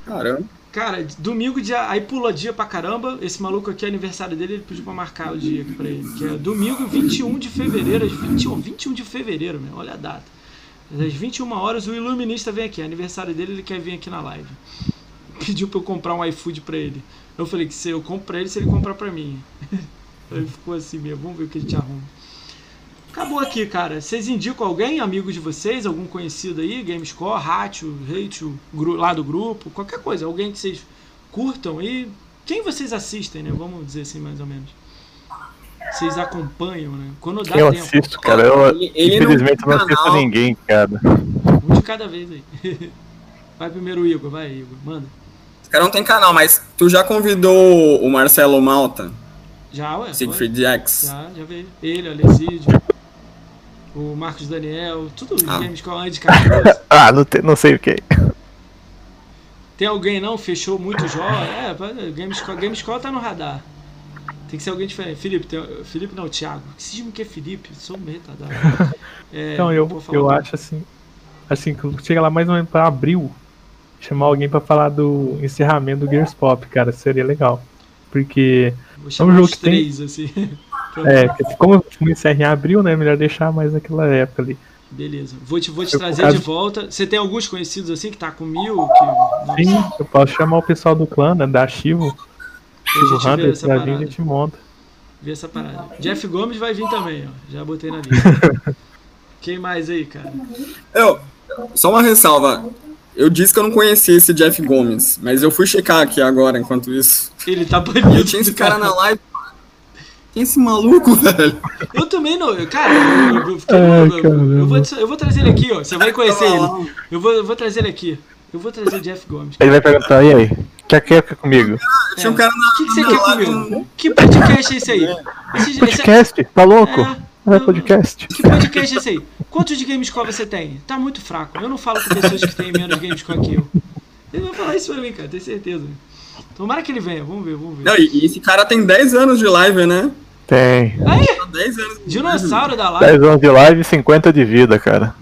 Caramba. Cara, domingo, dia, aí pula dia pra caramba. Esse maluco aqui é aniversário dele, ele pediu pra marcar o dia aqui pra ele. Que é domingo, 21 de fevereiro, às 21, 21 de fevereiro, meu, olha a data. Às 21 horas, o Iluminista vem aqui. É aniversário dele, ele quer vir aqui na live. Pediu pra eu comprar um iFood pra ele. Eu falei que se eu compro pra ele, se ele comprar pra mim. Aí ficou assim mesmo, vamos ver o que a gente arruma. Acabou aqui, cara. Vocês indicam alguém, amigo de vocês, algum conhecido aí, Gamescore, Ratio, Ratio, lá do grupo, qualquer coisa, alguém que vocês curtam e quem vocês assistem, né? Vamos dizer assim, mais ou menos. Vocês acompanham, né? Quando dá Eu tempo. assisto, cara. Eu, Ele- ele não infelizmente tem não assisto canal. ninguém, cara. Um de cada vez aí. Vai primeiro o Igor, vai, Igor, manda. Os caras não tem canal, mas tu já convidou o Marcelo Malta, Já, ué? Siegfried Jax? Já, já veio. Ele, o Alesídio, o Marcos Daniel, tudo Ah. Gamescore de Cardoso. Ah, não, te- não sei o que. Tem alguém não? Fechou muito jogos? É, Gamescore, Gamescore tá no radar. Tem que ser alguém diferente. Felipe, tem, Felipe não, Thiago. Que cismo que é Felipe? Sou meio retardado. É, Então, eu, eu acho assim. Assim, que chega lá mais ou menos pra abril, chamar alguém pra falar do encerramento do Gears Pop, cara, seria legal. Porque, Vou chamar um jogo os que tem- três, assim. É, como não encerra em abril, né? Melhor deixar mais naquela época ali. Beleza. Vou te, vou te Eu, trazer causa- de volta. Você tem alguns conhecidos assim que tá com mil? Que... Sim, eu posso chamar o pessoal do clã, né? Da Chivo, Chivo Hunter, essa pra vir a gente monta. Vê essa parada. Jeff Gomes vai vir também, ó. Já botei na lista. Quem mais aí, cara? Eu, só uma ressalva. Eu disse que eu não conhecia esse Jeff Gomes, mas eu fui checar aqui agora, enquanto isso. Ele tá banido. eu tinha esse cara na live. Quem é esse maluco, velho? Eu também não. Cara, eu, eu, vou, eu vou trazer ele aqui, ó. Você vai conhecer ele. Eu vou, eu vou trazer ele aqui. Eu vou trazer o Jeff Gomes. Ele vai perguntar, e aí? Quer que fica comigo? Tinha um cara na, O que, que você quer comigo? Que podcast é esse aí? Esse, esse, Podcast? Tá louco? É, Não é podcast. Que podcast é esse aí? Quantos de Gamescore você tem? Tá muito fraco. Eu não falo com pessoas que têm menos Gamescore que eu. Ele vai falar isso pra mim, cara, tenho certeza. Tomara que ele venha, vamos ver, vamos ver. Não, e, esse cara tem 10 anos de live, né? Tem. Aí, Tá 10 anos. de dinossauro da live. 10 anos de live e 50 de vida, cara.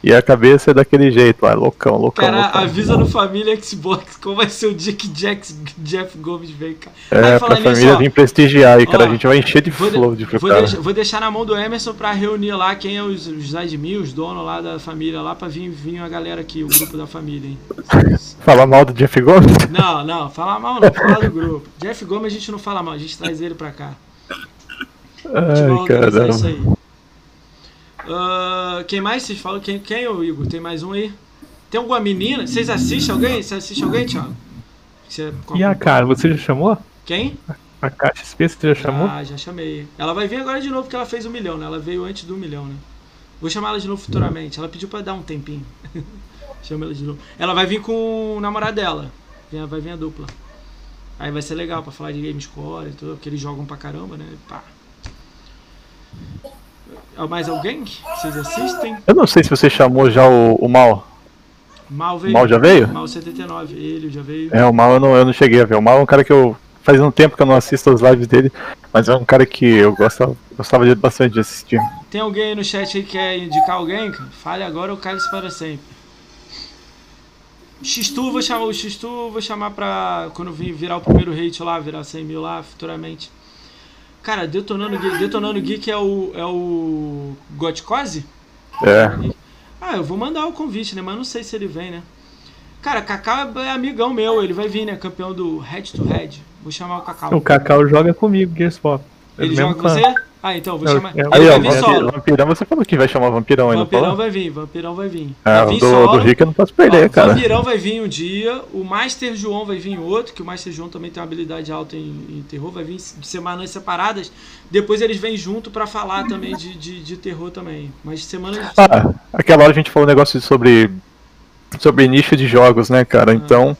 E a cabeça é daquele jeito lá, loucão, loucão. Cara, loucão. avisa no Família Xbox como vai ser o dia que Jax, Jeff Gomes vem, cara. É, Aí, pra nisso, família ó, vir prestigiar aí, cara. Ó, a gente vai encher de Vou, de- flow de vou, cara. deixar, vou deixar na mão do Emerson pra reunir lá quem é os, os admin, os donos lá da família lá, pra vir, vir a galera aqui, o grupo da família, hein. Falar mal do Jeff Gomes? Não, não, falar mal não, falar do grupo. Jeff Gomes a gente não fala mal, a gente traz ele pra cá. Ai, organizar isso caramba. aí. Ah, quem mais vocês falam? Quem, quem é o Igor? Tem mais um aí? Tem alguma menina? Vocês assistem alguém? Você assiste alguém, Thiago? Você, E a cara, você já chamou? Quem? A caixa SP, você já chamou? Ah, já chamei. Ela vai vir agora de novo porque ela fez um milhão, né? Ela veio antes do milhão, né? Vou chamar ela de novo futuramente. Ela pediu pra dar um tempinho. Chama ela de novo. Ela vai vir com o namorado dela. Vai vir a dupla. Aí vai ser legal pra falar de Gamescore e tudo, porque eles jogam pra caramba, né? Pá. Mais alguém? que Vocês assistem? Eu não sei se você chamou já o, o Mal. Mal O veio. Mal já veio? Mal 79. Ele já veio. É, o Mal eu não, eu não cheguei a ver. O Mal é um cara que eu. Faz um tempo que eu não assisto as lives dele, mas é um cara que eu gostava, gostava de- bastante de assistir. Tem alguém aí no chat aí que quer indicar alguém? Fale agora ou cale-se para sempre. X-Tu, vou chamar o X-Tu, vou chamar pra quando vir virar o primeiro hate lá, virar 100 mil lá futuramente. Cara, Detonando Geek, Detonando Geek é o. é o. Gotcose? É, Ah, eu vou mandar o convite, né? Mas não sei se ele vem, né? Cara, Cacau é amigão meu, ele vai vir, né? Campeão do Head to Head. Vou chamar o Cacau. O Cacau joga comigo, Gears Pop. É Ele mesmo joga com clã. você? Ah, então, vou É, chamar. é. Ele Aí, vai ó, vir vampirão, solo. vampirão, você falou que vai chamar Vampirão não Vampirão vai vir, Vampirão vai vir. É, vai o vir do, solo. do Rick eu não posso perder, Ó, cara. Vampirão vai vir um dia, o Master João vai vir outro, que o Master João também tem uma habilidade alta em, em terror, vai vir de semanas separadas. Depois eles vêm junto pra falar também de, de, de terror também. Mas semanas. Ah, aquela hora a gente falou um negócio sobre, sobre nicho de jogos, né, cara? Então,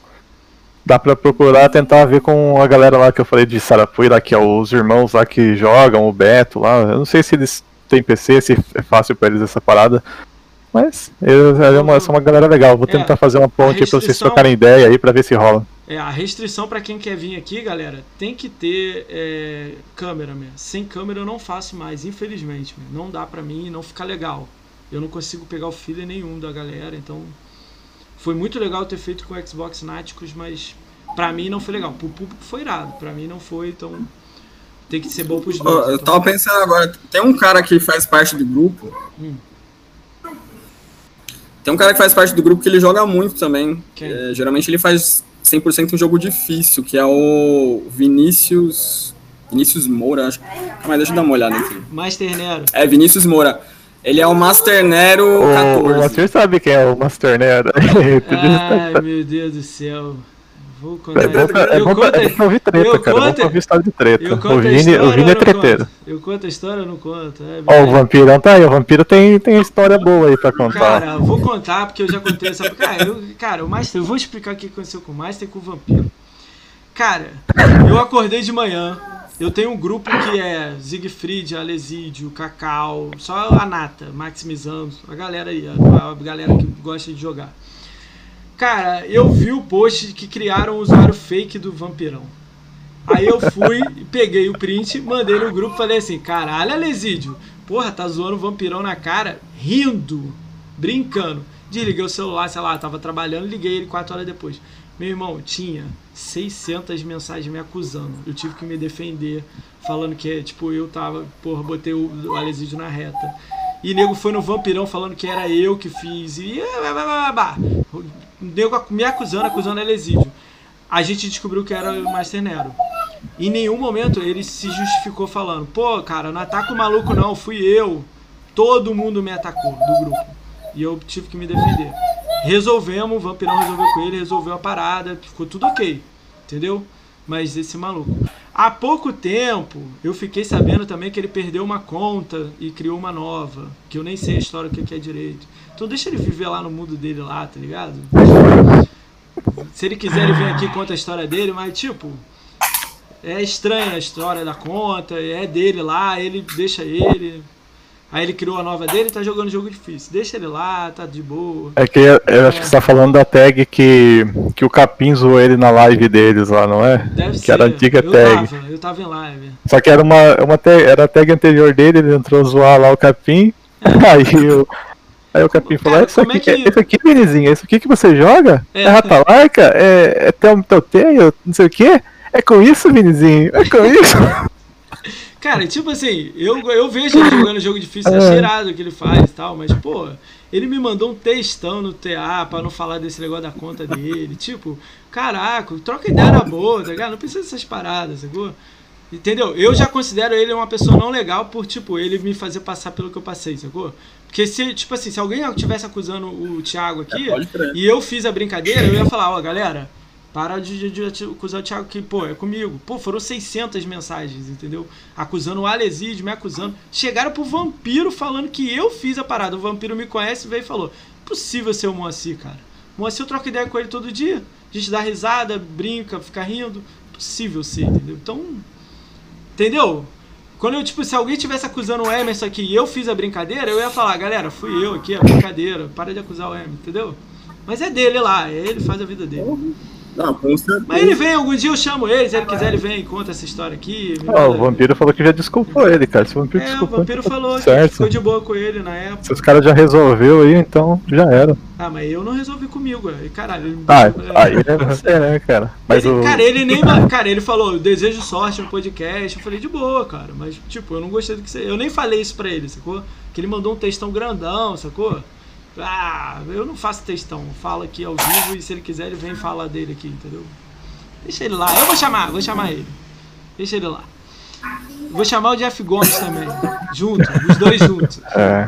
dá pra procurar tentar ver com a galera lá que eu falei de Sarapui, lá que é os irmãos lá que jogam, o Beto lá. Eu não sei se eles têm PC, se é fácil pra eles essa parada. Mas eles é uma, são uma galera legal. Vou É, tentar fazer uma ponte aí pra vocês restrição- trocarem ideia aí pra ver se rola. É, a restrição pra quem quer vir aqui, galera, tem que ter é, câmera mesmo. Sem câmera eu não faço mais, infelizmente. meu. Não dá pra mim, não fica legal. Eu não consigo pegar o feeling nenhum da galera, então foi muito legal ter feito com o Xbox Náticos, mas pra mim não foi legal. Pro público foi irado, pra mim não foi, então tem que ser bom pros dois. Ó, eu então. tava pensando agora, tem um cara que faz parte do grupo. Hum. Tem um cara que faz parte do grupo que ele joga muito também. É, geralmente ele faz 100% um jogo difícil, que é o Vinícius. Vinícius Moura, acho. Mas deixa eu dar uma olhada aqui. Master Nero. É, Vinícius Moura. Ele é o Master Nero O, o 14. Master sabe quem é o Master Nero. Ai, meu Deus do céu. Vou contar. É bom pra, é eu bom pra, conto- é pra ouvir treta, eu cara. É bom conto- pra ouvir história de treta. eu conto O a Vini, história o Vini é treteiro. conto? Eu conto a história ou não conto? É, Ó, o vampirão tá aí. O vampiro tem, tem história boa aí pra contar. Cara, vou contar porque eu já contei essa. Cara, eu, cara, o Master, eu vou explicar o que aconteceu com o Master e com o Vampiro. Cara, eu acordei de manhã. Eu tenho um grupo que é Siegfried, Alesídio, Cacau, só a Nata, maximizando, a galera aí, a, a galera que gosta de jogar. Cara, eu vi o post que criaram o usuário fake do Vampirão. Aí eu fui, peguei o print, mandei no grupo falei assim: caralho, Alesídio, porra, tá zoando o vampirão na cara, rindo, brincando. Desliguei o celular, sei lá, tava trabalhando, liguei ele quatro horas depois. Meu irmão, tinha 600 mensagens me acusando. Eu tive que me defender, falando que, tipo, eu tava, porra, botei o, o Alesídio na reta. E nego foi no vampirão falando que era eu que fiz. E. bah, bah, bah, bah. O nego me acusando, acusando Alesídio. A gente descobriu que era o Master Nero. Em nenhum momento ele se justificou falando, pô, cara, não ataca o maluco não, fui eu. Todo mundo me atacou do grupo. E eu tive que me defender. Resolvemos, o vampirão resolveu com ele, resolveu a parada, ficou tudo ok. Entendeu? Mas esse maluco. Há pouco tempo eu fiquei sabendo também que ele perdeu uma conta e criou uma nova. Que eu nem sei a história que que é direito. Então deixa ele viver lá no mundo dele lá, tá ligado? Se ele quiser, ele vem aqui e conta a história dele, mas tipo. É estranha a história da conta, é dele lá, ele deixa ele. Aí ele criou a nova dele e tá jogando jogo difícil. Deixa ele lá, tá de boa. É que eu, eu acho que você tá falando da tag que, que o Capim zoou ele na live deles lá, não é? Deve que ser. era a antiga eu tag. Tava, eu tava em live. Só que era uma, uma tag, era a tag anterior dele, ele entrou zoar lá o Capim. aí o. Aí o Capim falou, Cara, isso como aqui, é que- isso aqui, Vinizinho, isso aqui que você joga? É. É, Ratalarca? É, é Tel- Telltale? Não sei o quê? É com isso, Vinizinho? É com isso? Cara, tipo assim, eu, eu vejo ele jogando jogo difícil, é cheirado o que ele faz e tal, mas, pô, ele me mandou um textão no TA pra não falar desse negócio da conta dele. Tipo, caraca, troca ideia na boa, tá ligado? Não precisa dessas paradas, sacou? Entendeu? Eu já considero ele uma pessoa não legal por, tipo, ele me fazer passar pelo que eu passei, sacou? Porque se, tipo assim, se alguém estivesse acusando o Thiago aqui, É, e eu fiz a brincadeira, eu ia falar, ó, galera, para de, de, de acusar o Thiago que, pô, é comigo. Pô, foram 600 mensagens, entendeu? Acusando o Alesídio, me acusando. Chegaram pro vampiro falando que eu fiz a parada. O vampiro me conhece veio e falou: Impossível ser o Moacir, cara. Moacir eu troco ideia com ele todo dia. A gente dá risada, brinca, fica rindo. Impossível ser, entendeu? Então. Entendeu? Quando eu, tipo, se alguém tivesse acusando o Emerson aqui e eu fiz a brincadeira, eu ia falar, galera, fui eu aqui, a brincadeira, para de acusar o Emerson, entendeu? Mas é dele lá, é ele faz a vida dele. Não, com certeza. Mas ele vem, algum dia eu chamo ele, se ele quiser ele vem e conta essa história aqui. o vampiro falou que já desculpou ele, cara. Se o vampiro É, o desculpou, vampiro falou que certo. ficou de boa com ele na Se época. os caras já resolveu aí, então já era. Ah, mas eu não resolvi comigo, e caralho. Ele, Ah, é, aí é você, né, cara? Mas ele- o. Cara, ele nem. Cara, ele falou, eu desejo sorte no podcast. Eu falei, de boa, cara. Mas, tipo, eu não gostei do que você. Eu nem falei isso pra ele, sacou? Que ele mandou um textão grandão, sacou? Ah, eu não faço textão. Fala aqui ao vivo e se ele quiser, ele vem falar dele aqui, entendeu? Deixa ele lá. Eu vou chamar, vou chamar ele. Deixa ele lá. Vou chamar o Jeff Gomes também. Junto, os dois juntos. É.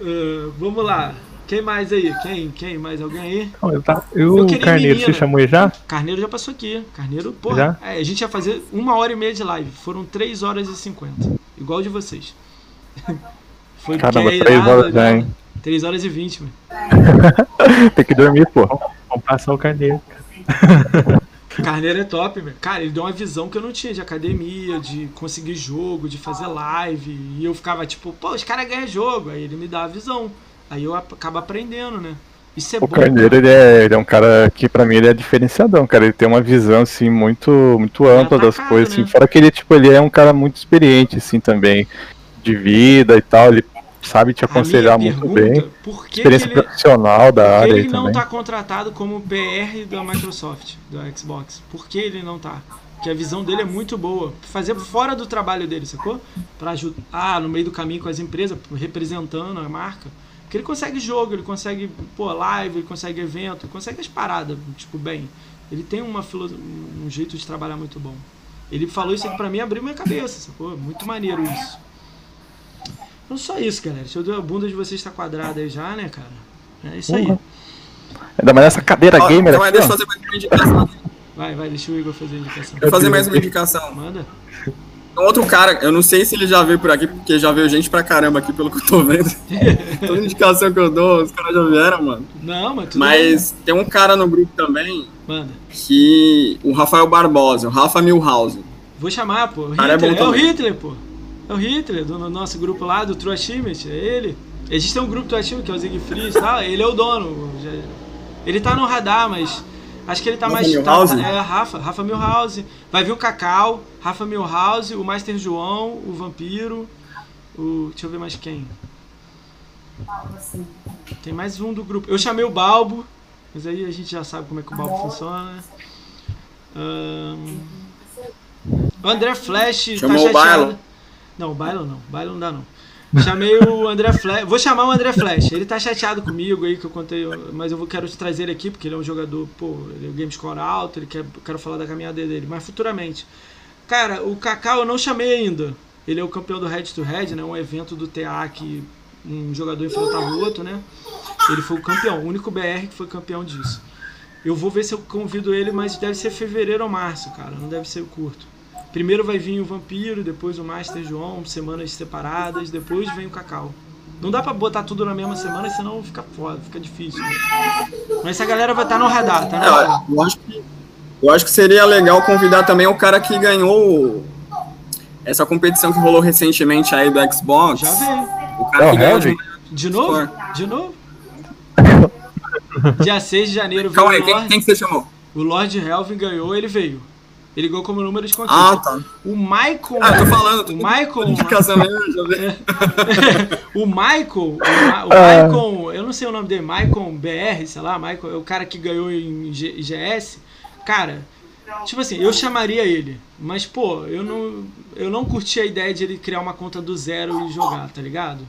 Ah, vamos lá. Quem mais aí? Quem? Quem? Mais alguém aí? Eu tá- Eu o Carneiro, você chamou ele já? Carneiro já passou aqui. Carneiro, porra. Já? É, a gente ia fazer uma hora e meia de live. Foram 3 horas e 50. Igual de vocês. Foi Caramba, três irado, horas já, hein? 3 horas e 20, mano. Tem que dormir, pô. Vamos passar o Carneiro. Carneiro é top, velho. Cara, ele deu uma visão que eu não tinha de academia, de conseguir jogo, de fazer live. E eu ficava tipo, pô, os caras ganham jogo. Aí ele me dá a visão. Aí eu acabo aprendendo, né? Isso é O bom. Carneiro, cara. ele é, ele é um cara que pra mim ele é diferenciadão, cara. Ele tem uma visão, assim, muito, muito ampla das atacado, coisas, assim. né? Fora que ele, tipo, ele é um cara muito experiente, assim, também, de vida e tal. Ele sabe te aconselhar muito bem. Por que, que Experiência ele, profissional da por que área ele não também. tá contratado como PR da Microsoft, do Xbox? Por que ele não tá? Porque a visão dele é muito boa. Fazer fora do trabalho dele, sacou? Pra ajudar ah, no meio do caminho com as empresas, representando a marca. Porque ele consegue jogo, ele consegue, pô, live, ele consegue evento, consegue as paradas, tipo, bem. Ele tem uma um jeito de trabalhar muito bom. Ele falou isso aqui pra mim abriu minha cabeça, sacou? Muito maneiro isso. Então só isso, galera. Deixa eu ver a bunda de vocês está quadrada aí já, né, cara? É isso aí. Ainda mais nessa cadeira Ó, gamer então, aqui, deixa eu ó. fazer mais uma indicação. Vai, vai, deixa o Igor fazer a indicação. Vou fazer mais uma indicação. Manda. Tem outro cara, eu não sei se ele já veio por aqui, porque já veio gente pra caramba aqui, pelo que eu tô vendo. Toda indicação que eu dou, os caras já vieram, mano. Não, mas tudo Mas tem um cara no grupo também, bem. Manda. que... O Rafael Barbosa, o Rafa Milhouse. Vou chamar, pô. O Cara, é Hitler. bom É, o. Hitler, pô. É o Hitler, do no nosso grupo lá, do True Achievement. É ele. Tem um grupo do Achievement, que é o Siegfried e tal. Ele é o dono. Ele tá no radar, mas. Acho que ele tá Rafa mais. Tá, é, Rafa, Rafa Milhouse. Vai vir o Cacau, Rafa Milhouse, o Master João, o Vampiro. O. Deixa eu ver mais quem. Tem mais um do grupo. Eu chamei o Balbo, mas aí a gente já sabe como é que o Balbo funciona. Ahn, o André Flash Chamou tá o chateado. Bailo? Não, o Bailo não. O Bailo não dá não. Chamei o André Flash. Vou chamar o André Flash. Ele tá chateado comigo aí que eu contei, mas eu quero te trazer ele aqui porque ele é um jogador, pô, ele é um game score alto, ele quer, quero falar da caminhada dele, mas futuramente. Cara, o Kaká eu não chamei ainda. Ele é o campeão do Head to Head, né? Um evento do TA que um jogador enfrentava o outro, né? Ele foi o campeão, o único BR que foi campeão disso. Eu vou ver se eu convido ele, mas deve ser fevereiro ou março, cara. Não deve ser curto. Primeiro vai vir o Vampiro, depois o Master João, semanas separadas, depois vem o Cacau. Não dá pra botar tudo na mesma semana, senão fica foda, fica difícil. né? Mas essa galera vai estar no radar, tá no radar. É, eu acho que, eu acho que seria legal convidar também o cara que ganhou essa competição que rolou recentemente aí do Xbox. Já veio. O cara É o que ganhou de... De novo? De novo? Dia 6 de janeiro veio Calma aí, o quem, Lorde. quem que você chamou? O Lord Helvin ganhou, ele veio. Ele ganhou como número de Ah, conquista. tá. O Michael. Ah, tô falando. O Michael. Já vi. o Michael, o, Ma- o Ah. Michael, eu não sei o nome dele, Michael BR, sei lá, Michael, é o cara que ganhou em G- IGS. Cara, tipo assim, eu chamaria ele, mas pô, eu não, eu não curti a ideia de ele criar uma conta do zero e jogar, tá ligado?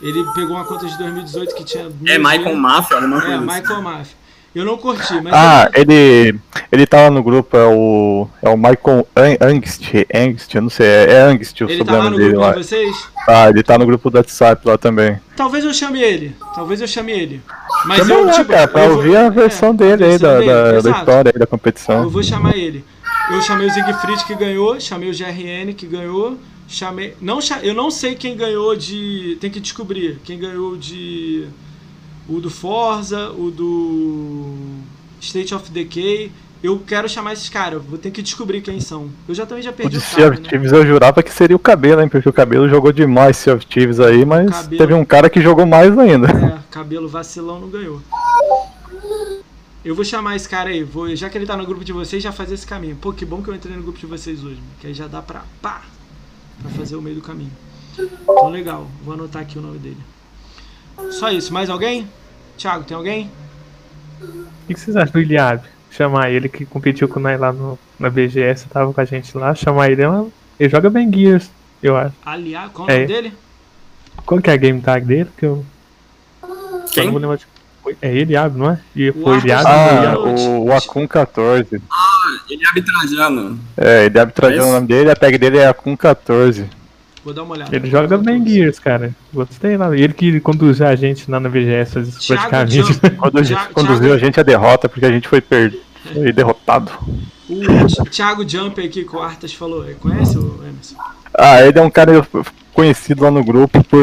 Ele pegou uma conta de 2018 que tinha. É mil Michael views. Mafia, É, coisa assim. Michael Mafia. Eu não curti, mas. Ah, ele. Ele tá lá no grupo, é o. É o Michael Ang- Angst, Angst, eu não sei, é, é Angst o ele tá sobrenome no dele grupo lá. de vocês? Ah, ele tá no grupo do WhatsApp lá também. Talvez eu chame ele. Talvez eu chame ele. Mas Também eu, lá, tipo, cara, pra eu vou- ouvir a é, versão a dele aí da, dele, da, da história aí da competição. Eu vou chamar ele. Eu chamei o Siegfried que ganhou, chamei o GRN que ganhou, chamei. Não, eu não sei quem ganhou de. Tem que descobrir. Quem ganhou de. O do Forza, o do. State of Decay. Eu quero chamar esses caras, vou ter que descobrir quem são. Eu já também já O perdi de o Sea of né? Thieves eu jurava que seria o cabelo, hein? Porque o cabelo jogou demais Sea of Thieves aí, mas Cabelo. teve um cara que jogou mais ainda. É, cabelo vacilão não ganhou. Eu vou chamar esse cara aí, vou, já que ele tá no grupo de vocês, já fazer esse caminho. Pô, que bom que eu entrei no grupo de vocês hoje, que aí já dá pra pá, pra fazer o meio do caminho. Então legal, vou anotar aqui o nome dele. Só isso, mais alguém? Thiago, tem alguém? O que que vocês acham do Iliab? Chamar ele que competiu com nós lá no, na BGS, tava com a gente lá. Chamar ele, é uma- ele joga bem Gears, eu acho. Aliás, qual é o É. nome dele? Qual que é a game tag dele? Que eu Quem? não vou de... Foi- É Iliab, não é? E O foi. Ah, o, o Akun 14. Ele é arbitrajano. É, ele deve trazer Esse? o nome dele, a tag dele é Akun 14. Vou dar uma olhada. Ele joga bem Gears, cara. Gostei lá. Ele que conduziu a gente lá na VGS, praticamente. Conduziu a gente a derrota, porque a gente foi, per... foi derrotado. O Thiago Jump aqui que o Artas falou, conhece o Emerson? Ah, ele é um cara conhecido lá no grupo por.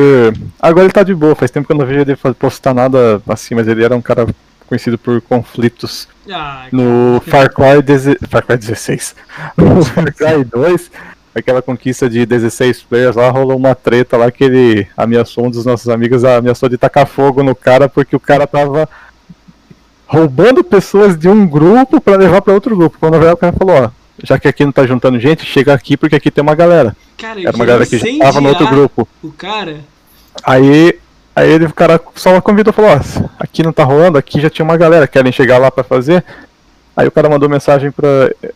Agora ele tá de boa, faz tempo que eu não vejo ele postar nada assim, mas ele era um cara conhecido por conflitos Ah, no Far Cry, deze... Far Cry 16. No Far Cry 2, aquela conquista de 16 players lá, rolou uma treta lá que ele ameaçou um dos nossos amigos, ameaçou de tacar fogo no cara porque o cara tava roubando pessoas de um grupo pra levar pra outro grupo. Quando veio o cara falou, ó, já que aqui não tá juntando gente, chega aqui porque aqui tem uma galera. cara, Era uma galera que já tava no outro grupo. O cara, Aí, aí ele, o cara só convidou e falou, ó, aqui não tá rolando, aqui já tinha uma galera, querem chegar lá pra fazer. Aí o cara mandou mensagem pra.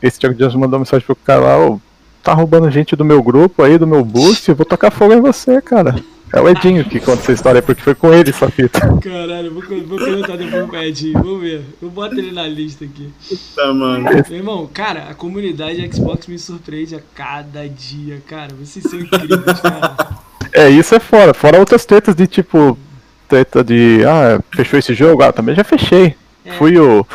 Esse Thiago Dias mandou mensagem pro cara lá, ô, tá roubando gente do meu grupo aí, do meu boost, eu vou tocar fogo em você, cara. É o Edinho que conta essa história, porque foi com ele essa fita. Caralho, eu vou, vou perguntar depois pro Edinho. Vamos ver. Eu boto ele na lista aqui. Tá, mano. Meu irmão, cara, a comunidade Xbox me surpreende a cada dia, cara. Vocês são incríveis, cara. É, isso é fora. Fora outras tretas de tipo. Treta de. Ah, fechou esse jogo? Ah, também já fechei. É. Fui o.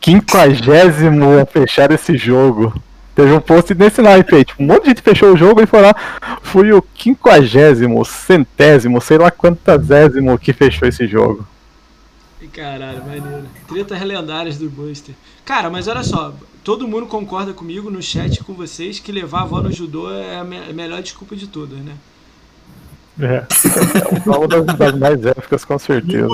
Quinquagésimo a fechar esse jogo. Teve um post nesse naipe aí, tipo, um monte de gente fechou o jogo e foi lá. Fui o quinquagésimo, centésimo, sei lá quantazésimo que fechou esse jogo. Caralho, maneiro. Tretas lendárias do Buster. Cara, mas olha só, todo mundo concorda comigo no chat com vocês que levar a avó no judô é a me- a melhor desculpa de todas, né? É. É uma das, das mais épicas, com certeza.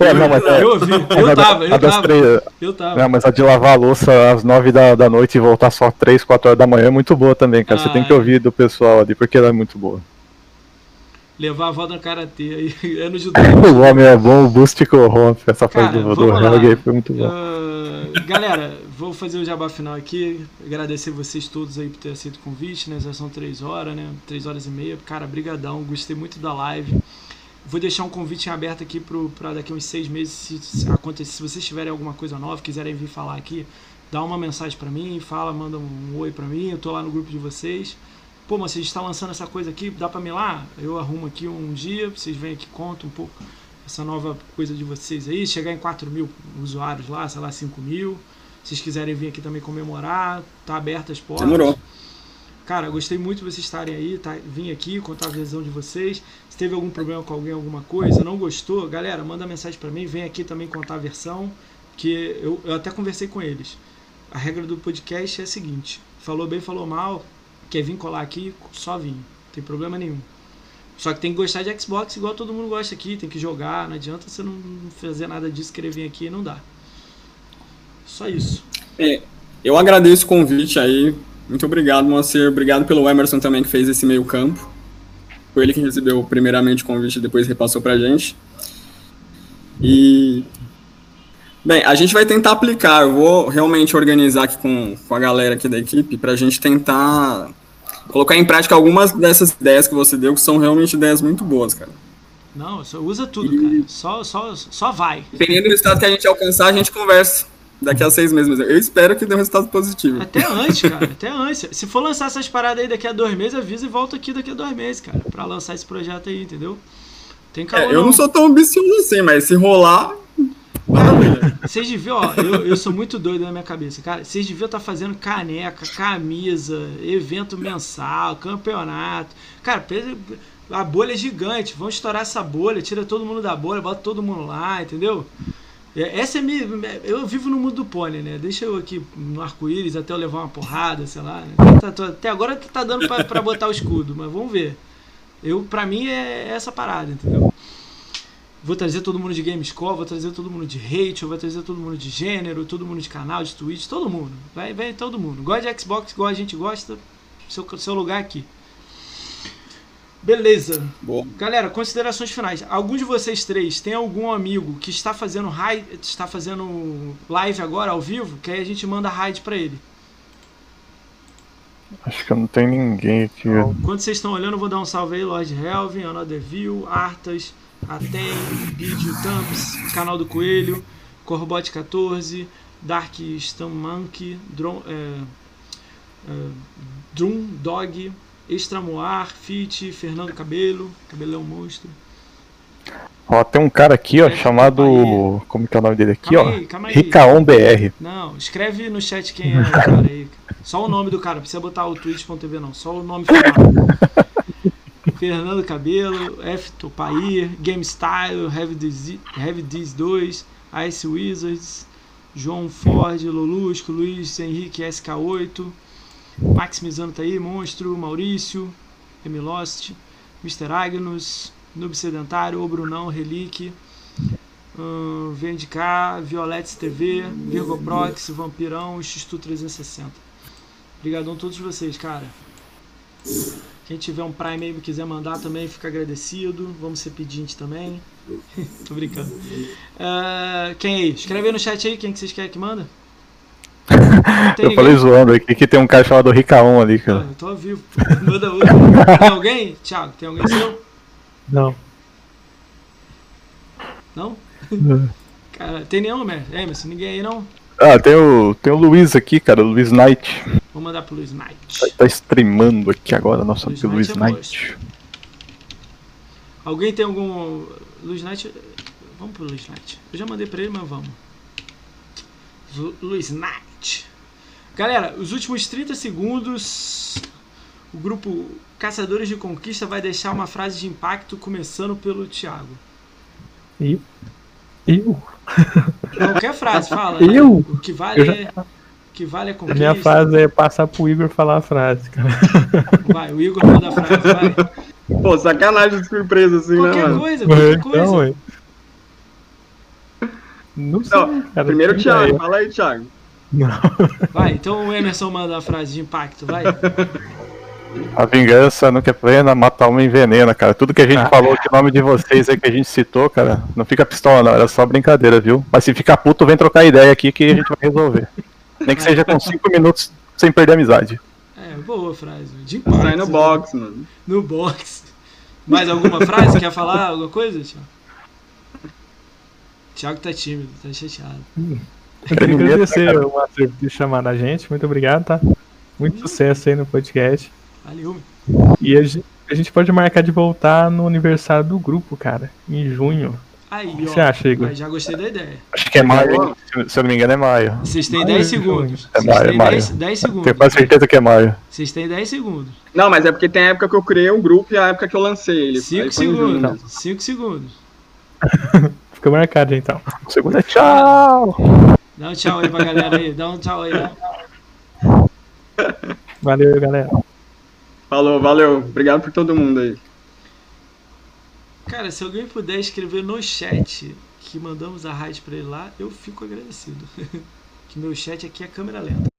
Ué, não, mas é. Eu ouvi, a eu da- tava, eu tava, três- eu tava. Não, mas a de lavar a louça às 9 da, da noite e voltar só 3, 4 horas da manhã é muito boa também, cara. Você Ah, tem que é. ouvir do pessoal ali, porque ela é muito boa. Levar a avó no karatê, aí é no judô. O homem é bom, o boost corrompe. Essa Cara, frase do, do foi muito boa. Ah, galera, vou fazer o jabá final aqui. Agradecer vocês todos aí por ter aceito o convite, né? Já são três horas, né? Três horas e meia. Cara, brigadão. Gostei muito da live. Vou deixar um convite aberto aqui para daqui uns seis meses, se, se acontecer, se vocês tiverem alguma coisa nova, quiserem vir falar aqui, dá uma mensagem para mim, fala, manda um oi para mim, eu tô lá no grupo de vocês. Pô, mas vocês estão lançando essa coisa aqui, dá para me ir lá? Eu arrumo aqui um dia, vocês vêm aqui, contam um pouco essa nova coisa de vocês aí, chegar em 4 mil usuários lá, sei lá, 5 mil. Se vocês quiserem vir aqui também comemorar, tá aberta as portas. Demorou. Cara, gostei muito de vocês estarem aí, tá? Vim aqui contar a visão de vocês. Teve algum problema com alguém, alguma coisa, não gostou, galera, manda mensagem pra mim, vem aqui também contar a versão, que eu, eu até conversei com eles. A regra do podcast é a seguinte: falou bem, falou mal, quer vir colar aqui, só vim, não tem problema nenhum. Só que tem que gostar de Xbox igual todo mundo gosta aqui, tem que jogar, não adianta você não fazer nada disso, querer vir aqui, não dá. Só isso. É, eu agradeço o convite aí. Muito obrigado, Moacir. Obrigado pelo Emerson também que fez esse meio campo. Foi ele que recebeu primeiramente o convite e depois repassou pra gente. E. Bem, a gente vai tentar aplicar. Eu vou realmente organizar aqui com, com a galera aqui da equipe pra gente tentar colocar em prática algumas dessas ideias que você deu, que são realmente ideias muito boas, cara. Não, usa tudo, cara. Só, só, só vai. Dependendo do resultado que a gente alcançar, a gente conversa daqui a seis meses. Eu espero que dê um resultado positivo. Até antes, cara. Até antes. Se for lançar essas paradas aí daqui a dois meses, avisa e volta aqui daqui a dois meses, cara. Pra lançar esse projeto aí, entendeu? Tem calma. É, eu não sou tão ambicioso assim, mas se rolar. Maravilha. Vocês deviam, ó, eu, eu sou muito doido na minha cabeça, cara. Vocês deviam estar fazendo caneca, camisa, evento mensal, campeonato. Cara, a bolha é gigante. Vamos estourar essa bolha, tira todo mundo da bolha, bota todo mundo lá, entendeu? É, Essa é minha. Eu vivo no mundo do pônei, né? Deixa eu aqui no arco-íris até eu levar uma porrada, sei lá. né? Tá- tá- Até agora tá dando pra, pra botar o escudo, mas vamos ver. Eu, pra mim é essa parada, entendeu? Vou trazer todo mundo de Gamescore, vou trazer todo mundo de hate, vou trazer todo mundo de gênero, todo mundo de canal, de Twitch, todo mundo. Vai, vai todo mundo. Gosta de Xbox, igual a gente gosta, seu, seu lugar aqui. Beleza. Boa. Galera, considerações finais. Algum de vocês três tem algum amigo que está fazendo raid, está fazendo live agora ao vivo, que aí a gente manda raid pra ele. Acho que não tem ninguém aqui. Enquanto vocês estão olhando, eu vou dar um salve aí, Lord Helvin, Another View, Artas, Aten, Bidio Tamps, Canal do Coelho, Corbot 14, Dark Stammonkey, Drum, é, é, Drum Dog, Extramoar, Fit, Fernando Cabelo, Cabelão Monstro. Ó, tem um cara aqui, ó, É, chamado. calma Como que é o nome dele aqui, Calma ó? aí, calma aí. Ricaon BR. Não, escreve no chat quem é o cara aí. Só o nome do cara, não precisa botar o twitch.tv não, só o nome final. Fernando Cabelo, F Topair, Game Style, Heavy Diz 2, Ice Wizards, João Ford, Lolusco, Luiz Henrique SK8, Maximizando tá aí, Monstro, Maurício, Emilost, Mr. Agnus, Noob Sedentário, O Brunão, Relique, Hum, vem de cá, Violettes TV, Virgo Prox, Vampirão, Xistu 360. Obrigadão a todos vocês, cara. Quem tiver um Prime aí e quiser mandar também, fica agradecido. Vamos ser pedinte também. Tô brincando. Ah, quem aí? Escreve aí no chat aí quem que vocês querem que manda. Tem Eu ninguém? falei zoando aqui que tem um cara chamado Ricaon ali, Ah, cara. eu tô ao vivo. Manda outro. Tem alguém? Thiago, tem alguém seu? Não. Não? Cara, tem nenhum, Emerson? Emerson, ninguém aí não? Ah, tem o, tem o Luiz aqui, cara, o Luiz Knight. Vou mandar pro Luiz Knight. Tá, tá streamando aqui agora, nosso Luiz amigo Luiz Knight é Knight. Alguém tem algum. Luiz Knight. Vamos pro Luiz Knight. Eu já mandei pra ele, mas vamos. Lu- Luiz Knight. Galera, os últimos 30 segundos. O grupo Caçadores de Conquista vai deixar uma frase de impacto começando pelo Thiago. Eu? Eu? Qualquer frase, fala. Eu? O que vale Eu já- é. O que vale é A conquista. minha frase é passar pro Igor falar a frase, cara. Vai, o Igor manda a frase, vai. Pô, sacanagem de surpresa assim, né, Qualquer mano? coisa, qualquer coisa. Então, ué. Não sei, Não, cara. primeiro o Thiago, ideia. fala aí, Thiago. Vai, então o Emerson manda a frase de impacto, vai. A vingança nunca é plena, mata uma envenena, cara. Tudo que a gente Ah. falou, que o nome de vocês aí que a gente citou, cara, não fica pistola não, era só brincadeira, viu? Mas se ficar puto, vem trocar ideia aqui que a gente vai resolver. Nem que seja com 5 minutos sem perder a amizade. É, boa frase. De impacto. Sai no box, mano. No box. Mais alguma frase? Quer falar alguma coisa, Thiago? Thiago tá tímido, tá chateado. Eu queria agradecer o Master por ter chamado a gente. Muito obrigado, tá? Muito sucesso aí no podcast. Valeu, meu. E a gente, a gente pode marcar de voltar no aniversário do grupo, cara, em junho. Aí, O que ó. você acha, Igor? Já gostei da ideia. Acho que é maio, hein? Se- eu não me engano é maio. Vocês têm Maio, 10 junho. segundos. É Vocês maio, têm maio. 10, 10 segundos. Tenho quase certeza que é maio. Vocês têm 10 segundos. Não, mas é porque tem a época que eu criei um grupo e a época que eu lancei ele. 5 Aí foi em junho segundos. mesmo. 5 segundos. Fica marcado então. O segundo é tchau! Dá um tchau aí pra galera aí. Dá um tchau aí. né? Valeu, galera. Falou, valeu. Obrigado por todo mundo aí. Cara, se alguém puder escrever no chat que mandamos a raid pra ele lá, eu fico agradecido. que meu chat aqui é câmera lenta.